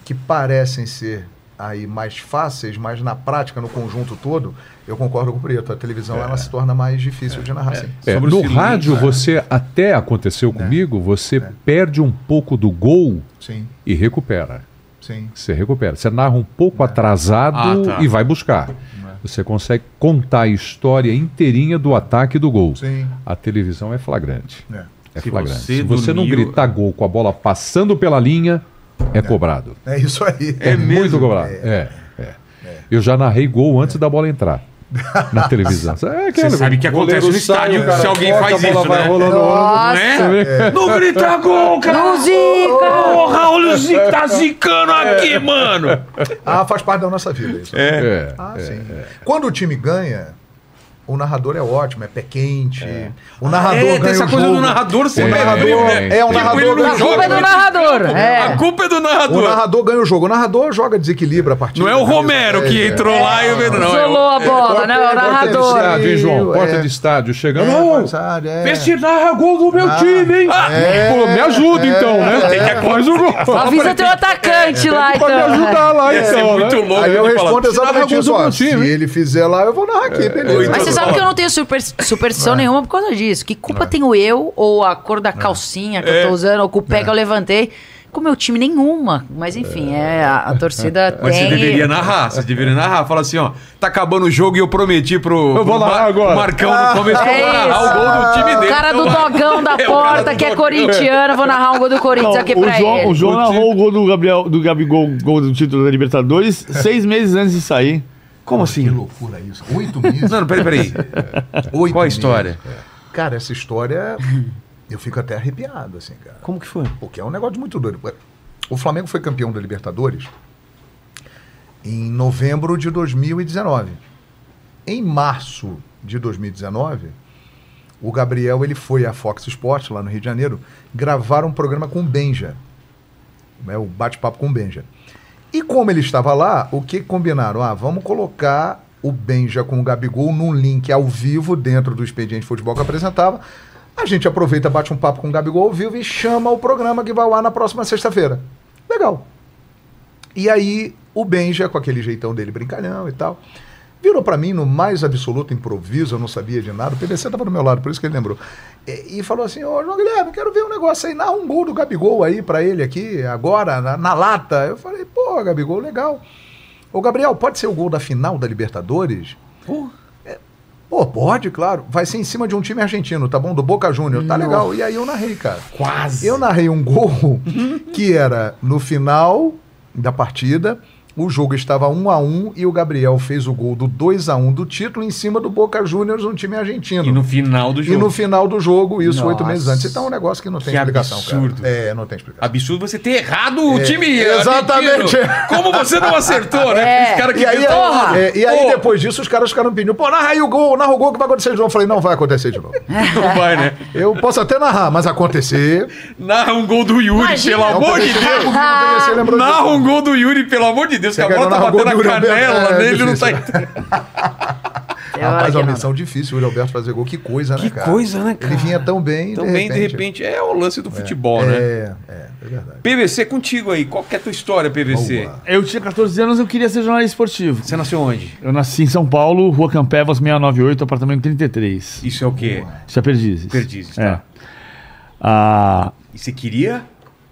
que parecem ser aí mais fáceis, mas na prática, no conjunto todo, eu concordo com o Preto. A televisão ela se torna mais difícil de narrar, sim. É, o no silêncio, rádio, né? você até aconteceu comigo, você perde um pouco do gol Sim, e recupera. sim. Você recupera. Você narra um pouco atrasado Ah, tá. e vai buscar. Você consegue contar a história inteirinha do ataque e do gol. Sim. A televisão é flagrante. É. É Se flagrante. você Se você não gritar gol com a bola passando pela linha, é, cobrado. É isso aí. É muito mesmo? cobrado. É, é. Eu já narrei gol antes da bola entrar na televisão. [laughs] É, Você sabe que acontece no estádio se alguém faz isso, né? Nossa, Não é? Não grita gol, cara! Não zica! Porra, olha o Zico tá zicando aqui, mano! Ah, faz parte da nossa vida isso. É. Ah, sim. Quando o time ganha, o narrador é ótimo, é pé quente. O narrador É, tem ganha essa o coisa jogo. do narrador ser O narrador é, é, o narrador ganha o A jogo. culpa é do narrador. É. A culpa é do O narrador. narrador ganha o jogo. O narrador joga desequilibra a partida. Não é o Romero que É, entrou lá e o Pedro, não. é Isolou a bola, né? O Porta de narrador. estádio, hein, João? É. Porta de estádio. Chegando. É, é. Vê se narra gol do meu Ah, time, hein? é. Pô, me ajuda então, né? Tem que Faz o gol. Avisa teu atacante lá, Pode me então. ajudar lá, então, muito né? louco. Aí eu respondo "Se narra exatamente gol isso. Se time." ele fizer lá, eu vou narrar aqui, beleza. Mas você sabe que eu não tenho super, superstição nenhuma por causa disso. Que culpa tenho eu, ou a cor da calcinha que eu tô usando, ou com o pé que eu levantei, com o meu time nenhuma. Mas enfim, é, a, a torcida [laughs] Mas tem. você deveria narrar, você deveria narrar. Fala assim, ó, tá acabando o jogo e eu prometi pro, Eu vou pro agora. Marcão no começo [laughs] que eu vou É narrar o gol do time O dele. cara do Então, dogão da É, o porta, do que é corintiano, vou narrar um gol do Corinthians Não, aqui o pra João, ele. o João O narrou o gol do, Gabriel, do Gabigol, gol do título da Libertadores, [laughs] seis meses antes de sair. Como Que assim? loucura isso. Oito [laughs] meses. Não, não, peraí, peraí. Oito Qual a meses. história? Cara, essa história eu fico até arrepiado, assim, cara. Como que foi? Porque é um negócio muito doido. O Flamengo foi campeão da Libertadores em novembro de 2019. Em março de 2019, o Gabriel ele foi à Fox Sports, lá no Rio de Janeiro, gravar um programa com o Benja. Né, o bate-papo com o Benja. E como ele estava lá, o que combinaram? Ah, vamos colocar o Benja com o Gabigol num link ao vivo dentro do Expediente Futebol que apresentava. A gente aproveita, bate um papo com o Gabigol ao vivo e chama o programa que vai lá na próxima sexta-feira. Legal. E aí o Benja, com aquele jeitão dele brincalhão e tal, virou para mim no mais absoluto improviso, eu não sabia de nada. O PVC estava do meu lado, por isso que ele lembrou. E, e falou assim: Ô João Guilherme, quero ver um negócio aí, narra um gol do Gabigol aí para ele aqui, agora, na, na, lata. Eu falei: pô, Gabigol, legal. Ô Gabriel, pode ser o gol da final da Libertadores? Pô. É, pô, pode, claro. Vai ser em cima de um time argentino, tá bom? Do Boca Júnior. Tá legal. E aí eu narrei, cara. Quase. Eu narrei um gol [laughs] que era no final da partida o jogo estava 1 a 1 e o Gabriel fez o gol do 2 a 1 do título em cima do Boca Juniors, um time argentino. E no final do jogo. E no final do jogo, isso oito meses antes. Então é um negócio que não tem que explicação, absurdo. cara. É, não tem explicação. Absurdo você ter errado o É, time. exatamente. argentino. Como você não acertou, né? É. Esse cara que E aí, gritou, é, e aí depois disso, os caras ficaram pedindo, pô, narra aí o gol, narra o gol que vai acontecer de novo. Eu falei, não vai acontecer de novo. [laughs] Não vai, né? Eu posso até narrar, mas acontecer. Narra um gol do Yuri, Imagina. pelo amor de Deus. Narra um gol do Yuri, pelo amor de Deus, que a bola que tá batendo na Yuri Alberto? canela É nele, não tá difícil. Eu [laughs] Rapaz, é uma que missão difícil o Yuri Alberto fazer gol. Que coisa, né, Que cara? coisa, né, cara? Ele vinha tão bem, Tão bem, de repente. É o lance do futebol, né? É, é, é verdade. PVC contigo aí. Qual que é a tua história, PVC? Eu tinha 14 anos eu queria ser jornalista esportivo. Você nasceu onde? Eu nasci em São Paulo, Rua Campevas 698, apartamento 33. Isso é o quê? Isso é Perdizes. Perdizes, É. tá. Ah, E você queria?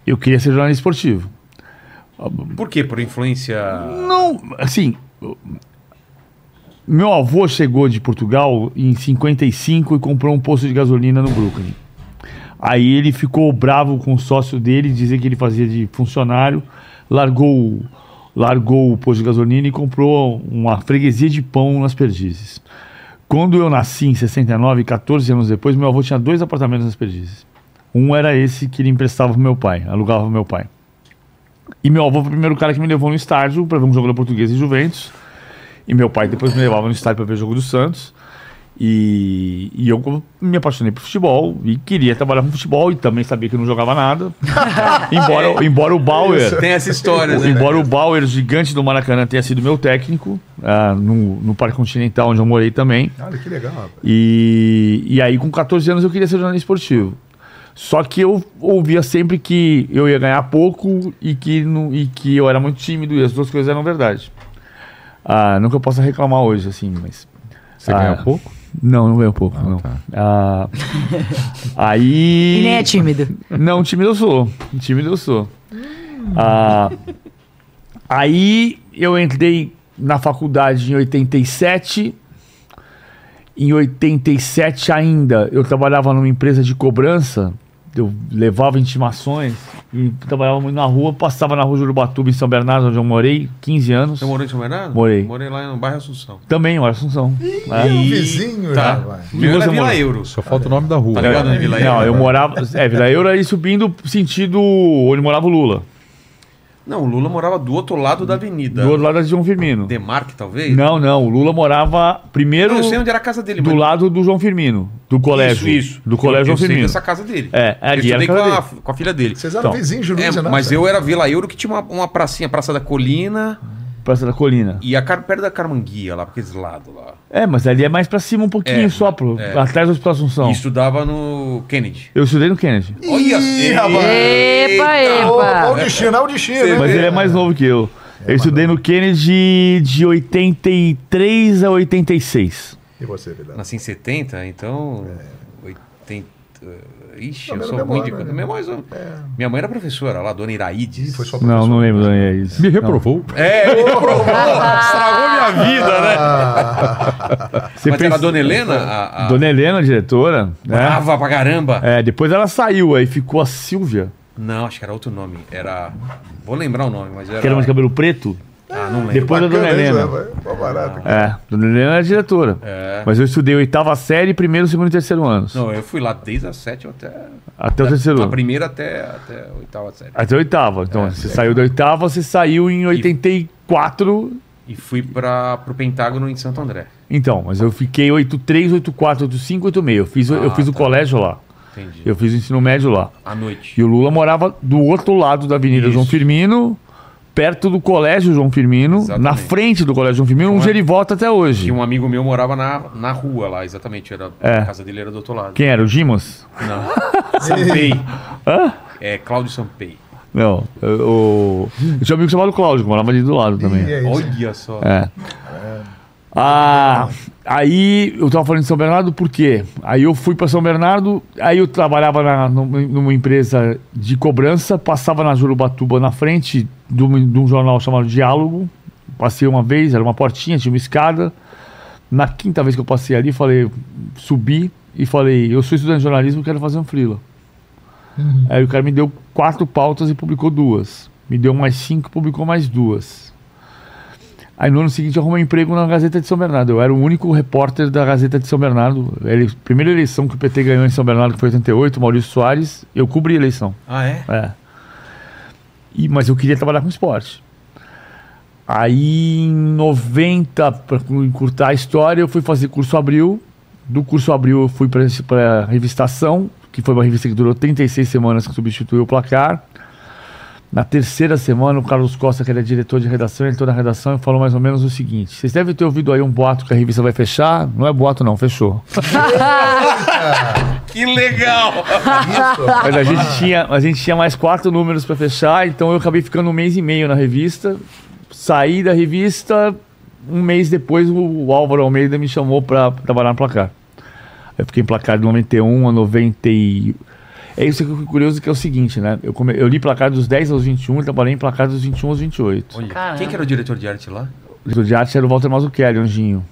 eu queria ser jornalista esportivo. Por quê? Por influência. Não, assim. Meu avô chegou de Portugal em 55 e comprou um posto de gasolina no Brooklyn. Aí ele ficou bravo com o sócio dele, dizer que ele fazia de funcionário, largou, largou o posto de gasolina e comprou uma freguesia de pão nas Perdizes. Quando eu nasci em 69, 14 anos depois, meu avô tinha dois apartamentos nas Perdizes. Um era esse que ele emprestava pro meu pai, alugava pro meu pai. E meu avô foi o primeiro cara que me levou no estádio para ver um jogo da Portuguesa e Juventus. E meu pai depois me levava no estádio para ver o jogo do Santos. E, e eu me apaixonei por futebol e queria trabalhar com futebol e também sabia que eu não jogava nada. [laughs] embora, embora o Bauer. Tem essa história, né? Embora o Bauer, gigante do Maracanã, tenha sido meu técnico ah, no, no Parque Continental, onde eu morei também. Olha que legal, rapaz. E, e aí, com 14 anos, eu queria ser jornalista esportivo. Só que eu ouvia sempre que eu ia ganhar pouco e que, não, e que eu era muito tímido, e as duas coisas eram verdade. Ah, não que eu possa reclamar hoje, assim, mas. Você Ah, ganha pouco? Não, não ganho pouco, não. tá. Ah, [laughs] aí. E nem é tímido. Não, tímido eu sou. Tímido eu sou. Ah, aí eu entrei na faculdade em 87. Em 87 ainda, eu trabalhava numa empresa de cobrança. Eu levava intimações e trabalhava muito na rua. Passava na rua Jurubatuba, em São Bernardo, onde eu morei, 15 anos. Você morou em São Bernardo? Morei. Morei lá no bairro Assunção. Também, em Assunção. É. Um vizinho, Tá. rapaz. Meu era Vila? Euro. Só falta o nome da rua. Tá ligado, né, Vila Não, Euro? eu morava. É, Vila Euro aí subindo sentido onde morava o Lula. Não, o Lula morava do outro lado da avenida. Do outro lado da João Firmino. Demarque, talvez? Não, não. O Lula morava primeiro Não, eu sei onde era a casa dele. do mas- lado do João Firmino. Do colégio. Isso, isso. Do colégio eu, João eu sei Firmino. dessa casa dele. É, eu ali era estudei a com casa a, com a filha dele. Vocês eram Então, vizinhos, É, Luiz Inácio? mas eu era Vila Euro que tinha uma, uma pracinha, Praça da Colina, Praça da Colina. e a car- perto da Carmanguia, lá, pra aqueles lados lá. É, mas ali é mais pra cima um pouquinho É, só, pro, é. atrás do Hospital Assunção. E estudava no Kennedy. Eu estudei no Kennedy. Olha Ih, rapaz. Epa, Ô, Olha o epa. destino, é o destino. Mas ele é mais novo que eu. Eu estudei no Kennedy de 83 a 86. E você, Vidal? Nasci em 70, então. 80. Ixi, Não, eu sou ruim de. memória, né? Minha mãe, minha mãe era professora lá, dona Iraídes. Ih, foi só Não, não lembro, Daniel. Isso. Me reprovou. É, ele reprovou, estragou minha vida, né? Ah, Você Mas pensa- era a dona Helena? A, a... Dona Helena, diretora. né? Brava pra caramba. É, depois ela saiu, aí ficou a Silvia, Não, acho que era outro nome. Era. Vou lembrar o nome, mas era. que era de cabelo preto. Ah, não lembro. Depois da Dona Bacana isso, Helena. rapaz. Pô, barato. É, Dona Helena era diretora. É. Mas eu estudei oitava série, primeiro, segundo e terceiro anos. Não, eu fui lá desde a sétima até. Até o terceiro A ano. primeira até, até a oitava série. Até a oitava. Então, É, você saiu da oitava, você saiu em 84. E fui para pro Pentágono em Santo André. Então, mas eu fiquei 83, 84, 85, 86. Eu fiz, o- eu Ah, fiz o tá. colégio lá. Entendi. Eu fiz o ensino médio lá. À noite. E o Lula morava do outro lado da Avenida Isso. João Firmino, perto do Colégio João Firmino, Exatamente. na frente do Colégio João Firmino, onde ele volta até hoje. E um amigo meu morava na, na rua lá, exatamente. Era, É. A casa dele era do outro lado. Quem era? O Dimas? Não. [laughs] Sampei. Hã? É, Cláudio Sampei. Não. Eu, eu, tinha um amigo chamado Cláudio, que morava ali do lado também. É. Olha só. É. Ah, aí eu tava falando de São Bernardo por quê? Aí eu fui para São Bernardo, aí eu trabalhava na, numa, empresa de cobrança, passava na Jurubatuba na frente de um, de um jornal chamado Diálogo. Passei uma vez, era uma portinha, tinha uma escada. Na quinta vez que eu passei ali, falei, subi e falei, eu sou estudante de jornalismo, quero fazer um freela. Aí o cara me deu quatro pautas e publicou duas. Me deu mais cinco, publicou mais duas. Aí no ano seguinte eu arrumei um emprego na Gazeta de São Bernardo. Eu era o único repórter da Gazeta de São Bernardo. Ele, primeira eleição que o PT ganhou em São Bernardo, que foi em 88, Maurício Soares, eu cobri a eleição. Ah, é? É. E, mas eu queria trabalhar com esporte. Aí em 90, para encurtar a história, eu fui fazer curso Abril. Do curso Abril eu fui para a Revistação, que foi uma revista que durou 36 semanas, que substituiu o placar. Na terceira semana, o Carlos Costa, que era diretor de redação, entrou na redação e falou mais ou menos o seguinte: vocês devem ter ouvido aí um boato que a revista vai fechar. Não é boato, não, fechou. [laughs] Que legal! Mas a gente tinha, a gente tinha mais quatro números para fechar, então eu acabei ficando um mês e meio na revista. Saí da revista, um mês depois o, Álvaro Almeida me chamou para trabalhar no placar. Eu fiquei em placar de 91 a 90 e... É isso que eu fico curioso, que é o seguinte, né? Eu, come... eu li placar dos 10 aos 21 e trabalhei em placar dos 21 aos 28. Olha, Caramba. quem que era o diretor de arte lá? O diretor de arte era o Walter Mazzucchelli, Anjinho.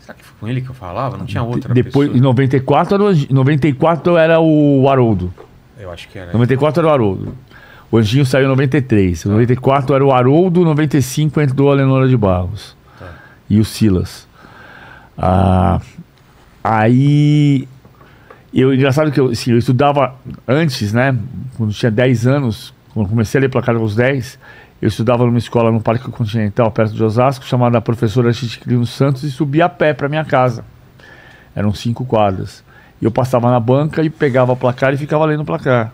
Será que foi com ele que eu falava? Não tinha outra Depois, em pessoa? 94, era o Anjinho- 94 era o Haroldo. Eu acho que era. 94 era o Haroldo. O Anjinho saiu em 93. Em 94 era o Haroldo, 95 entrou a Lenora de Barros. Tá. E o Silas. Ah, aí. Eu, engraçado que eu, assim, eu estudava antes, né? Quando tinha 10 anos, quando comecei a ler placar aos 10, eu estudava numa escola no Parque Continental, perto de Osasco, chamada Professora Chiquilino Santos, e subia a pé para minha casa. Eram cinco quadras. E eu passava na banca e pegava o placar e ficava lendo o placar.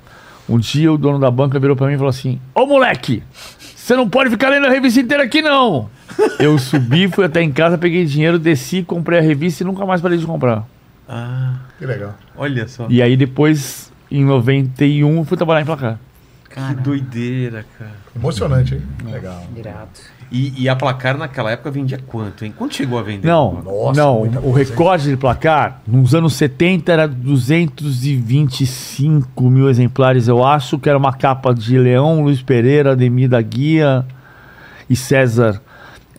Um dia o dono da banca virou para mim e falou assim: Ô moleque, você não pode ficar lendo a revista inteira aqui não. eu subi, fui até em casa, peguei dinheiro, desci, comprei a revista e nunca mais parei de comprar. Ah, Que legal. olha só. E aí depois, em 91, eu fui trabalhar em placar. Que doideira, cara. Emocionante, hein? Legal. Irado. E, e a placar naquela época vendia quanto, hein? Quanto chegou a vender? Não, Nossa, não, o recorde de placar, nos anos 70 era 225 mil exemplares, eu acho, que era uma capa de Leão, Luiz Pereira, Ademir da Guia e César,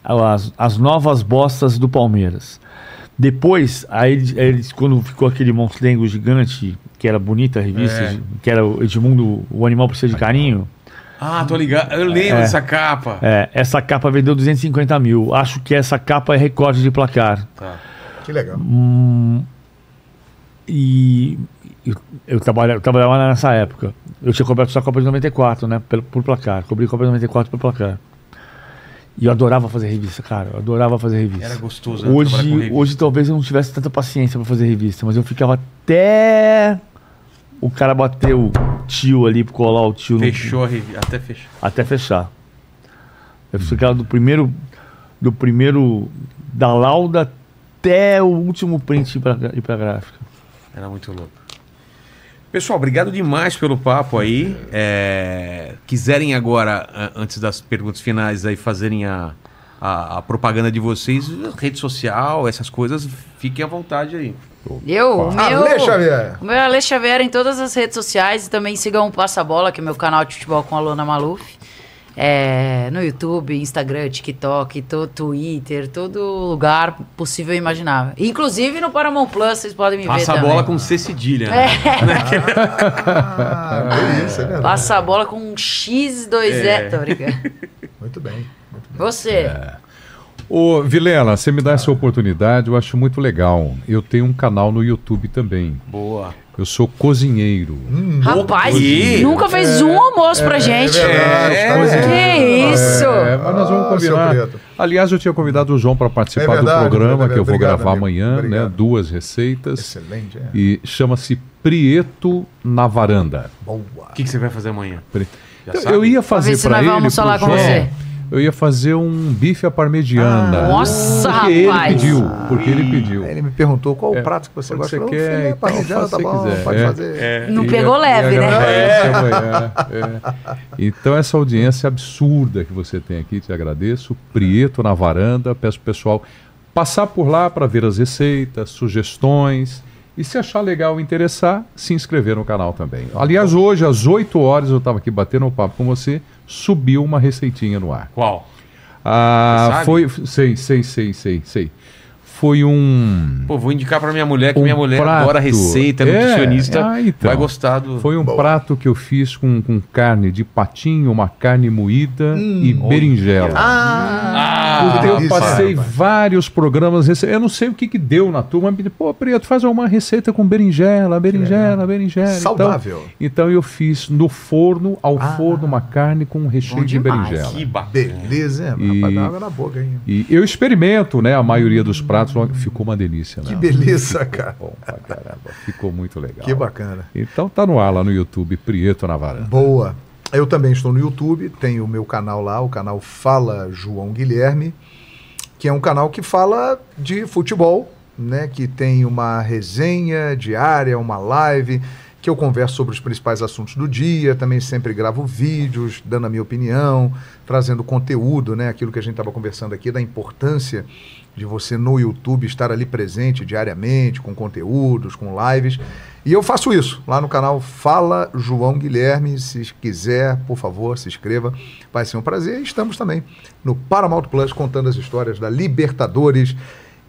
as, as novas bostas do Palmeiras. Depois, aí eles, quando ficou aquele monstrengo gigante, que era bonita a revista, É. que era o Edmundo, o animal precisa de carinho, Ah, tô ligado. Eu lembro dessa capa. é, essa capa vendeu 250 mil. Acho que essa capa é recorde de placar. Tá. Que legal. Hum, e eu, eu, trabalhava, eu trabalhava nessa época. Eu tinha coberto só a Copa de 94, né? Por, por placar. Cobri a Copa de 94 por placar. E eu adorava fazer revista, cara. Eu adorava fazer revista. Era gostoso, né, Hoje, revista. hoje talvez eu não tivesse tanta paciência pra fazer revista, mas eu ficava até o cara bater o tio ali, colar o tio no- Fechou a revista. Até fechou. até fechar. Eu ficava do primeiro do primeiro da lauda até o último print ir pra, ir pra gráfica. Era muito louco. Pessoal, obrigado demais pelo papo aí. É, quiserem agora, antes das perguntas finais, aí fazerem a, a, a propaganda de vocês, rede social, essas coisas, fiquem à vontade aí. Eu, o meu... Ale Xavier. O meu é Ale Xavier em todas as redes sociais e também sigam o Passa Bola, que é meu canal de futebol com a Lona Maluf. É, no YouTube, Instagram, TikTok, to, Twitter, todo lugar possível e imaginável. Inclusive no Paramount Plus, vocês podem me ver Passa a também. bola com C cedilha. né? Ah, isso, é. Passa a bola com um X2E, É. tô brincando. Muito bem. Você. Ô, Vilela, você me dá essa oportunidade, eu acho muito legal. Eu tenho um canal no YouTube também. Boa. Eu sou cozinheiro. Rapaz, Ih, nunca fez um almoço pra gente. verdade, É, tá. Que isso? É, mas nós vamos Ah, seu combinar. Preto. Aliás, eu tinha convidado o João para participar É verdade, do programa, é que eu vou verdade. gravar Obrigado, amigo. amanhã, né? Obrigado. Duas receitas. Excelente, é. E chama-se Prieto na Varanda. Boa. O que, que você vai fazer amanhã? Pre- Já Eu, ia Pra ver fazer se para nós ele. vamos falar com João, você. Eu ia fazer um bife à parmegiana. Nossa, porque rapaz. ele pediu. Porque ele pediu. Ele me perguntou qual É, o prato que você gosta. você quer, filé, então, parmegiana, tá bom, quiser. pode É. fazer. Não E- pegou e leve, né? amanhã, é. Então, essa audiência absurda que você tem aqui, te agradeço. Prieto na varanda, peço pro pessoal passar por lá para ver as receitas, sugestões. E se achar legal e interessar, se inscrever no canal também. Aliás, hoje, às 8 horas, eu estava aqui batendo um papo com você, subiu uma receitinha no ar. Qual? Ah, foi. Sei, sei, sei, sei, sei. Foi um. Pô, vou indicar pra minha mulher, que Um minha mulher prato. adora receita, É, nutricionista. ah, então. Vai gostar do. Foi um prato que eu fiz com, com carne de patinho, uma carne moída e berinjela. Ah, Porque eu passei rapaz. vários programas, rece- eu não sei o que que deu na turma, me disse, pô, Preto, faz uma receita com berinjela, berinjela, berinjela. Saudável. Então, então eu fiz no forno, ao forno, uma carne com um recheio de berinjela. que bacana. Beleza, hein? E- Rapaz, dá água na boca, hein? E eu experimento, né, a maioria dos pratos, ficou uma delícia, né? Que beleza, cara. Bom pra caramba, ficou muito legal. Que bacana. Então tá no ar lá no YouTube, Prieto na varanda. Boa. Eu também estou no YouTube, tenho o meu canal lá, o canal Fala João Guilherme, que é um canal que fala de futebol, né? Que tem uma resenha diária, uma live, que eu converso sobre os principais assuntos do dia, também sempre gravo vídeos, dando a minha opinião, trazendo conteúdo, né? Aquilo que a gente estava conversando aqui, da importância de você no YouTube estar ali presente diariamente, com conteúdos, com lives. E eu faço isso lá no canal Fala João Guilherme. Se quiser, por favor, se inscreva. Vai ser um prazer. E estamos também no Paramount Plus contando as histórias da Libertadores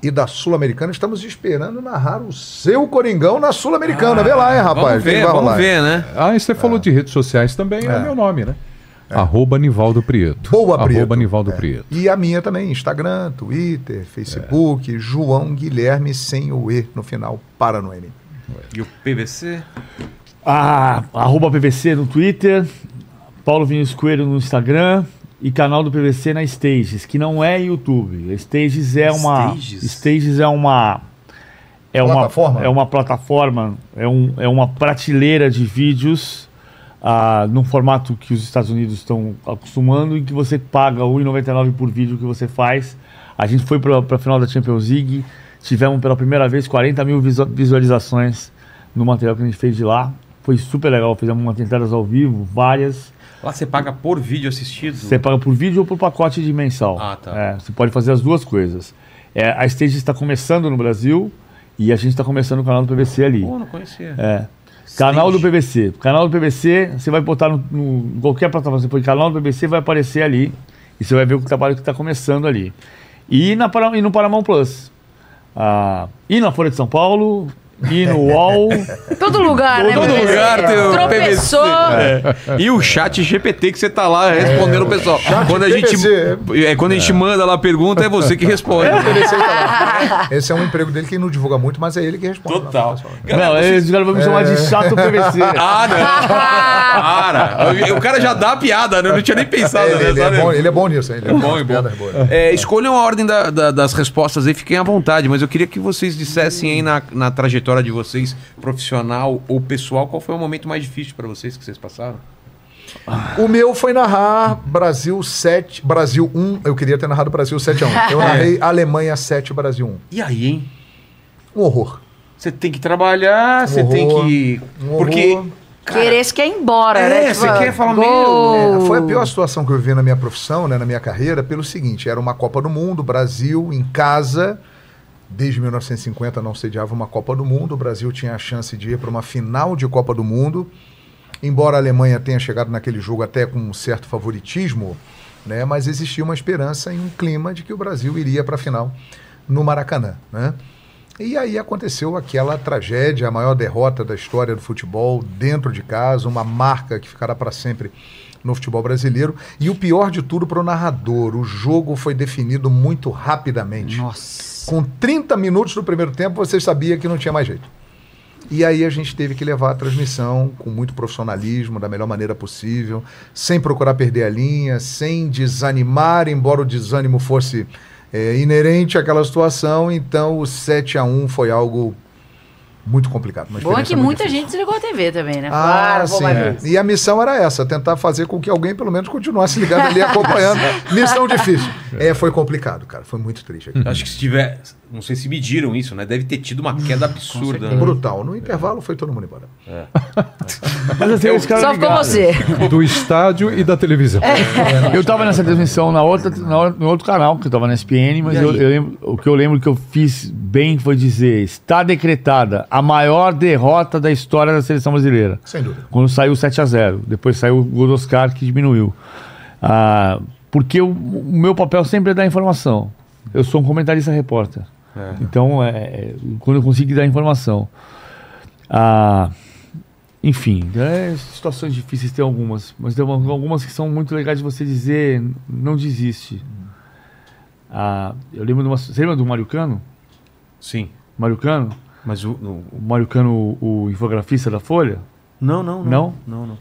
e da Sul-Americana. Estamos esperando narrar o seu Coringão na Sul-Americana. Vê lá, hein, rapaz? Vamos ver, vai vamos ver, né? Ah, e você falou de redes sociais também, é, É. o meu nome, né? Arroba Nivaldo Prieto. Boa, Prieto. Arroba Nivaldo É. Prieto. E a minha também, Instagram, Twitter, Facebook, João Guilherme sem o E no final, para no M. E o PVC? Ah, arroba PVC no Twitter, Paulo Vinícius Coelho no Instagram e canal do PVC na Stages, que não é YouTube. Stages é uma. Stages? Stages é uma. É Plataforma? uma, é uma plataforma, é, um, é uma prateleira de vídeos ah, num formato que os Estados Unidos estão acostumando e que você paga R$ 1,99 por vídeo que você faz. A gente foi para a final da Champions League, tivemos pela primeira vez 40 mil visu- visualizações no material que a gente fez de lá. Foi super legal, fizemos umas entradas ao vivo, várias. Lá você paga por vídeo assistido? Você paga por vídeo ou por pacote de mensal. Ah, tá. É, você pode fazer as duas coisas. É, a Stage está começando no Brasil e a gente está começando o canal do PVC ali. Pô, não conhecia. É. Canal do. PVC. Canal do PVC, você vai botar no, no- qualquer plataforma, você põe canal do PVC, vai aparecer ali. E você vai ver o trabalho que está começando ali. E, na, e no Paramount Plus. Ah, e na Folha de São Paulo, e no UOL. Todo lugar, né? Todo PVC? lugar tem o Tropeçou. PVC. E o chat GPT que você tá lá respondendo o pessoal. Quando a gente é quando a gente manda lá a pergunta é você que responde. Esse, aí tá. Esse é um emprego dele que não divulga muito, mas é ele que responde. Total. não, eles agora vão me chamar de chato PVC. Ah, não. Para. O cara já dá a piada, né? Eu não tinha nem pensado Ele, ele é bom, ele é bom nisso. hein? Ele é bom, é bom. boas. É, escolham a ordem da- da- das respostas aí, fiquem à vontade, mas eu queria que vocês dissessem aí na, na trajetória de vocês, profissional ou pessoal, qual foi o momento mais difícil pra vocês que vocês passaram? O meu foi narrar Brasil 7, Brasil 1. Eu queria ter narrado Brasil 7 a 1. [laughs] Eu narrei Alemanha 7, Brasil 1. E aí, hein? Um horror. Você tem que trabalhar, você tem horror, que. um Porque. horror. Querer se quer ir embora, É, né? você quer falar, gol. É, foi a pior situação que eu vivi na minha profissão, né, na minha carreira, pelo seguinte: era uma Copa do Mundo, Brasil em casa. Desde 1950 não sediava uma Copa do Mundo. O Brasil tinha a chance de ir para uma final de Copa do Mundo. embora a Alemanha tenha chegado naquele jogo até com um certo favoritismo, né, mas existia uma esperança em um clima de que o Brasil iria para a final no Maracanã. Né? E aí aconteceu aquela tragédia, a maior derrota da história do futebol, dentro de casa, uma marca que ficará para sempre no futebol brasileiro. E o pior de tudo para o narrador: o jogo foi definido muito rapidamente. Nossa. Com 30 minutos do primeiro tempo, você sabia que não tinha mais jeito. E aí a gente teve que levar a transmissão com muito profissionalismo, da melhor maneira possível, sem procurar perder a linha, sem desanimar, embora o desânimo fosse é, inerente àquela situação. Então o 7 a 1 foi algo muito complicado. uma Bom é que muita difícil. gente desligou a TV também, né? Ah, pô, sim. é. E a missão era essa, tentar fazer com que alguém pelo menos continuasse ligado ali [laughs] acompanhando. missão difícil. É, foi complicado, cara. Foi muito triste. aqui. Acho que se tiver. Não sei se mediram isso, né? Deve ter tido uma queda absurda. né? Brutal. No intervalo foi todo mundo embora. [laughs] Mas assim, os caras Só ficou você. Do estádio e da televisão. Eu tava nessa transmissão na outra, na no outro canal, que eu tava na SPN, mas eu, eu lembro, o que eu lembro que eu fiz bem foi dizer: está decretada a maior derrota da história da seleção brasileira. Sem dúvida. Quando saiu 7 a 0 Depois saiu o gol do Oscar, que diminuiu. Ah, porque o, o meu papel sempre é dar informação. Eu sou um comentarista repórter. Então, é, é, quando eu consigo dar informação. Ah, enfim, é, situações difíceis tem algumas, mas tem uma- algumas que são muito legais de você dizer, não desiste. Ah, eu lembro de uma. Você lembra do Mário Cano? Sim. Mário Cano? Mas o. no- O Mário Cano, o, o infografista da Folha? Não, não, não. Não? Não, não.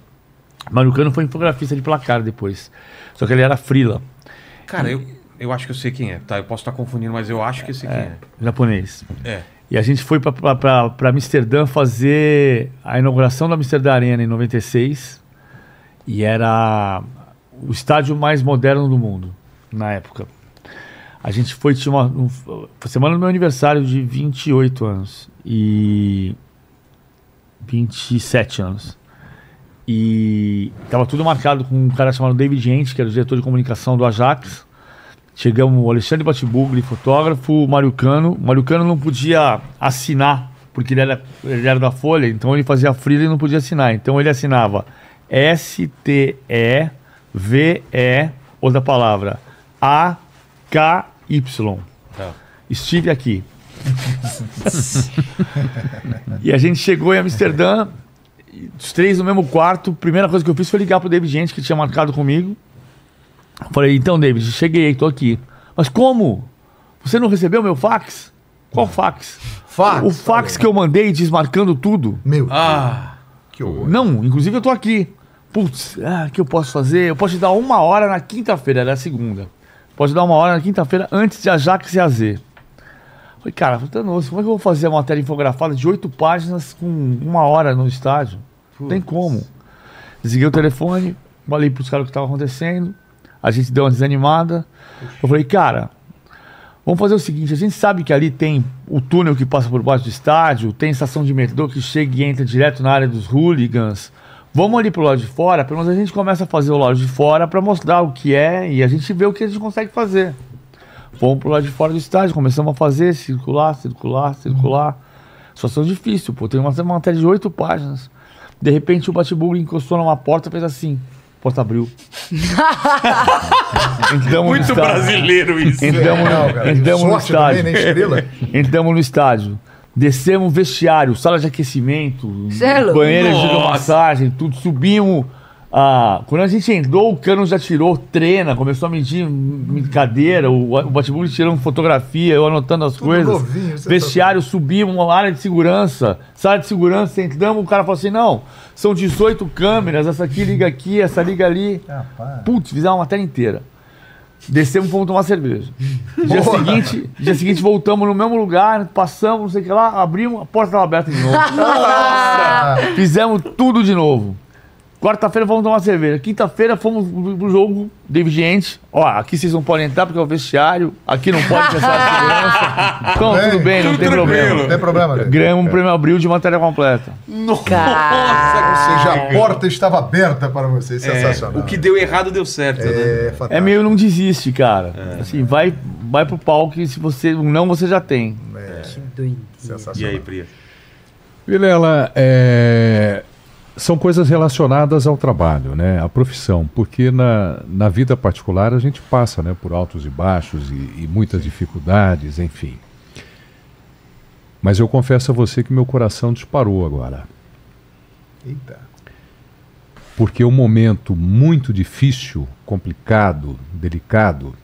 Mário Cano foi infografista de placar depois. Só que ele era frila, Cara, eu, eu acho que eu sei quem é. Tá, eu posso estar confundindo, mas eu acho que eu sei quem é. japonês. É. E a gente foi para Amsterdã fazer a inauguração da Amsterdã Arena em 96. E era o estádio mais moderno do mundo na época. A gente foi, tinha uma. Um, foi semana do meu aniversário de 28 anos. E. 27 anos. E tava tudo marcado com um cara chamado David Ent, que era o diretor de comunicação do Ajax. Chegamos o Alexandre Batibugli, fotógrafo, o Mário Cano. O Mário Cano não podia assinar, porque ele era, ele era da Folha, então ele fazia freela e não podia assinar. Então ele assinava S-T-E-V-E, outra palavra, A-K-Y. Tá. Estive aqui. e a gente chegou em Amsterdã, os três no mesmo quarto. Primeira coisa que eu fiz foi ligar pro David Gente, que tinha marcado comigo. Falei, então, David, cheguei, tô aqui. Mas como? Você não recebeu meu fax? Qual fax? Fax, O fax que eu mandei desmarcando tudo. Meu, Ah! que horror. Não, inclusive eu tô aqui. Putz, ah, o que eu posso fazer? Eu posso te dar uma hora na quinta-feira, era a segunda. Posso dar uma hora na quinta-feira antes de Ajax e AZ. Falei, cara, Thanos, como é que eu vou fazer uma matéria infografada de oito páginas com uma hora no estádio? Não tem como. Desliguei o telefone, falei pros caras o que estava acontecendo. A gente deu uma desanimada. Eu falei, cara, vamos fazer o seguinte: a gente sabe que ali tem o túnel que passa por baixo do estádio, tem estação de metrô que chega e entra direto na área dos hooligans. Vamos ali pro lado de fora, pelo menos a gente começa a fazer o lado de fora para mostrar o que é e a gente vê o que a gente consegue fazer. Fomos pro lado de fora do estádio, começamos a fazer, circular, circular, circular. Situação difícil, pô. Tem uma matéria de oito páginas. De repente o Batbull encostou numa porta e fez assim. A porta abriu. [laughs] Entramos no Muito estádio. brasileiro isso. Entramos, Não, no, cara, entramos no também, estádio. nem estrela. Entramos no estádio. Descemos vestiário, sala de aquecimento, Cê é banheiro de hidromassagem, tudo. Subimos. Ah, quando a gente entrou, o cano já tirou trena, começou a medir cadeira, o, o Batbull tirando fotografia, eu anotando as Tudo coisas. novinho, você Vestiário, subimos, uma área de segurança, sala de segurança, entramos, o cara falou assim: não, são 18 câmeras, essa aqui liga aqui, essa liga ali. Putz, fizemos uma matéria inteira. Descemos e fomos tomar cerveja. Dia Boa. seguinte, dia seguinte voltamos no mesmo lugar, passamos, não sei o que lá, abrimos, a porta estava aberta de novo. [laughs] Fizemos tudo de novo. Quarta-feira vamos tomar cerveja. Quinta-feira fomos pro jogo, David Gente. Ó, aqui vocês não podem entrar porque é o vestiário. Aqui não pode sala de segurança. [laughs] Então, Bem, tudo bem, não tem problema. Não tem problema, velho. Ganhamos um prêmio Abril de matéria completa. Nossa! Cara. Ou seja, a porta estava aberta para você. É, Sensacional. o que deu errado deu certo, né? É fantástico. É meio não desiste, cara. Assim, vai, vai pro palco e se você. Não, você já tem. Doido. Sensacional. E aí, Priya? Vilela, é, são coisas relacionadas ao trabalho, né? À profissão, porque na, na vida particular a gente passa, né, por altos e baixos e, e muitas dificuldades, enfim. Mas eu confesso a você que meu coração disparou agora, Eita. porque um momento muito difícil, complicado, delicado,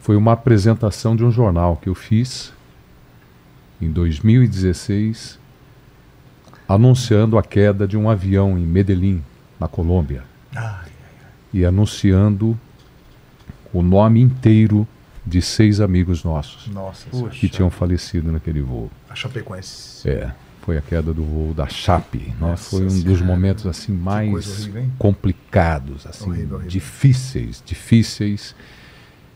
foi uma apresentação de um jornal que eu fiz em 2016, anunciando a queda de um avião em Medellín, na Colômbia. E anunciando o nome inteiro de seis amigos nossos Nossa, que tinham falecido naquele voo. a Chapecoense. É, foi a queda do voo da Chape, né? Nossa Foi um dos momentos assim mais horrível, complicados, assim, Horrível, horrível. difíceis, difíceis,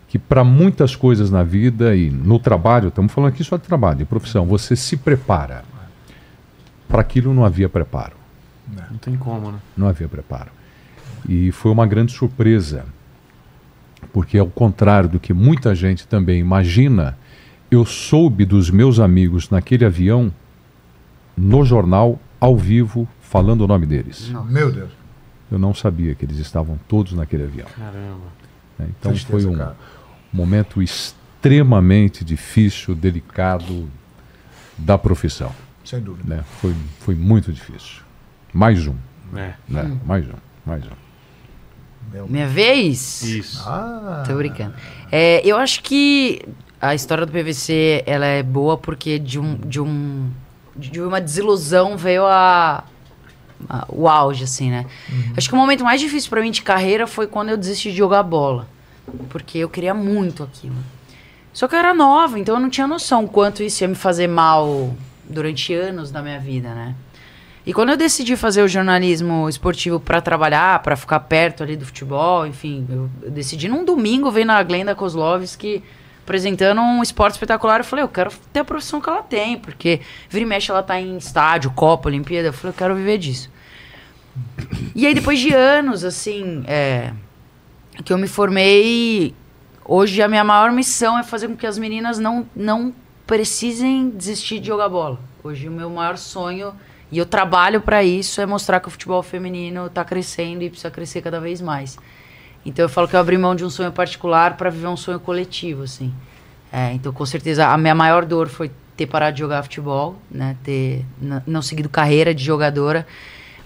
que para muitas coisas na vida e no trabalho, estamos falando aqui só de trabalho, de profissão, você se prepara. Para aquilo não havia preparo, Não tem como, né? não havia preparo. E foi uma grande surpresa, porque ao contrário do que muita gente também imagina, eu soube dos meus amigos naquele avião, no jornal, ao vivo, falando o nome deles. Meu Deus. Eu não sabia que eles estavam todos naquele avião. Caramba. né? Então Tristeza, foi um cara. momento extremamente difícil, delicado da profissão. Sem dúvida. Né? Foi, foi muito difícil. Mais um. É. Né? Mais um. Mais um. Minha vez? Isso. Ah, Tô brincando. É, eu acho que a história do PVC ela é boa porque de um de um de uma desilusão veio a, a- o auge assim, né? Acho que o momento mais difícil pra mim de carreira foi quando eu desisti de jogar bola, porque eu queria muito aquilo. Só que eu era nova, então eu não tinha noção quanto isso ia me fazer mal durante anos da minha vida, né? E quando eu decidi fazer o jornalismo esportivo pra trabalhar, pra ficar perto ali do futebol, enfim, eu, eu decidi num domingo ver na Glenda Kozlovski apresentando um esporte espetacular. Eu falei, eu quero ter a profissão que ela tem, porque vira e mexe ela tá em estádio, Copa, Olimpíada. Eu falei, eu quero viver disso. E aí, depois de anos, assim, é, que eu me formei, hoje a minha maior missão é fazer com que as meninas não, não precisem desistir de jogar bola. Hoje o meu maior sonho, e eu trabalho para isso, é mostrar que o futebol feminino tá crescendo e precisa crescer cada vez mais. Então eu falo que eu abri mão de um sonho particular para viver um sonho coletivo, assim. É, então com certeza a minha maior dor foi ter parado de jogar futebol, né? Ter não seguido carreira de jogadora.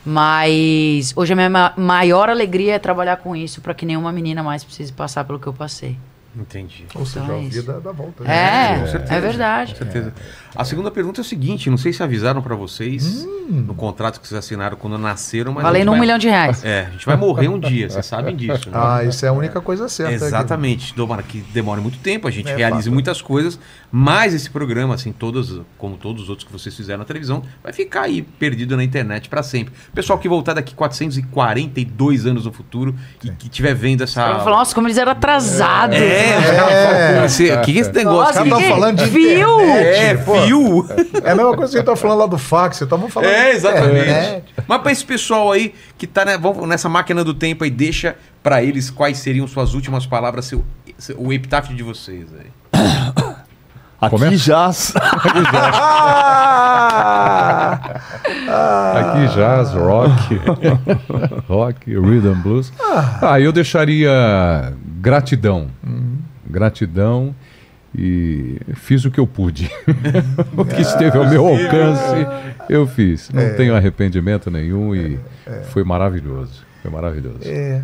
Mas hoje a minha ma- maior alegria é trabalhar com isso para que nenhuma menina mais precise passar pelo que eu passei. Entendi. Ou seja, Então é a vida dá volta. É, né? com certeza. é verdade. Com certeza. A segunda pergunta é o seguinte: não sei se avisaram pra vocês no contrato que vocês assinaram quando nasceram, mas. Valendo um vai- milhão de reais. É, a gente vai morrer um dia, vocês sabem disso. né? Ah, isso é a única coisa certa. aqui. Exatamente. Tomara que demore muito tempo, a gente É realize fato. muitas coisas, mas esse programa, assim, todos, como todos os outros que vocês fizeram na televisão, vai ficar aí perdido na internet pra sempre. Pessoal que voltar daqui 442 anos no futuro e que estiver vendo essa. Eu nossa, como eles eram atrasados. É, "Você- o que é esse negócio? Nossa, aqui?" Estão falando de Viu? internet, É, pô. É a mesma coisa que a gente tá falando lá do fax. Estamos falando É, exatamente. internet. Mas pra esse pessoal aí que tá né, nessa máquina do tempo aí, deixa pra eles quais seriam suas últimas palavras, seu, seu- o epitáfio de vocês aí. Como é? [laughs] Aqui já. Aqui jazz, rock, rock, rhythm blues. Ah, eu deixaria gratidão. Gratidão e fiz o que eu pude. [laughs] o que esteve ao meu alcance, eu fiz. Não tenho arrependimento nenhum e foi maravilhoso. Foi maravilhoso. É.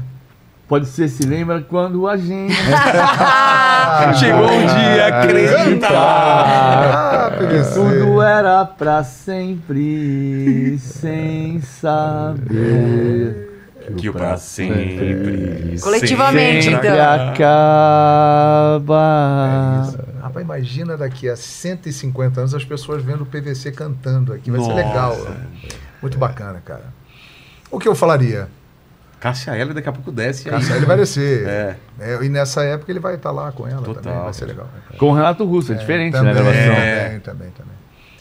Pode ser, se lembra quando a gente. [laughs] Chegou um dia, acreditar. Ah. Tudo era pra sempre, [laughs] sem saber. Que o pra sempre. Coletivamente, sempre então. acaba. Rapaz, imagina daqui a 150 anos as pessoas vendo o PVC cantando aqui. Vai ser Nossa. legal. Muito bacana, cara. O que eu falaria? Cássia Eller daqui a pouco desce. Cássia, ele vai descer. [laughs] É. É, e nessa época ele vai estar lá com ela Total. também. Vai ser legal. Com o Renato Russo, é diferente, também, né, a gravação? É. Também, também, também.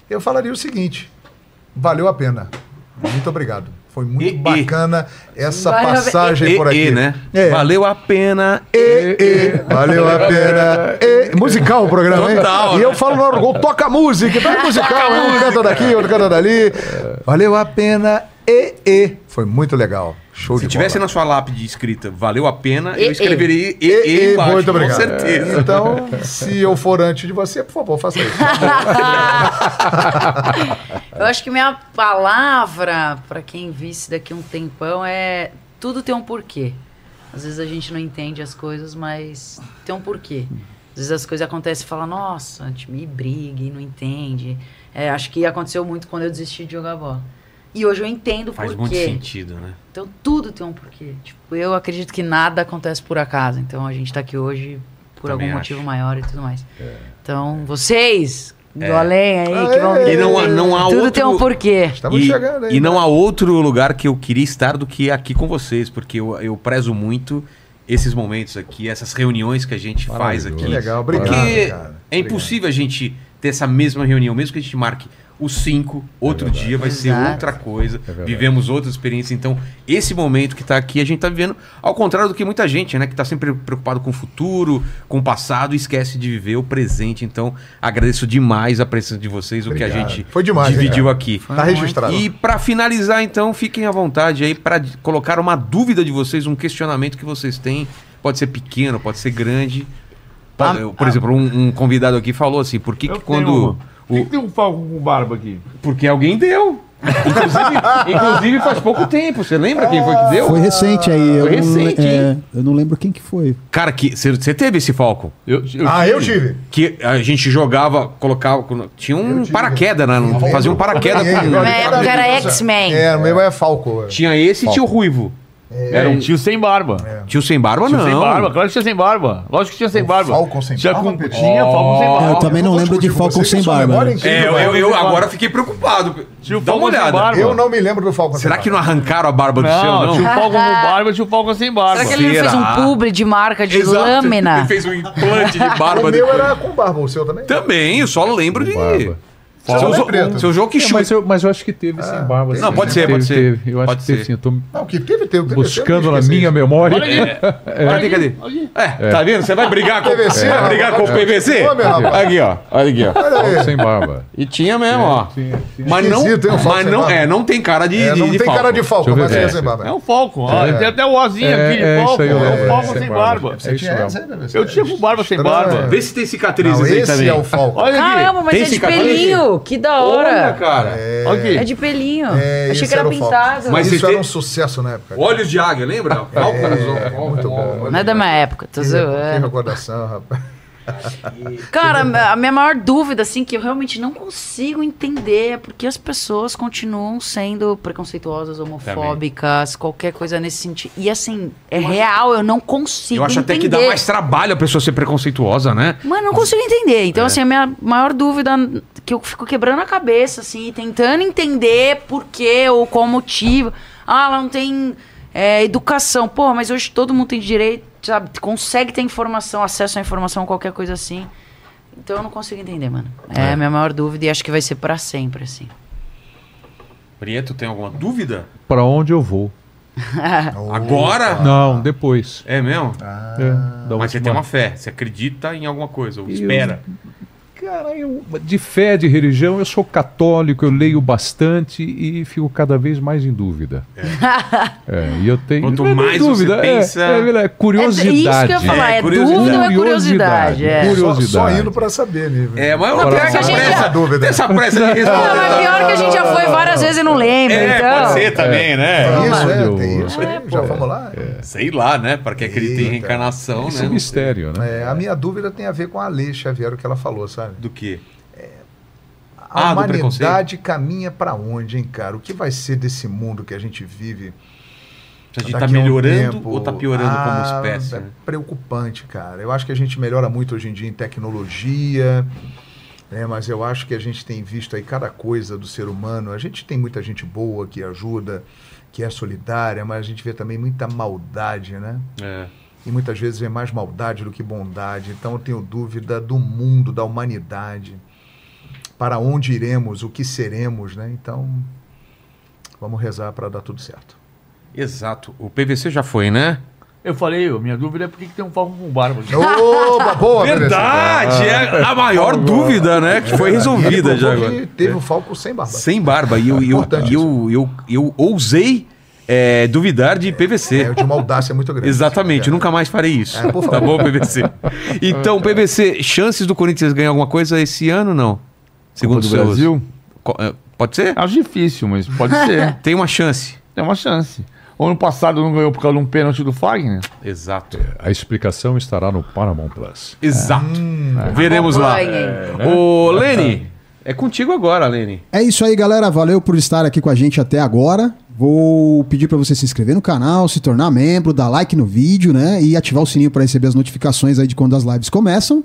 Eu falaria o seguinte: valeu a pena. Muito obrigado. Foi muito E- e- bacana essa Valeu passagem E, por aqui. e, né? É. Valeu a pena. E, e, valeu a pena. E, musical o programa, Total, hein? E né? eu falo no hora do gol, toca música, tá musical, hein? um canta daqui, outro canta dali. Valeu a pena. E, E. Foi muito legal. Show Se de tivesse bola. na sua lápide escrita valeu a pena, E, eu escreveria E, E, E, embaixo, muito obrigado. com certeza. Então, se eu for antes de você, por favor, faça isso. [laughs] Eu acho que minha palavra, pra quem visse daqui um tempão, é tudo tem um porquê. Às vezes a gente não entende as coisas, mas tem um porquê. Às vezes as coisas acontecem e fala, nossa, a gente me briga e não entende. É, acho que aconteceu muito quando eu desisti de jogar bola. E hoje eu entendo Faz por muito quê. sentido, né? Então tudo tem um porquê. Tipo, eu acredito que nada acontece por acaso. Então a gente tá aqui hoje por Também algum acho. motivo maior e tudo mais. Então, vocês, do É. além aí, que vão Aê! E não, não há Tudo outro... tem um porquê. Estamos e, chegando aí. e não né? há outro lugar que eu queria estar do que aqui com vocês, porque eu, eu prezo muito esses momentos aqui, essas reuniões que a gente faz aqui. Que legal, obrigado. Porque cara. é impossível a gente ter essa mesma reunião, mesmo que a gente marque os cinco, outro dia vai ser Exato. outra coisa, verdade. vivemos outra experiência. Então, esse momento que está aqui, a gente está vivendo ao contrário do que muita gente, né? Que está sempre preocupado com o futuro, com o passado e esquece de viver o presente. Então, agradeço demais a presença de vocês, o que a Obrigado. gente Foi demais, dividiu aqui. Tá registrado. E para finalizar, então, fiquem à vontade aí para colocar uma dúvida de vocês, um questionamento que vocês têm. Pode ser pequeno, pode ser grande. Pode- Ah, por exemplo, um, um convidado aqui falou assim: por que, que quando. uma. Por que que tem um falco com barba aqui? Porque alguém deu. Inclusive, [laughs] inclusive faz pouco tempo. Você lembra quem foi que deu? Foi recente aí. eu Foi não- recente, é, hein? eu não lembro quem que foi. Cara, que você teve esse Falcon? Eu, Ah, eu tive. Que a gente jogava, colocava. Tinha um tive. paraquedas, né? Não Fazia um paraquedas. Na época era X-Men. É, o meu é Falco. Tinha esse e tinha o Ruivo. Era um tio sem barba. Tio sem barba, Tio não. sem barba, claro que tinha sem barba. Lógico que tinha sem O barba. Falcon sem tinha barba, Com, tinha Falcon sem É, barba. eu também não lembro de Falcon sem barba. é né? É, eu, eu, eu agora fiquei preocupado. Tinha o Dá uma Falcon olhada. barba. Eu não me lembro do Falcon Será que não arrancaram a barba do seu, Não, não? tinha o Falcon com barba, tinha o Falcon sem barba. Será que ele não fez Será? um publi de marca de Exato. lâmina? Ele fez um implante de [laughs] barba. O meu depois. era com barba, o seu também? Também, eu só lembro de. Seu, é preto. seu jogo que É, chuta. mas, eu, mas eu acho que teve sem barba. Não, pode ser, pode ser. Eu acho Pode que teve ser. sim. Eu tô Não, que teve, teve. buscando na minha memória. Olha aqui. Cadê, cadê? Aqui. É, tá vendo? Você vai brigar com, PVC, vai brigar com o. PVC? Aqui, ó. Olha aqui, ó. Sem barba. E tinha mesmo, ó. Tinha, tinha. Mas não, mas não, é, não tem cara de, É, não de tem cara de eu mas é É. sem barba. É um Falcon. Olha, tem até o ozinho aqui de é aí, É um é, Falcon sem barba. É tinha essa? Eu tinha com barba sem barba. Vê se tem cicatrizes Não, aí esse também. é o Falcon. Olha aqui. Caramba, mas Tem é de cicatriz? Pelinho. Que da Olha, hora. cara. Olha aqui. É de pelinho. É, Achei que era era pintado. Mas Isso era tem- um sucesso na época. Olhos de águia, lembra? Falcon. É, muito bom. Não é da minha época, tô Que zoando. recordação, rapaz. [laughs] Cara, a minha maior dúvida, assim, que eu realmente não consigo entender é porque as pessoas continuam sendo preconceituosas, homofóbicas, qualquer coisa nesse sentido. E assim, é real, eu não consigo Eu acho entender. até que dá mais trabalho a pessoa ser preconceituosa, né? Eu não consigo entender. É. Então, assim, a minha maior dúvida que eu fico quebrando a cabeça, assim, tentando entender por quê ou qual motivo. Ah, ela não tem é, educação. Pô, mas hoje todo mundo tem direito, sabe? Consegue ter informação, acesso à informação, qualquer coisa assim. Então eu não consigo entender, mano. É, a minha maior dúvida e acho que vai ser pra sempre, assim. Prieto, tem alguma dúvida? Pra onde eu vou? [laughs] Agora? Não, depois. É mesmo? É, da Mas você tem uma fé, você acredita em alguma coisa, ou Eu- espera. Cara, eu, de fé, de religião, eu sou católico, eu leio bastante e fico cada vez mais em dúvida. É, [laughs] e eu tenho. Quanto não é mais você é, pensa- É, é, é curiosidade. É isso que eu ia falar, É, é, curiosidade. dúvida ou é curiosidade? É. Curiosidade. Só, só indo pra saber, nível. É, mas não Não, pior essa que a gente pressa. já- dúvida. Tem essa pressa de [laughs] Não, responder. mas pior que a gente já foi várias vezes e não lembra, É, então. pode ser também, né? Tem isso, é, tem isso. É, Já vamos lá. Sei lá, né? Para que acredite em reencarnação, Isso né? é um mistério, né? É, a minha dúvida tem a ver com a Lei Xavier, o que ela falou, sabe? Do que? A Ah, humanidade caminha pra onde, hein, cara? O que vai ser desse mundo que a gente vive? A gente tá um melhorando tempo? ou tá piorando Ah, como espécie? É né? preocupante, cara. Eu acho que a gente melhora muito hoje em dia em tecnologia, né? mas eu acho que a gente tem visto aí cada coisa do ser humano. A gente tem muita gente boa que ajuda, que é solidária, mas a gente vê também muita maldade, né? É. E muitas vezes vê mais maldade do que bondade. Então eu tenho dúvida do mundo, da humanidade. Para onde iremos, o que seremos, né? Então, vamos rezar para dar tudo certo. Exato. O PVC já foi, né? Eu falei, "Ô, minha dúvida é por que tem um Falcon com barba. Opa, boa, Verdade! É a maior dúvida, né? Que foi resolvida já agora. Teve o Falco sem barba. Sem barba. E eu, eu, e eu, eu, eu ousei é, duvidar de É, PVC. de uma audácia muito grande. Exatamente, É. nunca mais farei isso. É, por tá bom, PVC? Então, PVC, chances do Corinthians ganhar alguma coisa esse ano não? Segundo seus- Brasil? É, Pode ser? Acho difícil, mas pode [laughs] ser. Tem uma chance. Tem uma chance. O ano passado não ganhou por causa de um pênalti do Fagner. Exato. A explicação estará no Paramount Plus. Exato. Hum. Veremos lá. Acompanhem. Ô, Lene, é contigo agora, Lene. É isso aí, galera. Valeu por estar aqui com a gente até agora. Vou pedir para você se inscrever no canal, se tornar membro, dar like no vídeo, né? E ativar o sininho para receber as notificações aí de quando as lives começam.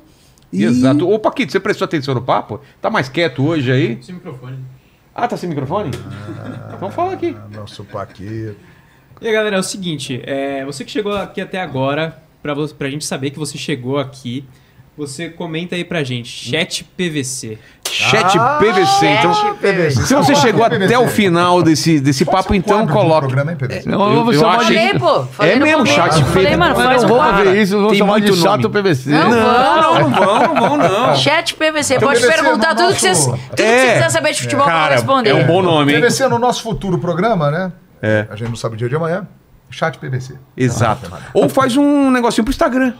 E Exato. Ô, Paquito, você prestou atenção no papo? Tá mais quieto hoje aí? Sem microfone. Ah, tá sem microfone? Então fala aqui. Ah, Nosso Paquito. E aí, galera, é o seguinte, é, você que chegou aqui até agora, vo- pra gente saber que você chegou aqui, você comenta aí pra gente, chat PVC. Chat Ah, PVC. Então, Chat PVC. se você chegou até PVC. o final desse, desse papo, um então coloque. programa, hein, PVC? Eu eu acho- de... Falei, pô. Falei É mesmo, chat Falei, mano, faz não um vou quadro. fazer isso, Tem chamar de chato nome. PVC. Não, Não, não, não vão, não vão, não. Chat PVC. Então, Pode PVC perguntar no tudo, que, você, nosso- que É. você quiser saber de futebol, eu Cara, responder. é um bom nome, hein? PVC no nosso futuro programa, né? É. A gente não sabe o dia de amanhã. Chat PVC. Exato. Ou faz um negocinho pro Instagram.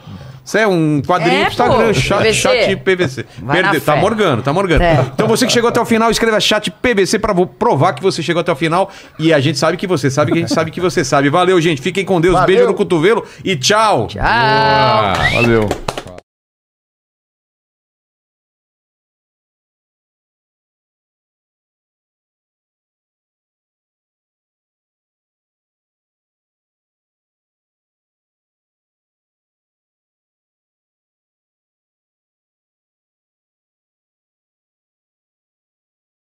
Isso é um quadrinho É, pro Instagram, pô, chat, PVC. chat PVC. Vai na Perde- tá morgando, tá morgando. É. Então você que chegou até o final, escreva chat PVC pra vo- provar que você chegou até o final. E a gente sabe que você sabe que a gente sabe que você sabe. Valeu, gente. Fiquem com Deus. Valeu. Beijo no cotovelo e tchau. Tchau. Valeu.